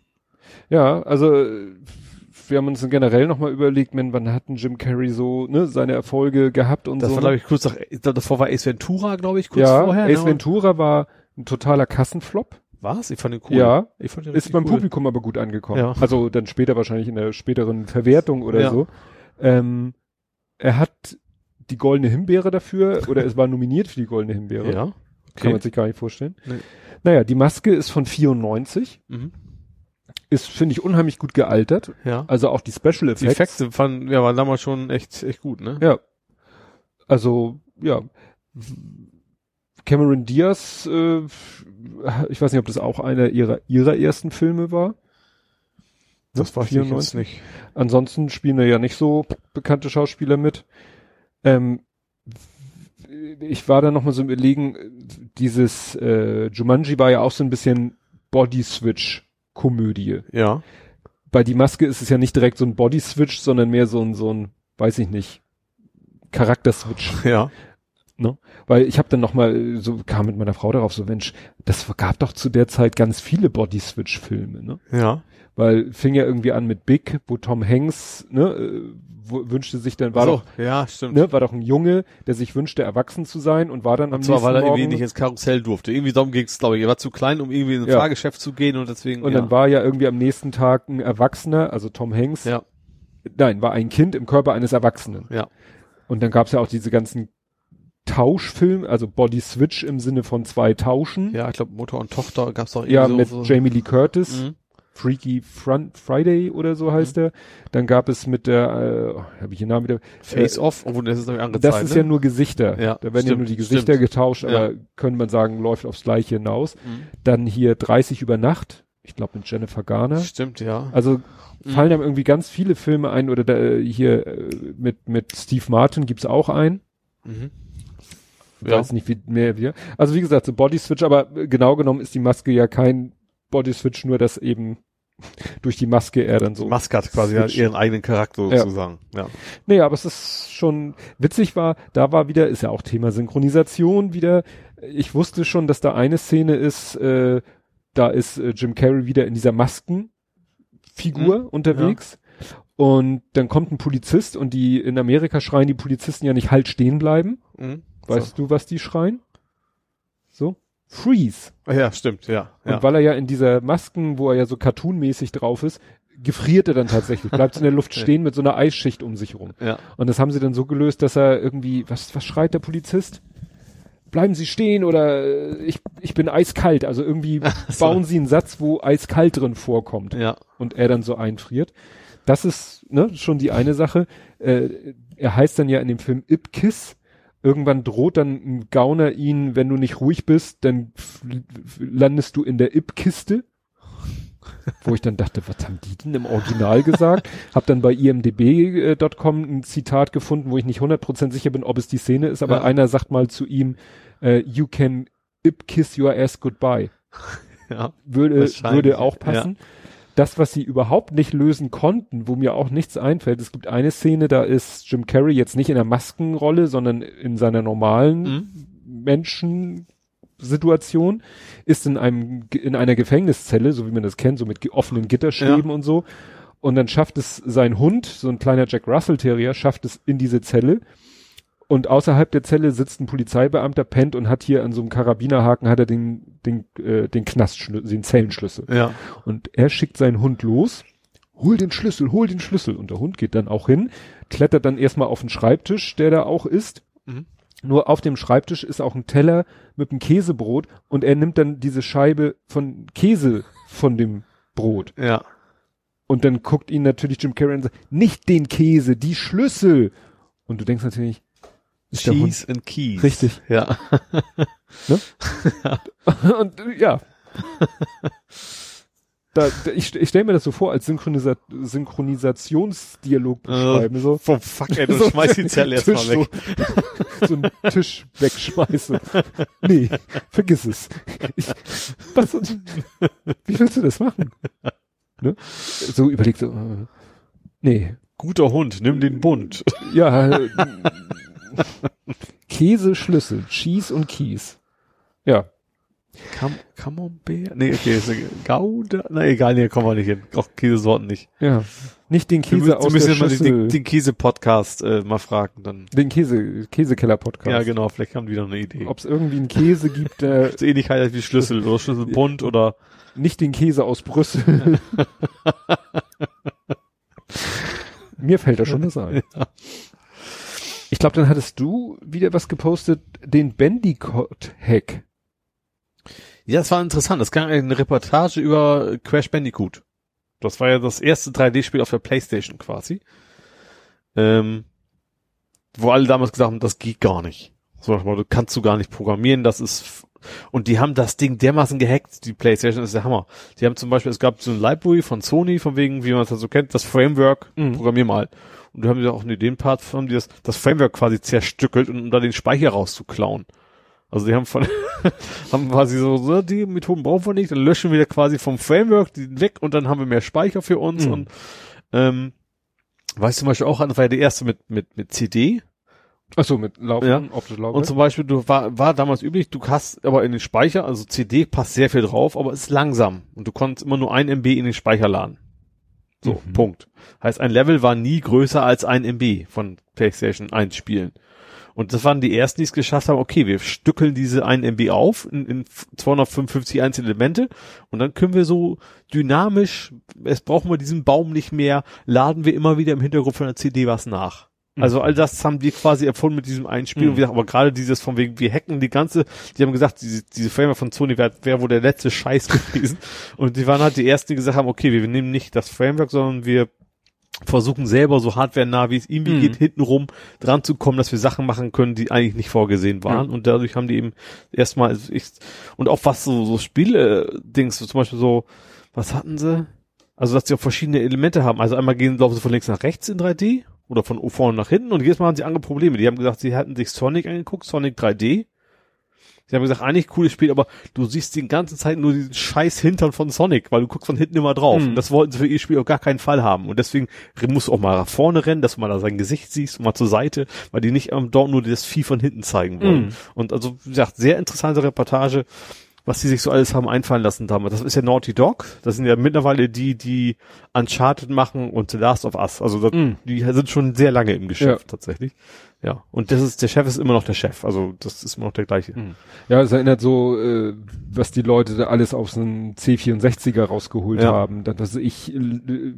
Ja, also äh, wir haben uns generell nochmal überlegt, man, wann hat denn Jim Carrey so ne, seine Erfolge gehabt und Das so. war, ne? glaube ich, kurz nach, davor war Ace Ventura, glaube ich, kurz ja, vorher. Ace ne? Ventura war ein totaler Kassenflop. Was? Ich fand den cool. Ja, Ich fand den ist beim cool. Publikum aber gut angekommen. Ja. Also dann später wahrscheinlich in der späteren Verwertung oder Ja. so. Ähm, er hat die goldene Himbeere dafür oder es war nominiert für die goldene Himbeere. Ja. Kann Okay. man sich gar nicht vorstellen. Nee. Naja, die Maske ist von 94. Mhm. Ist, finde ich, unheimlich gut gealtert. Ja. Also auch die Special Die Effects. Effekte fanden, ja, waren damals schon echt, echt gut, ne? Ja. Also, ja. Cameron Diaz, äh, ich weiß nicht, ob das auch einer ihrer, ihrer ersten Filme war. Das war ich jetzt nicht. Ansonsten spielen da ja nicht so bekannte Schauspieler mit. Ähm, ich war da noch mal so im Überlegen, dieses äh, Jumanji war ja auch so ein bisschen Body-Switch-Komödie. Ja. Bei Die Maske ist es ja nicht direkt so ein Body-Switch, sondern mehr so ein, so ein, weiß ich nicht, Charakter-Switch. *laughs* Ja. Weil ich habe dann noch mal so kam mit meiner Frau darauf so Mensch, das gab doch zu der Zeit ganz viele Body Switch Filme, ne? Ja. Weil fing ja irgendwie an mit Big, wo Tom Hanks, ne, äh, wünschte sich dann war so, doch ja, stimmt. ne, war doch ein Junge, der sich wünschte erwachsen zu sein und war dann am Und zwar, nächsten weil er Morgen irgendwie nicht ins Karussell durfte. Irgendwie darum ging es, glaube ich. Er war zu klein, um irgendwie in ein Ja. Fahrgeschäft zu gehen und deswegen. und ja. dann war ja irgendwie am nächsten Tag ein Erwachsener, also Tom Hanks, Ja. nein, war ein Kind im Körper eines Erwachsenen. Ja. Und dann gab's ja auch diese ganzen Tauschfilme, also Body Switch im Sinne von zwei Tauschen. Ja, ich glaube, Mutter und Tochter gab's doch irgendwie Ja, so, mit so. Jamie Lee Curtis. Mhm. Freaky Front Friday oder so heißt er. Dann gab es mit der, äh, habe ich den Namen wieder. Face äh, Off, obwohl das ist noch angezeigt. Das ist ne? ja nur Gesichter. Ja, da werden ja stimmt, nur die Gesichter stimmt. getauscht, aber Ja. könnte man sagen, läuft aufs Gleiche hinaus. Mhm. Dann hier 30 über Nacht. Ich glaube mit Jennifer Garner. Stimmt, ja. Also Mhm. fallen einem irgendwie ganz viele Filme ein oder da, äh, hier äh, mit mit Steve Martin gibt's auch einen. Mhm. Ich Ja. weiß nicht, wie mehr wir. Also wie gesagt, so Body Switch, aber äh, genau genommen ist die Maske ja kein Body Switch, nur dass eben *laughs* durch die Maske er dann so. Maske hat quasi halt ihren eigenen Charakter Ja. sozusagen. Ja. Nee, aber es ist schon witzig war, da war wieder, ist ja auch Thema Synchronisation wieder. Ich wusste schon, dass da eine Szene ist, äh, da ist äh, Jim Carrey wieder in dieser Maskenfigur Mhm, unterwegs. Und dann kommt ein Polizist und die in Amerika schreien die Polizisten ja nicht halt stehen bleiben. Mhm. Weißt du, was die schreien? Freeze. Ja, stimmt, ja. Und ja. weil er ja in dieser Masken, wo er ja so cartoonmäßig drauf ist, gefriert er dann tatsächlich, bleibt in der Luft *laughs* stehen mit so einer Eisschicht um sich rum. ja. Und das haben sie dann so gelöst, dass er irgendwie, was, was schreit der Polizist? Bleiben Sie stehen oder äh, ich, ich bin eiskalt. Also irgendwie *laughs* so. bauen sie einen Satz, wo eiskalt drin vorkommt Ja. und er dann so einfriert. Das ist ne, schon die eine Sache. Äh, er heißt dann ja in dem Film Ipkiss. Irgendwann droht dann ein Gauner ihn, wenn du nicht ruhig bist, dann landest du in der Ip-Kiste. Wo ich dann dachte, was haben die denn im Original gesagt? Hab dann bei imdb.com ein Zitat gefunden, wo ich nicht 100% sicher bin, ob es die Szene ist, aber Ja. einer sagt mal zu ihm, äh, you can Ip-Kiss your ass goodbye Ja. würde, würde auch passen. Das, was sie überhaupt nicht lösen konnten, wo mir auch nichts einfällt, es gibt eine Szene, da ist Jim Carrey jetzt nicht in der Maskenrolle, sondern in seiner normalen Mhm. Menschensituation, ist in einem, in einer Gefängniszelle, so wie man das kennt, so mit offenen Gitterstäben und so. Und dann schafft es sein Hund, so ein kleiner Jack Russell Terrier, schafft es in diese Zelle. Und außerhalb der Zelle sitzt ein Polizeibeamter, pennt und hat hier an so einem Karabinerhaken hat er den, den, äh, den Knastschlüssel, den Zellenschlüssel. Ja. Und er schickt seinen Hund los, hol den Schlüssel, hol den Schlüssel. Und der Hund geht dann auch hin, klettert dann erstmal auf den Schreibtisch, der da auch ist. Mhm. Nur auf dem Schreibtisch ist auch ein Teller mit einem Käsebrot und er nimmt dann diese Scheibe von Käse von dem Brot. Ja. Und dann guckt ihn natürlich Jim Carrey und sagt, nicht den Käse, die Schlüssel. Und du denkst natürlich, ist Cheese and Keys. Richtig. Ja. *laughs* *laughs* und äh, ja. Da, ich ich stelle mir das so vor, als Synchronisa Synchronisationsdialog beschreiben. so. Vom Fuck, ey, du *laughs* So schmeißt die Zelle erstmal weg. So, so einen Tisch wegschmeißen. Nee, vergiss es. Ich, was, wie willst du das machen? Ne? So überlegt so, äh, nee, Guter Hund, nimm den Bund. ja, *laughs* Käse, Schlüssel, Cheese und Kies. Ja, Cam Camembert? Nee, okay, ist eine Gouda? Na egal, nee, kommen wir nicht hin. Auch Käsesorten nicht. ja. Nicht den Wir Käse müssen, aus wir müssen der jetzt mal den, Schüssel, den, den Käse-Podcast äh, mal fragen, dann. den Käse, Käsekeller-Podcast. Ja, genau, vielleicht haben die noch eine Idee. Ob es irgendwie einen Käse gibt, der so ähnlich halt wie Schlüssel oder Schlüsselbund oder nicht den Käse aus Brüssel. *laughs* Mir fällt da schon was ein. Ich glaube, dann hattest du wieder was gepostet, den Bandicoot-Hack. Ja, das war interessant. Es gab eine Reportage über Crash Bandicoot. Das war ja das erste 3D-Spiel auf der Playstation quasi. Ähm, wo alle damals gesagt haben, das geht gar nicht. So, du kannst du gar nicht programmieren, das ist, und die haben das Ding dermaßen gehackt, die Playstation, das ist der Hammer. Die haben zum Beispiel, es gab so ein Library von Sony, von wegen, wie man es halt so kennt, das Framework, Mhm. programmier mal. Und da haben die auch in dem Part, haben die das, das Framework quasi zerstückelt, um da den Speicher rauszuklauen. Also die haben von, *laughs* haben quasi so, so, die Methoden brauchen wir nicht, dann löschen wir quasi vom Framework die weg und dann haben wir mehr Speicher für uns Mhm. und, ähm, weißt du zum Beispiel auch, das war ja der erste mit, mit, mit CD. Achso, mit Laufen, Ja. optisch Laufen. Und zum Beispiel, du war, war damals üblich, du hast aber in den Speicher, also CD passt sehr viel drauf, aber es ist langsam. Und du konntest immer nur ein MB in den Speicher laden. So, Mhm. Punkt. Heißt, ein Level war nie größer als ein MB von PlayStation 1 Spielen. Und das waren die ersten, die es geschafft haben, okay, wir stückeln diese 1 MB auf in, in 255 einzelne Elemente und dann können wir so dynamisch, es brauchen wir diesen Baum nicht mehr, laden wir immer wieder im Hintergrund von der CD was nach. Also all das haben die quasi erfunden mit diesem einen Spiel. Mhm. Und wir, aber gerade dieses von wegen, wir hacken die ganze, die haben gesagt, diese, diese Framework von Sony wäre wär wohl der letzte Scheiß *laughs* gewesen. Und die waren halt die ersten, die gesagt haben, okay, wir nehmen nicht das Framework, sondern wir versuchen selber so hardware-nah, wie es irgendwie Mhm. geht, hintenrum dran zu kommen, dass wir Sachen machen können, die eigentlich nicht vorgesehen waren. Ja. Und dadurch haben die eben erstmal, also ich, und auch was so, so Spiele-Dings, so zum Beispiel so, was hatten sie? Also, dass sie auch verschiedene Elemente haben. Also einmal gehen, laufen sie von links nach rechts in 3D oder von vorne nach hinten und jedes Mal haben sie andere Probleme. Die haben gesagt, sie hatten sich Sonic angeguckt, Sonic 3D. Sie haben gesagt, eigentlich cooles Spiel, aber du siehst die ganze Zeit nur diesen scheiß Hintern von Sonic, weil du guckst von hinten immer drauf. Mhm. Und das wollten sie für ihr Spiel auf gar keinen Fall haben. Und deswegen musst du auch mal nach vorne rennen, dass du mal da sein Gesicht siehst und mal zur Seite, weil die nicht ähm, dort nur das Vieh von hinten zeigen wollen. Mhm. Und also, wie gesagt, sehr interessante Reportage, was die sich so alles haben einfallen lassen damals. Das ist ja Naughty Dog. Das sind ja mittlerweile die, die Uncharted machen und The Last of Us. Also das, Mhm. die sind schon sehr lange im Geschäft Ja. tatsächlich. Ja. Und das ist, der Chef ist immer noch der Chef. Also das ist immer noch der gleiche. Ja, es erinnert so, äh, was die Leute da alles auf so einen C64er rausgeholt Ja. haben. Dass ich äh,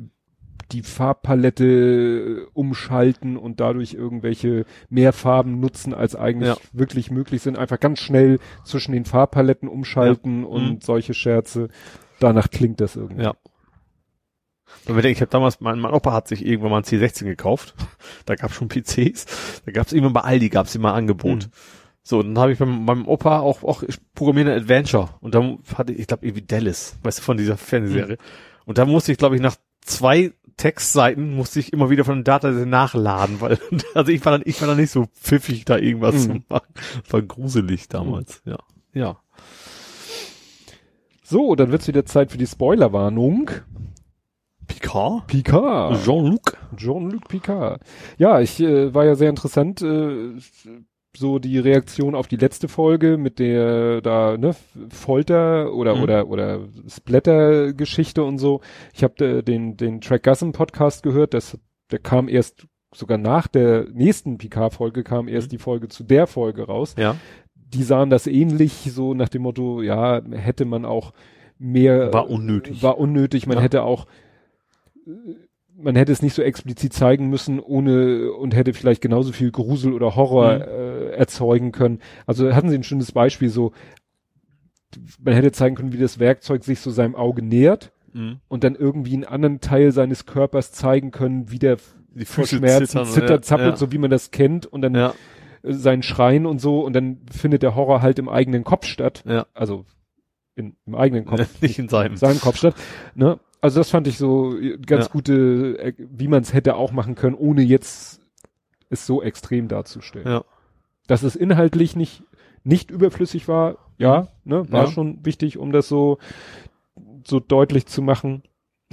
die Farbpalette umschalten und dadurch irgendwelche mehr Farben nutzen, als eigentlich Ja. wirklich möglich sind. Einfach ganz schnell zwischen den Farbpaletten umschalten Ja. und Mhm. solche Scherze. Danach klingt das irgendwie. Ja. Ich, ich habe damals, mein, mein Opa hat sich irgendwann mal ein C16 gekauft. *laughs* Da gab schon PCs. Da gab es irgendwann bei Aldi gab es immer Angebot. Mhm. So, dann habe ich beim, beim Opa auch, auch ich programmiere ein Adventure. Und dann hatte ich, ich glaube, irgendwie Dallas, weißt du, von dieser Fernsehserie. Und da musste ich, glaube ich, nach zwei Textseiten musste ich immer wieder von den Data nachladen, weil, *laughs* also ich war dann, ich war dann nicht so pfiffig, da irgendwas Mhm. zu machen. Das war gruselig damals, ja. Ja. So, dann wird's wieder Zeit für die Spoilerwarnung. Picard? Picard. Jean-Luc? Jean-Luc Picard. Ja, ich äh, war ja sehr interessant, äh, so die Reaktion auf die letzte Folge mit der da ne Folter oder Mhm. oder oder Splatter-Geschichte und so. Ich habe äh, den den Track Gassen Podcast gehört, das der kam erst sogar nach der nächsten Picard-Folge kam erst die Folge zu der Folge raus. Ja. Die sahen das ähnlich, so nach dem Motto, ja, hätte man auch mehr War unnötig. war unnötig. Man Ja. hätte auch, man hätte es nicht so explizit zeigen müssen, ohne und hätte vielleicht genauso viel Grusel oder Horror Mhm. äh, erzeugen können. Also hatten sie ein schönes Beispiel, so man hätte zeigen können, wie das Werkzeug sich so seinem Auge nähert Mhm. und dann irgendwie einen anderen Teil seines Körpers zeigen können, wie der Die Füße Schmerzen zittern, zittert, ja, zappelt, ja. so wie man das kennt und dann Ja, äh, sein Schreien und so und dann findet der Horror halt im eigenen Kopf statt. ja. Also in, im eigenen Kopf *laughs* Nicht in seinem. in seinem Kopf statt. Ne? Also das fand ich so äh, ganz Ja. gute, äh, wie man es hätte auch machen können, ohne jetzt es so extrem darzustellen. Ja. Dass es inhaltlich nicht, nicht überflüssig war, ja, ne, war Ja. schon wichtig, um das so, so deutlich zu machen.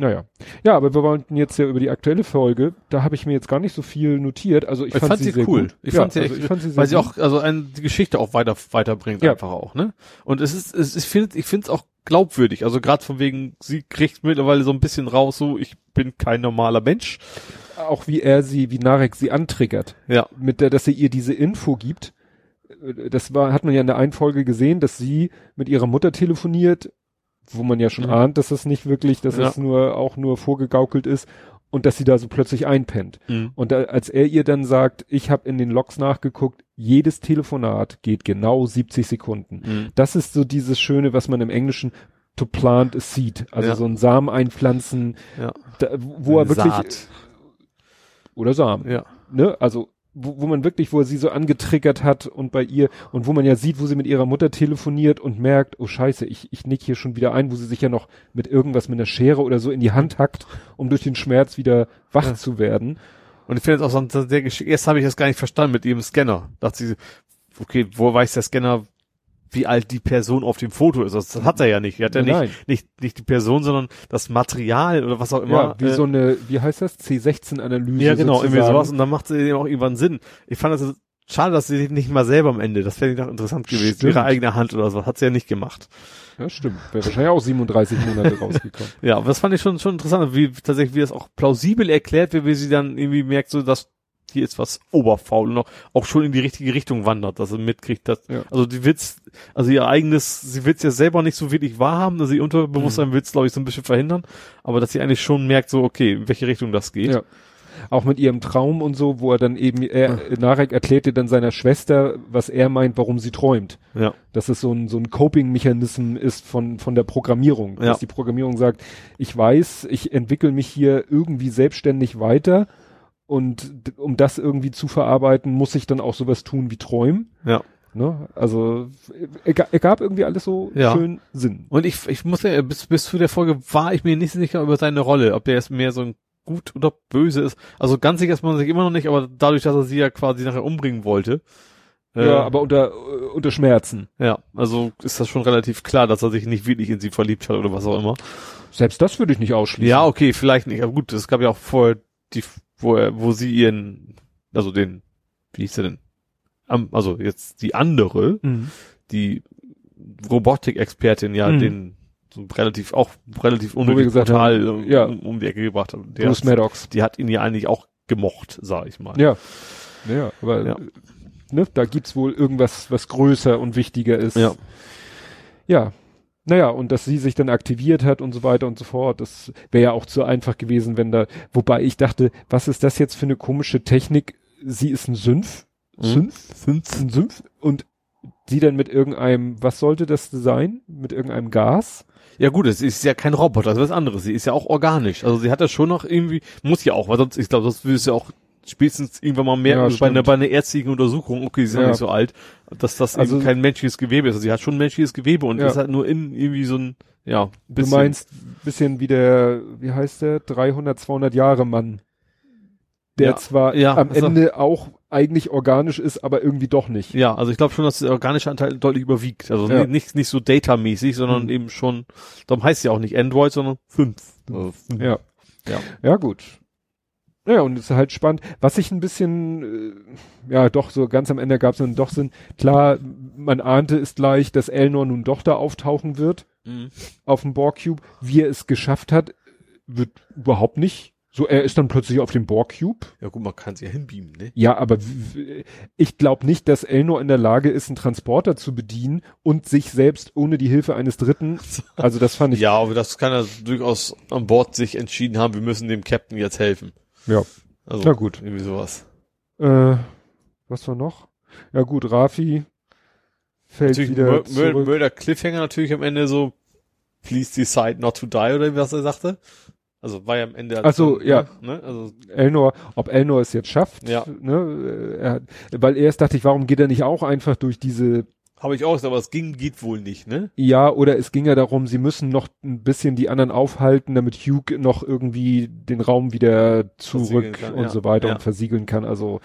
Naja. Ja, aber wir wollten jetzt ja über die aktuelle Folge, da habe ich mir jetzt gar nicht so viel notiert. Also ich, Ich fand sie sehr cool. Gut. Ich ja, fand sie also echt- ich fand sie sehr Weil sie gut. auch, also ein, die Geschichte auch weiter, weiterbringt Ja. einfach auch, ne? Und es ist, es, ich finde, ich finde es auch glaubwürdig. Also gerade von wegen, sie kriegt mittlerweile so ein bisschen raus, so, ich bin kein normaler Mensch. auch wie er sie, wie Narek sie antriggert. Ja. mit der, dass er ihr diese Info gibt. Das war, hat man ja in der einen Folge gesehen, dass sie mit ihrer Mutter telefoniert, wo man ja schon Mhm. ahnt, dass das nicht wirklich, dass Ja. es nur auch nur vorgegaukelt ist und dass sie da so plötzlich einpennt. Mhm. Und da, als er ihr dann sagt, ich habe in den Logs nachgeguckt, jedes Telefonat geht genau 70 Sekunden. Mhm. Das ist so dieses Schöne, was man im Englischen to plant a seed, also Ja. so ein Samen einpflanzen, Ja. da, wo er wirklich Saat. oder Samen Ja. ne, also wo, wo man wirklich, wo er sie so angetriggert hat und bei ihr und wo man ja sieht, wo sie mit ihrer Mutter telefoniert und merkt, oh scheiße, ich, ich nick hier schon wieder ein, wo sie sich ja noch mit irgendwas mit einer Schere oder so in die Hand hackt, um durch den Schmerz wieder wach Ja. zu werden. Und ich finde es auch so sehr geschickt. Erst habe ich das gar nicht verstanden mit ihrem Scanner. Dachte sie, okay, wo weiß der Scanner, wie alt die Person auf dem Foto ist? Das, hat er ja nicht. Er hat ja Nein. nicht, nicht, nicht die Person, sondern das Material oder was auch immer. Ja, wie äh, so eine, wie heißt das? C16-Analyse. Ja, genau, irgendwie sozusagen. sowas. Und dann macht sie eben auch irgendwann Sinn. Ich fand das schade, dass sie nicht mal selber am Ende, das wäre doch interessant gewesen, Stimmt. ihre eigene Hand oder so, hat sie ja nicht gemacht. Ja, stimmt. Wäre wahrscheinlich auch 37 Monate *laughs* rausgekommen. Ja, aber das fand ich schon, schon interessant, wie tatsächlich, wie das auch plausibel erklärt wird, wie sie dann irgendwie merkt, so, dass hier ist was oberfaul und auch, auch schon in die richtige Richtung wandert, dass sie mitkriegt, dass, Ja. also die wird's, also ihr eigenes, sie wird's ja selber nicht so wirklich wahrhaben, also ihr Unterbewusstsein Mhm. wird's, glaube ich, so ein bisschen verhindern, aber dass sie eigentlich schon merkt, so, okay, in welche Richtung das geht. Ja. Auch mit ihrem Traum und so, wo er dann eben, er, Narek erklärte dann seiner Schwester, was er meint, warum sie träumt. Ja. dass es so ein, so ein Coping-Mechanism ist von, von der Programmierung. Ja. Dass die Programmierung sagt, ich weiß, ich entwickle mich hier irgendwie selbstständig weiter und um das irgendwie zu verarbeiten, muss ich dann auch sowas tun wie träumen. Ja. Ne? Also er, ga- er gab irgendwie alles so Ja. schön Sinn. Und ich, ich muss ja, bis, bis zu der Folge war ich mir nicht sicher über seine Rolle, ob der jetzt mehr so ein gut oder böse ist. Also ganz sicher ist man sich immer noch nicht, aber dadurch, dass er sie ja quasi nachher umbringen wollte, Äh, ja, aber unter, äh, unter Schmerzen. Ja, also ist das schon relativ klar, dass er sich nicht wirklich in sie verliebt hat oder was auch immer. Selbst das würde ich nicht ausschließen. Ja, okay, vielleicht nicht. Aber gut, es gab ja auch vorher die, wo er, wo sie ihren, also den, wie hieß er denn? Am, also jetzt die andere, Mhm. die Robotik-Expertin ja Mhm. den so relativ auch relativ unnötig total haben, ja. um, um die Ecke gebracht hat. Der, Bruce Maddox. die hat ihn ja eigentlich auch gemocht, sag ich mal. Ja. Ja, aber Ja. Ne, da gibt's wohl irgendwas, was größer und wichtiger ist. Ja. Ja. Naja, und dass sie sich dann aktiviert hat und so weiter und so fort, das wäre ja auch zu einfach gewesen, wenn da, wobei ich dachte, was ist das jetzt für eine komische Technik? Sie ist ein Sümpf, Mhm. Sümpf, Fünf. ein Sümpf und sie dann mit irgendeinem, was sollte das sein? Mit irgendeinem Gas? Ja gut, es ist ja kein Roboter, das ist was anderes. Sie ist ja auch organisch. Also sie hat das schon noch irgendwie, muss ja auch, weil sonst, ich glaube, das würde es ja auch spätestens irgendwann mal merken, Ja, also bei, einer, bei einer ärztlichen Untersuchung, okay, sie ist ja nicht so alt, dass das Also- eben kein menschliches Gewebe ist. Also sie hat schon menschliches Gewebe und Ja. ist halt nur in irgendwie so ein, ja, Du bisschen. meinst, bisschen wie der, wie heißt der, 300, 200 Jahre Mann, der Ja, zwar am also- Ende auch eigentlich organisch ist, aber irgendwie doch nicht. Ja, also ich glaube schon, dass der organische Anteil deutlich überwiegt. Also Ja. nicht, nicht, nicht so datamäßig, sondern Mhm. eben schon, darum heißt es ja auch nicht Android, sondern fünf. Also fünf. Ja. Ja. Ja, gut. Ja, und es ist halt spannend. Was ich ein bisschen, äh, ja, doch, so ganz am Ende gab es dann doch Sinn. Klar, man ahnte es gleich, dass Elnor nun doch da auftauchen wird Mhm. auf dem Borg Cube. Wie er es geschafft hat, wird überhaupt nicht. So, er ist dann plötzlich auf dem Borg Cube. Ja gut, man kann sie ja hinbeamen, ne? Ja, aber ich glaube nicht, dass Elnor in der Lage ist, einen Transporter zu bedienen und sich selbst ohne die Hilfe eines Dritten. *laughs* Also das fand ich. Ja, aber das kann er durchaus an Bord sich entschieden haben, wir müssen dem Captain jetzt helfen. Ja. Also, Na gut. Irgendwie sowas. Äh, was war noch? Ja gut, Rafi fällt Natürlich wieder Mur- zurück. Murder Cliffhanger natürlich am Ende so, please decide not to die oder was er sagte. Also war ja am Ende. Ach so, dann, ja. Ne? Also, Elnor, ob Elnor es jetzt schafft, Ja. ne, er, hat- weil erst dachte ich, warum geht er nicht auch einfach durch diese, habe ich auch, aber es ging, geht wohl nicht, ne? ja, oder es ging ja darum, sie müssen noch ein bisschen die anderen aufhalten, damit Hugh noch irgendwie den Raum wieder zurück kann, und ja. so weiter Ja. und versiegeln kann. Also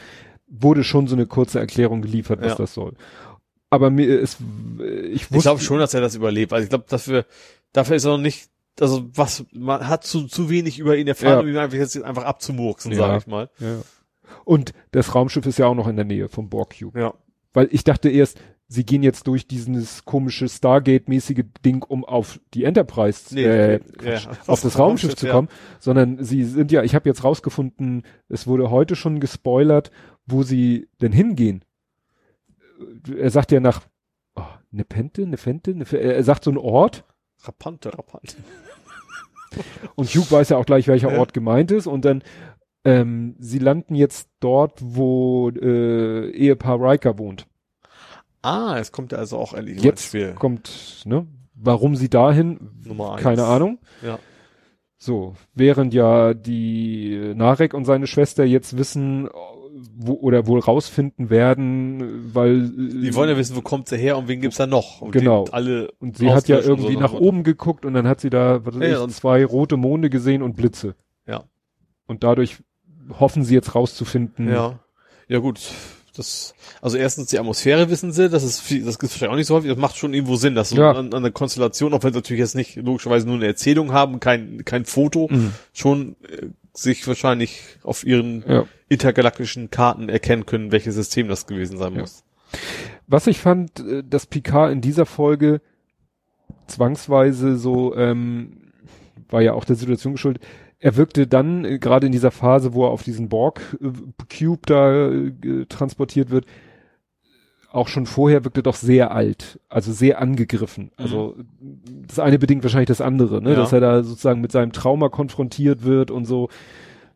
wurde schon so eine kurze Erklärung geliefert, was Ja. das soll. Aber mir ist, ich Ich wusste, glaube schon, dass er das überlebt. Also ich glaube, dafür, dafür ist er noch nicht, also was, man hat zu, zu wenig über ihn erfahren, um ihn einfach jetzt einfach abzumurksen, Ja. sag ich mal. ja. Und das Raumschiff ist ja auch noch in der Nähe vom Borg Cube. Ja. Weil ich dachte erst, sie gehen jetzt durch dieses komische Stargate-mäßige Ding, um auf die Enterprise, äh, ja, Quatsch, auf das Raumschiff zu kommen, sondern sie sind ja, ich habe jetzt rausgefunden, es wurde heute schon gespoilert, wo sie denn hingehen. Er sagt ja nach oh, Nepente, Nepente, Nef er sagt so einen Ort Ja. Rapante, rapante. und Hugh weiß ja auch gleich, welcher Ja. Ort gemeint ist und dann ähm, sie landen jetzt dort, wo äh, Ehepaar Riker wohnt. Ah, es kommt ja also auch ins Jetzt Spiel. kommt, ne? Warum sie dahin? Nummer eins. Keine Ahnung. Ja. So, während ja die Narek und seine Schwester jetzt wissen, wo, oder wohl rausfinden werden, weil Die wollen ja wissen, wo kommt sie her und wen gibt's da noch? Und Genau. alle und sie hat ja irgendwie so nach nach oben geguckt und dann hat sie da was Ja, ich, zwei rote Monde gesehen und Blitze. Ja. Und dadurch hoffen sie jetzt rauszufinden. Ja. Ja gut. Das, also erstens die Atmosphäre wissen sie, das ist viel, das gibt wahrscheinlich auch nicht so häufig, das macht schon irgendwo Sinn, dass so Ja. an, an der Konstellation, auch wenn sie natürlich jetzt nicht logischerweise nur eine Erzählung haben, kein, kein Foto, Mhm. schon äh, sich wahrscheinlich auf ihren ja. intergalaktischen Karten erkennen können, welches System das gewesen sein Ja. muss. Was ich fand, äh, dass Picard in dieser Folge zwangsweise so, ähm, war ja auch der Situation geschuldet, er wirkte dann, äh, gerade in dieser Phase, wo er auf diesen Borg-Cube da äh, transportiert wird, auch schon vorher wirkte doch sehr alt, also sehr angegriffen. Also das eine bedingt wahrscheinlich das andere, ne? Ja. dass er da sozusagen mit seinem Trauma konfrontiert wird und so.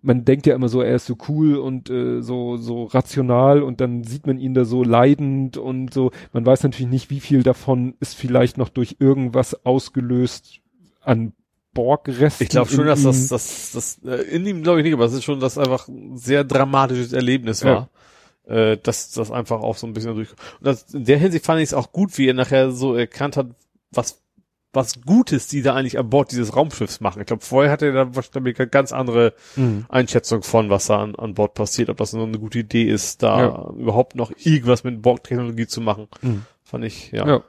Man denkt ja immer so, er ist so cool und äh, so so rational und dann sieht man ihn da so leidend und so. Man weiß natürlich nicht, wie viel davon ist vielleicht noch durch irgendwas ausgelöst an Borgresten. Ich glaube schon, dass das, das, das, äh, in ihm glaube ich nicht, aber es ist schon, dass einfach ein sehr dramatisches Erlebnis war. Äh, dass das einfach auch so ein bisschen durch. Und das, in der Hinsicht fand ich es auch gut, wie er nachher so erkannt hat, was was Gutes die da eigentlich an Bord dieses Raumschiffs machen. Ich glaube, vorher hatte er da wahrscheinlich eine ganz andere Mhm. Einschätzung von, was da an, an Bord passiert, ob das nur eine gute Idee ist, da Ja. überhaupt noch irgendwas mit Bordtechnologie zu machen. Mhm. Fand ich, ja. Ja.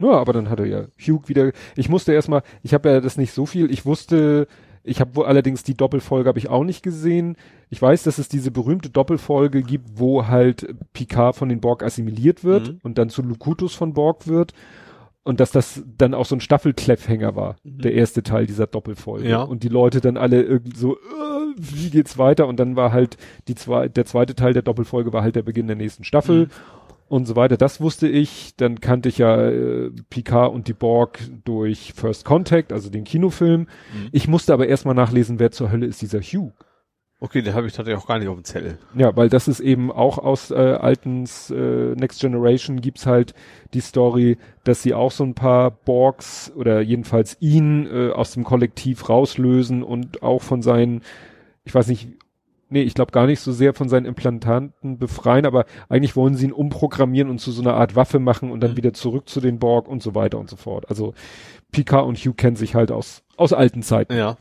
Ja, aber dann hat er ja Hugh wieder. Ich musste erstmal, ich habe ja das nicht so viel. Ich wusste, ich habe wohl allerdings die Doppelfolge habe ich auch nicht gesehen. Ich weiß, dass es diese berühmte Doppelfolge gibt, wo halt Picard von den Borg assimiliert wird Mhm. und dann zu Lucutus von Borg wird. Und dass das dann auch so ein Staffel-Cliffhanger war, der erste Teil dieser Doppelfolge. Ja. Und die Leute dann alle irgendwie so, äh, wie geht's weiter? Und dann war halt die zwei, der zweite Teil der Doppelfolge war halt der Beginn der nächsten Staffel Mhm. Und so weiter. Das wusste ich. Dann kannte ich ja äh, Picard und die Borg durch First Contact, also den Kinofilm. Mhm. Ich musste aber erstmal nachlesen, wer zur Hölle ist dieser Hugh. Okay, den habe ich tatsächlich auch gar nicht auf dem Zettel. Ja, weil das ist eben auch aus äh, Altens äh, Next Generation gibt's halt die Story, dass sie auch so ein paar Borgs oder jedenfalls ihn äh, aus dem Kollektiv rauslösen und auch von seinen, ich weiß nicht, nee, ich glaube gar nicht so sehr von seinen Implantanten befreien, aber eigentlich wollen sie ihn umprogrammieren und zu so einer Art Waffe machen und dann Mhm. wieder zurück zu den Borg und so weiter und so fort. Also Picard und Hugh kennen sich halt aus aus alten Zeiten. Ja.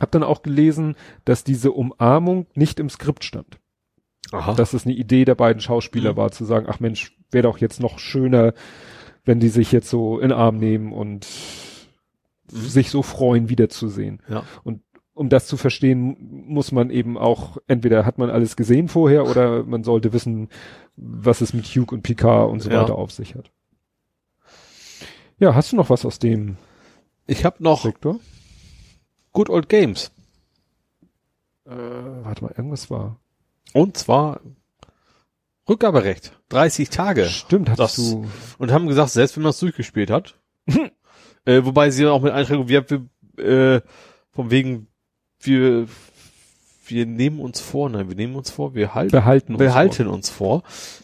Hab dann auch gelesen, dass diese Umarmung nicht im Skript stand Aha. dass es eine Idee der beiden Schauspieler Mhm. war, zu sagen, ach Mensch, wäre doch jetzt noch schöner, wenn die sich jetzt so in den Arm nehmen und Mhm. sich so freuen, wiederzusehen. Ja. Und um das zu verstehen, muss man eben auch, entweder hat man alles gesehen vorher oder man sollte wissen, was es mit Hugh und Picard und so Ja. weiter auf sich hat. Ja, hast du noch was aus dem Ich habe noch Sektor? Good Old Games. Äh, warte mal, irgendwas war. Und zwar Rückgaberecht. 30 Tage. Stimmt, hattest Das- du. Und haben gesagt, selbst wenn man es durchgespielt hat. *laughs* äh, wobei sie auch mit Einschränkungen, wir, wir äh, von wegen, wir, wir nehmen uns vor, nein, wir nehmen uns vor, wir halten, Behalten. uns wir vor. halten uns vor,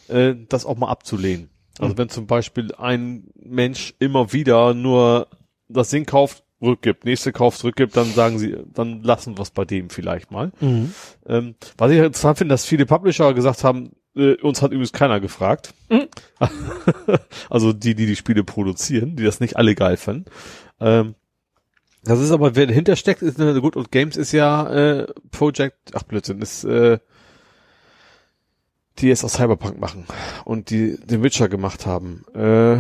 äh, das auch mal abzulehnen. Also Mhm. wenn zum Beispiel ein Mensch immer wieder nur das Ding kauft, rückgibt, nächste kauft, rückgibt, dann sagen sie, dann lassen wir es bei dem vielleicht mal. Mhm. Ähm, was ich interessant finde, dass viele Publisher gesagt haben, äh, uns hat übrigens keiner gefragt. Mhm. *laughs* also die, die die Spiele produzieren, die das nicht alle geil fanden. Ähm, das ist aber, wer dahinter steckt, ist eine Good Old Games ist ja äh, Project, ach Blödsinn, ist äh, die jetzt aus Cyberpunk machen und die den Witcher gemacht haben. Äh,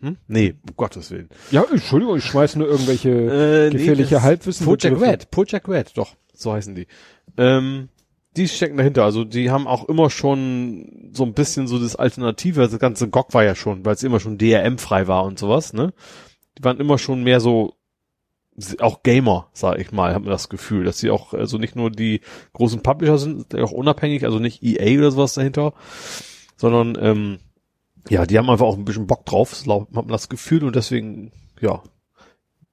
hm? Nee, um Gottes Willen. Ja, Entschuldigung, ich schmeiß nur irgendwelche Äh, gefährliche das- Halbwissen. Project. Red, Project Red, doch, so heißen die. Ähm, die stecken dahinter. Also die haben auch immer schon so ein bisschen so das Alternative. Das ganze GOG war ja schon, weil es immer schon DRM-frei war und sowas, ne? Die waren immer schon mehr so auch Gamer, sag ich mal, hat man das Gefühl, dass sie auch also nicht nur die großen Publisher sind, auch unabhängig, also nicht EA oder sowas dahinter, sondern ähm, ja, die haben einfach auch ein bisschen Bock drauf, hat man das Gefühl und deswegen, ja,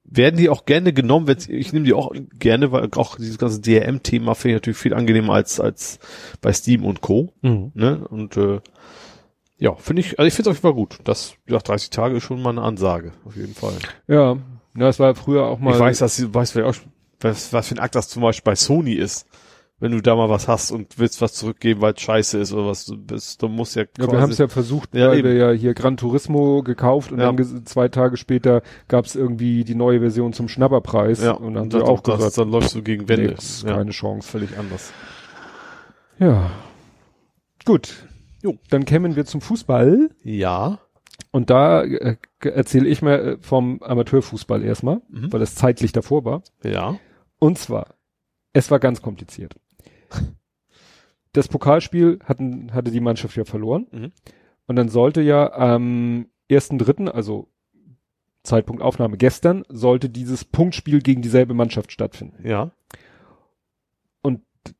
werden die auch gerne genommen, wenn ich nehme die auch gerne, weil auch dieses ganze DRM-Thema finde ich natürlich viel angenehmer als als bei Steam und Co. Mhm. Ne? Und äh, ja, finde ich, also ich finde es auf jeden Fall gut. Das, gesagt, 30 Tage ist schon mal eine Ansage, auf jeden Fall. Ja, ja, es war früher auch mal. ich weiß, dass du weißt auch, was, was für ein Akt das zum Beispiel bei Sony ist. Wenn du da mal was hast und willst was zurückgeben, weil es scheiße ist oder was, du bist, du musst ja Ja, wir haben es ja versucht, Ja, weil eben. wir ja hier Gran Turismo gekauft und Ja. dann zwei Tage später gab es irgendwie die neue Version zum Schnapperpreis ja, und dann haben das- wir auch das, gesagt, dann läufst du gegen Wände. nee, keine Chance. völlig anders. Ja. Gut. Jo. Dann kämen wir zum Fußball Ja. und da äh, erzähle ich mal äh, vom Amateurfußball erstmal, Mhm. weil das zeitlich davor war. Ja. Und zwar, es war ganz kompliziert. Das Pokalspiel hatten, hatte die Mannschaft ja verloren. Mhm. Und dann sollte ja am 1.3., also Zeitpunkt Aufnahme gestern, sollte dieses Punktspiel gegen dieselbe Mannschaft stattfinden. Ja.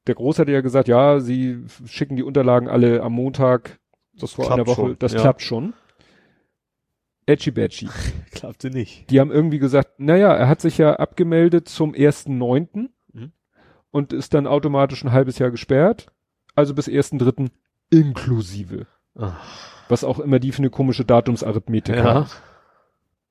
Der Groß hatte ja gesagt, ja, sie schicken die Unterlagen alle am Montag, das vor Klappt einer Woche, schon, das ja. klappt schon. Edgy Badgy. *laughs* Klappte nicht. Die haben irgendwie gesagt, naja, er hat sich ja abgemeldet zum 1.9. Mhm. und ist dann automatisch ein halbes Jahr gesperrt. Also bis 1.3. inklusive. Ach, Was auch immer die für eine komische Datumsarithmetik Ja. haben.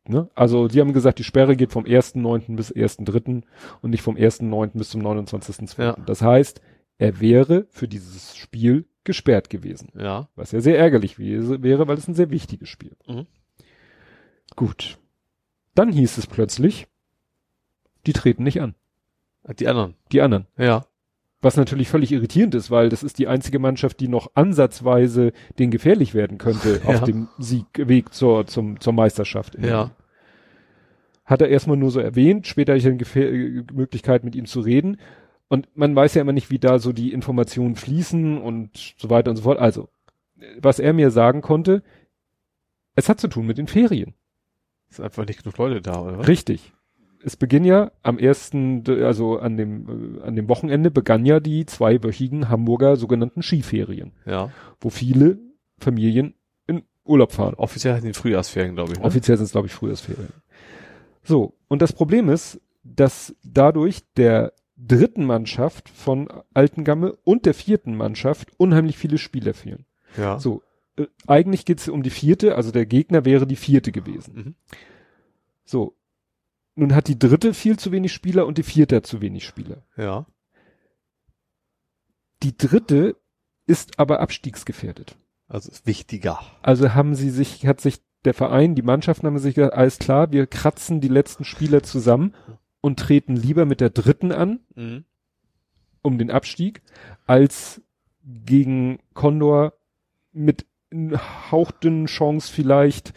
Ne? Also die haben gesagt, die Sperre geht vom 1.9. bis 1.3. und nicht vom 1.9. bis zum 29.2. Ja. Das heißt, er wäre für dieses Spiel gesperrt gewesen. Ja. Was ja sehr ärgerlich wäre, weil es ein sehr wichtiges Spiel. Mhm. Gut. Dann hieß es plötzlich, die treten nicht an. Die anderen. Die anderen. Ja. Was natürlich völlig irritierend ist, weil das ist die einzige Mannschaft, die noch ansatzweise den gefährlich werden könnte *laughs* auf Ja. dem Siegweg zur, zum, zur Meisterschaft. Ja. Hat er erstmal nur so erwähnt, später hatte ich eine Gefähr äh, Möglichkeit mit ihm zu reden. Und man weiß ja immer nicht, wie da so die Informationen fließen und so weiter und so fort. Also, was er mir sagen konnte, es hat zu tun mit den Ferien. Ist einfach nicht genug Leute da, oder was? Richtig. Es beginnt ja am ersten, also an dem, an dem Wochenende begann ja die zweiwöchigen Hamburger sogenannten Skiferien, Ja. wo viele Familien in Urlaub fahren. Offiziell hatten die Frühjahrsferien, glaube ich. Ne? Offiziell sind es, glaube ich, Frühjahrsferien. So, und das Problem ist, dass dadurch der dritten Mannschaft von Altengamme und der vierten Mannschaft unheimlich viele Spieler fehlen. Ja. So, äh, eigentlich geht's um die vierte, also der Gegner wäre die vierte gewesen. Mhm. So. Nun hat die dritte viel zu wenig Spieler und die vierte zu wenig Spieler. Ja. Die dritte ist aber abstiegsgefährdet. Also ist wichtiger. Also haben sie sich, hat sich der Verein, die Mannschaften haben sich gesagt, alles klar, wir kratzen die letzten Spieler zusammen und treten lieber mit der dritten an, Mhm. um den Abstieg, als gegen Condor mit hauchdünnen Chance vielleicht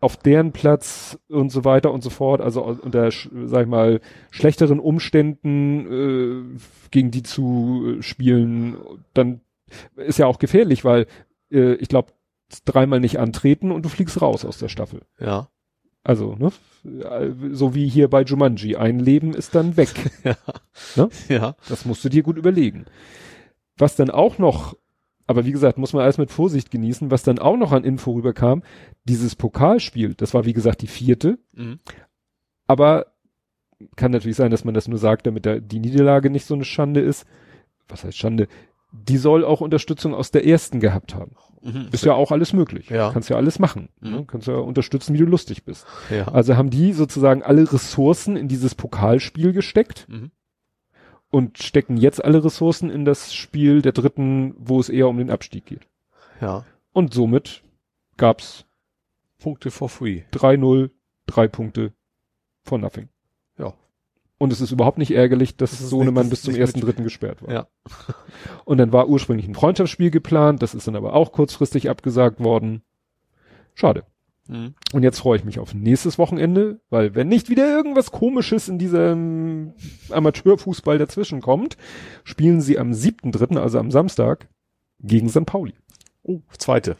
auf deren Platz und so weiter und so fort, also unter, sag ich mal, schlechteren Umständen äh, gegen die zu äh, spielen, dann ist ja auch gefährlich, weil äh, ich glaube, dreimal nicht antreten und du fliegst raus aus der Staffel. Ja. Also, ne? So wie hier bei Jumanji. Ein Leben ist dann weg. *laughs* Ja. Ne? Ja. Das musst du dir gut überlegen. Was dann auch noch, aber wie gesagt, muss man alles mit Vorsicht genießen, was dann auch noch an Info rüberkam, dieses Pokalspiel, das war wie gesagt die vierte, Mhm. aber kann natürlich sein, dass man das nur sagt, damit der, die Niederlage nicht so eine Schande ist. Was heißt Schande? Die soll auch Unterstützung aus der ersten gehabt haben. Mhm. Ist ja auch alles möglich. Ja. Kannst ja alles machen. Mhm. Ne? Kannst ja unterstützen, wie du lustig bist. Ja. Also haben die sozusagen alle Ressourcen in dieses Pokalspiel gesteckt Mhm. Und stecken jetzt alle Ressourcen in das Spiel der dritten, wo es eher um den Abstieg geht. Ja. Und somit gab's Punkte for free. 3-0, drei Punkte for nothing. Ja. Und es ist überhaupt nicht ärgerlich, dass Das Sohnemann bis zum ersten Dritten gesperrt war. Ja. *laughs* Und dann war ursprünglich ein Freundschaftsspiel geplant, das ist dann aber auch kurzfristig abgesagt worden. Schade. Mhm. Und jetzt freue ich mich auf nächstes Wochenende, weil wenn nicht wieder irgendwas komisches in diesem Amateurfußball dazwischen kommt, spielen sie am 7.3., also am Samstag, gegen St. Pauli. Oh, zweite.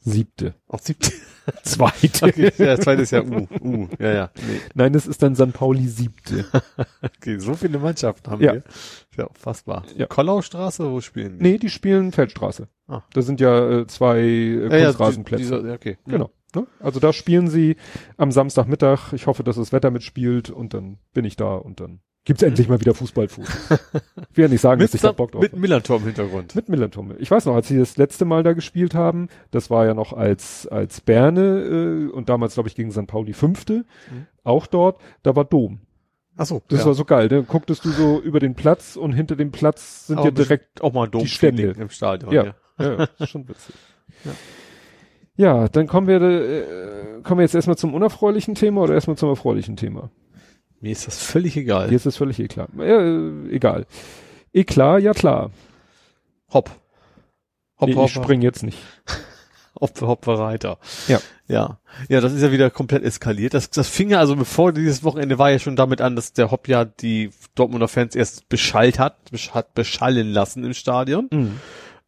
Siebte. Auch siebte. *laughs* Zweite. *laughs* Okay, ja, zweite ist ja U. U. Ja, ja. Nee. Nein, das ist dann St. Pauli siebte. *laughs* Okay, so viele Mannschaften haben Ja. wir. Ist ja unfassbar. Ja. Kollaustraße, wo spielen die? Nee, die spielen Feldstraße. Ah. Da sind ja äh, zwei äh, Ja, ja, Kunstrasenplätze. dieser- ja, okay. Genau. Ne? Also da spielen sie am Samstagmittag. Ich hoffe, dass das Wetter mitspielt und dann bin ich da und dann gibt's endlich mal wieder Fußballfuß. ich will ja nicht sagen, dass ich da Bock drauf mit habe. Millantor im Hintergrund. Mit Millantummel. Ich weiß noch, als sie das letzte Mal da gespielt haben, das war ja noch als, als Berne äh, und damals, glaube ich, gegen St. Pauli Fünfte, Mhm. auch dort, da war Dom. Ach so. Das ja. war so geil. Da gucktest du so über den Platz und hinter dem Platz sind ja direkt auch mal ein die Stände. im Stadion. Ja. Ja, ja, das ist schon witzig. Ja. Dann kommen wir, äh, kommen wir jetzt erstmal zum unerfreulichen Thema oder erstmal zum erfreulichen Thema? Mir ist das völlig egal. Hier ist es völlig eklar. Ja, äh, egal. Eklar, ja klar. Hopp. Hopp, Nee, hopp, ich spring jetzt nicht. *laughs* Hopp, hopp, Reiter. Ja. Ja. Ja, das ist ja wieder komplett eskaliert. Das, das fing ja also bevor dieses Wochenende war ja schon damit an, dass der Hopp ja die Dortmunder Fans erst beschallt hat, hat beschallen lassen im Stadion. Mhm.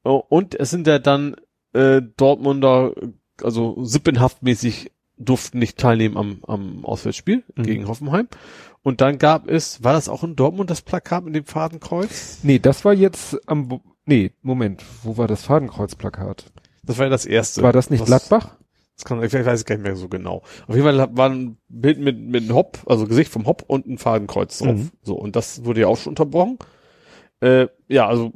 Oh, Und es sind ja dann äh, Dortmunder, also sippenhaftmäßig durften nicht teilnehmen am, am Auswärtsspiel Mhm. gegen Hoffenheim. Und dann gab es, war das auch in Dortmund das Plakat mit dem Fadenkreuz? Nee, das war jetzt am, nee, Moment, wo war das Fadenkreuzplakat? Das war ja das erste. War das nicht Was- Gladbach? Das kann, ich weiß es gar nicht mehr so genau. Auf jeden Fall war ein Bild mit, mit einem Hopp, also Gesicht vom Hopp und ein Fadenkreuz drauf. Mhm. So, und das wurde ja auch schon unterbrochen. Äh, ja, also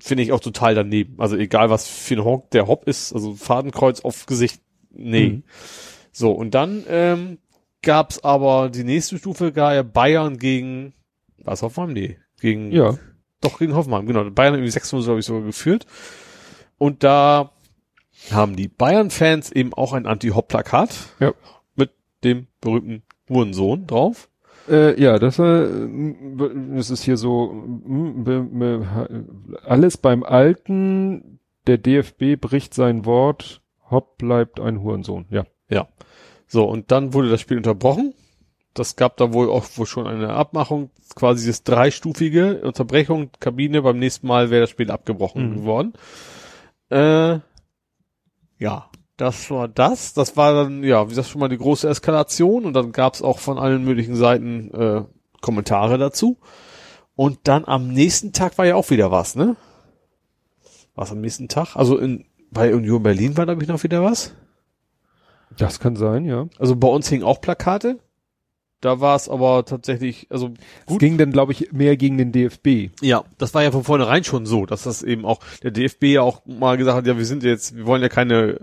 finde ich auch total daneben. Also egal was für ein Hopp der Hopp ist, also Fadenkreuz auf Gesicht, nee. Mhm. So, und dann ähm, gab's aber die nächste Stufe, gar ja Bayern gegen, was Hoffenheim? Nee, gegen, Ja. doch gegen Hoffenheim, genau. Bayern irgendwie 6 glaube ich, sogar geführt. Und da haben die Bayern-Fans eben auch ein Anti-Hop-Plakat Ja. mit dem berühmten Hurensohn drauf. Äh, ja, das äh, das ist hier so, be- alles beim Alten, der DFB bricht sein Wort, Hopp bleibt ein Hurensohn, ja. Ja. So, und dann wurde das Spiel unterbrochen. Das gab da wohl auch wohl schon eine Abmachung, quasi das dreistufige Unterbrechung, Kabine, beim nächsten Mal wäre das Spiel abgebrochen Mhm. geworden. Äh, ja, das war das. Das war dann, ja, wie gesagt, schon mal die große Eskalation und dann gab es auch von allen möglichen Seiten äh, Kommentare dazu. Und dann am nächsten Tag war ja auch wieder was, ne? Was am nächsten Tag? Also in, bei Union Berlin war, glaube ich, noch wieder was. Das kann sein, ja. Also bei uns hingen auch Plakate. Da war es aber tatsächlich, also Es ging dann, glaube ich, mehr gegen den DFB. ja, das war ja von vornherein schon so, dass das eben auch der DFB ja auch mal gesagt hat, ja, wir sind jetzt, wir wollen ja keine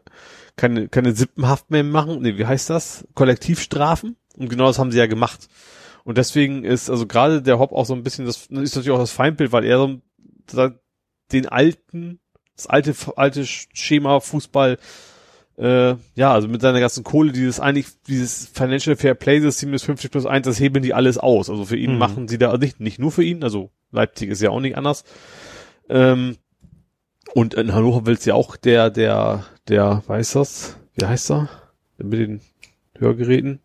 keine keine Sippenhaft mehr machen. Nee, wie heißt das? Kollektivstrafen. Und genau das haben sie ja gemacht. Und deswegen ist also gerade der Hopp auch so ein bisschen das ist natürlich auch das Feindbild, weil er so den alten das alte alte Schema Fußball äh, ja, also mit seiner ganzen Kohle, dieses eigentlich, dieses Financial Fair Play System des 50 plus 1, das heben die alles aus. Also für ihn Mhm. machen sie da nicht, nicht nur für ihn, also Leipzig ist ja auch nicht anders. Ähm, und in Hannover will's ja auch der, der, der, weiß das, wie heißt er? Mit den Hörgeräten?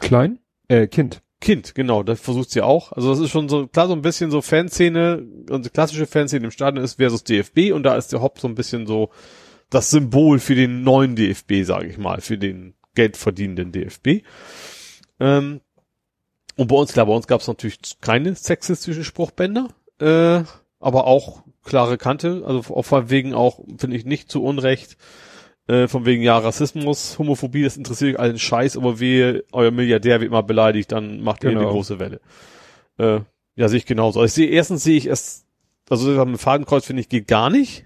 Klein? Äh, Kind. Kind, genau, das versucht sie auch. Also das ist schon so, klar, so ein bisschen so Fanszene, unsere klassische Fanszene im Stadion ist versus DFB und da ist der Hopp so ein bisschen so das Symbol für den neuen DFB, sage ich mal, für den geldverdienenden DFB. Ähm, und bei uns, klar, bei uns gab es natürlich keine sexistischen Spruchbänder, äh, aber auch klare Kante, also von wegen auch, finde ich, nicht zu Unrecht, äh, von wegen, ja, Rassismus, Homophobie, das interessiert euch allen Scheiß, aber wehe, euer Milliardär wird mal beleidigt, dann macht ihr Genau. eine große Welle. Äh, ja, sehe ich genauso. Also ich sehe, erstens sehe ich es, also mit Fadenkreuz finde ich geht gar nicht.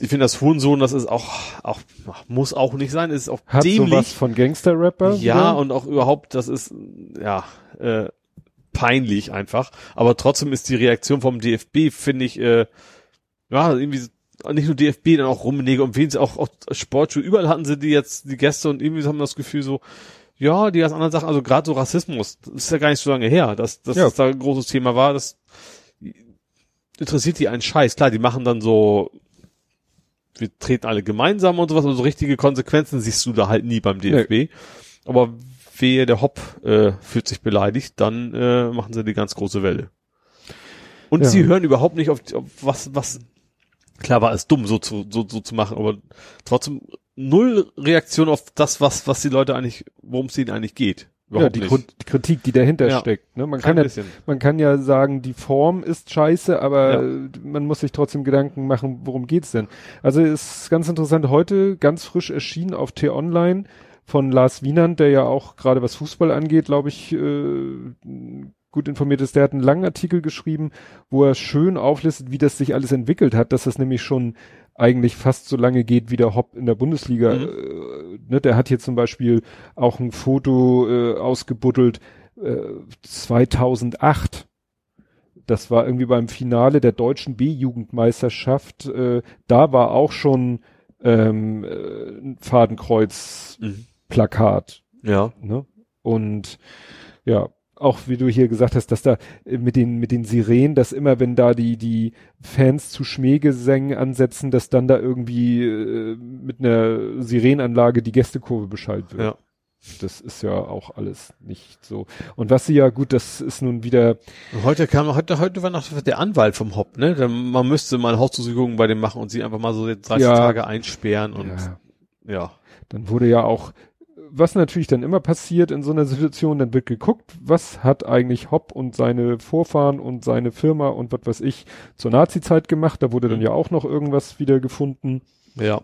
Ich finde das Hurensohn, das ist auch, auch, muss auch nicht sein, ist auch Hat dämlich. sowas von Gangster-Rapper? Ja, wieder? und auch überhaupt, das ist, ja, äh, peinlich einfach. Aber trotzdem ist die Reaktion vom DFB, finde ich, äh, ja, irgendwie, nicht nur DFB, dann auch Rummenigge und wen sie auch, auch Sportschuhe, überall hatten sie die jetzt, die Gäste und irgendwie haben das Gefühl so, ja, die ganzen anderen Sachen, also gerade so Rassismus, das ist ja gar nicht so lange her, dass, dass Ja. das da ein großes Thema war, das interessiert die einen Scheiß. Klar, die machen dann so, wir treten alle gemeinsam und sowas, aber so richtige Konsequenzen siehst du da halt nie beim DFB. Aber wehe, der Hopp äh, fühlt sich beleidigt, dann äh, machen sie die ganz große Welle. Und Ja. sie hören überhaupt nicht auf, auf was, was, klar war es dumm, so zu, so, so zu machen, aber trotzdem null Reaktion auf das, was, was die Leute eigentlich, worum es ihnen eigentlich geht. ja, die. Grund, die Kritik, die dahinter Ja. steckt. Ne? Man Kein kann ja, man kann ja sagen, die Form ist scheiße, aber Ja. man muss sich trotzdem Gedanken machen, worum geht's denn? Also ist ganz interessant, heute ganz frisch erschienen auf T-Online von Lars Wienand, der ja auch gerade was Fußball angeht, glaube ich, äh, gut informiert ist. Der hat einen langen Artikel geschrieben, wo er schön auflistet, wie das sich alles entwickelt hat, dass das nämlich schon eigentlich fast so lange geht wie der Hopp in der Bundesliga. Mhm. Äh, ne, der hat hier zum Beispiel auch ein Foto äh, ausgebuddelt, äh, 2008. Das war irgendwie beim Finale der deutschen B-Jugendmeisterschaft. Äh, da war auch schon ähm, äh, ein Fadenkreuz-Plakat. Mhm. Ja. Ne? Und ja, auch wie du hier gesagt hast, dass da äh, mit den mit den Sirenen, dass immer wenn da die die Fans zu Schmähgesängen ansetzen, dass dann da irgendwie äh, mit einer Sirenenanlage die Gästekurve beschallt wird. Ja. Das ist ja auch alles nicht so. Und was sie ja gut, das ist nun wieder Heute kam, heute, heute war noch der Anwalt vom Hopp, ne? Man müsste mal Hausdurchsuchungen bei dem machen und sie einfach mal so 30 Ja. Tage einsperren und, ja, ja. dann wurde ja auch was natürlich dann immer passiert in so einer Situation, dann wird geguckt, was hat eigentlich Hopp und seine Vorfahren und seine Firma und was weiß ich zur Nazi-Zeit gemacht. Da wurde dann Mhm. ja auch noch irgendwas wieder gefunden. Ja.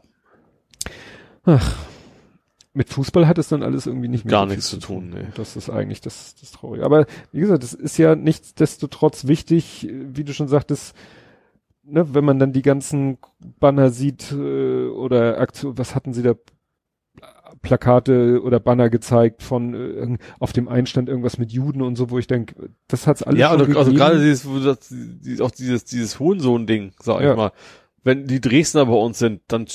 Mit Fußball hat es dann alles irgendwie nicht mehr Gar nichts zu tun, nee. Das ist eigentlich das, das Traurige. Aber wie gesagt, es ist ja nichtsdestotrotz wichtig, wie du schon sagtest, ne, wenn man dann die ganzen Banner sieht äh, oder Aktion, was hatten sie da? Plakate oder Banner gezeigt von äh, auf dem Einstand irgendwas mit Juden und so, wo ich denke, das hat's alles Ja, also, also gerade dieses, das, die, auch dieses, dieses Hohensohn-Ding, sag Ja. ich mal. Wenn die Dresdner bei uns sind, dann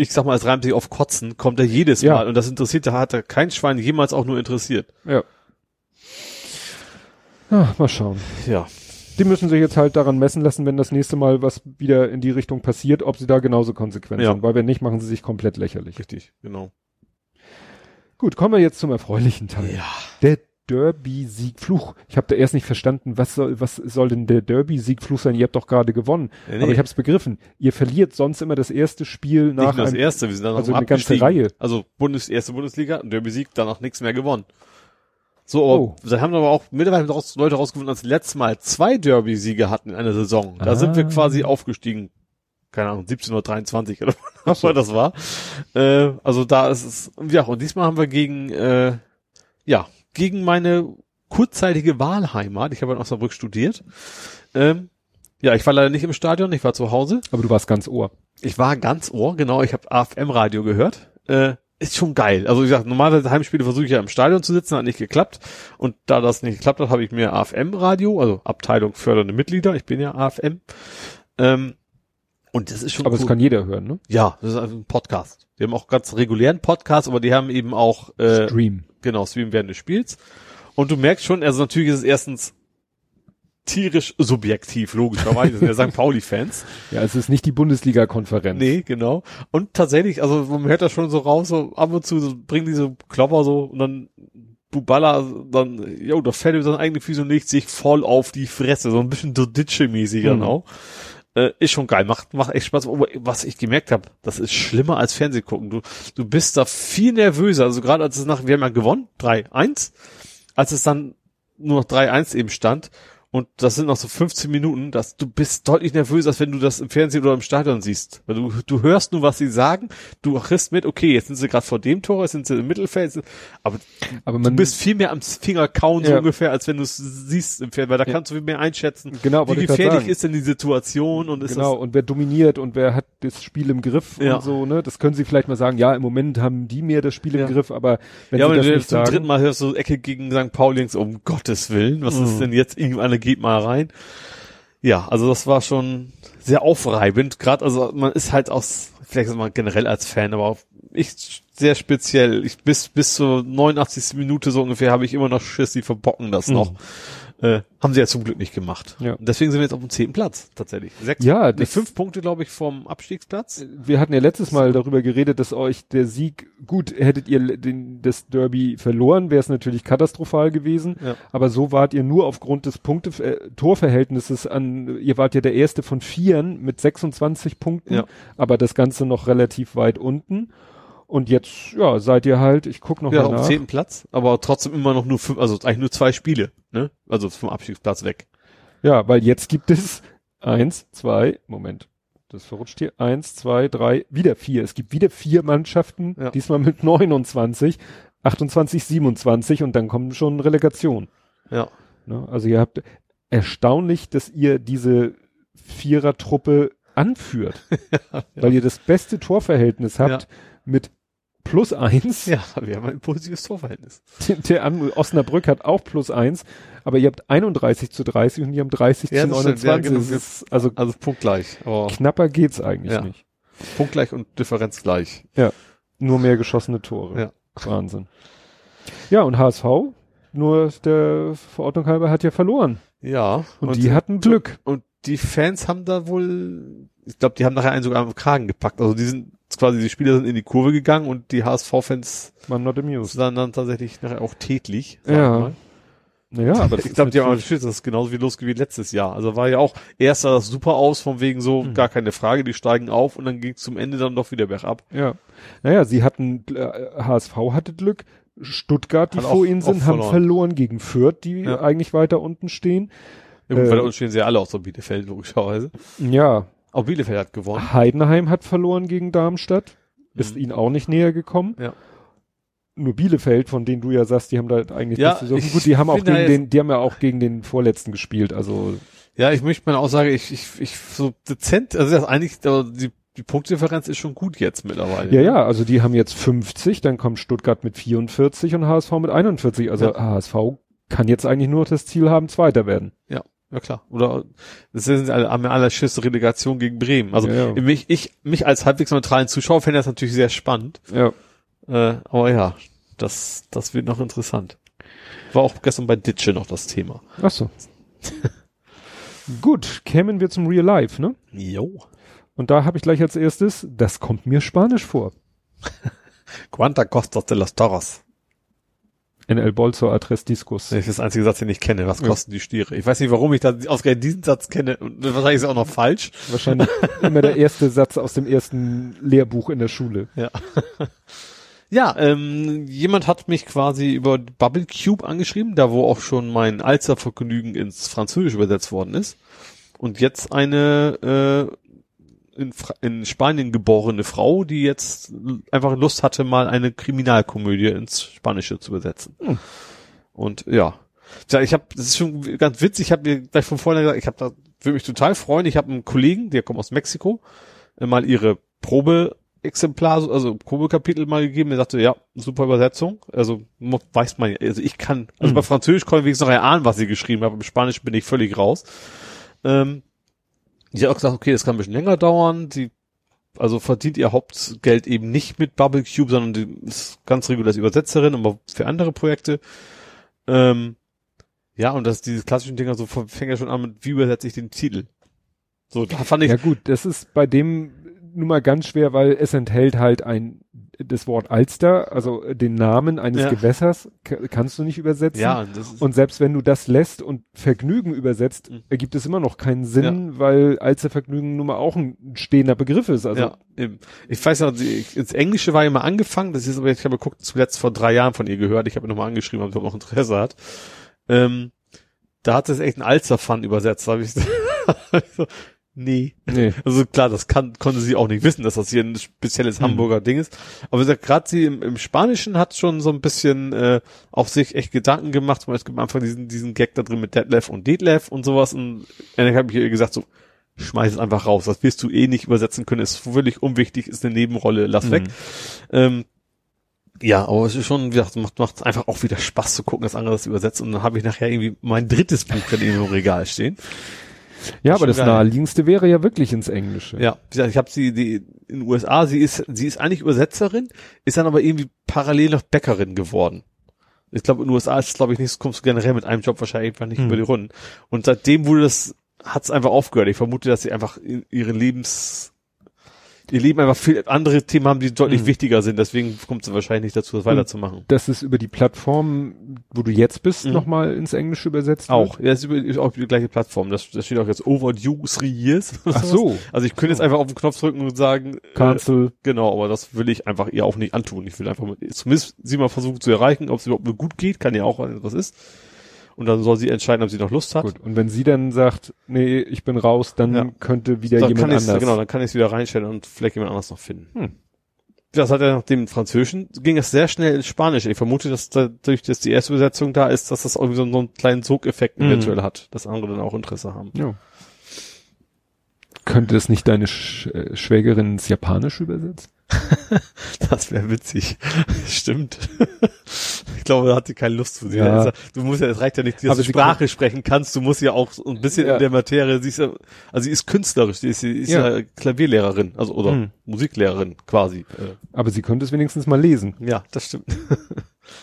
ich sag mal, es reimt sich auf Kotzen, kommt er jedes Ja. Mal und das interessiert, da hat er kein Schwein jemals auch nur interessiert. Ja. Ah, mal schauen. Ja. Die müssen sich jetzt halt daran messen lassen, wenn das nächste Mal was wieder in die Richtung passiert, ob sie da genauso konsequent Ja. sind. Weil wenn nicht, machen sie sich komplett lächerlich. Richtig, genau. Gut, kommen wir jetzt zum erfreulichen Teil. Ja. Der Derby-Siegfluch. Ich habe da erst nicht verstanden, was soll, was soll denn der Derby-Siegfluch sein? Ihr habt doch gerade gewonnen. Nee, Aber ich habe es begriffen. Ihr verliert sonst immer das erste Spiel nach Nicht nur das einem, erste, wir sind dann also eine ganze. Reihe. Also Bundes, erste Bundesliga, Derby-Sieg, danach nichts mehr gewonnen. So, Oh. da haben aber auch mittlerweile raus, Leute rausgefunden, als wir letztes Mal zwei Derby-Siege hatten in einer Saison. Da Ah. sind wir quasi aufgestiegen. Keine Ahnung, 1723 oder *laughs* was so. das war. Äh, also da ist es, ja, und diesmal haben wir gegen, äh, ja, gegen meine kurzzeitige Wahlheimat, ich habe in Osnabrück studiert. Ähm, ja, ich war leider nicht im Stadion, ich war zu Hause. Aber du warst ganz ohr. Ich war ganz ohr, genau, ich habe AFM-Radio gehört. Äh, ist schon geil. Also wie gesagt, normalerweise Heimspiele versuche ich ja im Stadion zu sitzen, hat nicht geklappt. Und da das nicht geklappt hat, habe ich mir AFM-Radio, also Abteilung fördernde Mitglieder, ich bin ja AFM. Ähm, und das ist schon Aber cool. das kann jeder hören, ne? ja, das ist ein Podcast. Die haben auch ganz regulären Podcast, aber die haben eben auch äh, Stream. genau Stream während des Spiels. Und du merkst schon, also natürlich ist es erstens tierisch subjektiv, logischerweise, das sind ja St. Pauli-Fans. Ja, es ist nicht die Bundesliga-Konferenz. Nee, genau. Und tatsächlich, also man hört das schon so raus, so ab und zu so, bringen diese Klopper so und dann Bubala, dann, jo, da fällt über seine eigene Füße und legt sich voll auf die Fresse, so ein bisschen Doditsche-mäßig Mhm. auch. Äh, ist schon geil, macht, macht echt Spaß. Aber was ich gemerkt habe, das ist schlimmer als Fernsehgucken. Du, du bist da viel nervöser. Also gerade als es nach, wir haben ja gewonnen, 3-1, als es dann nur noch 3-1 eben stand. Und das sind noch so 15 Minuten, dass du bist deutlich nervöser, als wenn du das im Fernsehen oder im Stadion siehst. Weil du, du hörst nur, was sie sagen, du kriegst mit, okay, jetzt sind sie gerade vor dem Tor, jetzt sind sie im Mittelfeld, aber Aber du man bist viel mehr am Finger kauen, so Ja. ungefähr, als wenn du es siehst im Fernsehen, weil da Ja. kannst du viel mehr einschätzen, Genau, wie gefährlich ist denn die Situation und ist genau, und wer dominiert und wer hat das Spiel im Griff Ja. und so, ne? Das können sie vielleicht mal sagen, ja, im Moment haben die mehr das Spiel Ja. im Griff, aber wenn ja, sie wenn das du nicht jetzt zum sagen. dritten Mal hörst, so Ecke gegen St. Pauli, um Gottes Willen, was ist Mhm. denn jetzt? Geht mal rein. Ja, also das war schon sehr aufreibend. Gerade, also man ist halt aus, vielleicht ist man generell als Fan, aber auch ich sehr speziell. Ich bis bis zur 89. Minute so ungefähr habe ich immer noch Schiss, die verbocken das Mhm. Äh, haben sie ja zum Glück nicht gemacht. Ja. Und deswegen sind wir jetzt auf dem zehnten Platz, tatsächlich. Sechs, Ja, nee, das- fünf Punkte, glaube ich, vom Abstiegsplatz. wir hatten ja letztes Mal darüber geredet, dass euch der Sieg, gut, hättet ihr den, das Derby verloren, wäre es natürlich katastrophal gewesen. Ja. Aber so wart ihr nur aufgrund des Punkte, äh, Torverhältnisses an, ihr wart ja der erste von vieren mit 26 Punkten, Ja. aber das Ganze noch relativ weit unten. Und jetzt, ja, seid ihr halt, ich guck noch Ja, mal auf dem nach. zehnten Platz, aber trotzdem immer noch nur fünf, also eigentlich nur zwei Spiele, ne? Also vom Abstiegsplatz weg. Ja, weil jetzt gibt es eins, zwei, Moment, das verrutscht hier, eins, zwei, drei, wieder vier. Es gibt wieder vier Mannschaften, Ja. diesmal mit 29, 28, 27 und dann kommen schon Relegation. Ja. Ne? Also ihr habt erstaunlich, dass ihr diese Vierertruppe anführt, *laughs* weil ihr das beste Torverhältnis habt mit plus eins. Ja, wir haben ein positives Torverhältnis. Der an Osnabrück hat auch plus eins, aber ihr habt 31 zu 30 und die haben 30 Ja, zu das stimmt, 29. ja, genau. Ist, also Also punktgleich. Aber knapper geht's eigentlich Ja. nicht. punktgleich und Differenz gleich. Nur mehr geschossene Tore. Ja. Wahnsinn. Ja, und HSV, nur der Verordnung halber, hat ja verloren. Ja. Und, die hatten Glück. und die Fans haben da wohl, ich glaube, die haben nachher einen sogar am Kragen gepackt. Also die sind quasi, die Spieler sind in die Kurve gegangen und die HSV-Fans Man not amused. waren dann tatsächlich nachher auch tätlich. Ja. mal. Naja, aber *laughs* das ich ist glaube, die haben natürlich- das ist genauso wie los wie letztes Jahr. Also war ja auch, erst sah das super aus, von wegen so, Mhm. gar keine Frage, die steigen auf und dann ging zum Ende dann doch wieder bergab. Ja. Naja, sie hatten, äh, HSV hatte Glück. Stuttgart, die Hat vor auch- ihnen sind, auch haben verloren. verloren gegen Fürth, die Ja. eigentlich weiter unten stehen. Ja, gut, Äh, weil da unten stehen sie ja alle aus der Bielefeld, logischerweise. Ja, Auch Bielefeld hat gewonnen. Heidenheim hat verloren gegen Darmstadt. Ist Mhm. ihnen auch nicht näher gekommen. Ja. Nur Bielefeld, von denen du ja sagst, die haben da eigentlich Ja, nicht so gut, die haben auch gegen jetzt- den, die haben ja auch gegen den vorletzten gespielt, also Ja, ich möchte meine Aussage, ich, ich, ich so dezent, also das eigentlich, die, die Punktdifferenz ist schon gut jetzt mittlerweile. ja, ja, also die haben jetzt 50, dann kommt Stuttgart mit 44 und HSV mit 41, also Ja. HSV kann jetzt eigentlich nur das Ziel haben, Zweiter werden. ja klar. Oder das sind alle, haben ja alle Schiss Relegation gegen Bremen. Also Ja, ja. mich, ich, mich als halbwegs neutralen Zuschauer fände das natürlich sehr spannend. Ja. Äh, aber ja, das, das wird noch interessant. War auch gestern bei Ditsche noch das Thema. Ach so. *laughs* Gut, kämen wir zum Real Life, ne? Jo. Und da habe ich gleich als erstes, das kommt mir Spanisch vor. *laughs* Quanta costas de las Torres? En el bolso a tres discos. Das ist das einzige Satz, den ich kenne. Was Ja. kosten die Stiere? Ich weiß nicht, warum ich da ausgerechnet diesen Satz kenne. Und wahrscheinlich ist er auch noch falsch. Wahrscheinlich immer der erste Satz aus dem ersten Lehrbuch in der Schule. Ja. *laughs* ja, ähm, jemand hat mich quasi über Bubble Cube angeschrieben, da wo auch schon mein Alzervergnügen ins Französisch übersetzt worden ist. Und jetzt eine äh, in, in Spanien geborene Frau, die jetzt einfach Lust hatte, mal eine Kriminalkomödie ins Spanische zu übersetzen. Hm. Und ja. Ja, ich habe, das ist schon ganz witzig, ich habe mir gleich von vorne gesagt, ich habe da, würde mich total freuen, ich habe einen Kollegen, der kommt aus Mexiko, äh, mal ihre Probeexemplar, also Probekapitel mal gegeben, der sagte, ja, super Übersetzung, also weiß man, also ich kann, also Mhm. bei Französisch konnte ich wenigstens noch erahnen, was sie geschrieben hat, im Spanischen bin ich völlig raus. Ähm, die hat auch gesagt, okay, das kann ein bisschen länger dauern, die also verdient ihr Hauptgeld eben nicht mit Bubble Cube, sondern die ist ganz regulär Übersetzerin, aber für andere Projekte. Ähm, ja, und das diese klassischen Dinger so fängt ja schon an mit, wie übersetze ich den Titel? So, da fand ich, Ja gut, das ist bei dem nun mal ganz schwer, weil es enthält halt ein das Wort Alster, also den Namen eines Ja. Gewässers, ka- kannst du nicht übersetzen. ja, Und selbst wenn du das lässt und Vergnügen übersetzt, Mhm. ergibt es immer noch keinen Sinn, weil Alstervergnügen nun mal auch ein stehender Begriff ist. Also ja, eben. Ich weiß ja, ich- ins Englische war ja mal angefangen, das ist aber, ich habe geguckt, zuletzt vor drei Jahren von ihr gehört, ich habe nochmal angeschrieben, ob sie noch Interesse hat. Ähm, da hat es echt ein Alster-Fun übersetzt, habe ich *laughs* nee. nee. *laughs* Also klar, das kann, konnte sie auch nicht wissen, dass das hier ein spezielles Mhm. Hamburger Ding ist. Aber gerade sie im, im Spanischen hat schon so ein bisschen äh, auf sich echt Gedanken gemacht. Zum Beispiel am Anfang diesen, diesen Gag da drin mit Detlef und Detlef und sowas. Und dann habe ich ihr gesagt, so, schmeiß es einfach raus. Das wirst du eh nicht übersetzen können. Ist völlig unwichtig, ist eine Nebenrolle, lass Mhm. weg. Ähm, ja, aber es ist schon, wie gesagt, macht, macht einfach auch wieder Spaß zu gucken, dass andere das übersetzen. Und dann habe ich nachher irgendwie mein drittes Buch dann eben im Regal stehen. Ja, aber das geil. naheliegendste wäre ja wirklich ins Englische. Ja, ich habe sie die in den USA, sie ist sie ist eigentlich Übersetzerin, ist dann aber irgendwie parallel noch Bäckerin geworden. Ich glaube in den USA ist es glaube ich nicht, kommst du generell mit einem Job wahrscheinlich einfach nicht Hm. über die Runden. Und seitdem wurde das hat's einfach aufgehört. Ich vermute, dass sie einfach in ihre Lebens ihr Leben einfach viel andere Themen haben, die deutlich Hm. wichtiger sind. Deswegen kommt sie wahrscheinlich nicht dazu, das weiterzumachen. Das ist über die Plattform, wo du jetzt bist, Mhm. nochmal ins Englische übersetzt Auch, wird? ja, ist, über, ist auch die gleiche Plattform. Das, das steht auch jetzt overdue three years. Ach so. Also ich könnte jetzt einfach auf den Knopf drücken und sagen, äh, Cancel. Genau, aber das will ich einfach ihr auch nicht antun. Ich will einfach zumindest sie mal versuchen zu erreichen, ob es überhaupt nur gut geht, kann ja auch was ist. Und dann soll sie entscheiden, ob sie noch Lust hat. Gut. Und wenn sie dann sagt, nee, ich bin raus, dann Ja. könnte wieder dann jemand anders. Genau, dann kann ich es wieder reinstellen und vielleicht jemand anders noch finden. Hm. Das hat er nach dem Französischen, ging es sehr schnell ins Spanische. Ich vermute, dass dadurch, dass die erste Übersetzung da ist, dass das irgendwie so, einen kleinen Sogeffekt Mhm. eventuell hat, dass andere dann auch Interesse haben. Ja. Könnte das nicht deine Sch äh, Schwägerin ins Japanische übersetzen? *laughs* Das wäre witzig. *laughs* Stimmt. *laughs* Ich glaube, da hat sie keine Lust zu. Sie Ja. hat- Du musst ja, es reicht ja nicht, dass Aber du sie Sprache sprechen kannst. Du musst ja auch so ein bisschen Ja. in der Materie, sie ist ja, also sie ist künstlerisch, sie ist, sie ist ja. Ja. Klavierlehrerin, also, oder Hm. Musiklehrerin quasi. Äh, Aber sie könnte es wenigstens mal lesen. Ja, das stimmt.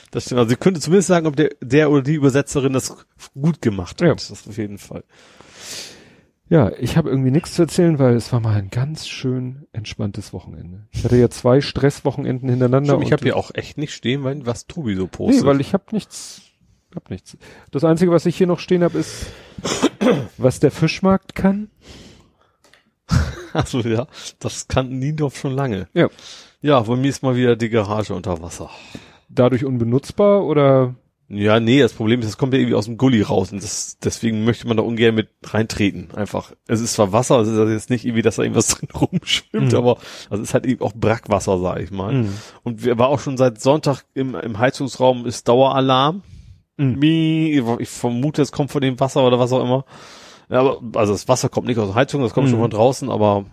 Das stimmt. Also sie könnte zumindest sagen, ob der, der oder die Übersetzerin das gut gemacht hat. Ja. Das auf jeden Fall. Ja, ich habe irgendwie nichts zu erzählen, weil es war mal ein ganz schön entspanntes Wochenende. Ich hatte ja zwei Stresswochenenden hintereinander. Stimmt, ich habe hier auch echt nicht stehen, weil was Tobi so postet. Nee, weil ich habe nichts, hab nichts. Das Einzige, was ich hier noch stehen habe, ist, was der Fischmarkt kann. *laughs* Also ja, das kann Niendorf schon lange. Ja. Ja, bei mir ist mal wieder die Garage unter Wasser. Dadurch unbenutzbar oder? Ja, nee, das Problem ist, es kommt ja irgendwie aus dem Gully raus und das, deswegen möchte man da ungern mit reintreten. Einfach. Es ist zwar Wasser, es ist also jetzt nicht irgendwie, dass da irgendwas *laughs* drin rumschwimmt, Mhm. aber also es ist halt eben auch Brackwasser, sag ich mal. Mhm. Und wir war auch schon seit Sonntag im, im Heizungsraum ist Daueralarm. Mhm. Ich vermute, es kommt von dem Wasser oder was auch immer. Ja, aber, also das Wasser kommt nicht aus der Heizung, das kommt Mhm. schon von draußen, aber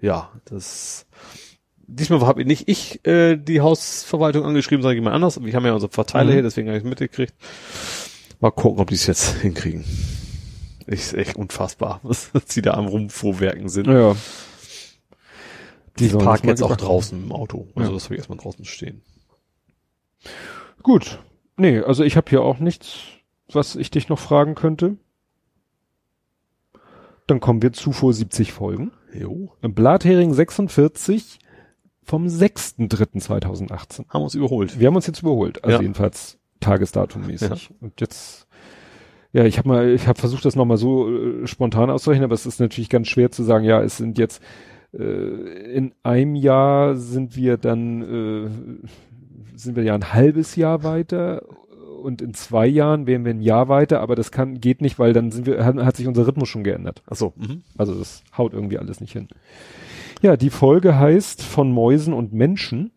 äh, ja, das diesmal habe nicht ich äh, die Hausverwaltung angeschrieben, sondern jemand anders. Wir haben ja unsere Verteiler Mhm. hier, deswegen habe ich es mitgekriegt. Mal gucken, ob die es jetzt hinkriegen. Ist echt unfassbar, *laughs* was sie da am Rumfuhrwerken sind. Ja. Die sollen parken jetzt auch draußen im Auto. Also Ja. das habe ich erstmal draußen stehen. Gut. Nee, also ich habe hier auch nichts, was ich dich noch fragen könnte. Dann kommen wir zu vor 70 Folgen. Jo. Blathering 46 vom 6.3.2018. Haben uns überholt. Wir haben uns jetzt überholt, also Ja. jedenfalls tagesdatummäßig. Und jetzt, ja, ich habe mal, ich habe versucht, das nochmal so äh, spontan auszurechnen, aber es ist natürlich ganz schwer zu sagen, ja, es sind jetzt äh, in einem Jahr sind wir dann äh, sind wir ja ein halbes Jahr weiter und in zwei Jahren wären wir ein Jahr weiter, aber das kann geht nicht, weil dann sind wir hat, hat sich unser Rhythmus schon geändert. Ach so. Mhm. Also das haut irgendwie alles nicht hin. Ja, die Folge heißt von Mäusen und Menschen.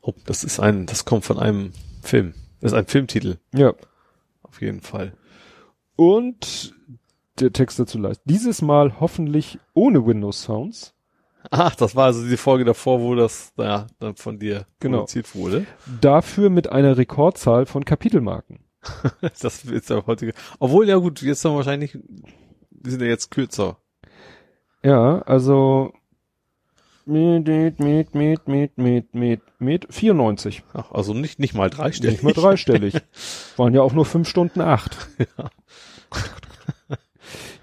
Oh, das ist ein, das kommt von einem Film. Das ist ein Filmtitel. Ja, Auf jeden Fall. Und der Text dazu leicht. Dieses Mal hoffentlich ohne Windows Sounds. Ach, das war also die Folge davor, wo das, naja, dann von dir Genau. produziert wurde. Dafür mit einer Rekordzahl von Kapitelmarken. *laughs* Das ist ja heutige. Obwohl, ja gut, jetzt haben wir wahrscheinlich, die sind ja jetzt kürzer. Ja, also mit, mit, mit, mit, mit, mit, mit, mit 94. Ach, also nicht, nicht mal dreistellig. Nicht mal dreistellig. *laughs* Waren ja auch nur fünf Stunden acht. *laughs*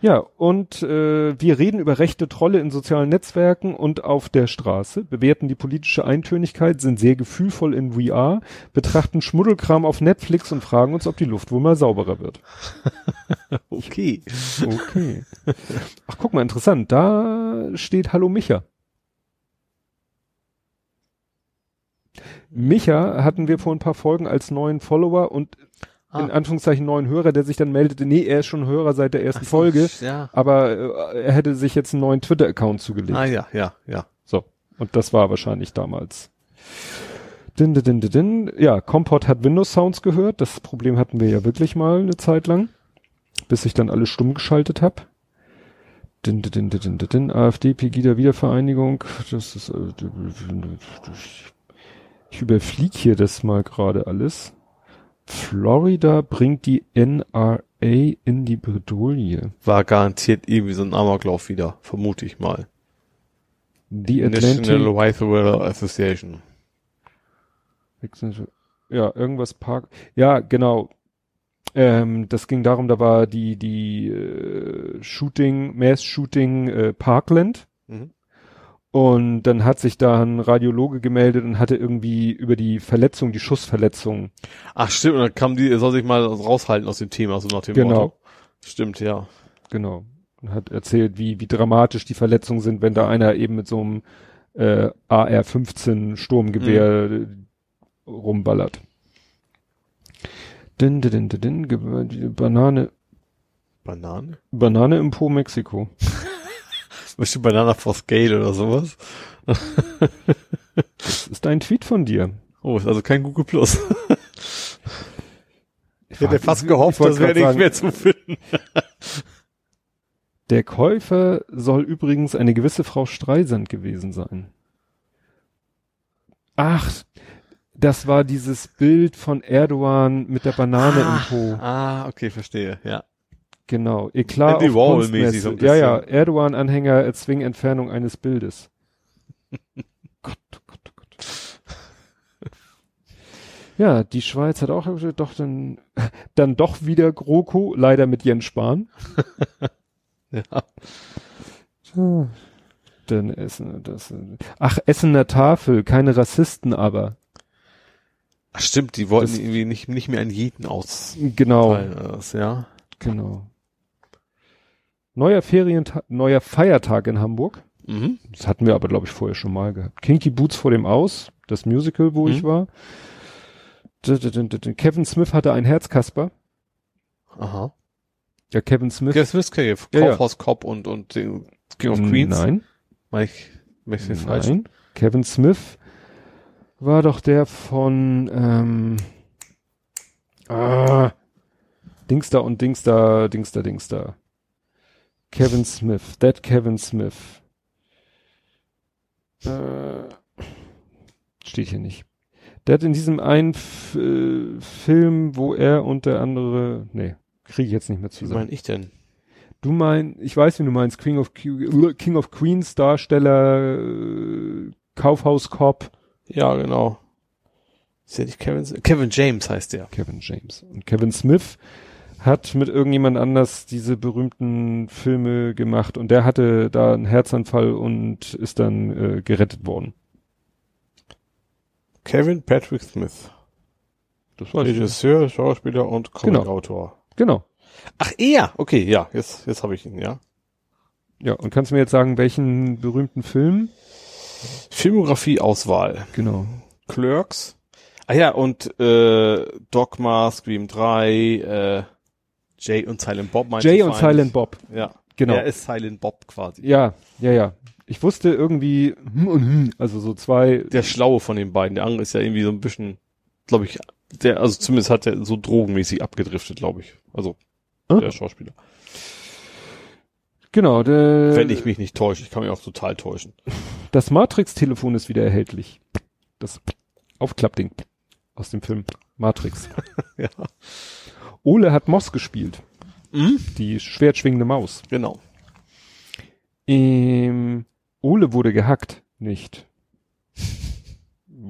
Ja, und äh, wir reden über rechte Trolle in sozialen Netzwerken und auf der Straße, bewerten die politische Eintönigkeit, sind sehr gefühlvoll in VR, betrachten Schmuddelkram auf Netflix und fragen uns, ob die Luft wohl mal sauberer wird. *laughs* Okay. Okay. Ach, guck mal, interessant. Da steht Hallo Micha. Micha hatten wir vor ein paar Folgen als neuen Follower und in Ah. Anführungszeichen neuen Hörer, der sich dann meldete, nee, er ist schon Hörer seit der ersten Folge, Ja. aber äh, er hätte sich jetzt einen neuen Twitter-Account zugelegt. Ah, ja, ja, ja. So. Und das war wahrscheinlich damals. Din, din, din, din, din. Ja, Compot hat Windows Sounds gehört. Das Problem hatten wir ja wirklich mal eine Zeit lang. Bis ich dann alles stumm geschaltet habe. Din, din, din, din, din, din. AfD, Pegida Wiedervereinigung. Das ist, äh, ich überflieg hier das mal gerade alles. Florida bringt die NRA in die Bredouille. War garantiert irgendwie so ein Amoklauf wieder, vermute ich mal. Die Atlantic. National Weather Association. Ja, irgendwas Park. Ja, genau. Ähm, das ging darum, da war die die äh, Shooting, Mass Shooting äh, Parkland Mhm. Und dann hat sich da ein Radiologe gemeldet und hatte irgendwie über die Verletzung, die Schussverletzung. Ach stimmt, und dann kam die, soll sich mal raushalten aus dem Thema, so nach dem Genau. Motto. Stimmt, ja. Genau. Und hat erzählt, wie wie dramatisch die Verletzungen sind, wenn da einer eben mit so einem äh, AR-15 Sturmgewehr äh, rumballert. Din, din, din, din, Banane, Banane? Banane im Po Mexiko. *laughs* Bestimmt Banana for Scale oder sowas. Das ist ein Tweet von dir. Oh, ist also kein Google Plus. Ich hätte fast gehofft, das wäre nicht mehr zu finden. *laughs* Der Käufer soll übrigens eine gewisse Frau Streisand gewesen sein. Ach, das war dieses Bild von Erdogan mit der Banane im Po. Ah, okay, verstehe, ja. Genau. Eklat Andy auf mäßig so ein ja, ja. bisschen. Erdogan-Anhänger erzwingen Entfernung eines Bildes. *laughs* Gott, oh Gott, oh Gott. Ja, die Schweiz hat auch doch dann, *laughs* dann doch wieder GroKo, leider mit Jens Spahn. *laughs* Ja. Tja, Dann Essen, das, ach, Essener Tafel, keine Rassisten aber. Ach, stimmt, die wollten Das- irgendwie nicht, nicht mehr an jeden aus. Genau, Das, ja. genau. Neuer Ferientag, neuer Feiertag in Hamburg. Mhm. Das hatten wir aber, glaube ich, vorher schon mal gehabt. Kinky Boots vor dem Aus, das Musical, wo Mhm. ich war. Kevin Smith hatte ein Herzkasper. Aha. Ja, Kevin Smith. Kevin Smith Cave, Ja, ja. Kaufhaus Cop und, und den King of Queens. Nein, ich den falsch? nein. Kevin Smith war doch der von ähm, ah, Dings da und Dings da, Dings da, Dings da. Kevin Smith, that Kevin Smith. Äh, steht hier nicht. Der hat in diesem einen F äh, Film, wo er und der andere, nee, kriege ich jetzt nicht mehr Wie zusammen. meine ich denn? Du meinst, ich weiß, wie du meinst, King of, Q King of Queens Darsteller, äh, Kaufhaus-Cop. Ja, genau. Ist ja nicht Kevin, Kevin James heißt der. Kevin James. Und Kevin Smith hat mit irgendjemand anders diese berühmten Filme gemacht und der hatte da einen Herzanfall und ist dann äh, gerettet worden. Kevin Patrick Smith. Das weiß ich. Regisseur, Schauspieler und Genau. Comic-Autor. Genau. Ach, er? Okay, ja, jetzt, jetzt habe ich ihn, ja. Ja, und kannst du mir jetzt sagen, welchen berühmten Film? Filmografie-Auswahl. Genau. Clerks. Ah ja, und äh, Dogma, Scream 3, äh, Jay und Silent Bob meinst Jay und? Silent Bob. Ja, Genau. Er ist Silent Bob quasi. Ja, ja, ja. Ich wusste irgendwie, hm und hm, also so zwei. Der Schlaue von den beiden. Der andere ist ja irgendwie so ein bisschen, glaube ich, der, also zumindest hat er so drogenmäßig abgedriftet, glaube ich. Also Hm? der Schauspieler. Genau, der, Wenn ich mich nicht täusche, ich kann mich auch total täuschen. das Matrix-Telefon ist wieder erhältlich. Das Aufklappding aus dem Film Matrix. *laughs* ja. Ole hat Moss gespielt. Mhm. Die schwertschwingende Maus. Genau. Ähm, Ole wurde gehackt. Nicht.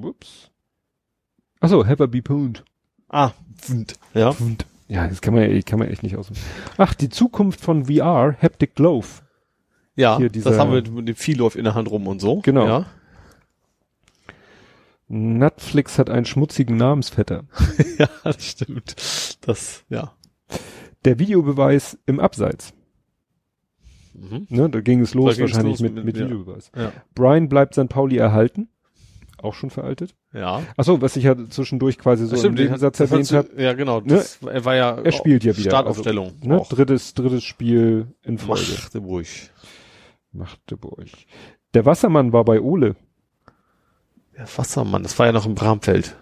Ups. Achso, have a be pwned. Ah, ja. Ja, das kann man, ja- kann man echt nicht aus. Ach, die Zukunft von VR, Haptic Glove. Ja, Hier dieser- das haben wir mit dem Viehläuf in der Hand rum und so. Genau. Ja. Netflix hat einen schmutzigen Namensvetter. *laughs* ja, das stimmt. Das, ja. Der Videobeweis im Abseits. Mhm. Ne, da ging es los Da ging's wahrscheinlich los mit, mit- mit ja. Videobeweis. Ja. Brian bleibt St. Pauli erhalten. Auch schon veraltet. Ja. Achso, was ich ja zwischendurch quasi so im den Nebensatz erwähnt hat habe. Ja, genau. Das, Er war ja. Er spielt ja wieder. Startaufstellung. Also, ne, drittes, drittes Spiel in Folge. Magdeburg. Magdeburg. Der Wassermann war bei Ole. Der Wassermann, das war ja noch im Bramfeld.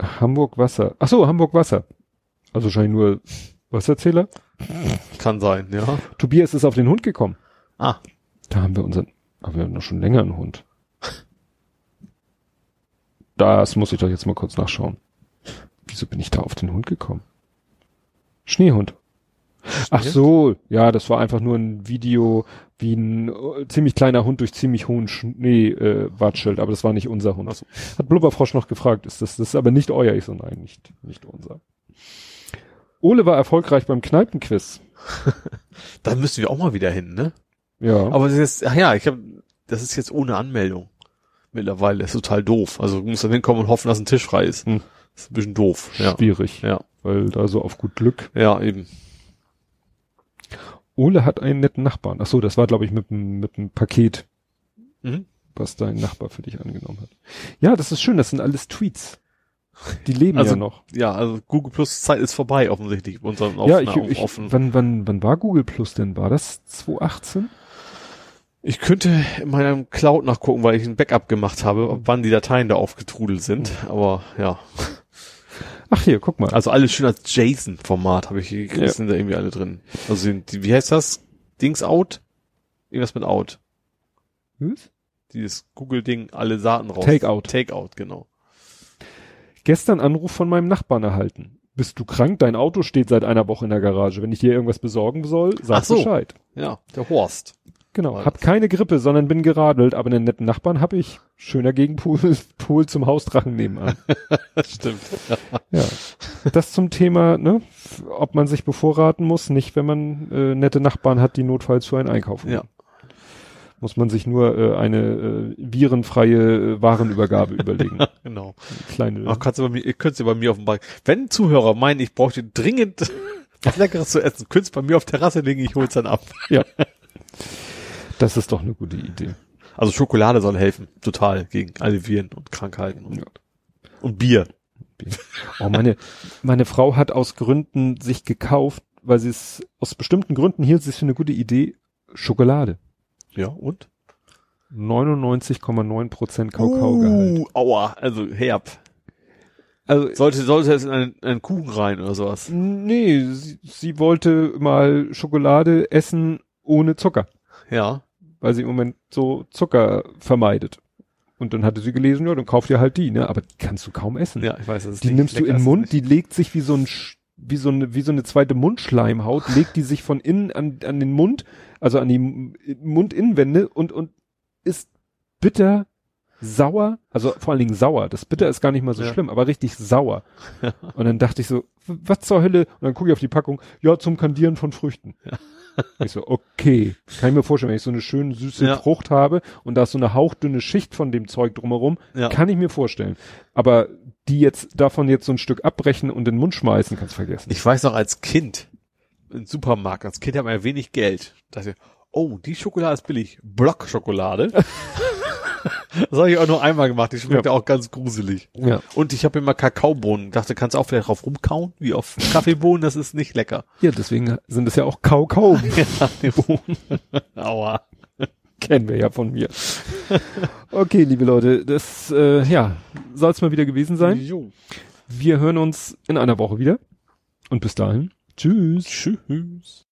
Hamburg Wasser. Achso, Hamburg Wasser. Also wahrscheinlich nur Wasserzähler. Kann sein, ja. Tobias ist auf den Hund gekommen. Ah, Da haben wir unseren, aber wir haben noch schon länger einen Hund. Das muss ich doch jetzt mal kurz nachschauen. Wieso bin ich da auf den Hund gekommen? Schneehund. Ach so, ja, das war einfach nur ein Video, wie ein äh, ziemlich kleiner Hund durch ziemlich hohen Schnee äh, watschelt, aber das war nicht unser Hund. So. Hat Blubberfrosch noch gefragt, ist das, das ist aber nicht euer? Ich so, nein, nicht, nicht unser. Ole war erfolgreich beim Kneipenquiz. *laughs* da müssen wir auch mal wieder hin, ne? Ja. Aber das ist, ach ja, ich habe, das ist jetzt ohne Anmeldung. Mittlerweile ist total doof. Also du musst dann hinkommen und hoffen, dass ein Tisch frei ist. Hm. Das ist ein bisschen doof. Ja. schwierig, Ja. weil da so auf gut Glück. Ja, eben. Ole hat einen netten Nachbarn. Ach so, das war glaube ich mit dem mit Paket, Mhm. was dein Nachbar für dich angenommen hat. Ja, das ist schön. Das sind alles Tweets. Die leben Also, ja noch. Ja, also Google Plus Zeit ist vorbei offensichtlich. Unseren ja, ich, ich auf, wann wann wann war Google Plus denn? War das 2018? Ich könnte in meinem Cloud nachgucken, weil ich ein Backup gemacht habe, wann die Dateien da aufgetrudelt sind. Aber ja, Ach hier, guck mal. also alles schön als JSON-Format habe ich hier, Ja. sind da irgendwie alle drin. Also sind die, wie heißt das? Dings out? Irgendwas mit out. Was? Dieses Google-Ding, alle Daten raus. Takeout. Takeout, genau. Gestern Anruf von meinem Nachbarn erhalten. Bist du krank? Dein Auto steht seit einer Woche in der Garage. Wenn ich dir irgendwas besorgen soll, sag so. Bescheid. Ja, der Horst. Genau. Hab keine Grippe, sondern bin geradelt, aber einen netten Nachbarn hab ich. Schöner Gegenpool *laughs* Pool zum Hausdrachen nebenan. *laughs* Stimmt. Ja. Das zum Thema, ne, ob man sich bevorraten muss, nicht wenn man äh, nette Nachbarn hat, die notfalls für einen einkaufen. Ja. Muss man sich nur äh, eine äh, virenfreie äh, Warenübergabe *laughs* überlegen. Genau. Kleine. Ach, kannst du bei mir, ihr könnt sie bei mir auf dem Balkon. Wenn Zuhörer meinen, ich bräuchte dringend was Leckeres zu essen, könnt's bei mir auf Terrasse legen, ich hol's dann ab. Ja. Das ist doch eine gute Idee. Also Schokolade soll helfen, total gegen alle Viren und Krankheiten und, Ja. und Bier. Oh, meine, meine Frau hat aus Gründen sich gekauft, weil sie es aus bestimmten Gründen hielt sie es für eine gute Idee, Schokolade. Ja, und? 99,9 Prozent Kakaogehalt. Uh, aua, also herb. Also, Sollte, sollte es in einen, einen Kuchen rein oder sowas? nee, sie, sie wollte mal Schokolade essen ohne Zucker, Ja. Weil sie im Moment so Zucker vermeidet. Und dann hatte sie gelesen, ja, dann kauf dir halt die, ne? Aber die kannst du kaum essen. Ja, ich weiß, das ist Die nicht nimmst du in den Mund, es die legt sich wie so ein wie so eine, wie so eine zweite Mundschleimhaut, *laughs* legt die sich von innen an, an den Mund, also an die Mundinnenwände und, und ist bitter sauer, also vor allen Dingen sauer. Das Bitter ist gar nicht mal so Ja. schlimm, aber richtig sauer. *laughs* Und dann dachte ich so, was zur Hölle? Und dann gucke ich auf die Packung, ja, zum Kandieren von Früchten. Ich so, okay. Kann ich mir vorstellen, wenn ich so eine schöne süße Ja. Frucht habe und da ist so eine hauchdünne Schicht von dem Zeug drumherum, Ja. kann ich mir vorstellen. Aber die jetzt davon jetzt so ein Stück abbrechen und in den Mund schmeißen, kannst vergessen. Ich weiß noch als Kind, im Supermarkt, als Kind hat man ja wenig Geld. Da dachte ich, oh, die Schokolade ist billig. Blockschokolade. *laughs* das habe ich auch nur einmal gemacht. Die schmeckt Ja. auch ganz gruselig. Ja. Und ich habe immer Kakaobohnen. Dachte, kannst du auch vielleicht drauf rumkauen, wie auf Kaffeebohnen, das ist nicht lecker. Ja, deswegen sind es ja auch Kau-Kau. *laughs* Aua. Kennen wir ja von mir. Okay, liebe Leute, das, äh, ja, soll es mal wieder gewesen sein. Jo. Wir hören uns in einer Woche wieder. Und bis dahin. Tschüss. Tschüss.